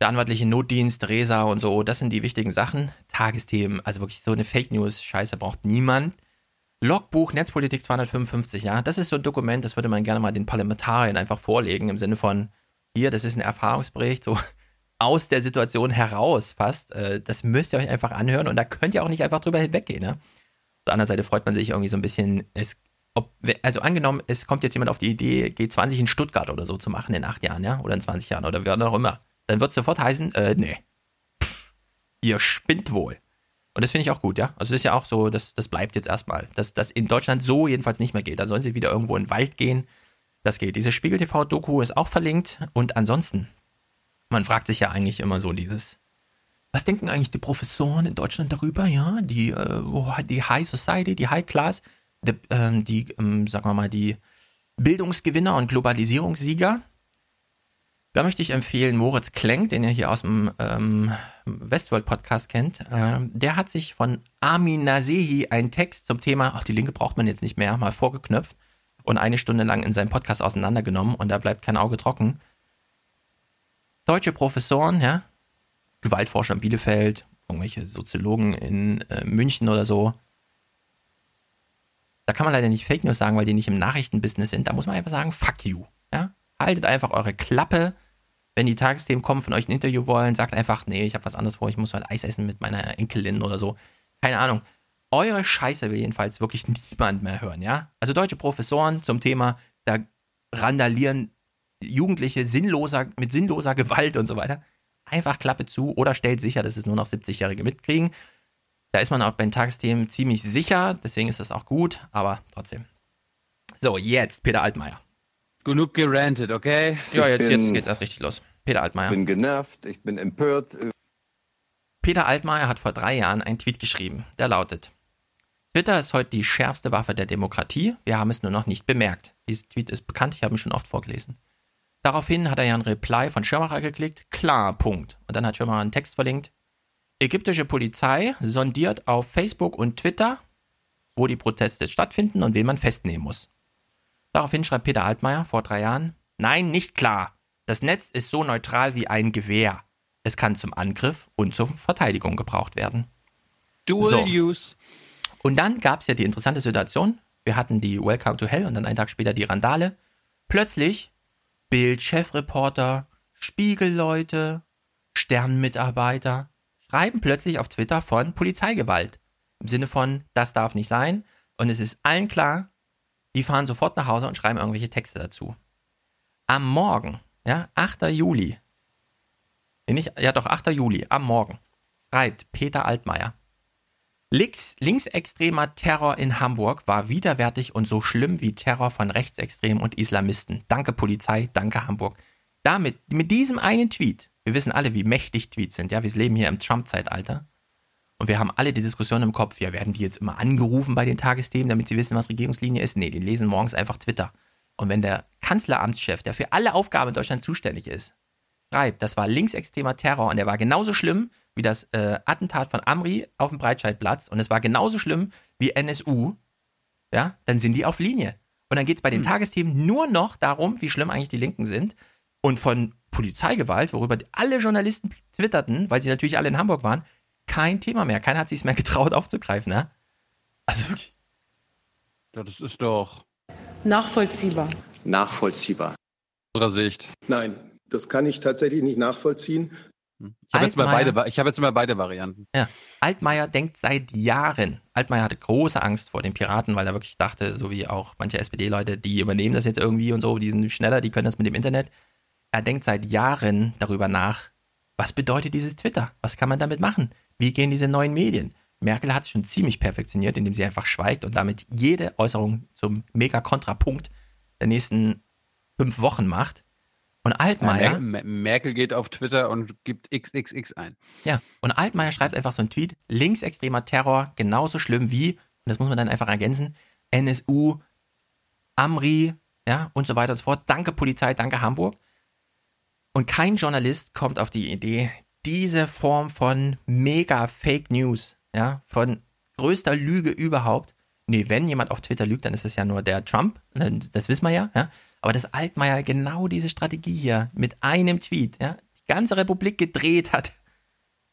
Speaker 6: Der anwaltliche Notdienst, Resa und so, das sind die wichtigen Sachen. Tagesthemen, also wirklich so eine Fake News-Scheiße braucht niemand. Logbuch Netzpolitik 255, ja, das ist so ein Dokument, das würde man gerne mal den Parlamentariern einfach vorlegen, im Sinne von, hier, das ist ein Erfahrungsbericht, so (laughs) aus der Situation heraus fast. Äh, das müsst ihr euch einfach anhören und da könnt ihr auch nicht einfach drüber hinweggehen. Ne? Auf der anderen Seite freut man sich irgendwie so ein bisschen, es, ob, also angenommen, es kommt jetzt jemand auf die Idee, G20 in Stuttgart oder so zu machen in acht Jahren, ja, oder in 20 Jahren oder wie auch immer, dann wird es sofort heißen, äh, nee, Pff, ihr spinnt wohl. Und das finde ich auch gut, ja. Also das ist ja auch so, das, das bleibt jetzt erstmal. Dass das in Deutschland so jedenfalls nicht mehr geht. Da sollen sie wieder irgendwo in den Wald gehen. Das geht. Diese Spiegel TV-Doku ist auch verlinkt. Und ansonsten, man fragt sich ja eigentlich immer so dieses, was denken eigentlich die Professoren in Deutschland darüber, ja? Die, äh, die High Society, die High Class, die, äh, die ähm, sagen wir mal, die Bildungsgewinner und Globalisierungssieger, da möchte ich empfehlen, Moritz Klenk, den ihr hier aus dem ähm, Westworld Podcast kennt. Äh, der hat sich von Armin Nasehi einen Text zum Thema, ach, die Linke braucht man jetzt nicht mehr, mal vorgeknöpft und eine Stunde lang in seinem Podcast auseinandergenommen und da bleibt kein Auge trocken. Deutsche Professoren, ja, Gewaltforscher in Bielefeld, irgendwelche Soziologen in äh, München oder so. Da kann man leider nicht Fake News sagen, weil die nicht im Nachrichtenbusiness sind. Da muss man einfach sagen, fuck you. Ja? Haltet einfach eure Klappe wenn die Tagesthemen kommen, von euch ein Interview wollen, sagt einfach, nee, ich habe was anderes vor, ich muss halt Eis essen mit meiner Enkelin oder so. Keine Ahnung. Eure Scheiße will jedenfalls wirklich niemand mehr hören, ja? Also deutsche Professoren zum Thema, da randalieren Jugendliche sinnloser, mit sinnloser Gewalt und so weiter. Einfach Klappe zu oder stellt sicher, dass es nur noch 70-Jährige mitkriegen. Da ist man auch bei den Tagesthemen ziemlich sicher, deswegen ist das auch gut, aber trotzdem. So, jetzt Peter Altmaier.
Speaker 1: Genug gerantet, okay?
Speaker 6: Ja, jetzt, bin, jetzt geht's erst richtig los. Peter Altmaier.
Speaker 95: Ich bin genervt, ich bin empört.
Speaker 6: Peter Altmaier hat vor drei Jahren einen Tweet geschrieben, der lautet: Twitter ist heute die schärfste Waffe der Demokratie, wir haben es nur noch nicht bemerkt. Dieser Tweet ist bekannt, ich habe ihn schon oft vorgelesen. Daraufhin hat er ja ein Reply von Schirmacher geklickt, klar, Punkt. Und dann hat Schirmacher einen Text verlinkt. Ägyptische Polizei sondiert auf Facebook und Twitter, wo die Proteste stattfinden und wen man festnehmen muss. Daraufhin schreibt Peter Altmaier vor drei Jahren, nein, nicht klar. Das Netz ist so neutral wie ein Gewehr. Es kann zum Angriff und zur Verteidigung gebraucht werden.
Speaker 1: Dual so. Use.
Speaker 6: Und dann gab es ja die interessante Situation. Wir hatten die Welcome to Hell und dann einen Tag später die Randale. Plötzlich Bild-Chefreporter, Spiegelleute, Sternmitarbeiter schreiben plötzlich auf Twitter von Polizeigewalt. Im Sinne von, das darf nicht sein. Und es ist allen klar, die fahren sofort nach Hause und schreiben irgendwelche Texte dazu. Am Morgen, ja, 8. Juli, nee, nicht, ja doch, 8. Juli, am Morgen, schreibt Peter Altmaier. Links, linksextremer Terror in Hamburg war widerwärtig und so schlimm wie Terror von Rechtsextremen und Islamisten. Danke Polizei, danke Hamburg. Damit, mit diesem einen Tweet, wir wissen alle, wie mächtig Tweets sind, ja, wir leben hier im Trump-Zeitalter, und wir haben alle die Diskussion im Kopf, ja, werden die jetzt immer angerufen bei den Tagesthemen, damit sie wissen, was Regierungslinie ist? Nee, die lesen morgens einfach Twitter. Und wenn der Kanzleramtschef, der für alle Aufgaben in Deutschland zuständig ist, schreibt, das war linksextremer Terror und der war genauso schlimm wie das äh, Attentat von Amri auf dem Breitscheidplatz und es war genauso schlimm wie NSU, ja, dann sind die auf Linie. Und dann geht es bei den mhm. Tagesthemen nur noch darum, wie schlimm eigentlich die Linken sind. Und von Polizeigewalt, worüber alle Journalisten twitterten, weil sie natürlich alle in Hamburg waren, kein Thema mehr. Keiner hat sich mehr getraut aufzugreifen, ne? Also wirklich.
Speaker 1: Ja, das ist doch
Speaker 96: nachvollziehbar.
Speaker 95: Nachvollziehbar.
Speaker 1: Aus unserer Sicht.
Speaker 86: Nein, das kann ich tatsächlich nicht nachvollziehen.
Speaker 1: Hm. Ich habe jetzt, mal beide, hab jetzt mal beide Varianten.
Speaker 6: Ja. Altmaier denkt seit Jahren. Altmaier hatte große Angst vor den Piraten, weil er wirklich dachte, so wie auch manche SPD-Leute, die übernehmen das jetzt irgendwie und so, die sind schneller, die können das mit dem Internet. Er denkt seit Jahren darüber nach, was bedeutet dieses Twitter? Was kann man damit machen? Wie gehen diese neuen Medien? Merkel hat es schon ziemlich perfektioniert, indem sie einfach schweigt und damit jede Äußerung zum Mega-Kontrapunkt der nächsten fünf Wochen macht. Und Altmaier.
Speaker 1: Mer Merkel geht auf Twitter und gibt XXX ein.
Speaker 6: Ja, und Altmaier schreibt einfach so einen Tweet: linksextremer Terror genauso schlimm wie, und das muss man dann einfach ergänzen, NSU, Amri, ja, und so weiter und so fort. Danke Polizei, danke Hamburg. Und kein Journalist kommt auf die Idee, diese Form von mega Fake News, ja, von größter Lüge überhaupt. Nee, wenn jemand auf Twitter lügt, dann ist es ja nur der Trump, ne, das wissen wir ja, ja. Aber dass Altmaier genau diese Strategie hier mit einem Tweet, ja, die ganze Republik gedreht hat.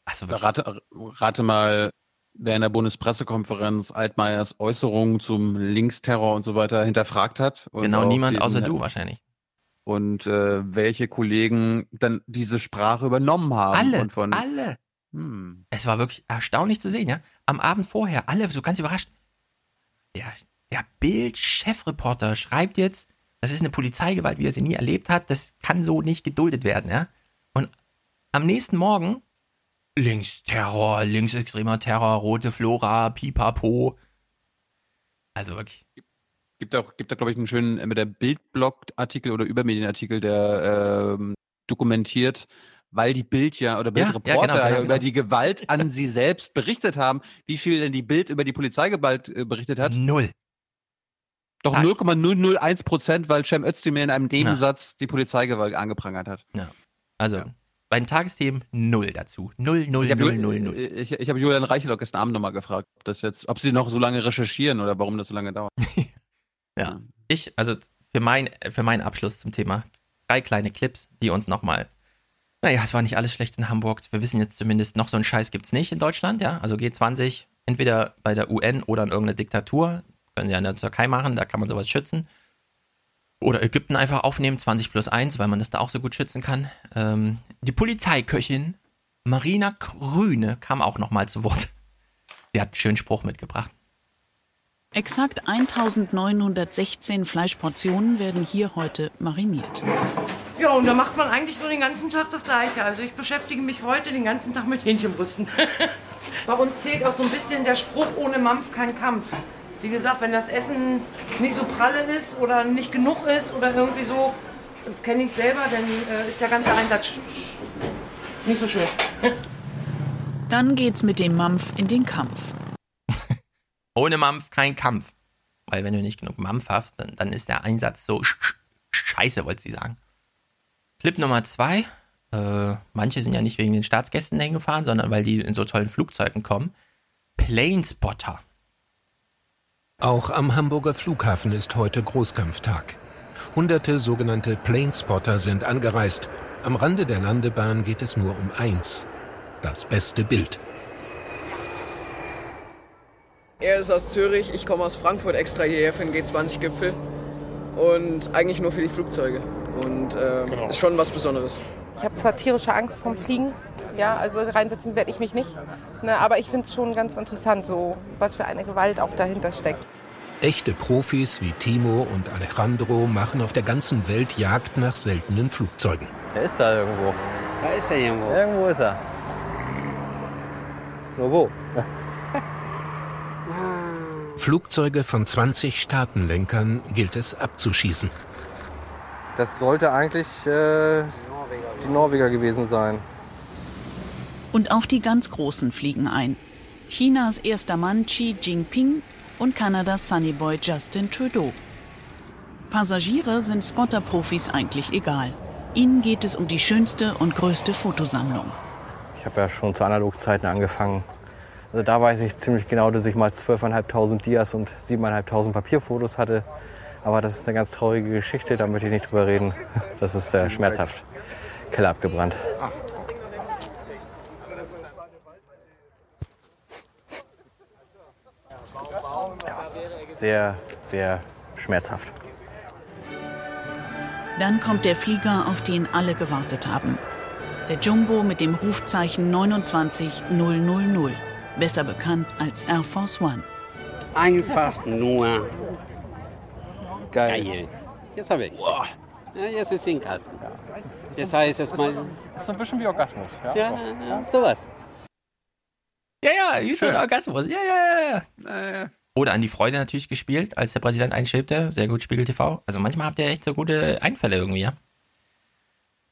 Speaker 1: Also rate, rate mal, wer in der Bundespressekonferenz Altmaiers Äußerungen zum Linksterror und so weiter hinterfragt hat.
Speaker 6: Genau, niemand außer du wahrscheinlich.
Speaker 1: Und äh, welche Kollegen dann diese Sprache übernommen haben.
Speaker 6: Alle,
Speaker 1: von,
Speaker 6: alle. Hm. Es war wirklich erstaunlich zu sehen, ja. Am Abend vorher, alle so ganz überrascht. Der, der Bild-Chefreporter schreibt jetzt, das ist eine Polizeigewalt, wie er sie nie erlebt hat. Das kann so nicht geduldet werden, ja. Und am nächsten Morgen Linksterror, linksextremer Terror, rote Flora, pipapo. Also wirklich.
Speaker 1: Gibt auch, gibt da, glaube ich, einen schönen äh, mit der Bildblog-Artikel oder Übermedienartikel, der ähm, dokumentiert, weil die Bild ja oder Bildreporter ja, ja, genau, genau, über genau. die Gewalt an sie selbst berichtet haben, wie viel denn die Bild über die Polizeigewalt äh, berichtet hat?
Speaker 6: Null.
Speaker 1: Doch 0,001 Prozent, weil Cem Özdemir in einem Nebensatz die Polizeigewalt angeprangert hat.
Speaker 6: Ja. Also, ja. bei den Tagesthemen null dazu. Null, null, ich null, null, null.
Speaker 1: Ich, ich habe Julian Reichelock gestern Abend nochmal gefragt, ob, das jetzt, ob sie noch so lange recherchieren oder warum das so lange dauert. (laughs)
Speaker 6: ja. Ich, also für, mein, für meinen Abschluss zum Thema, drei kleine Clips, die uns nochmal naja, es war nicht alles schlecht in Hamburg. Wir wissen jetzt zumindest, noch so einen Scheiß gibt es nicht in Deutschland, ja. Also G20, entweder bei der UN oder in irgendeiner Diktatur. Können ja in der Türkei machen, da kann man sowas schützen. Oder Ägypten einfach aufnehmen, 20 plus 1, weil man das da auch so gut schützen kann. Ähm, die Polizeiköchin Marina Grüne kam auch nochmal zu Wort. (laughs) Sie hat einen schönen Spruch mitgebracht.
Speaker 92: Exakt 1916 Fleischportionen werden hier heute mariniert.
Speaker 97: Ja, und da macht man eigentlich so den ganzen Tag das Gleiche. Also ich beschäftige mich heute den ganzen Tag mit Hähnchenbrüsten. (laughs) Bei uns zählt auch so ein bisschen der Spruch, ohne Mampf kein Kampf. Wie gesagt, wenn das Essen nicht so pralle ist oder nicht genug ist oder irgendwie so, das kenne ich selber, dann äh, ist der ganze Einsatz nicht so schön. (laughs)
Speaker 92: Dann geht's mit dem Mampf in den Kampf.
Speaker 6: Ohne Mampf kein Kampf. Weil wenn du nicht genug Mampf hast, dann, dann ist der Einsatz so sch scheiße, wollte sie sagen. Clip Nummer zwei. Äh, manche sind ja nicht wegen den Staatsgästen hingefahren, sondern weil die in so tollen Flugzeugen kommen. Planespotter.
Speaker 96: Auch am Hamburger Flughafen ist heute Großkampftag. Hunderte sogenannte Planespotter sind angereist. Am Rande der Landebahn geht es nur um eins. Das beste Bild.
Speaker 98: Er ist aus Zürich, ich komme aus Frankfurt extra hierher für den G20-Gipfel und eigentlich nur für die Flugzeuge. Und äh, genau. ist schon was Besonderes.
Speaker 99: Ich habe zwar tierische Angst vom Fliegen, ja, also reinsetzen werde ich mich nicht, ne, aber ich finde es schon ganz interessant, so was für eine Gewalt auch dahinter steckt.
Speaker 96: Echte Profis wie Timo und Alejandro machen auf der ganzen Welt Jagd nach seltenen Flugzeugen.
Speaker 100: Er ist da irgendwo.
Speaker 101: Da ist er irgendwo.
Speaker 100: Irgendwo ist er. Nur wo? (laughs)
Speaker 96: Flugzeuge von 20 Staatenlenkern gilt es abzuschießen.
Speaker 100: Das sollte eigentlich äh, die Norweger gewesen sein.
Speaker 92: Und auch die ganz Großen fliegen ein. Chinas erster Mann Xi Jinping und Kanadas Sunnyboy Justin Trudeau. Passagiere sind Spotter-Profis eigentlich egal. Ihnen geht es um die schönste und größte Fotosammlung.
Speaker 100: Ich habe ja schon zu Analogzeiten angefangen, also da weiß ich ziemlich genau, dass ich mal 12.500 Dias und 7.500 Papierfotos hatte. Aber das ist eine ganz traurige Geschichte, da möchte ich nicht drüber reden. (laughs) Das ist äh, schmerzhaft. Keller abgebrannt. Ja, sehr, sehr schmerzhaft.
Speaker 92: Dann kommt der Flieger, auf den alle gewartet haben. Der Jumbo mit dem Rufzeichen 29000 besser bekannt als Air Force One.
Speaker 101: Einfach nur geil. geil. Jetzt habe ich. Wow. Ja, jetzt ist in Kasten. Jetzt heißt es mal.
Speaker 100: Das ist so ein bisschen wie Orgasmus. Ja,
Speaker 101: ja, ja sowas.
Speaker 6: Ja, ja, wie schon Orgasmus. Ja, ja, ja. Oder an die Freude natürlich gespielt, als der Präsident einschwebte. Sehr gut, Spiegel TV. Also manchmal habt ihr echt so gute Einfälle irgendwie, ja.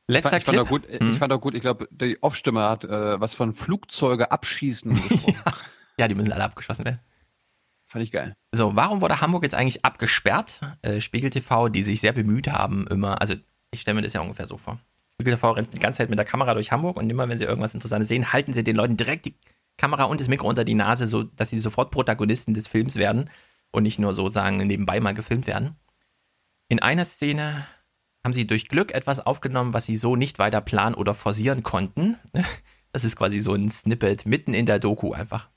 Speaker 1: Letzter ich, fand Clip. Gut, hm. Ich fand auch gut, ich glaube, die Off-Stimme hat äh, was von Flugzeuge abschießen (laughs)
Speaker 6: ja. ja, die müssen alle abgeschossen werden.
Speaker 1: Fand ich geil.
Speaker 6: So, warum wurde Hamburg jetzt eigentlich abgesperrt? Äh, Spiegel TV, die sich sehr bemüht haben, immer, also ich stelle mir das ja ungefähr so vor. Spiegel TV rennt die ganze Zeit mit der Kamera durch Hamburg und immer, wenn sie irgendwas Interessantes sehen, halten sie den Leuten direkt die Kamera und das Mikro unter die Nase, so dass sie sofort Protagonisten des Films werden und nicht nur sozusagen nebenbei mal gefilmt werden. In einer Szene haben sie durch Glück etwas aufgenommen, was sie so nicht weiter planen oder forcieren konnten. (laughs) Das ist quasi so ein Snippet mitten in der Doku einfach.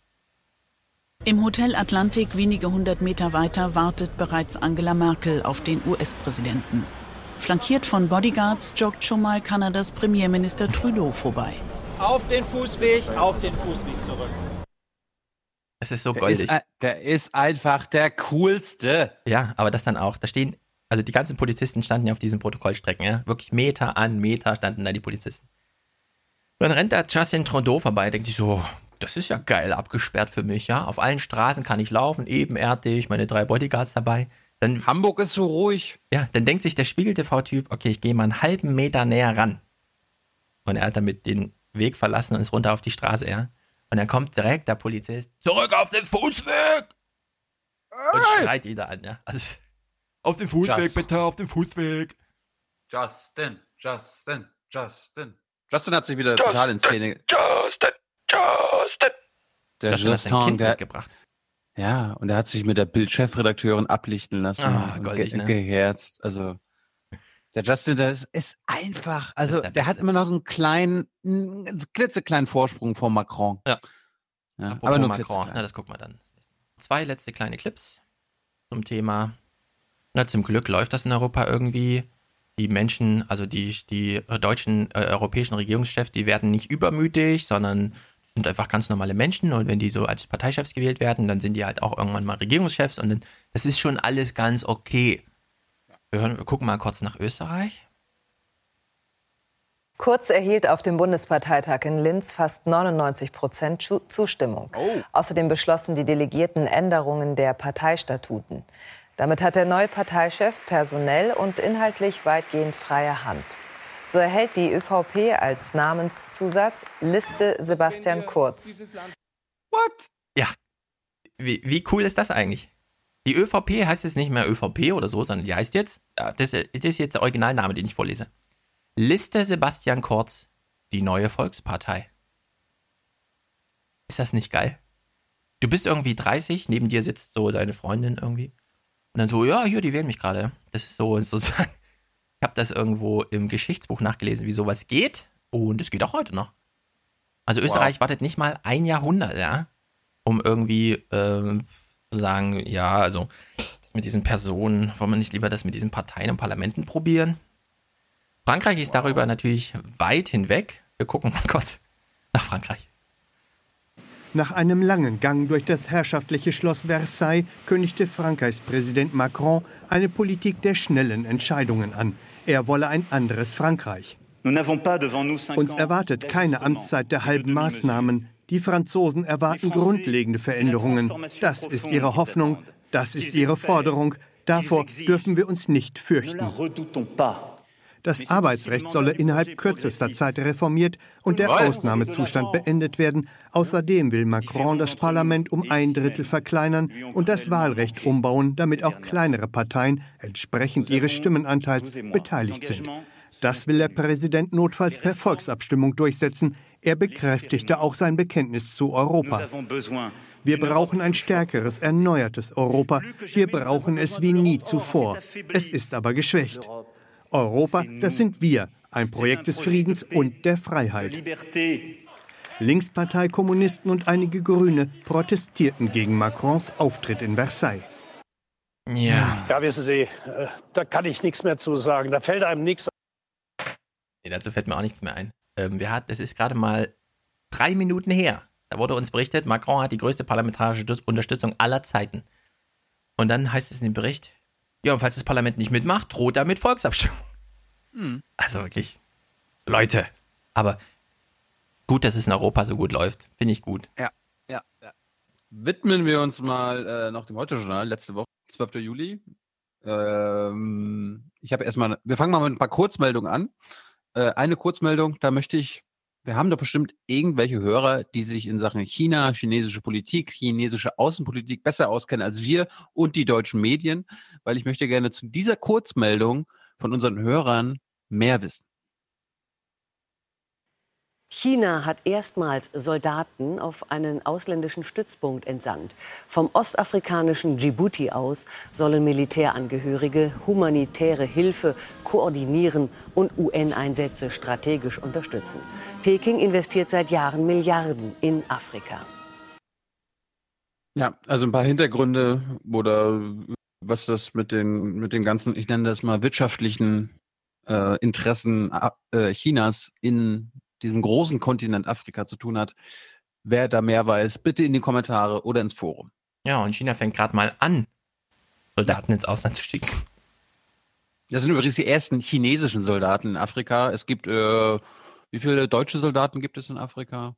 Speaker 92: Im Hotel Atlantik wenige hundert Meter weiter wartet bereits Angela Merkel auf den US-Präsidenten. Flankiert von Bodyguards joggt schon mal Kanadas Premierminister Trudeau vorbei.
Speaker 102: Auf den Fußweg, auf den Fußweg zurück.
Speaker 6: Es ist so goldig.
Speaker 1: Der ist, der ist einfach der coolste.
Speaker 6: Ja, aber das dann auch. Da stehen, also die ganzen Polizisten standen ja auf diesen Protokollstrecken, ja. Wirklich Meter an Meter standen da die Polizisten. Dann rennt da Justin Trudeau vorbei, denkt sich so, das ist ja geil abgesperrt für mich, ja. Auf allen Straßen kann ich laufen, ebenerdig, meine drei Bodyguards dabei.
Speaker 1: Dann, Hamburg ist so ruhig.
Speaker 6: Ja, dann denkt sich der Spiegel-TV-Typ, okay, ich gehe mal einen halben Meter näher ran. Und er hat damit den Weg verlassen und ist runter auf die Straße, ja. Und dann kommt direkt der Polizist, zurück auf den Fußweg! Und schreit ihn da an, ja. Also, auf den Fußweg, Just. bitte, auf den Fußweg.
Speaker 1: Justin, Justin, Justin. Justin hat sich wieder Justin, total in Szene. Justin, Justin. Der Justin Justin hat kind mitgebracht. Ja, und er hat sich mit der Bild-Chefredakteurin ablichten lassen. Ah, goldig, ge ne? Geherzt. Also, der Justin, der ist, ist einfach, also ist der, der hat immer noch einen kleinen, einen klitzekleinen Vorsprung vor Macron.
Speaker 6: Ja. ja aber nur Macron, na, das gucken wir dann. Zwei letzte kleine Clips zum Thema. Na, zum Glück läuft das in Europa irgendwie die Menschen, also die, die deutschen, äh, europäischen Regierungschefs, die werden nicht übermütig, sondern sind einfach ganz normale Menschen und wenn die so als Parteichefs gewählt werden, dann sind die halt auch irgendwann mal Regierungschefs und dann, das ist schon alles ganz okay. Wir, hören, wir gucken mal kurz nach Österreich.
Speaker 103: Kurz erhielt auf dem Bundesparteitag in Linz fast 99 Prozent Zustimmung. Oh. Außerdem beschlossen die Delegierten Änderungen der Parteistatuten. Damit hat der neue Parteichef personell und inhaltlich weitgehend freie Hand. So erhält die ÖVP als Namenszusatz Liste Sebastian Kurz.
Speaker 6: What? Ja. Wie, wie cool ist das eigentlich? Die ÖVP heißt jetzt nicht mehr ÖVP oder so, sondern die heißt jetzt, das, das ist jetzt der Originalname, den ich vorlese. Liste Sebastian Kurz, die neue Volkspartei. Ist das nicht geil? Du bist irgendwie 30, neben dir sitzt so deine Freundin irgendwie. Und dann so, ja, hier, die wählen mich gerade. Das ist so (laughs) sozusagen. Ich habe das irgendwo im Geschichtsbuch nachgelesen, wie sowas geht. Und es geht auch heute noch. Also Österreich wow. wartet nicht mal ein Jahrhundert, ja, um irgendwie äh, zu sagen, ja, also das mit diesen Personen, wollen wir nicht lieber das mit diesen Parteien und Parlamenten probieren? Frankreich ist wow. darüber natürlich weit hinweg. Wir gucken mal kurz nach Frankreich.
Speaker 104: Nach einem langen Gang durch das herrschaftliche Schloss Versailles kündigte Frankreichs Präsident Macron eine Politik der schnellen Entscheidungen an. Er wolle ein anderes Frankreich. Uns erwartet keine Amtszeit der halben Maßnahmen. Die Franzosen erwarten grundlegende Veränderungen. Das ist ihre Hoffnung, das ist ihre Forderung. Davor dürfen wir uns nicht fürchten. Das Arbeitsrecht solle innerhalb kürzester Zeit reformiert und der Ausnahmezustand beendet werden. Außerdem will Macron das Parlament um ein Drittel verkleinern und das Wahlrecht umbauen, damit auch kleinere Parteien entsprechend ihres Stimmenanteils beteiligt sind. Das will der Präsident notfalls per Volksabstimmung durchsetzen. Er bekräftigte auch sein Bekenntnis zu Europa. Wir brauchen ein stärkeres, erneuertes Europa. Wir brauchen es wie nie zuvor. Es ist aber geschwächt. Europa, das sind wir, ein Projekt des Friedens und der Freiheit. Linkspartei, Kommunisten und einige Grüne protestierten gegen Macrons Auftritt in Versailles.
Speaker 6: Ja.
Speaker 102: Ja, wissen Sie, äh, da kann ich nichts mehr zu sagen. Da fällt einem nichts
Speaker 6: Nee, dazu fällt mir auch nichts mehr ein. Ähm, wir hat, es ist gerade mal drei Minuten her. Da wurde uns berichtet, Macron hat die größte parlamentarische Unterstützung aller Zeiten. Und dann heißt es in dem Bericht, ja, und falls das Parlament nicht mitmacht, droht er mit Volksabstimmung. Mhm. Also wirklich, Leute. Aber gut, dass es in Europa so gut läuft. Finde ich gut.
Speaker 1: Ja, ja, ja. Widmen wir uns mal äh, noch dem Heute-Journal, letzte Woche, 12. Juli. Ähm, ich habe erstmal, wir fangen mal mit ein paar Kurzmeldungen an. äh, eine Kurzmeldung, da möchte ich, wir haben doch bestimmt irgendwelche Hörer, die sich in Sachen China, chinesische Politik, chinesische Außenpolitik besser auskennen als wir und die deutschen Medien, weil ich möchte gerne zu dieser Kurzmeldung von unseren Hörern mehr wissen.
Speaker 105: China hat erstmals Soldaten auf einen ausländischen Stützpunkt entsandt. Vom ostafrikanischen Djibouti aus sollen Militärangehörige humanitäre Hilfe koordinieren und UN-Einsätze strategisch unterstützen. Peking investiert seit Jahren Milliarden in Afrika.
Speaker 1: Ja, also ein paar Hintergründe oder was das mit den, mit den ganzen, ich nenne das mal wirtschaftlichen äh, Interessen äh, Chinas in diesem großen Kontinent Afrika zu tun hat. Wer da mehr weiß, bitte in die Kommentare oder ins Forum.
Speaker 6: Ja, und China fängt gerade mal an, Soldaten ins Ausland zu schicken.
Speaker 1: Das sind übrigens die ersten chinesischen Soldaten in Afrika. Es gibt, äh, wie viele deutsche Soldaten gibt es in Afrika?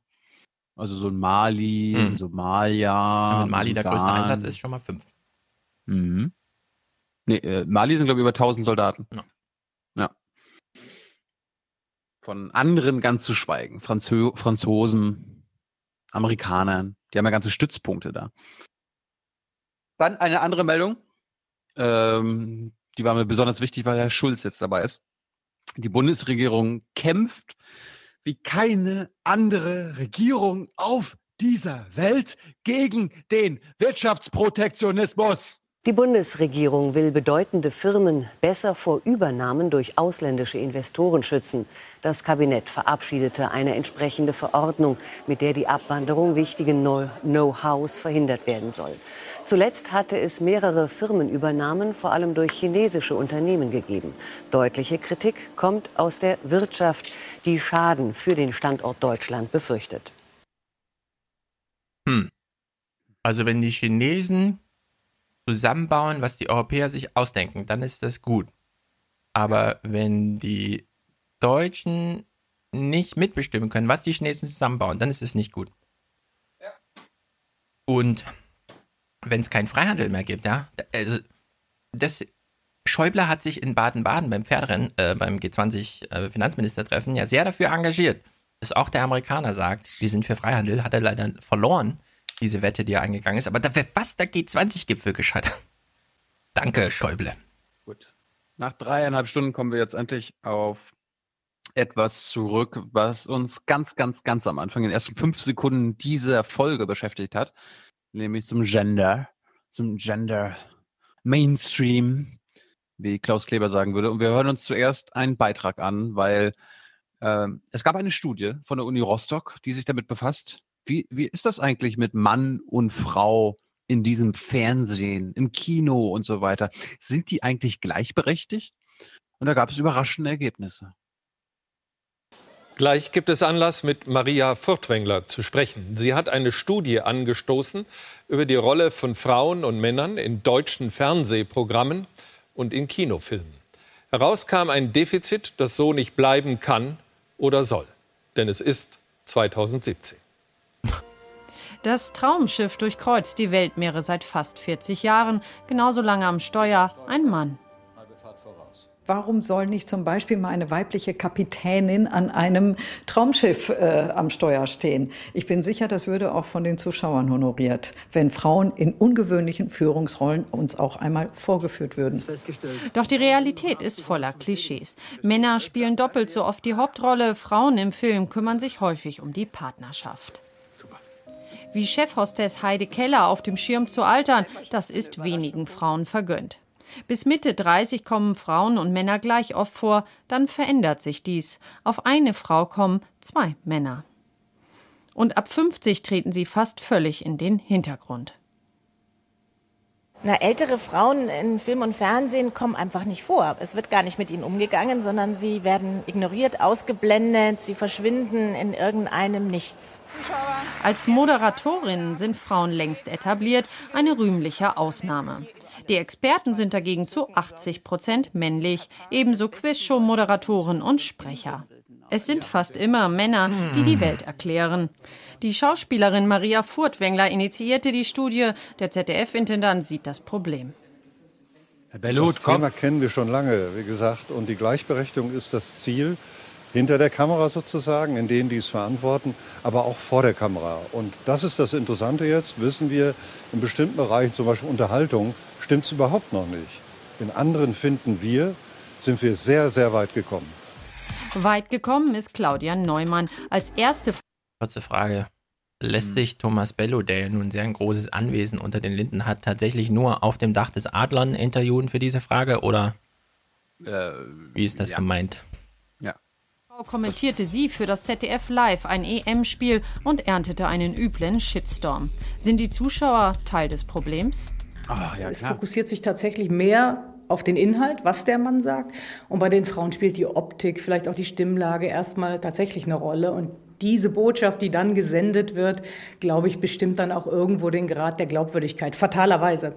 Speaker 1: Also so ein Mali, hm. Somalia.
Speaker 6: Wenn Mali Sudan. der größte Einsatz ist, schon mal fünf.
Speaker 1: Mhm. Nee, äh, Mali sind, glaube ich, über 1000 Soldaten. Ja. Von anderen ganz zu schweigen. Franzö Franzosen, Amerikanern, die haben ja ganze Stützpunkte da. Dann eine andere Meldung. Ähm, die war mir besonders wichtig, weil Herr Schulz jetzt dabei ist. Die Bundesregierung kämpft wie keine andere Regierung auf dieser Welt gegen den Wirtschaftsprotektionismus.
Speaker 105: Die Bundesregierung will bedeutende Firmen besser vor Übernahmen durch ausländische Investoren schützen. Das Kabinett verabschiedete eine entsprechende Verordnung, mit der die Abwanderung wichtigen Know-hows verhindert werden soll. Zuletzt hatte es mehrere Firmenübernahmen vor allem durch chinesische Unternehmen gegeben. Deutliche Kritik kommt aus der Wirtschaft, die Schaden für den Standort Deutschland befürchtet.
Speaker 6: Hm. Also wenn die Chinesen zusammenbauen, was die Europäer sich ausdenken, dann ist das gut. Aber wenn die Deutschen nicht mitbestimmen können, was die Chinesen zusammenbauen, dann ist es nicht gut. Ja. Und wenn es keinen Freihandel mehr gibt, ja, also das Schäuble hat sich in Baden-Baden beim Pferderennen, äh, beim G20 äh, ja sehr dafür engagiert, dass auch der Amerikaner sagt, wir sind für Freihandel, hat er leider verloren, diese Wette, die er eingegangen ist. Aber da fast der G20-Gipfel gescheitert. (laughs) Danke, Schäuble.
Speaker 1: Gut. Nach dreieinhalb Stunden kommen wir jetzt endlich auf etwas zurück, was uns ganz, ganz, ganz am Anfang, in den ersten fünf Sekunden dieser Folge beschäftigt hat, nämlich zum Gender, zum Gender Mainstream, wie Klaus Kleber sagen würde. Und wir hören uns zuerst einen Beitrag an, weil äh, es gab eine Studie von der Uni Rostock, die sich damit befasst, wie, wie ist das eigentlich mit Mann und Frau in diesem Fernsehen, im Kino und so weiter? Sind die eigentlich gleichberechtigt? Und da gab es überraschende Ergebnisse.
Speaker 106: Gleich gibt es Anlass, mit Maria Furtwängler zu sprechen. Sie hat eine Studie angestoßen über die Rolle von Frauen und Männern in deutschen Fernsehprogrammen und in Kinofilmen. Heraus kam ein Defizit, das so nicht bleiben kann oder soll. Denn es ist 2017.
Speaker 107: Das Traumschiff durchkreuzt die Weltmeere seit fast 40 Jahren, genauso lange am Steuer ein Mann.
Speaker 108: Warum soll nicht zum Beispiel mal eine weibliche Kapitänin an einem Traumschiff äh, am Steuer stehen? Ich bin sicher, das würde auch von den Zuschauern honoriert, wenn Frauen in ungewöhnlichen Führungsrollen uns auch einmal vorgeführt würden.
Speaker 107: Doch die Realität ist voller Klischees. Männer spielen doppelt so oft die Hauptrolle, Frauen im Film kümmern sich häufig um die Partnerschaft. Wie Chefhostess Heide Keller auf dem Schirm zu altern, das ist wenigen Frauen vergönnt. Bis Mitte 30 kommen Frauen und Männer gleich oft vor, dann verändert sich dies. Auf eine Frau kommen zwei Männer. Und ab 50 treten sie fast völlig in den Hintergrund.
Speaker 109: Na, ältere Frauen in Film und Fernsehen kommen einfach nicht vor. Es wird gar nicht mit ihnen umgegangen, sondern sie werden ignoriert, ausgeblendet, sie verschwinden in irgendeinem Nichts.
Speaker 107: Als Moderatorinnen sind Frauen längst etabliert, eine rühmliche Ausnahme. Die Experten sind dagegen zu 80 Prozent männlich, ebenso Quizshow-Moderatoren und Sprecher. Es sind fast immer Männer, die die Welt erklären. Die Schauspielerin Maria Furtwängler initiierte die Studie. Der ZDF-Intendant sieht das Problem.
Speaker 110: Herr Bellut, das Thema kennen wir schon lange, wie gesagt. Und die Gleichberechtigung ist das Ziel.
Speaker 111: hinter der Kamera sozusagen, in denen die es verantworten, aber auch vor der Kamera. Und das ist das Interessante jetzt, wissen wir, in bestimmten Bereichen, zum Beispiel Unterhaltung, stimmt es überhaupt noch nicht. In anderen finden wir, sind wir sehr, sehr weit gekommen.
Speaker 107: Weit gekommen ist Claudia Neumann. Als erste
Speaker 6: Kurze Frage. Lässt sich Thomas Bello, der ja nun sehr ein großes Anwesen unter den Linden hat, tatsächlich nur auf dem Dach des Adlern interviewen für diese Frage oder äh, wie ist das ja. gemeint?
Speaker 107: kommentierte sie für das ZDF Live ein EM-Spiel und erntete einen üblen Shitstorm. Sind die Zuschauer Teil des Problems?
Speaker 112: Oh, ja, es fokussiert sich tatsächlich mehr auf den Inhalt, was der Mann sagt. Und bei den Frauen spielt die Optik, vielleicht auch die Stimmlage erstmal tatsächlich eine Rolle. Und diese Botschaft, die dann gesendet wird, glaube ich, bestimmt dann auch irgendwo den Grad der Glaubwürdigkeit. Fatalerweise.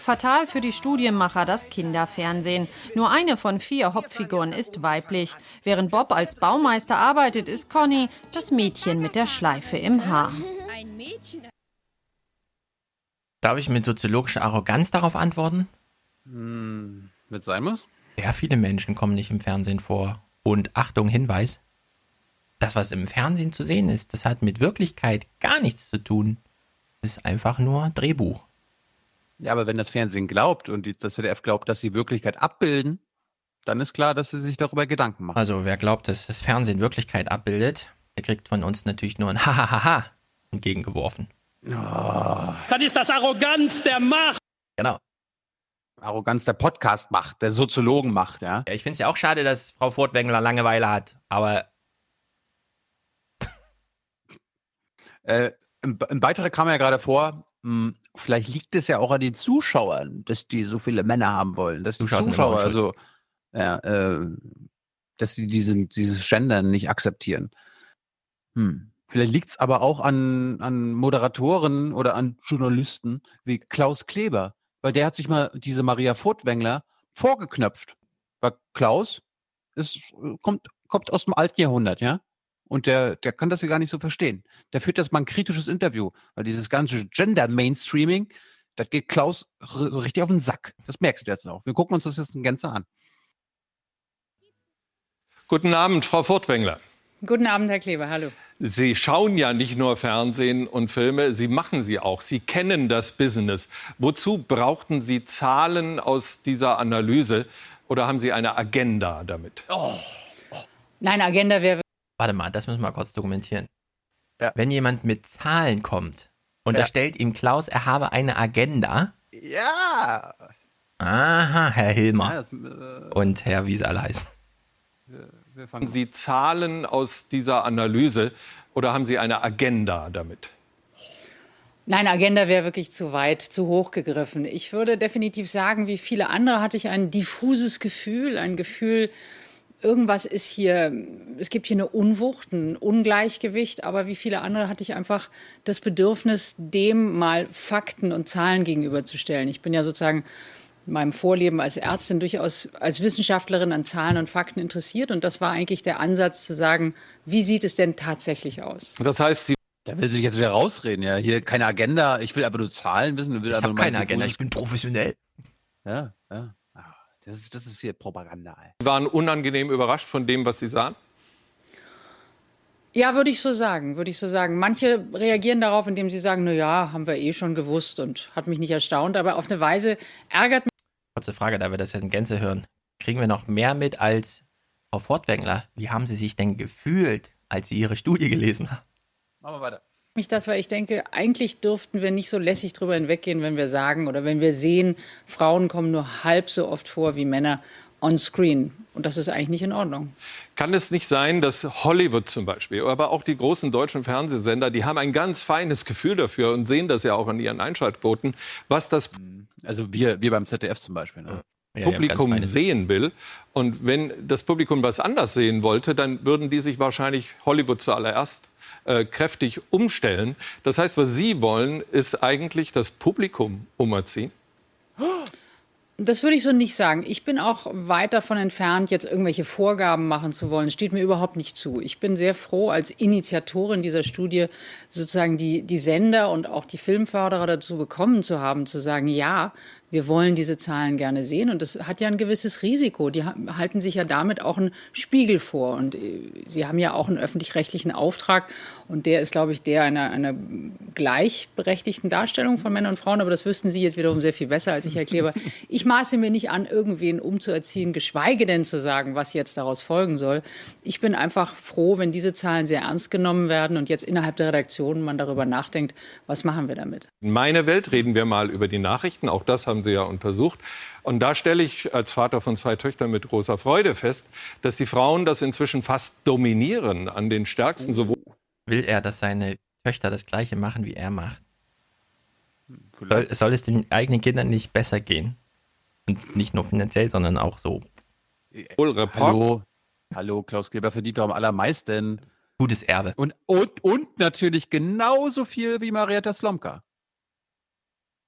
Speaker 107: Fatal für die Studienmacher das Kinderfernsehen. Nur eine von vier Hauptfiguren ist weiblich. Während Bob als Baumeister arbeitet, ist Conny das Mädchen mit der Schleife im Haar. Ein Mädchen.
Speaker 6: Darf ich mit soziologischer Arroganz darauf antworten?
Speaker 1: Hm, mit sein muss?
Speaker 6: Sehr viele Menschen kommen nicht im Fernsehen vor. Und Achtung, Hinweis, das, was im Fernsehen zu sehen ist, das hat mit Wirklichkeit gar nichts zu tun. Das ist einfach nur Drehbuch.
Speaker 1: Ja, aber wenn das Fernsehen glaubt und das ZDF glaubt, dass sie Wirklichkeit abbilden, dann ist klar, dass sie sich darüber Gedanken machen.
Speaker 6: Also wer glaubt, dass das Fernsehen Wirklichkeit abbildet, der kriegt von uns natürlich nur ein (laughs) Hahaha entgegengeworfen.
Speaker 102: Oh. Dann ist das Arroganz der Macht.
Speaker 6: Genau.
Speaker 1: Arroganz der Podcast macht, der Soziologen macht, ja.
Speaker 6: ja ich finde es ja auch schade, dass Frau Furtwängler Langeweile hat, aber (laughs)
Speaker 1: Äh, im, Im Beitrag kam ja gerade vor, mh, hm, vielleicht liegt es ja auch an den Zuschauern, dass die so viele Männer haben wollen. Dass die Zuschauer, Zuschauer also, ja, äh, dass sie diesen, dieses Gendern nicht akzeptieren. Hm. Vielleicht liegt es aber auch an, an Moderatoren oder an Journalisten wie Klaus Kleber, weil der hat sich mal diese Maria Furtwängler vorgeknöpft. Weil Klaus ist, kommt, kommt aus dem alten Jahrhundert, ja? Und der, der kann das ja gar nicht so verstehen. Der führt jetzt mal ein kritisches Interview, weil dieses ganze Gender-Mainstreaming, das geht Klaus so richtig auf den Sack. Das merkst du jetzt auch. Wir gucken uns das jetzt in Gänze an.
Speaker 106: Guten Abend, Frau Furtwängler.
Speaker 113: Guten Abend, Herr Kleber. Hallo.
Speaker 106: Sie schauen ja nicht nur Fernsehen und Filme, Sie machen sie auch. Sie kennen das Business. Wozu brauchten Sie Zahlen aus dieser Analyse oder haben Sie eine Agenda damit?
Speaker 113: Oh. Nein, Agenda wäre
Speaker 6: Warte mal, das müssen wir kurz dokumentieren. Ja. Wenn jemand mit Zahlen kommt und ja. er stellt ihm Klaus, er habe eine Agenda.
Speaker 1: Ja.
Speaker 6: Aha, Herr Hilmer. Ja, das, äh, und Herr, wie sie alle heißen.
Speaker 106: Wir fangen Sie Zahlen aus dieser Analyse oder haben Sie eine Agenda damit?
Speaker 113: Nein, Agenda wäre wirklich zu weit, zu hoch gegriffen. Ich würde definitiv sagen, wie viele andere hatte ich ein diffuses Gefühl, ein Gefühl, irgendwas ist hier, es gibt hier eine Unwucht, ein Ungleichgewicht, aber wie viele andere hatte ich einfach das Bedürfnis, dem mal Fakten und Zahlen gegenüberzustellen. Ich bin ja sozusagen meinem Vorleben als Ärztin durchaus als Wissenschaftlerin an Zahlen und Fakten interessiert und das war eigentlich der Ansatz zu sagen, wie sieht es denn tatsächlich aus?
Speaker 106: Das heißt, Sie
Speaker 1: der will sich jetzt wieder rausreden, ja. Hier keine Agenda, ich will aber nur Zahlen wissen.
Speaker 6: Will ich habe keine Agenda, ich bin professionell.
Speaker 1: Ja, ja. Das ist, das ist hier Propaganda.
Speaker 106: Sie waren unangenehm überrascht von dem, was Sie sahen?
Speaker 113: Ja, würde ich so sagen, würde ich so sagen. Manche reagieren darauf, indem sie sagen, na ja, haben wir eh schon gewusst und hat mich nicht erstaunt, aber auf eine Weise ärgert mich.
Speaker 6: Kurze Frage, da wir das jetzt in Gänze hören. Kriegen wir noch mehr mit als Frau Fortwängler? Wie haben Sie sich denn gefühlt, als Sie Ihre Studie gelesen haben?
Speaker 1: Machen wir weiter
Speaker 113: mich das, weil ich denke, eigentlich dürften wir nicht so lässig drüber hinweggehen, wenn wir sagen oder wenn wir sehen, Frauen kommen nur halb so oft vor wie Männer on screen. Und das ist eigentlich nicht in Ordnung.
Speaker 106: Kann es nicht sein, dass Hollywood zum Beispiel, aber auch die großen deutschen Fernsehsender, die haben ein ganz feines Gefühl dafür und sehen das ja auch an ihren Einschaltquoten, was das
Speaker 1: also wir, wir beim ZDF zum Beispiel. Ne?
Speaker 106: Ja, Publikum sehen will. Und wenn das Publikum was anders sehen wollte, dann würden die sich wahrscheinlich Hollywood zuallererst äh, kräftig umstellen. Das heißt, was Sie wollen, ist eigentlich das Publikum umerziehen? (gasps)
Speaker 113: Das würde ich so nicht sagen. Ich bin auch weit davon entfernt, jetzt irgendwelche Vorgaben machen zu wollen. Steht mir überhaupt nicht zu. Ich bin sehr froh, als Initiatorin dieser Studie sozusagen die, die Sender und auch die Filmförderer dazu bekommen zu haben, zu sagen, ja, wir wollen diese Zahlen gerne sehen und das hat ja ein gewisses Risiko. Die halten sich ja damit auch einen Spiegel vor und äh, sie haben ja auch einen öffentlich-rechtlichen Auftrag und der ist, glaube ich, der einer, einer gleichberechtigten Darstellung von Männern und Frauen. Aber das wüssten Sie jetzt wiederum sehr viel besser als ich, Herr Kleber. (laughs) Ich maße mir nicht an, irgendwen umzuerziehen, geschweige denn zu sagen, was jetzt daraus folgen soll. Ich bin einfach froh, wenn diese Zahlen sehr ernst genommen werden und jetzt innerhalb der Redaktion man darüber nachdenkt, was machen wir damit.
Speaker 106: In meiner Welt reden wir mal über die Nachrichten. Auch das haben Sie ja untersucht. Und da stelle ich als Vater von zwei Töchtern mit großer Freude fest, dass die Frauen das inzwischen fast dominieren an den stärksten sowohl
Speaker 6: Will er, dass seine Töchter das Gleiche machen, wie er macht? Soll, soll, es den eigenen Kindern nicht besser gehen? Und nicht nur finanziell, sondern auch so.
Speaker 1: Hallo, hallo, Klaus Kleber verdient doch am allermeisten.
Speaker 6: Gutes Erbe.
Speaker 1: Und, und, und natürlich genauso viel wie Marietta Slomka.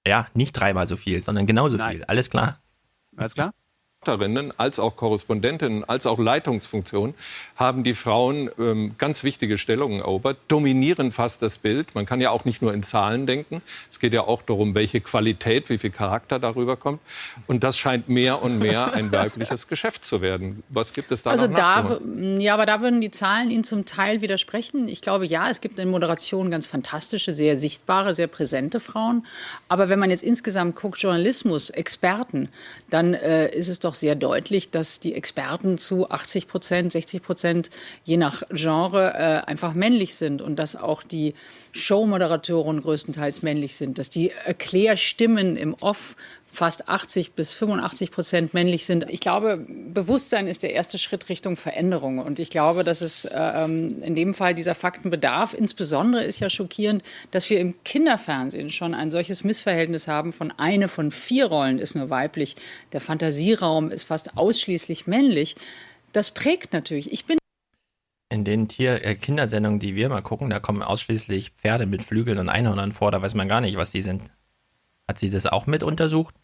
Speaker 6: Ja, nicht dreimal so viel, sondern genauso Nein. viel. Alles klar?
Speaker 1: Alles klar?
Speaker 106: Als auch Korrespondentinnen, als auch Leitungsfunktionen haben die Frauen ähm, ganz wichtige Stellungen erobert, dominieren fast das Bild. Man kann ja auch nicht nur in Zahlen denken. Es geht ja auch darum, welche Qualität, wie viel Charakter darüber kommt. Und das scheint mehr und mehr ein weibliches (laughs) Geschäft zu werden. Was gibt es da
Speaker 113: also
Speaker 106: noch
Speaker 113: da, Ja, aber da würden die Zahlen Ihnen zum Teil widersprechen. Ich glaube, ja, es gibt in Moderation ganz fantastische, sehr sichtbare, sehr präsente Frauen. Aber wenn man jetzt insgesamt guckt, Journalismus, Experten, dann äh, ist es doch sehr deutlich, dass die Experten zu 80 Prozent, 60 Prozent je nach Genre äh, einfach männlich sind und dass auch die Showmoderatoren größtenteils männlich sind, dass die Erklärstimmen im Off fast 80 bis 85 Prozent männlich sind. Ich glaube, Bewusstsein ist der erste Schritt Richtung Veränderung. Und ich glaube, dass es ähm, in dem Fall dieser Fakten bedarf. Insbesondere ist ja schockierend, dass wir im Kinderfernsehen schon ein solches Missverhältnis haben von eine von vier Rollen ist nur weiblich. Der Fantasieraum ist fast ausschließlich männlich. Das prägt natürlich. Ich bin
Speaker 6: in den Tier äh, Kindersendungen, die wir mal gucken, da kommen ausschließlich Pferde mit Flügeln und Einhörnern vor. Da weiß man gar nicht, was die sind. Hat sie das auch mit untersucht?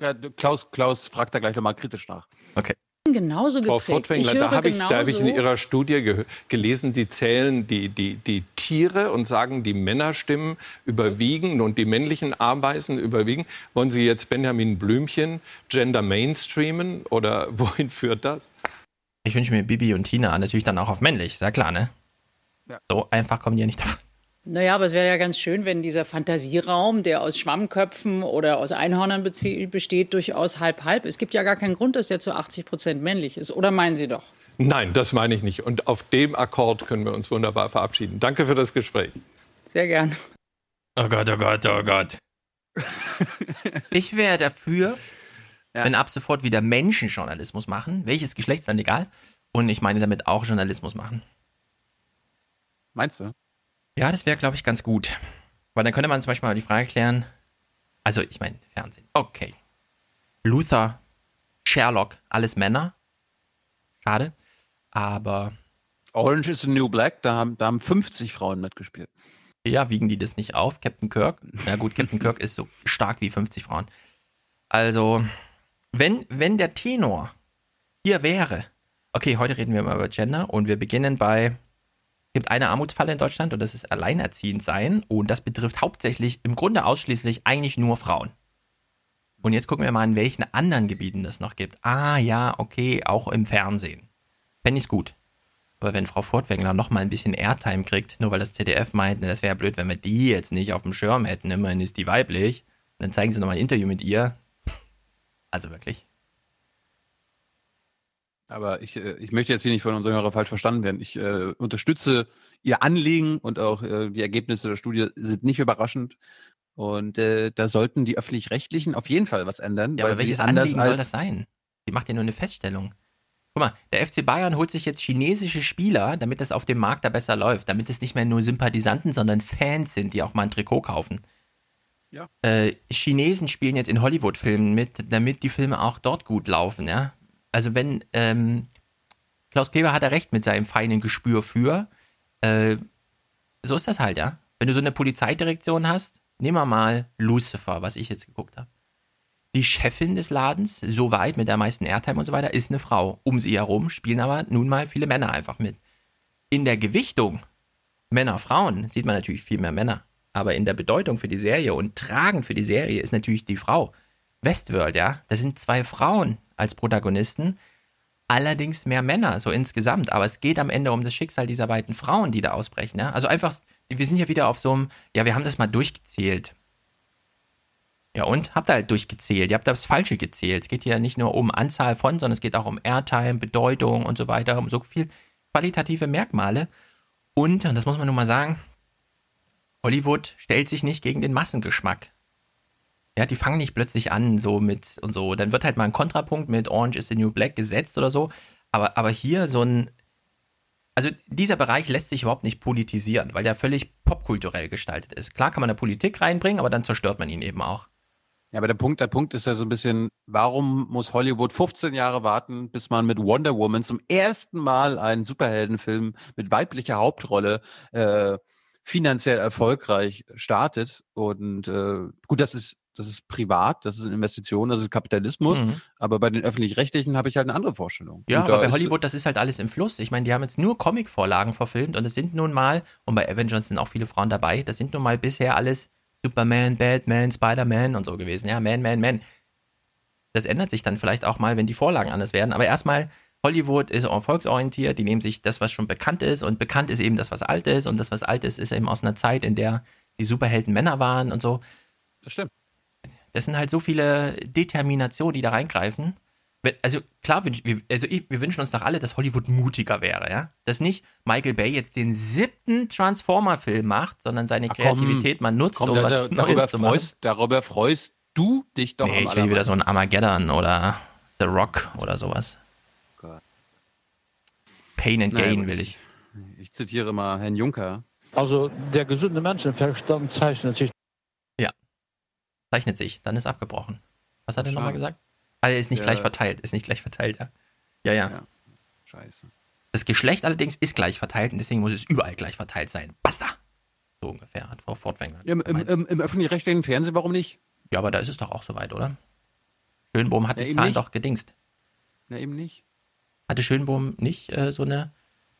Speaker 1: Ja, Klaus, Klaus fragt da gleich nochmal kritisch nach.
Speaker 6: Okay.
Speaker 113: Genauso
Speaker 106: Frau Furtwängler, da habe ich, hab ich in Ihrer Studie gelesen, Sie zählen die, die, die Tiere und sagen, die Männerstimmen überwiegen und die männlichen Ameisen überwiegen. Wollen Sie jetzt Benjamin Blümchen Gender Mainstreamen oder (laughs) wohin führt das?
Speaker 6: Ich wünsche mir Bibi und Tina natürlich dann auch auf männlich, ist ja klar, ne? Ja. So einfach kommen die ja nicht davon.
Speaker 113: Naja, aber es wäre ja ganz schön, wenn dieser Fantasieraum, der aus Schwammköpfen oder aus Einhörnern besteht, durchaus halb-halb. Es gibt ja gar keinen Grund, dass der zu 80 Prozent männlich ist. Oder meinen Sie doch?
Speaker 106: Nein, das meine ich nicht. Und auf dem Akkord können wir uns wunderbar verabschieden. Danke für das Gespräch.
Speaker 113: Sehr gern.
Speaker 6: Oh Gott, oh Gott, oh Gott. (laughs) ich wäre dafür, ja. wenn ab sofort wieder Menschen Journalismus machen, welches Geschlecht dann egal. Und ich meine damit auch Journalismus machen.
Speaker 1: Meinst du?
Speaker 6: Ja, das wäre, glaube ich, ganz gut. Weil dann könnte man zum Beispiel mal die Frage klären, also ich meine, Fernsehen, okay. Luther, Sherlock, alles Männer. Schade. Aber.
Speaker 1: Orange is the New Black, da haben, da haben 50 Frauen mitgespielt.
Speaker 6: Ja, wiegen die das nicht auf? Captain Kirk? Na gut, Captain Kirk ist so stark wie 50 Frauen. Also, wenn, wenn der Tenor hier wäre, okay, heute reden wir mal über Gender und wir beginnen bei gibt eine Armutsfalle in Deutschland und das ist alleinerziehend sein. Und das betrifft hauptsächlich, im Grunde ausschließlich eigentlich nur Frauen. Und jetzt gucken wir mal, in welchen anderen Gebieten das noch gibt. Ah ja, okay, auch im Fernsehen. Fände ich's gut. Aber wenn Frau Fortwängler noch mal ein bisschen Airtime kriegt, nur weil das ZDF meint, das wäre ja blöd, wenn wir die jetzt nicht auf dem Schirm hätten, immerhin ist die weiblich, dann zeigen sie noch mal ein Interview mit ihr. Also wirklich.
Speaker 1: Aber ich, äh, ich möchte jetzt hier nicht von unserem Hörer falsch verstanden werden. Ich äh, unterstütze Ihr Anliegen und auch äh, die Ergebnisse der Studie sind nicht überraschend. Und äh, da sollten die Öffentlich-Rechtlichen auf jeden Fall was ändern.
Speaker 6: Ja, aber welches Anliegen soll das sein? Die macht ja nur eine Feststellung. Guck mal, der FC Bayern holt sich jetzt chinesische Spieler, damit es auf dem Markt da besser läuft, damit es nicht mehr nur Sympathisanten, sondern Fans sind, die auch mal ein Trikot kaufen. Ja. Äh, Chinesen spielen jetzt in Hollywood-Filmen mit, damit die Filme auch dort gut laufen, ja also wenn ähm, Klaus Kleber hat er recht mit seinem feinen Gespür für, äh, so ist das halt, ja. Wenn du so eine Polizeidirektion hast, nehmen wir mal Lucifer, was ich jetzt geguckt habe. Die Chefin des Ladens, so weit mit der meisten Airtime und so weiter, ist eine Frau. Um sie herum spielen aber nun mal viele Männer einfach mit. In der Gewichtung Männer, Frauen sieht man natürlich viel mehr Männer. Aber in der Bedeutung für die Serie und tragend für die Serie ist natürlich die Frau. Westworld, ja, da sind zwei Frauen als Protagonisten, allerdings mehr Männer, so insgesamt. Aber es geht am Ende um das Schicksal dieser beiden Frauen, die da ausbrechen. Ja? Also einfach, wir sind ja wieder auf so einem, ja, wir haben das mal durchgezählt. Ja, und habt ihr halt durchgezählt. Ihr habt das Falsche gezählt. Es geht hier nicht nur um Anzahl von, sondern es geht auch um Airtime, Bedeutung und so weiter, um so viel qualitative Merkmale. Und, und das muss man nun mal sagen, Hollywood stellt sich nicht gegen den Massengeschmack. Ja, die fangen nicht plötzlich an, so mit und so. Dann wird halt mal ein Kontrapunkt mit Orange is the New Black gesetzt oder so. Aber, aber hier so ein. Also dieser Bereich lässt sich überhaupt nicht politisieren, weil der völlig popkulturell gestaltet ist. Klar kann man da Politik reinbringen, aber dann zerstört man ihn eben auch.
Speaker 1: Ja, aber der Punkt, der Punkt ist ja so ein bisschen, warum muss Hollywood 15 Jahre warten, bis man mit Wonder Woman zum ersten Mal einen Superheldenfilm mit weiblicher Hauptrolle äh, finanziell erfolgreich startet? Und äh, gut, das ist das ist privat, das ist eine Investition, das ist Kapitalismus. Mhm. Aber bei den öffentlich-rechtlichen habe ich halt eine andere Vorstellung.
Speaker 6: Ja, aber bei Hollywood, das ist halt alles im Fluss. Ich meine, die haben jetzt nur Comic-Vorlagen verfilmt und es sind nun mal, und bei Avengers sind auch viele Frauen dabei, das sind nun mal bisher alles Superman, Batman, Spider-Man und so gewesen. Ja, Man, Man, Man. Das ändert sich dann vielleicht auch mal, wenn die Vorlagen anders werden. Aber erstmal, Hollywood ist erfolgsorientiert, die nehmen sich das, was schon bekannt ist und bekannt ist eben das, was alt ist und das, was alt ist, ist eben aus einer Zeit, in der die Superhelden Männer waren und so.
Speaker 1: Das stimmt.
Speaker 6: Das sind halt so viele Determinationen, die da reingreifen. Also klar, also wir wünschen uns doch alle, dass Hollywood mutiger wäre, ja. Dass nicht Michael Bay jetzt den siebten Transformer-Film macht, sondern seine Kreativität mal nutzt, komm, um da, was da, Neues zu machen.
Speaker 1: Darüber freust du dich doch
Speaker 6: Nee, ich will wieder so ein Armageddon oder The Rock oder sowas. Pain and Gain will ich.
Speaker 1: Ich zitiere mal Herrn Juncker.
Speaker 102: Also der gesunde Menschenverstand zeichnet sich
Speaker 6: zeichnet sich, dann ist abgebrochen. Was hat er nochmal gesagt? Also ist nicht ja. gleich verteilt, ist nicht gleich verteilt, ja. Ja, ja. ja.
Speaker 1: Scheiße.
Speaker 6: Das Geschlecht allerdings ist gleich verteilt und deswegen muss es überall gleich verteilt sein. Basta! So ungefähr, hat Frau Fortwängler.
Speaker 1: Im, im, im, im öffentlich-rechtlichen Fernsehen, warum nicht?
Speaker 6: Ja, aber da ist es doch auch soweit, oder? Schönbohm hat ja, die Zahlen nicht. doch gedingst.
Speaker 1: Na, eben nicht.
Speaker 6: Hatte Schönbohm nicht äh, so eine,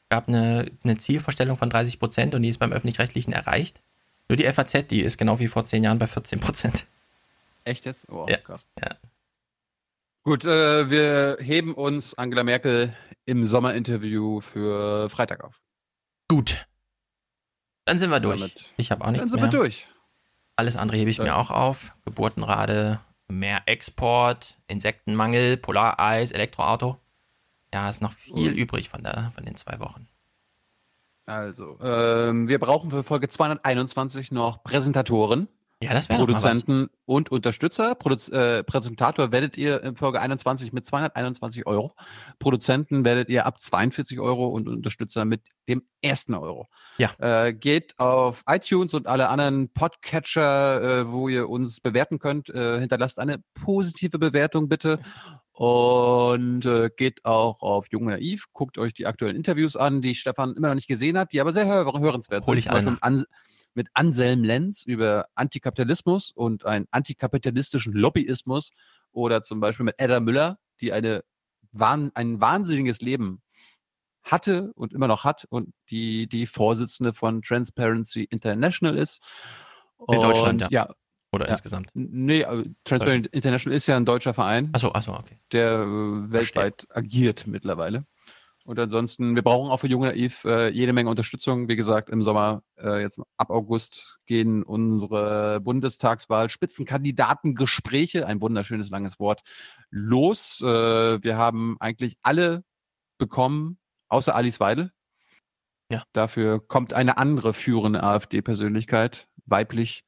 Speaker 6: gab eine, eine Zielvorstellung von 30 Prozent und die ist beim öffentlich-rechtlichen erreicht? Nur die FAZ, die ist genau wie vor zehn Jahren bei 14 Prozent.
Speaker 1: Echt jetzt? Oh,
Speaker 6: ja. krass. Ja.
Speaker 1: Gut, äh, wir heben uns Angela Merkel im Sommerinterview für Freitag auf.
Speaker 6: Gut. Dann sind wir durch. Damit, ich habe auch nichts mehr. Dann sind
Speaker 1: mehr. wir durch.
Speaker 6: Alles andere hebe ich ja. mir auch auf. Geburtenrate, mehr Export, Insektenmangel, Polareis, Elektroauto. Ja, ist noch viel uh. übrig von, der, von den zwei Wochen.
Speaker 1: Also, ähm, wir brauchen für Folge 221 noch Präsentatoren.
Speaker 6: Ja, das wäre
Speaker 1: Produzenten und Unterstützer. Produz äh, Präsentator werdet ihr in Folge 21 mit 221 Euro. Produzenten werdet ihr ab 42 Euro und Unterstützer mit dem ersten Euro.
Speaker 6: Ja.
Speaker 1: Äh, geht auf iTunes und alle anderen Podcatcher, äh, wo ihr uns bewerten könnt. Äh, hinterlasst eine positive Bewertung bitte. Und äh, geht auch auf Jung und Naiv, guckt euch die aktuellen Interviews an, die Stefan immer noch nicht gesehen hat, die aber sehr hör hörenswert
Speaker 6: Hol sind. Hol ich alle
Speaker 1: mit Anselm Lenz über Antikapitalismus und einen antikapitalistischen Lobbyismus oder zum Beispiel mit Edda Müller, die eine, ein wahnsinniges Leben hatte und immer noch hat und die die Vorsitzende von Transparency International ist.
Speaker 6: In und, Deutschland, ja.
Speaker 1: ja
Speaker 6: oder
Speaker 1: ja,
Speaker 6: insgesamt?
Speaker 1: Nee, Transparency International ist ja ein deutscher Verein.
Speaker 6: Achso, achso, okay.
Speaker 1: Der äh, weltweit Verstehe. agiert mittlerweile. Und ansonsten, wir brauchen auch für Junge Naiv äh, jede Menge Unterstützung. Wie gesagt, im Sommer, äh, jetzt ab August, gehen unsere Bundestagswahl Spitzenkandidatengespräche, ein wunderschönes langes Wort, los. Äh, wir haben eigentlich alle bekommen, außer Alice Weidel.
Speaker 6: Ja.
Speaker 1: Dafür kommt eine andere führende AfD-Persönlichkeit, weiblich,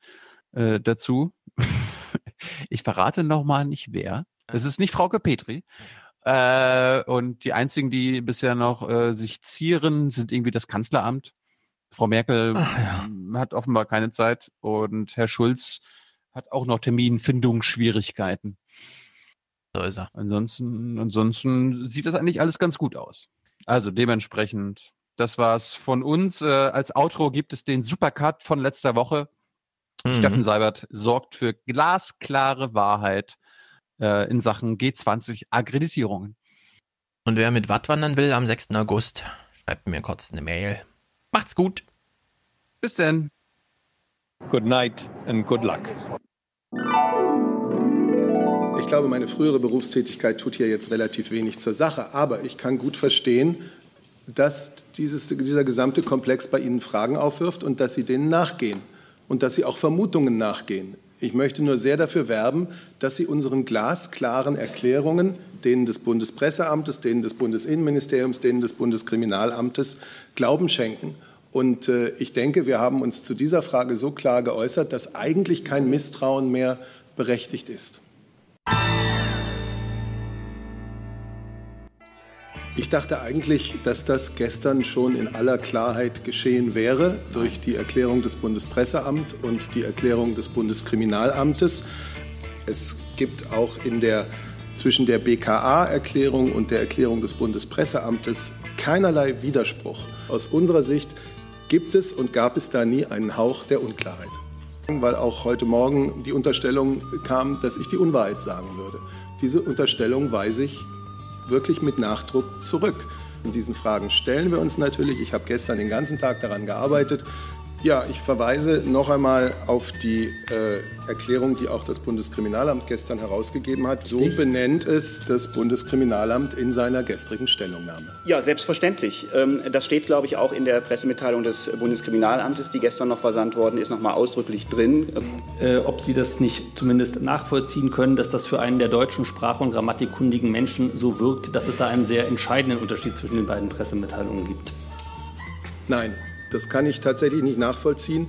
Speaker 1: äh, dazu. (laughs) ich verrate nochmal nicht wer. Es ist nicht Frauke Petri. Äh, und die einzigen, die bisher noch äh, sich zieren, sind irgendwie das Kanzleramt. Frau Merkel Ach, ja. hat offenbar keine Zeit und Herr Schulz hat auch noch Terminfindungsschwierigkeiten.
Speaker 6: So ist er.
Speaker 1: Ansonsten, ansonsten sieht das eigentlich alles ganz gut aus. Also dementsprechend, das war's von uns. Äh, als Outro gibt es den Supercut von letzter Woche. Mhm. Steffen Seibert sorgt für glasklare Wahrheit äh, in Sachen G20-Akkreditierungen.
Speaker 6: Und wer mit Watt wandern will am 6. August, schreibt mir kurz eine Mail. Macht's gut.
Speaker 1: Bis denn.
Speaker 106: Good night and good luck.
Speaker 114: Ich glaube, meine frühere Berufstätigkeit tut hier jetzt relativ wenig zur Sache. Aber ich kann gut verstehen, dass dieses, dieser gesamte Komplex bei Ihnen Fragen aufwirft und dass Sie denen nachgehen und dass Sie auch Vermutungen nachgehen. Ich möchte nur sehr dafür werben, dass Sie unseren glasklaren Erklärungen, denen des Bundespresseamtes, denen des Bundesinnenministeriums, denen des Bundeskriminalamtes, Glauben schenken. Und äh, ich denke, wir haben uns zu dieser Frage so klar geäußert, dass eigentlich kein Misstrauen mehr berechtigt ist. Ich dachte eigentlich, dass das gestern schon in aller Klarheit geschehen wäre durch die Erklärung des Bundespresseamts und die Erklärung des Bundeskriminalamtes. Es gibt auch in der, zwischen der BKA-Erklärung und der Erklärung des Bundespresseamtes keinerlei Widerspruch. Aus unserer Sicht gibt es und gab es da nie einen Hauch der Unklarheit. Weil auch heute Morgen die Unterstellung kam, dass ich die Unwahrheit sagen würde. Diese Unterstellung weise ich wirklich mit Nachdruck zurück. In diesen Fragen stellen wir uns natürlich. Ich habe gestern den ganzen Tag daran gearbeitet, ja, ich verweise noch einmal auf die äh, Erklärung, die auch das Bundeskriminalamt gestern herausgegeben hat. So benennt es das Bundeskriminalamt in seiner gestrigen Stellungnahme.
Speaker 115: Ja, selbstverständlich. Ähm, das steht, glaube ich, auch in der Pressemitteilung des Bundeskriminalamtes, die gestern noch versandt worden ist, noch mal ausdrücklich drin.
Speaker 116: Äh, ob Sie das nicht zumindest nachvollziehen können, dass das für einen der deutschen Sprach- und grammatikkundigen Menschen so wirkt, dass es da einen sehr entscheidenden Unterschied zwischen den beiden Pressemitteilungen gibt?
Speaker 114: Nein, das kann ich tatsächlich nicht nachvollziehen.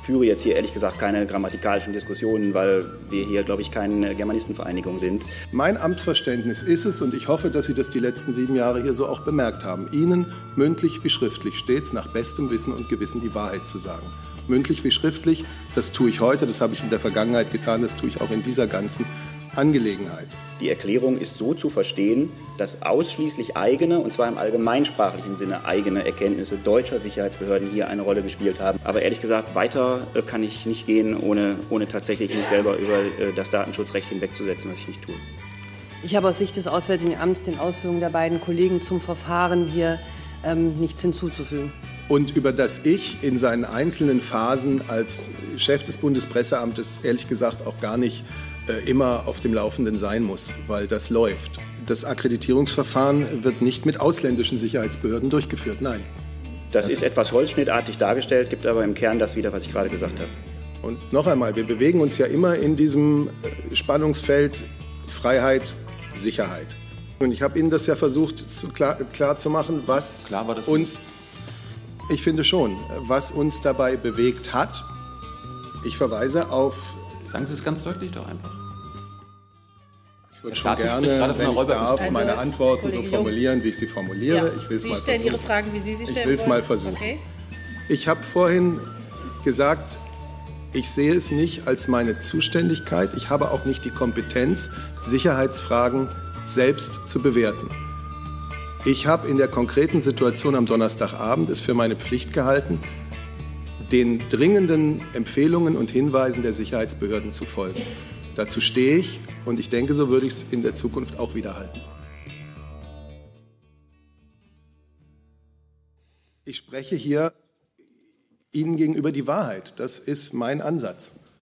Speaker 115: Ich führe jetzt hier ehrlich gesagt keine grammatikalischen Diskussionen, weil wir hier, glaube ich, keine Germanistenvereinigung sind.
Speaker 114: Mein Amtsverständnis ist es, und ich hoffe, dass Sie das die letzten sieben Jahre hier so auch bemerkt haben, Ihnen mündlich wie schriftlich stets nach bestem Wissen und Gewissen die Wahrheit zu sagen. Mündlich wie schriftlich, das tue ich heute, das habe ich in der Vergangenheit getan, das tue ich auch in dieser ganzen Angelegenheit.
Speaker 115: Die Erklärung ist so zu verstehen, dass ausschließlich eigene, und zwar im allgemeinsprachlichen Sinne eigene Erkenntnisse deutscher Sicherheitsbehörden hier eine Rolle gespielt haben. Aber ehrlich gesagt, weiter äh, kann ich nicht gehen, ohne, ohne tatsächlich mich selber über äh, das Datenschutzrecht hinwegzusetzen, was ich nicht tue.
Speaker 105: Ich habe aus Sicht des Auswärtigen Amts den Ausführungen der beiden Kollegen zum Verfahren hier ähm, nichts hinzuzufügen.
Speaker 114: Und über das ich in seinen einzelnen Phasen als Chef des Bundespresseamtes ehrlich gesagt auch gar nicht immer auf dem Laufenden sein muss, weil das läuft. Das Akkreditierungsverfahren wird nicht mit ausländischen Sicherheitsbehörden durchgeführt, nein.
Speaker 115: Das, das ist etwas holzschnittartig dargestellt, gibt aber im Kern das wieder, was ich gerade gesagt habe.
Speaker 114: Und noch einmal, wir bewegen uns ja immer in diesem äh, Spannungsfeld Freiheit, Sicherheit. Und ich habe Ihnen das ja versucht zu klar, klar, zu machen, was uns, ich finde schon, was uns dabei bewegt hat. Ich verweise auf.
Speaker 1: Sagen Sie es ganz deutlich doch einfach.
Speaker 114: Ich würde schon gerne, wenn ich darf, also, meine Antworten Kollege so formulieren, wie ich sie formuliere.
Speaker 113: Ja.
Speaker 114: Ich will
Speaker 113: sie
Speaker 114: mal
Speaker 113: stellen
Speaker 114: versuchen.
Speaker 113: Ihre Fragen, wie Sie sie stellen
Speaker 114: Ich will es mal versuchen.
Speaker 113: Okay.
Speaker 114: Ich habe vorhin gesagt, ich sehe es nicht als meine Zuständigkeit. Ich habe auch nicht die Kompetenz, Sicherheitsfragen selbst zu bewerten. Ich habe in der konkreten Situation am Donnerstagabend es für meine Pflicht gehalten, den dringenden Empfehlungen und Hinweisen der Sicherheitsbehörden zu folgen. Dazu stehe ich und ich denke, so würde ich es in der Zukunft auch wieder halten. Ich spreche hier Ihnen gegenüber die Wahrheit. Das ist mein Ansatz.